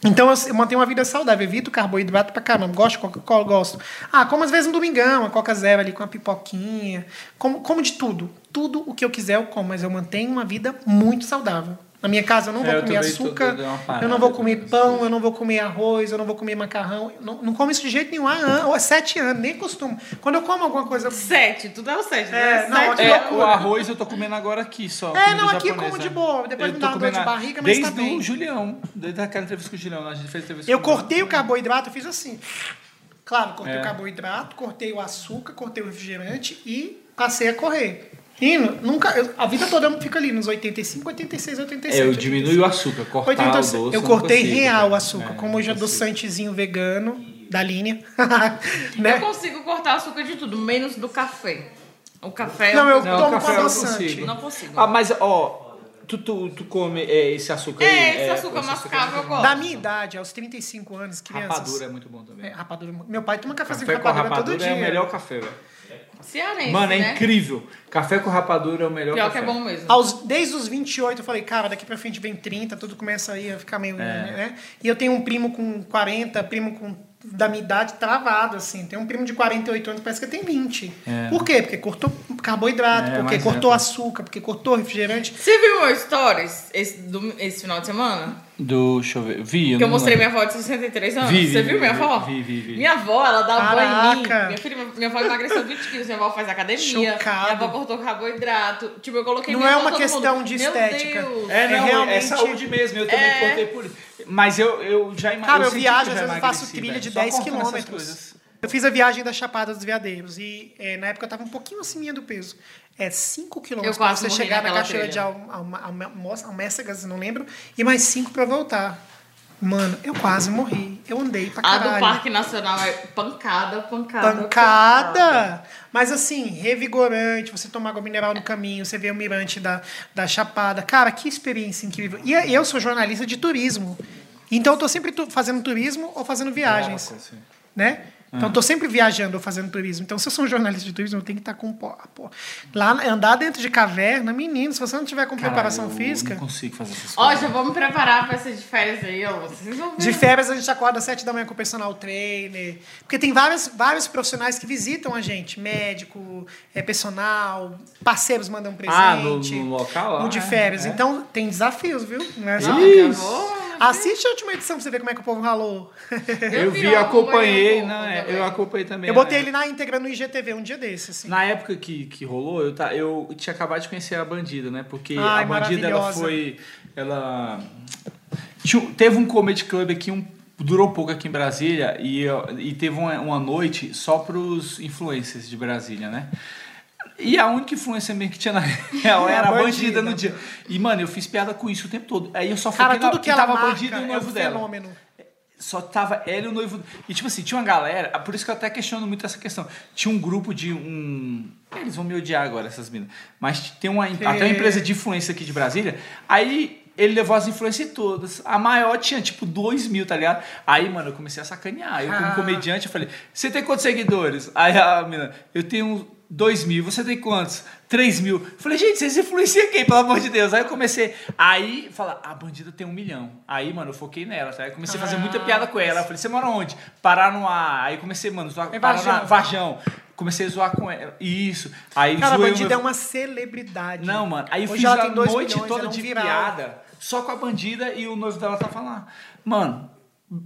Então eu, mantenho uma vida saudável, evito carboidrato pra caramba, gosto de Coca-Cola, gosto. Ah, como às vezes um domingão, uma Coca Zero ali com uma pipoquinha, como, como de tudo. Tudo o que eu quiser eu como, mas eu mantenho uma vida muito saudável. Na minha casa eu não vou É, eu comer açúcar, parada eu não vou com comer isso. pão, eu não vou comer arroz, eu não vou comer macarrão. Eu Não, não como isso de jeito nenhum há anos, ou há sete anos, nem costumo. Quando eu como alguma coisa. Sete, tudo é o sete, É, né? não, Sete É, o arroz eu tô comendo agora aqui só. É, não, aqui eu japonesa. como de boa, depois Eu me dá uma dor de barriga, mas Desde tá bem. o Julião, desde aquela entrevista com o Julião, a gente fez entrevista Eu cortei o carboidrato, eu fiz assim. Claro, cortei É. o carboidrato, cortei o açúcar, cortei o refrigerante e passei a correr. Hino, nunca, eu- a vida toda eu fico ali nos 85, 86, 87. É, eu diminui o açúcar, cortar 86. o doce. eu cortei consigo, real o açúcar, É, como hoje é santezinho vegano da linha. Eu né? consigo cortar açúcar de tudo, menos do café. O café Não, eu consigo. Não, tomo café com eu adoçante. consigo. Não consigo. Ah, mas, ó, tu, tu, tu come é, esse açúcar aí? É, esse açúcar esse mascavo eu é gosto. Da minha idade, aos 35 anos, crianças. Rapadura é muito bom também. É, rapadura. Meu pai toma cafezinho Café com rapadura, rapadura todo dia. é o melhor café, velho. Cearense, Mano, é né? incrível. Café com rapadura é o melhor Pior que café. é bom mesmo. Aos, desde os 28 eu falei, cara, daqui pra frente vem 30, tudo começa aí a ficar É. meio. Né? E eu tenho um primo com 40, primo com da minha idade travado, assim. Tem um primo de 48 anos, parece que tem 20. É. Por quê? Porque cortou carboidrato, É, porque mas cortou é. açúcar, porque cortou refrigerante. Você viu meu stories esse, do- esse final de semana? Do, deixa eu ver, vi. Que eu mostrei minha avó de 63 anos. Vi, vi, Você viu vi, minha vi, avó? vi, vi, vi. Minha avó, ela dá banho em mim. Minha filha, minha avó emagreceu 20 quilos. Minha avó faz academia. Chocado. Minha avó cortou carboidrato. Tipo, eu coloquei Não minha é uma questão mundo, de "Meu estética. Deus." É, não, é, realmente- saúde mesmo. Eu também É. contei por Mas eu, eu já imagino. Cara, eu viajo, às vezes eu faço trilha de 10 coisas. quilômetros. Eu fiz a viagem da Chapada dos Veadeiros e eh, na época eu tava um pouquinho acima do peso. É 5 quilômetros Eu pra você chegar na cachoeira de trilha. Al- Alma- Alma- Almo- Almécegas, não lembro, e mais 5 pra voltar. Mano, eu quase morri. Eu andei pra A caralho. do Parque Nacional é pancada, pancada. Pancada! Mas assim, revigorante, você tomar água mineral no caminho, você vê o mirante da, da Chapada. Cara, que experiência incrível. E eu sou jornalista de turismo. Então eu tô sempre tu- fazendo turismo ou fazendo viagens. Né? Então eu tô sempre viajando ou fazendo turismo. Então, se eu sou um jornalista de turismo, eu tenho que estar com pó. pó. Lá, andar dentro de caverna, menino, se você não tiver com preparação eu física. Não consigo fazer essas Ó, coisas. já vou me preparar pra essa de férias aí, ó. Vocês vão ver. De férias a gente acorda às 7 da manhã com o personal trainer. Porque tem vários, vários profissionais que visitam a gente. Médico, é, personal, parceiros mandam presente. Ah, no- no local lá, No de é, férias. é. Então tem desafios, viu? Não é só- Não, já vou. Assiste a última edição pra você ver como é que o povo ralou. Eu vi, acompanhei, é, também. eu acompanhei também. Eu botei né? ele na íntegra no IGTV um dia desse, assim. Na época que, que rolou, eu, tá, eu tinha acabado de conhecer a bandida, né? Porque Ai, a bandida ela foi. Ela. teve um comedy club aqui, um, durou pouco aqui em Brasília, e, e teve uma, uma noite só pros influencers de Brasília, né? E a única influência mesmo que tinha na real É, era a bandida, bandida. no dia. E, mano, eu fiz piada com isso o tempo todo. Aí eu só Cara, foquei na tudo que ela tava bandida e o é um noivo dela fenômeno. só tava ela e o noivo. E tipo assim, tinha uma galera, por isso que eu até questiono muito essa questão. Tinha um grupo de um. Eles vão me odiar agora, essas minas. Mas tem uma, até uma empresa de influência aqui de Brasília. Aí ele levou as influências todas. A maior tinha tipo 2 mil, tá ligado? Aí, mano, eu comecei a sacanear. Eu, como Ah. comediante, eu falei: Você tem quantos seguidores? Aí a mina, eu tenho 2 mil. Você tem quantos? 3 mil. Eu Falei, gente, vocês influenciam quem, pelo amor de Deus? Aí eu comecei. Aí, fala, a bandida tem um milhão. Aí, mano, eu foquei nela, tá? Aí comecei a fazer muita piada com ela. Eu falei, você mora onde? Paraná. Aí comecei, mano, zoar Paraná, Varjão. Varjão. Comecei a zoar com ela. Isso. Aí Cara, a bandida meu- é uma celebridade. Não, mano. Aí eu Hoje fiz a noite milhões, toda é de viral. piada. Só com a bandida e o noivo dela tava lá. Mano,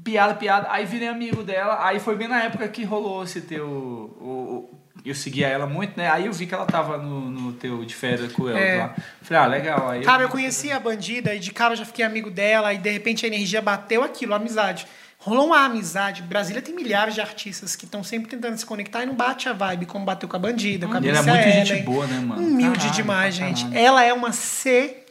piada, piada. Aí virei amigo dela. Aí foi bem na época que rolou esse teu. o- o- eu seguia ela muito, né? Aí eu vi que ela tava no, no teu de férias com ela É. lá. Falei, ah, legal. Aí Cara, eu conheci a bandida e de cara eu já fiquei amigo dela e de repente a energia bateu aquilo, a amizade. Rolou uma amizade. Brasília tem milhares de artistas que estão sempre tentando se conectar e não bate a vibe, como bateu com a bandida, com a E ela é muito gente Ellen. boa, né, mano? Humilde Caralho, demais, pra gente. caralho. Ela é uma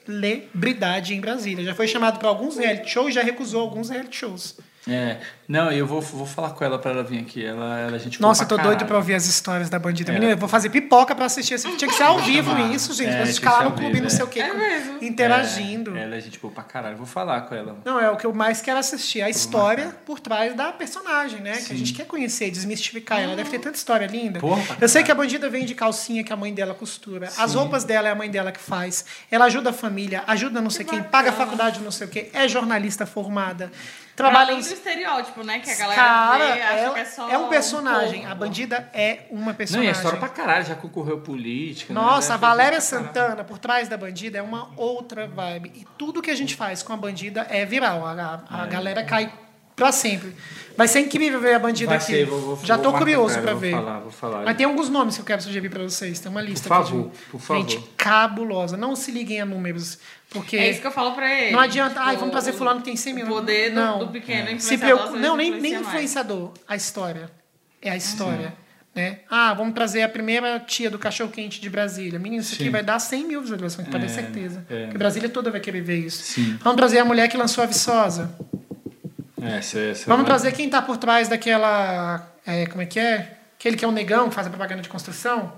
celebridade em Brasília. Já foi chamado para alguns reality shows já recusou alguns reality shows. É. Não, eu vou, vou falar com ela pra ela vir aqui. Ela, ela é gente Nossa, eu tô doido pra ouvir as histórias da bandida. É. Menina, eu vou fazer pipoca pra assistir. esse- Tinha que ser ao vivo chamar. isso, gente. É, Pra que lá no clube, vivo, não é. sei o quê, É mesmo. interagindo. É, ela é gente boa pra caralho. Vou falar com ela. Não, é o que eu mais quero assistir. A história por trás da personagem, né? Que a gente quer conhecer, desmistificar. Ela deve ter tanta história linda. Porra, eu sei caralho. que a bandida vem de calcinha que a mãe dela costura. As roupas dela é a mãe dela que faz. Ela ajuda a família, ajuda não sei quem, paga a faculdade não sei o quê, é jornalista formada. Trabalha Além em do estereótipo, né? Que a galera Cara, vê, acha ela que é só é um personagem. corpo. a bandida é uma Não, personagem. e a história pra caralho, já concorreu política. né? Nossa, Já a Valéria. Santana, por trás da bandida, é uma outra vibe. E tudo que a gente faz com a bandida é viral. A, a- a galera cai pra sempre. Vai ser incrível ver a bandida Vai aqui. ser, vou- vou- Já vou tô curioso pra ver. vou falar, vou falar. Mas tem alguns nomes que eu quero sugerir pra vocês. Tem uma lista Por aqui favor, de por favor. gente cabulosa. Não se liguem a números, porque É isso que eu falo pra ele. não adianta. Ai, Tipo, vamos trazer fulano que tem 100 mil. O poder do, não. do pequeno Se influenciador, preocupa. às vezes, Não, nem, nem influencia mais. influenciador. A história. É a história. Né? Ah, vamos trazer a primeira tia do cachorro quente de Brasília. Menino, isso aqui Sim. vai dar 100 mil visualizações, pode ter É, certeza. é. Porque Brasília toda vai querer ver isso. Sim. Vamos trazer a mulher que lançou a Viçosa. Essa, essa Vamos vai- trazer quem está por trás daquela. é, como é que é? Aquele que é o negão que faz a propaganda de construção.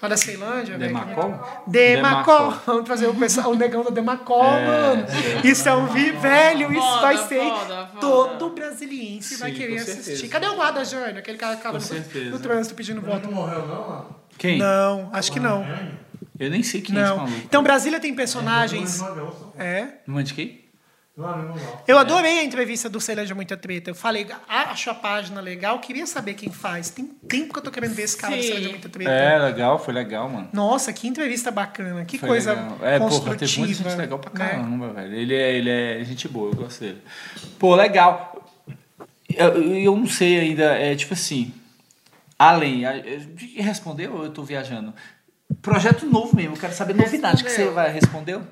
Lá da Ceilândia. velho. Demacol? Demacol. Demacol. Vamos trazer o, pessoal, o negão da Demacol, É, mano. Isso é um vi velho, isso Foda, vai ser. foda, foda. Todo brasiliense vai Sim, querer com assistir. Cadê o guarda Jânio? Aquele cara que tava Com no, no trânsito pedindo Não voto. morreu, não, mano? Quem? Não, acho que não. Eu nem sei quem é esse Não. maluco. Então, Brasília tem personagens. Não, não, não. É. Não é de quem? Não, não, não. Eu adorei a entrevista do Ceilândia Muita Treta. Eu falei, acho a página legal, queria saber quem faz. Tem tempo que eu tô querendo ver esse cara do Sim. Ceilândia Muita Treta. É, legal, foi legal, mano. Nossa, que entrevista bacana. Que Foi coisa legal. É, porra, construtiva. teve muita gente legal pra né? caramba, velho. Ele é, ele é gente boa, eu gosto dele. Pô, legal. Eu, eu não sei ainda, é tipo assim. Além. eu- Respondeu ou eu tô viajando? Projeto novo mesmo, eu quero saber novidade que você Respondeu. vai respondeu?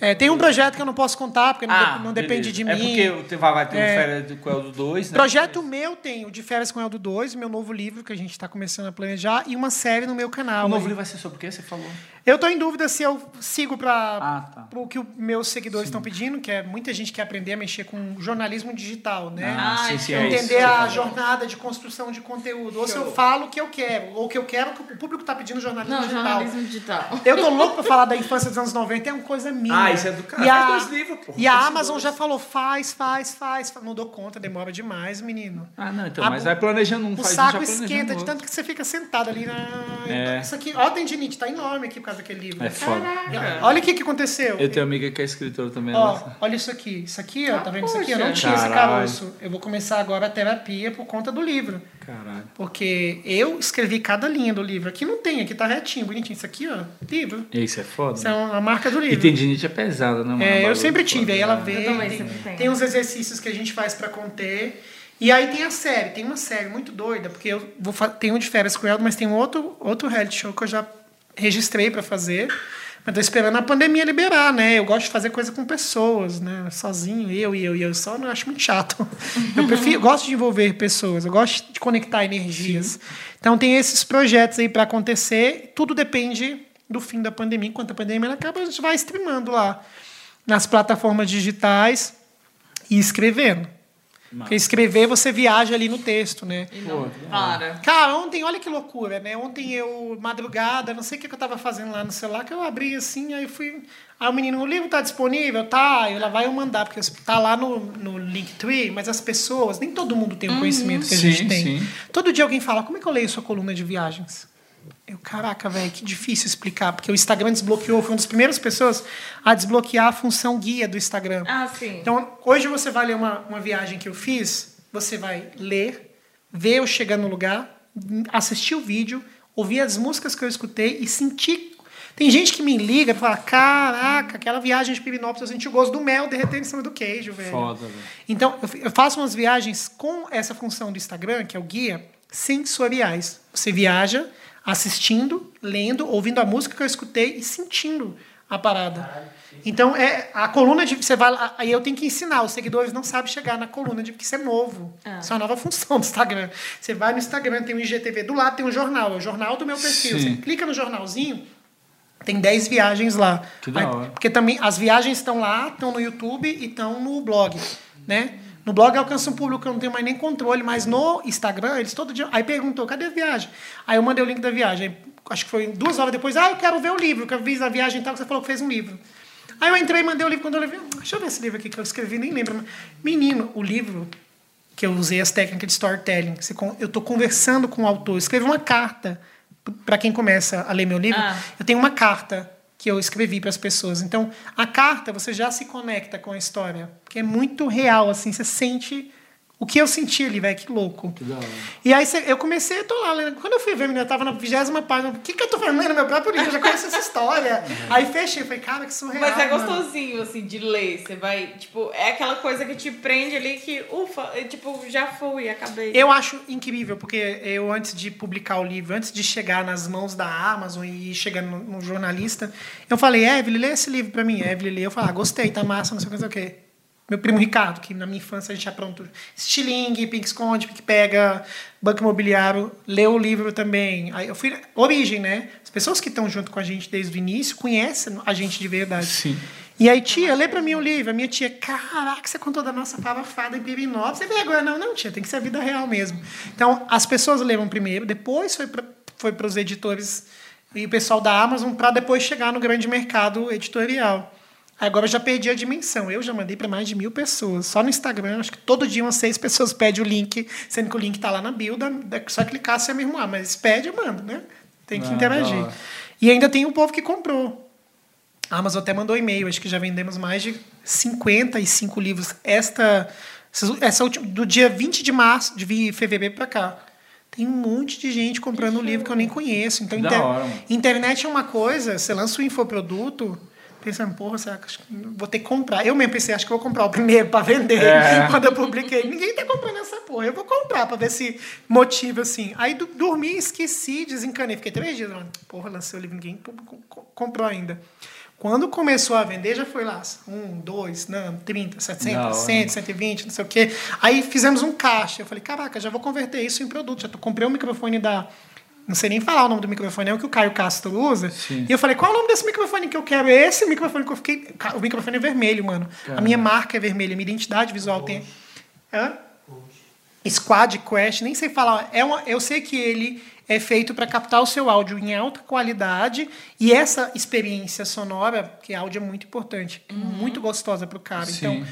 É, tem um projeto que eu não posso contar, porque não, de- não depende Ah, beleza. de É mim. porque te- vai, ter É. um férias do Coel do 2, né? Projeto meu tem o De Férias com Eldo 2, meu novo livro que a gente está começando a planejar, e uma série no meu canal. O novo livro vai ser sobre o quê? Você falou? Eu tô em dúvida se eu sigo para Ah, tá. o que os meus seguidores estão pedindo, que é muita gente quer aprender a mexer com jornalismo digital, né? Ah, Ah, sim, sim, é isso. Entender a jornada de construção de conteúdo. Ou se eu falo o que eu quero, ou o que eu quero, que o público está pedindo jornalismo Não, digital. jornalismo digital. Eu tô louco pra falar da infância dos anos 90, é uma coisa minha. Ah, isso é do cara. E a, dois livros, pô. E a Amazon dois. já falou, faz, faz, faz. Não dou conta, demora demais, menino. Ah, não, então, A- mas vai planejando um O faz um, saco esquenta de tanto que você fica sentado ali na. É. Isso aqui, ó, a tendinite, tá enorme aqui por causa daquele livro. É foda. Olha o que, que aconteceu. Eu tenho uma amiga que é escritora também. Ó, olha isso aqui. Isso aqui, ó, tá vendo isso aqui? Eu não poxa. tinha esse Caralho. caroço. Eu vou começar agora a terapia por conta do livro. Caralho. Porque eu escrevi cada linha do livro. Aqui não tem, aqui tá retinho, bonitinho. Isso aqui, ó, livro. Isso é foda. Isso é uma marca do E livro. tendinite é pesada, né, mano? É, eu sempre tive. Aí ela né? também tem, tem uns exercícios que a gente faz pra conter. E aí tem a série, tem uma série muito doida, porque eu vou tenho um de férias com ela, mas tem um outro, outro reality show que eu já registrei pra fazer. Mas tô esperando a pandemia liberar, né? Eu gosto de fazer coisa com pessoas, né? Sozinho, eu e eu e eu só, não acho muito chato. Eu prefiro, gosto de envolver pessoas, eu gosto de conectar energias. Então tem esses projetos aí pra acontecer, tudo depende do fim da pandemia. Enquanto a pandemia acaba, a gente vai streamando lá nas plataformas digitais e escrevendo. Porque escrever você viaja ali no texto, né? E não para. Cara, ontem, olha que loucura, né? Ontem eu, madrugada, não sei o que eu tava fazendo lá no celular, que eu abri assim, aí fui. Aí o menino, o livro tá disponível? Tá, eu lá vai eu mandar, porque tá lá no, no Linktree, mas as pessoas, nem todo mundo tem o conhecimento que a gente Sim, tem. sim. Todo dia alguém fala, como é que eu leio sua coluna de viagens? Eu, caraca, velho, que difícil explicar, porque o Instagram desbloqueou, foi uma das primeiras pessoas a desbloquear a função guia do Instagram. Ah, sim. Então, hoje você vai ler uma, uma viagem que eu fiz, você vai ler, ver eu chegando no lugar, assistir o vídeo, ouvir as músicas que eu escutei e sentir. Tem gente que me liga e fala: Caraca, aquela viagem de Pirinópolis, eu senti o gosto do mel derretendo em cima do queijo, velho. Foda, velho. Então, eu faço umas viagens com essa função do Instagram, que é o guia, sensoriais. Você viaja assistindo, lendo, ouvindo a música que eu escutei e sentindo a parada. Então, é a coluna de. Você vai lá, aí eu tenho que ensinar. Os seguidores não sabem chegar na coluna de porque isso é novo. Ah. Isso é uma nova função do Instagram. Você vai no Instagram, tem um IGTV, do lado tem um jornal, é o jornal do meu perfil. Sim. Você clica no jornalzinho, tem 10 viagens lá. Que da Aí- hora. porque também as viagens estão lá, estão no YouTube e estão no blog, né? No blog alcança um público que eu não tenho mais nem controle, mas no Instagram, eles todo dia. Aí perguntou, cadê a viagem? Aí eu mandei o link da viagem. Aí, acho que foi duas horas depois, ah, eu quero ver o livro, que eu vi a viagem e tal, que você falou que fez um livro. Aí eu entrei e mandei o livro quando eu levei. Deixa eu ver esse livro aqui que eu escrevi, nem lembro. Menino, o livro que eu usei as técnicas de storytelling. Eu estou conversando com o autor. Eu escrevi uma carta para quem começa a ler meu livro. Ah. Eu tenho uma carta que eu escrevi para as pessoas. Então, a carta você já se conecta com a história, porque é muito real, assim, você sente o que eu senti ali, velho, que louco. Que da hora. E aí eu comecei, eu tô lá lendo. Quando eu fui ver, menina, eu tava na vigésima página. O que, que eu tô falando no meu próprio livro? Eu já conheço essa história. Aí fechei, falei, cara, que surreal. Mas é mano. gostosinho, assim, de ler. Você vai, tipo, é aquela coisa que te prende ali que, ufa, é, tipo, já fui, acabei. Eu acho incrível, porque eu, antes de publicar o livro, antes de chegar nas mãos da Amazon e chegar no, no jornalista, eu falei, Evelyn, lê esse livro pra mim. Evelyn lê, eu falei, ah, gostei, tá massa, não sei o que, não sei o que. Meu primo Ricardo, que na minha infância a gente aprontou Stiling, Pink Esconde, Pink Pega, Banco Imobiliário, leu o livro também. Aí eu fui. Origem, né? As pessoas que estão junto com a gente desde o início conhecem a gente de verdade. Sim. E aí, tia, lê pra mim o livro. A minha tia, caraca, você contou da nossa farofada em Pirinópolis. Você vergonha? Não, não, tia, tem que ser a vida real mesmo. Então, as pessoas leram primeiro, depois foi para foi os editores e o pessoal da Amazon, para depois chegar no grande mercado editorial. Agora eu já perdi a dimensão. Eu já mandei para mais de mil pessoas. Só no Instagram, acho que todo dia umas seis pessoas pedem o link, sendo que o link está lá na bio, da, da, só clicar se é mesmo lá. Mas pede, eu mando, né? Tem que Ah, interagir. E ainda tem um povo que comprou. A Amazon até mandou e-mail, acho que já vendemos mais de 55 livros. Esta, essa última, do dia 20 de março, de fevereiro para cá. Tem um monte de gente comprando um livro que eu nem conheço. Então, mano. internet é uma coisa, você lança um infoproduto, pensando, porra, será que vou ter que comprar? Eu mesmo pensei, acho que vou comprar o primeiro para vender. É. Quando eu publiquei, ninguém tá comprando essa porra. Eu vou comprar para ver se motiva assim. Aí do- dormi, esqueci, desencanei. Fiquei três dias, mano. Porra, lancei o livro, ninguém comprou ainda. Quando começou a vender, já foi lá. Um, dois, não, 30, Da 700, hora. 100, 120, não sei o quê. Aí fizemos um caixa. Eu falei, caraca, já vou converter isso em produto. Já tô, comprei um microfone da. Não sei nem falar o nome do microfone, é o que o Caio Castro usa. Sim. E eu falei, qual é o nome desse microfone que eu quero? É Esse microfone que eu fiquei. O microfone é vermelho, mano. A minha marca é vermelha, minha identidade visual tem. Hã? Squad Quest, nem sei falar. É uma, eu sei que ele é feito para captar o seu áudio em alta qualidade e essa experiência sonora, que áudio é muito importante, é muito gostosa para o cara. Sim. Então,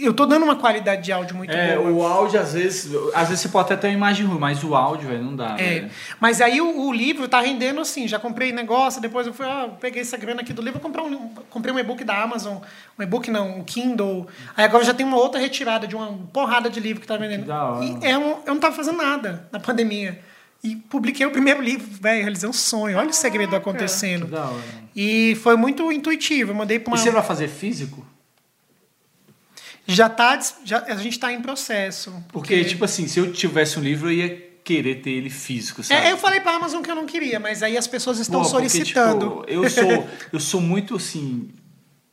eu- eu tô dando uma qualidade de áudio muito É, boa. o áudio, às vezes, às vezes você pode até ter uma imagem ruim, mas o áudio, velho, não dá. É, mas aí o, o livro tá rendendo assim, já comprei negócio, depois eu fui, ah, peguei essa grana aqui do livro, vou comprar um, comprei um e-book da Amazon, um e-book não, um Kindle. Aí agora já tem uma outra retirada de uma porrada de livro que tá vendendo. Que. E é um, eu não tava fazendo nada na pandemia. E publiquei o primeiro livro, velho, realizei um sonho. Olha o segredo acontecendo. E foi muito intuitivo. Eu mandei para E uma. você vai fazer físico? Já tá, já, a gente tá em processo. Porque, tipo assim, se eu tivesse um livro, eu ia querer ter ele físico, sabe? É, eu falei pra Amazon que eu não queria, mas aí as pessoas estão Pô, porque, solicitando. tipo, eu sou eu sou muito assim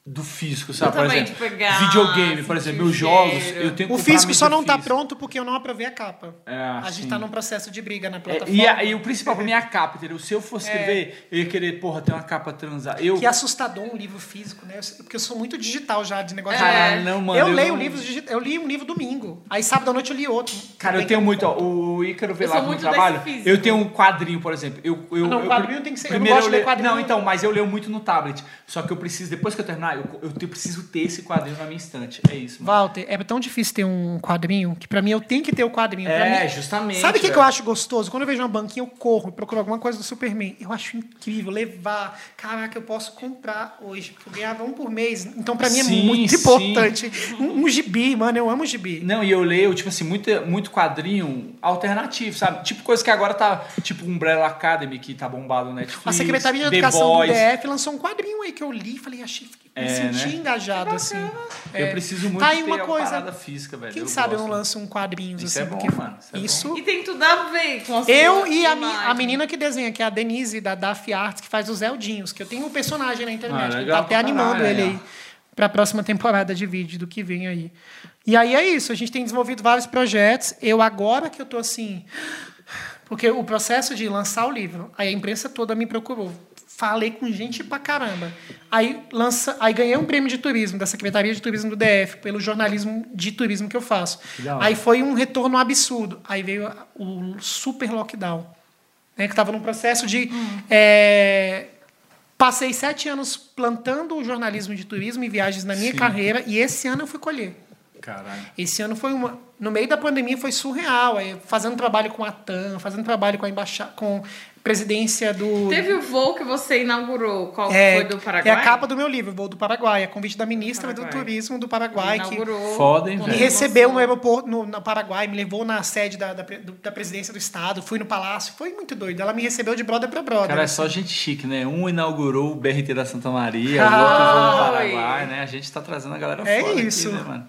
do físico, sabe? Eu por também, exemplo, de pegar, videogame, por exemplo, meus jogos, eu tenho que O físico só não tá física. pronto porque eu não aprovei a capa. É, a gente sim. tá num processo de briga na É, plataforma. e, a- e o principal pra mim é a capa, entendeu? Se eu fosse escrever, eu ia querer, porra, ter uma capa transar. Eu, Que assustador um livro físico, né? Eu- Porque eu sou muito digital já, de negócio Caralho, de não, mano. eu, leio não- livros digitais. Eu li um livro domingo. Aí sábado à noite eu li outro. Cara, eu tenho muito, ó, o Ícaro vê Eu lá no muito trabalho. Eu tenho um quadrinho, por exemplo. Eu, eu, Ah, não, eu- quadrinho tem que ser- eu não Primeiro gosto de ler leio- quadrinho. Não, então, mas eu leio muito no tablet. Só que eu preciso, depois que eu terminar, eu, eu te- preciso ter esse quadrinho na minha estante. É isso, mano. Walter, é tão difícil ter um quadrinho que pra mim eu tenho que ter o quadrinho. É, mim- justamente. Sabe o que, que eu acho gostoso? Quando eu vejo uma banquinha, eu corro procuro alguma coisa do Superman. Eu acho incrível levar. Caraca, eu posso comprar hoje. Eu ganhava um por mês. Então, pra mim, é Sim, muito sim. importante. Um, um gibi, mano. Eu amo gibi. Não, e eu leio, tipo assim, muito, muito quadrinho alternativo, sabe? Tipo coisa que agora tá, tipo Umbrella Academy, que tá bombado no Netflix. A Secretaria de Educação do DF lançou um quadrinho aí que eu li e falei, achei, me É, senti né? engajado, assim. Eu É. preciso muito Tá aí ter uma a coisa- parada física, velho. Quem eu sabe eu gosto. não lanço um quadrinhos Isso assim. é bom, porque mano, isso é isso E tem tudo a ver com a Eu e a, mi- a menina que desenha, que é a Denise, da DAF Arts, que faz os Eldinhos, que eu tenho um personagem na internet, Ah, que legal tá até animando caralho, ele é. aí pra próxima temporada de vídeo do que vem aí. E aí é isso, a gente tem desenvolvido vários projetos. Eu agora que eu tô assim, porque o processo de lançar o livro, aí a imprensa toda me procurou. Falei com gente pra caramba. Aí, lança, aí ganhei um prêmio de turismo da Secretaria de Turismo do DF, pelo jornalismo de turismo que eu faço. Que. Aí foi um retorno absurdo. Aí veio a- o super lockdown. Né, que estava num processo de. é, passei sete anos plantando o jornalismo de turismo e viagens na minha Sim. carreira, e esse ano eu fui colher. Caralho. Esse ano foi uma. No meio da pandemia foi surreal. Aí, fazendo trabalho com a TAM, fazendo trabalho com a embaixada, com presidência do. Teve o voo que você inaugurou, qual é, foi do Paraguai? é a capa do meu livro, Voo do Paraguai, a convite da ministra do Paraguai. Turismo do Paraguai, que inaugurou. Foda, hein, me recebeu no aeroporto no, no Paraguai, me levou na sede da, da, do- da presidência do estado, fui no palácio, foi muito doido. Ela me recebeu de brother pra brother. Cara, é assim. só gente chique, né? Um inaugurou o BRT da Santa Maria, o Ah, outro foi no. Paraguai, né? A gente tá trazendo a galera É foda isso. aqui, né, mano?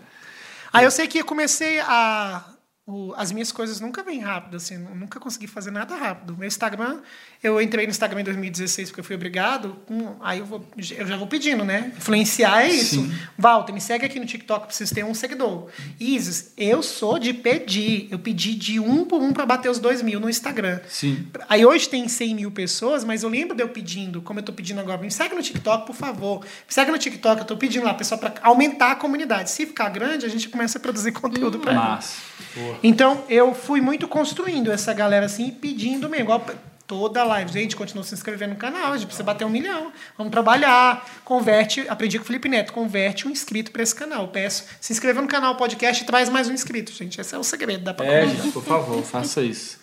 Aí eu sei que comecei a. o- as minhas coisas nunca vêm rápido, assim, eu nunca consegui fazer nada rápido. Meu Instagram, eu entrei no Instagram em 2016 porque eu fui obrigado, hum, aí eu, vou, eu já vou pedindo, né? Influenciar é isso. Sim. Walter, me segue aqui no TikTok, preciso ter um seguidor. Isis, eu sou de pedir. Eu pedi de um por um para bater os dois mil no Instagram. Sim. Aí hoje tem 100 mil pessoas, mas eu lembro de eu pedindo, como eu tô pedindo agora, me segue no TikTok, por favor. Me segue no TikTok, eu tô pedindo lá, pessoal, para aumentar a comunidade. Se ficar grande, a gente começa a produzir conteúdo para Massa. Porra. Então, eu fui muito construindo essa galera assim, e pedindo mesmo. Igual toda live. Gente, continua se inscrevendo no canal, a gente precisa bater um milhão. Vamos trabalhar. Converte, aprendi com o Felipe Neto, converte um inscrito para esse canal. Eu peço, se inscreva no canal podcast e traz mais um inscrito, gente. Esse é o segredo, dá pra É, gente, por favor, faça isso.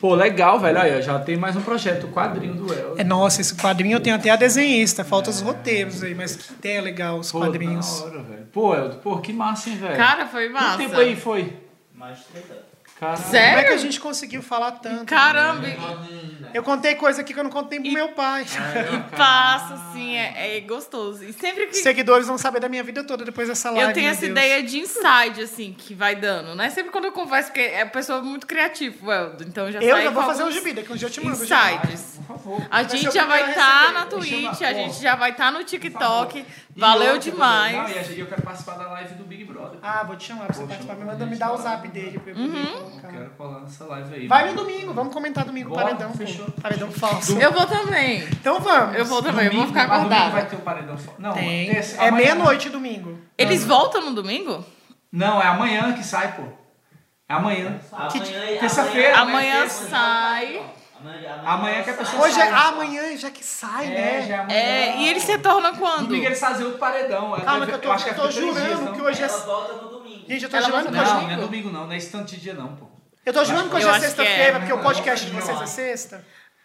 Pô, legal, velho. Aí, já tem mais um projeto, o quadrinho do El. É, nossa, esse quadrinho eu tenho até a desenhista, falta os roteiros aí, mas que ideia legal os Pô, quadrinhos. da hora, velho. Pô, Eldo, pô, que massa, hein, velho? Cara, foi Quanto massa. tempo aí foi? Mais de 30 anos. Caralho. Como é que a Sério? gente conseguiu falar tanto? Caramba, Eu contei coisa aqui que eu não contei pro meu pai. e passa, assim, é, é gostoso. E sempre que Seguidores vão saber da minha vida toda depois dessa live. eu tenho essa Deus. ideia de inside, assim, que vai dando, né? Sempre quando eu converso, porque é pessoa muito criativa, o. Então eu já Eu já vou fazer um alguns gibi, daqui um dia eu te mando. já. Insights. Por favor. A gente o já vai estar receber. na Twitch, a gente já vai estar no TikTok. E Valeu demais. E gente- eu quero participar da live do Big Brother. Ah, vou te chamar pra você participar. Me manda me dar o zap dele pra eu poder Uhum. Colocar. Quero colar nessa live aí. Vai no domingo, vamos comentar domingo Bora, paredão. pô. fechou. Paredão falso. Eu vou também. Então vamos. Eu vou também, eu vou ficar mas domingo vai ter o paredão fo- Não, Tem. É amanhã- meia-noite domingo. Eles voltam no domingo? Não, é amanhã que sai, pô. É amanhã. Amanhã, terça-feira, Amanhã terça. sai. Amanhã, Amanhã que a pessoa Hoje é sai. amanhã, já que sai, É, né? já é amanhã. É, e eles retornam quando? Domingo eles fazem outro paredão. Calma que eu tô, acho que é tô jurando dias, que hoje é... Ela volta no. Gente, eu tô Ela jurando que volta hoje... Não, não é domingo não, não é esse tanto de dia não, pô. Eu tô jurando que hoje Eu é acho que sexta-feira, é. porque o podcast de vocês é sexta.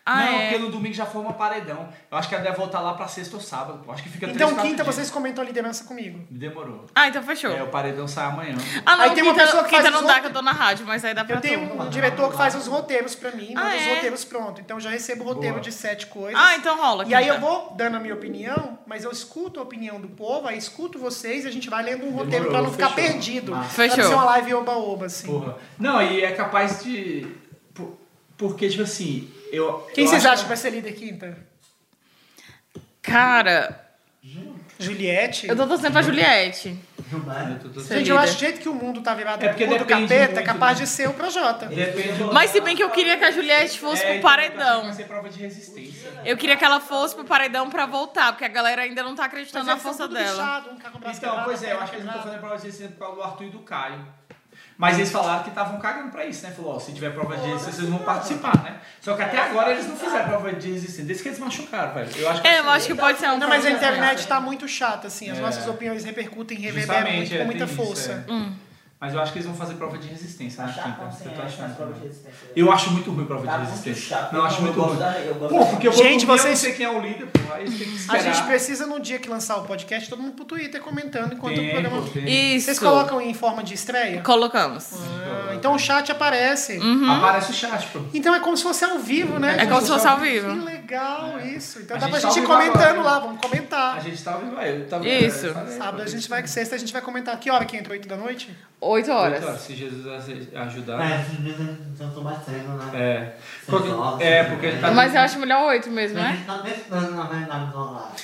Ah, não, é. porque no domingo já forma paredão. Eu acho que ela deve voltar lá pra sexta ou sábado, pô. Acho que fica três, Então, quatro quinta, dias. vocês comentam a liderança comigo. Demorou. Ah, então fechou. É, o paredão sai amanhã. Ah, não, Aí tem uma quinta, pessoa que quinta faz não os dá que eu tô na rádio, mas aí dá pra Eu tenho um diretor que faz os roteiros pra mim, manda Ah, os é? roteiros pronto. Então eu já recebo o roteiro Boa. de sete coisas. Ah, então rola. E aí eu vou dando a minha opinião, mas eu escuto a opinião do povo, aí escuto vocês e a gente vai lendo um roteiro Demorou, pra não ficar fechou. perdido. Massa. Pra não Fechou. ser uma live oba-oba, assim. Porra. Não, e é capaz de. por- Porque, tipo assim, eu. Quem eu vocês acham que vai ser líder quinta? Cara, Juliette? eu tô torcendo pra Juliette. Gente, eu acho que o jeito que o mundo tá virado É porque mundo do capeta, é muito, capaz né? de ser o Projota. Depende Mas se bem que eu queria que a Juliette fosse É, pro então, paredão. Vai ser prova de resistência. Eu queria que ela fosse pro paredão pra voltar, porque a galera ainda não tá Mas acreditando na força dela. bichado, um Então, pois é, eu acho que eles não estão fazendo prova de resistência por causa do Arthur e do Caio. Mas eles falaram que estavam cagando pra isso, né? Falou, ó, se tiver prova de resistência, vocês vão participar, né? Só que até agora eles não fizeram prova de resistência. Desde que eles machucaram, velho. Eu acho que É, eu acho que pode ser um. Não, mas a internet tá muito chata, assim. As É. nossas opiniões repercutem, reverberam muito, é, com muita tem isso, força. é. Mas eu acho que eles vão fazer prova de resistência na Chato, quinta. tô é, achando as provas de resistência. Eu acho muito ruim prova Tá de muito resistência. chato. Não, eu acho Eu muito ruim. da- eu gosto Pô, porque eu vou Gente, vocês- eu não sei quem é o líder, pô. Aí tem que A gente precisa, no dia que lançar o podcast, todo mundo pro Twitter comentando enquanto o programa... tem. Isso. Vocês colocam em forma de estreia? Colocamos. Ah, então o chat aparece. Aparece o chat, pô. Então é como se fosse ao vivo, né? É como se fosse ao Que vivo. legal isso. Então A dá pra gente gente ir tá ao vivo comentando lá, vamos comentar. A gente tá ouvindo, vai. Eu tava, Isso. Sábado a gente vai, sexta a gente vai comentar. Que hora que entra? 8 da noite? Oito Oito horas. Se Jesus ajudar. É, esses dias eu tô batendo, né? É. Porque, horas, é, porque a gente tá. horas. Mas eu acho melhor oito mesmo, A né? gente tá testando, na verdade.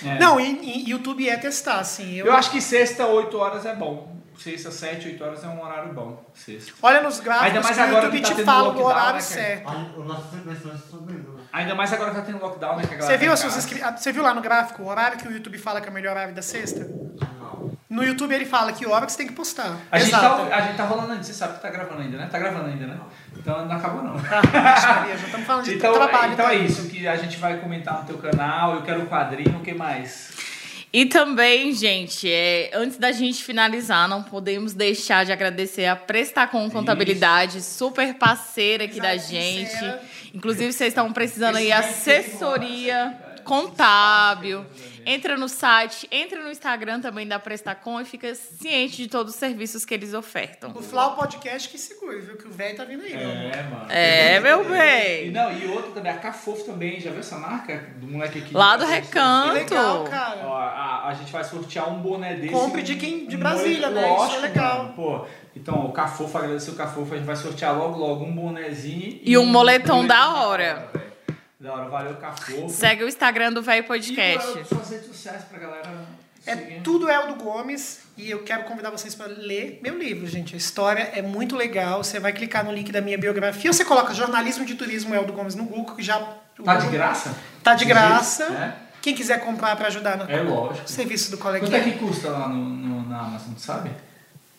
É. Não, e, e YouTube é testar, assim. Eu, Eu acho que sexta, 8 horas é bom. Sexta, 7, 8 horas é um horário bom. Sexta. Olha nos gráficos Ainda mais que o YouTube tá te fala o lockdown, horário né, cara? certo. O nosso subindo, né? Ainda mais agora que tá tendo lockdown, né? Que a galera Você viu, tá as suas inscri- ah, Você viu lá no gráfico o horário que o YouTube fala que é o melhor horário da sexta? No YouTube ele fala que hora que você tem que postar. A gente, Exato. tá, a gente tá rolando ainda, você sabe que tá gravando ainda, né? Tá gravando ainda, né? Então não acabou não. Tá, já estamos falando de Então, trabalho. então é isso que a gente vai comentar no teu canal. Eu quero o quadrinho, o que mais? E também, gente, é, antes da gente finalizar, não podemos deixar de agradecer a Prestacom Contabilidade, super parceira aqui da Amizade gente. sincera. Inclusive, vocês estão precisando aí assessoria contábil. Entra no site, entra no Instagram também da Prestacom e fica ciente de todos os serviços que eles ofertam. O Flau Podcast que segure, viu? Que o velho tá vindo aí, meu amor. mano. É, meu E bem. não, e outra também, a Cafofo também, já viu essa marca do moleque aqui? Lá do Que Recanto. legal, cara. Ó, a, a gente vai sortear um boné desse. Compre de quem- de Brasília, né? Isso é Lógico, legal. mano. Pô, então, o Cafofo, agradecer o Cafofo, a gente vai sortear logo, logo um bonezinho. E um moletom da hora. velho. Da hora, valeu, Cafofo. Segue o Instagram do Véio E Podcast. uh, suas redes sociais pra galera É seguir. tudo Eldo Gomes e eu quero convidar vocês para ler meu livro, gente. A história é muito legal. Você vai clicar no link da minha biografia, você coloca jornalismo de turismo Eldo Gomes no Google, que já Tá de graça? Tá de graça. É? Quem quiser comprar para ajudar no É lógico. serviço do Quanto é coleguinha. que custa lá no, no- na Amazon, sabe?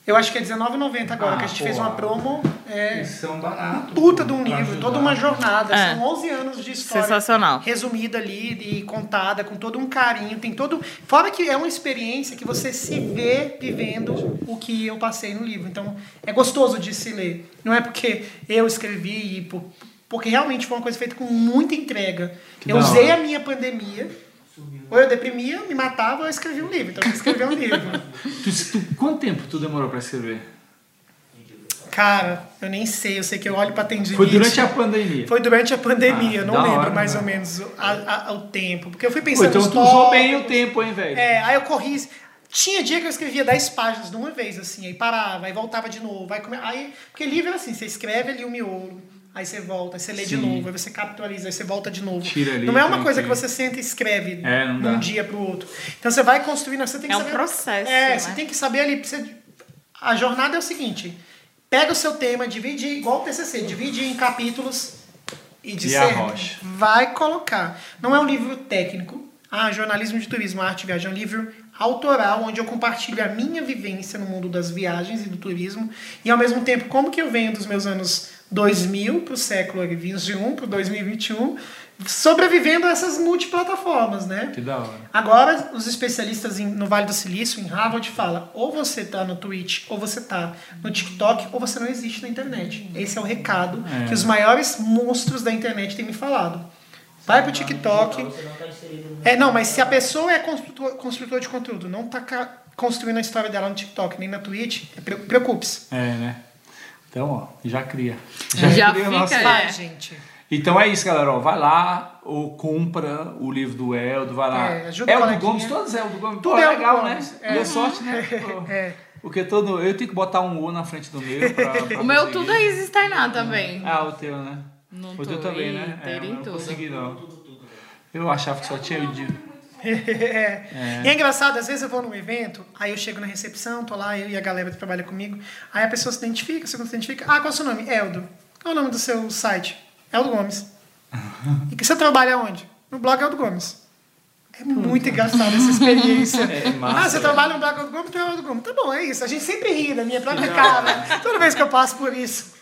Eu acho que é R$19,90 agora, Ah, que a gente pô. fez uma promo. É são baratos. puta de um livro, ajudar. toda uma jornada. É. São 11 anos de história. Sensacional. resumida ali e contada com todo um carinho, tem todo, fora que é uma experiência que você se vê vivendo o que eu passei no livro. Então, é gostoso de se ler. Não é porque eu escrevi e por- porque realmente foi uma coisa feita com muita entrega. Que eu usei hora. a minha pandemia ou eu deprimia, me matava, ou eu escrevi um livro. Então, eu escrevi um livro. Tu, tu- quanto tempo tu demorou pra escrever? Cara, eu nem sei. Eu sei que eu olho pra tendinite. Foi durante a pandemia. Foi durante a pandemia, Ah, eu não lembro hora, mais né? ou menos o, a- a- o tempo. Porque eu fui Pô, pensando então nos tu usou bem o tempo, hein, velho? É, aí eu corri. Tinha dia que eu escrevia 10 páginas de uma vez, assim, aí parava, aí voltava de novo. Aí, come- aí, porque livro é assim, você escreve ali o miolo, aí você volta, aí você lê de Sim. novo, aí você capitaliza, aí você volta de novo. Tira ali, não é uma coisa que você senta e escreve É, de um dia pro outro. Então você vai construindo, você tem que É um saber. processo, É, né? você tem que saber ali. Você, a jornada é o seguinte: pega o seu tema, divide igual o TCC, divide em capítulos e discerne. Vai colocar. Não é um livro técnico. Ah, jornalismo de turismo, arte e viagem. É um livro autoral, onde eu compartilho a minha vivência no mundo das viagens e do turismo. E, ao mesmo tempo, como que eu venho dos meus anos 2000 para o século XXI, para o 2021, sobrevivendo a essas multiplataformas, né? Que da hora. Agora, os especialistas em- no Vale do Silício, em Harvard, falam ou você tá no Twitch, ou você tá no TikTok, ou você não existe na internet. Esse é o recado É. que os maiores monstros da internet têm me falado. Vai pro TikTok. Você não tá É, não, mas se a pessoa é construtor, construtor de conteúdo, não tá construindo a história dela no TikTok, nem na Twitch, pre- preocupe-se. É, né? Então, ó, já cria. Já cria o fica, nosso- é. Gente. Então é isso, galera. Ó, vai lá, ou compra o livro do Eldo, vai lá. É, ajuda o Eldo. Gomes, todos é Eldo Gomes. Tudo Pô, é legal, Gomes, né? é. Deu sorte, né? É. Porque todo. Eu tenho que botar um U na frente do meu. Pra, pra O meu tudo é Isis Tainá também. Ah, o teu, né? No o teu também, né? É, em eu não consegui, não. Eu achava que só tinha o de. É. E é engraçado, às vezes eu vou num evento, aí eu chego na recepção, tô lá, eu e a galera que trabalha comigo, aí a pessoa se identifica, você não se identifica. Ah, qual é o seu nome? Eldo. Qual é o nome do seu site? Eldo Gomes. E que você trabalha onde? No blog Eldo Gomes. É muito engraçado essa experiência. É massa, ah, você velho. trabalha no blog Eldo Gomes, tu é Eldo Gomes. Tá bom, é isso. A gente sempre ri da minha própria cara. Toda vez que eu passo por isso.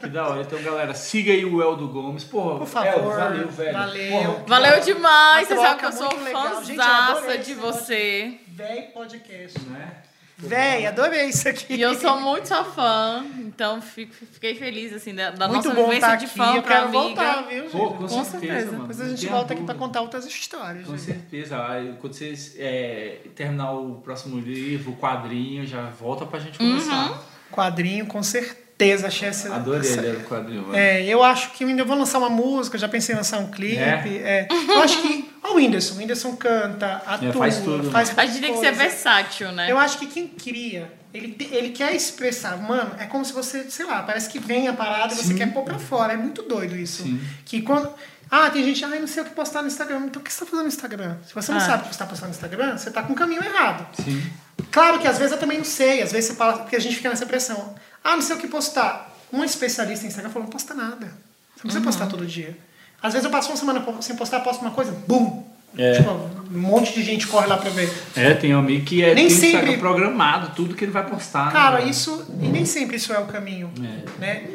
Que da hora. Então, galera, siga aí o Eldo Gomes. Porra, Por favor. Eldo, valeu, velho. Valeu. Porra, Valeu demais, você sabe que eu sou fãzaça de você. Véi podcast. né? Véi, adorei isso aqui. E eu sou muito sua fã, então fico- fiquei feliz, assim, da, da Muito nossa vivência estar de fã eu pra quero amiga. voltar, viu, gente? Pô, com, Com certeza, certeza. mano. Depois a gente volta aqui pra contar outras histórias. Com gente. certeza. Aí, Quando vocês é, terminar o próximo livro, o quadrinho, já volta pra gente Uhum. conversar. Quadrinho, com certeza. Achei essa. Adorei essa- ele do quadrinho, mano. É, eu acho que eu ainda vou lançar uma música, já pensei em lançar um clipe. É? é. Eu acho que. Olha o Whindersson. O Whindersson canta, atua, faz tudo, faz A gente tem que ser coisa. versátil, né? Eu acho que quem cria, ele, ele quer expressar. Mano, é como se você, sei lá, parece que vem a parada e você quer pôr pra fora. É muito doido isso. Sim. Que quando. Ah, tem gente, ah, eu não sei o que postar no Instagram. Então o que você tá fazendo no Instagram? Se você não Ah. sabe o que você tá postando no Instagram, você tá com o caminho errado. Sim. Claro que às vezes eu também não sei, às vezes você fala, porque a gente fica nessa pressão. Ah, não sei o que postar. Um especialista em Instagram falou, não posta nada. Você não precisa postar todo dia. Às vezes eu passo uma semana sem postar, posto uma coisa, bum! É. Tipo, um monte de gente corre lá pra ver. É, tem um amigo que é, Nem sempre- programado, tudo que ele vai postar. Cara, né, isso. E nem sempre isso é o caminho. É. Né?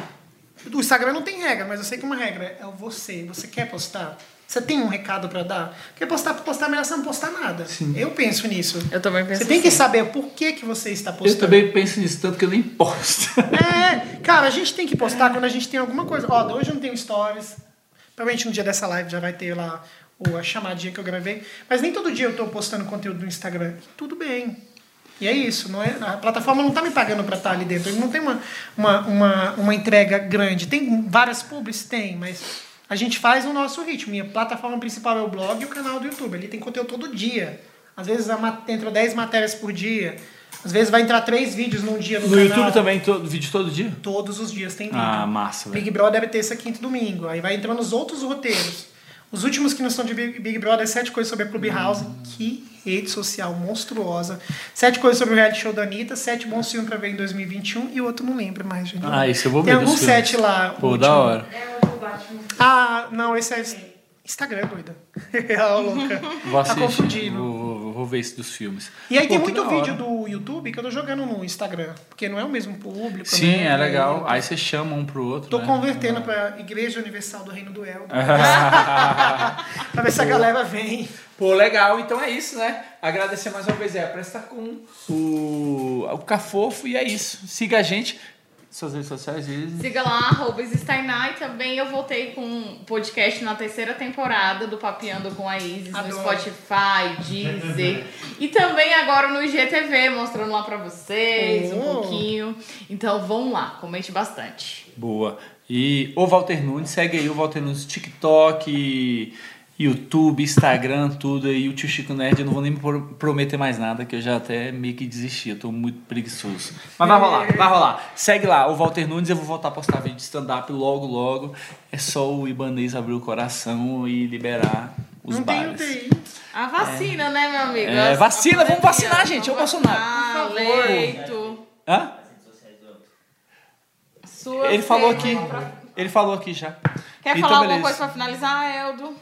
O Instagram não tem regra, mas eu sei que uma regra é você. Você quer postar? Você tem um recado pra dar? Porque postar por postar é melhor você não postar nada. Eu penso nisso. Eu também penso Você tem que assim. saber por que, que você está postando. Eu também penso nisso, tanto que eu nem posto. É, cara, a gente tem que postar quando a gente tem alguma coisa. Ó, hoje eu não tenho stories. Provavelmente no dia dessa live já vai ter lá o- a chamadinha que eu gravei. Mas nem todo dia eu tô postando conteúdo no Instagram. Tudo bem. E é isso, não é? A plataforma não tá me pagando para estar ali dentro. Ele não tem uma, uma, uma, uma entrega grande. Tem várias publis? Tem, mas a gente faz no nosso ritmo. Minha plataforma principal é o blog e o canal do YouTube. Ali tem conteúdo todo dia. Às vezes entra 10 matérias por dia. Às vezes vai entrar três vídeos num dia no, No canal. YouTube também, todo, vídeo todo dia? Todos os dias tem vídeo. Ah, massa, velho. Big Brother é terça, quinta e domingo. Aí vai entrando os outros roteiros. Os últimos que não são de Big Big Brother, sete coisas sobre a Clubhouse. Que rede social monstruosa. Sete coisas sobre o reality show da Anitta. Sete bons filmes pra ver em 2021. E o outro não lembro mais, gente. Ah, isso eu vou Tem ver alguns filmes. sete lá. Pô, o da último. hora. Ah, não, esse é Instagram, doida. Ó, louca. Vou Tá assistir. confundindo. Vou, vou- ver esse dos filmes. E aí Pô, tem muito vídeo do YouTube que eu tô jogando no Instagram. Porque não é o mesmo público. Sim, né? é legal. Aí você chama um pro outro. Tô né? convertendo pra Igreja Universal do Reino do El. pra ver se a galera vem. Pô, legal. Então é isso, né? Agradecer mais uma vez, é, pra estar com o, o Cafofo e é isso. Siga a gente. Suas redes sociais, Isis. Siga lá, arroba Stainá, e também eu voltei com um podcast na terceira temporada do Papeando com a Isis Adoro. no Spotify, Deezer. e também agora no IGTV, mostrando lá pra vocês um Oh. pouquinho. Então vão lá, comente bastante. Boa. E o Walter Nunes, segue aí o Walter Nunes TikTok, YouTube, Instagram, tudo aí. O tio Chico Nerd, eu não vou nem pro- prometer mais nada, que eu já até meio que desisti, eu tô muito preguiçoso. Mas vai rolar, vai rolar. Segue lá, o Walter Nunes, eu vou voltar a postar vídeo de stand-up logo, logo. É só o Ibanês abrir o coração e liberar os não tem bares. UTI. A vacina, né, meu amigo? É, A vacina, vamos vacinar, gente, Vamos Bolsonaro. vacinar, Por favor. Leito. Hã? Sua Ele falou aqui. pra- Ele falou aqui já. Quer Então, falar alguma beleza. coisa pra finalizar, Eldo?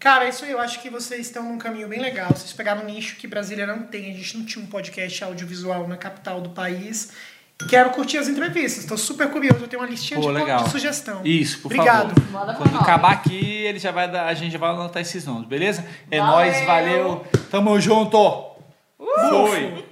Cara, isso aí, eu acho que vocês estão num caminho bem legal. Vocês pegaram um nicho que Brasília não tem. A gente não tinha um podcast audiovisual na capital do país. Quero curtir as entrevistas. Estou super curioso. Eu tenho uma listinha Pô, de, legal. de sugestão. Isso, por Obrigado. favor. Pra Quando nós. acabar aqui, ele já vai dar, a gente já vai anotar esses nomes, beleza? É Valeu. nóis, valeu. Tamo junto. Foi.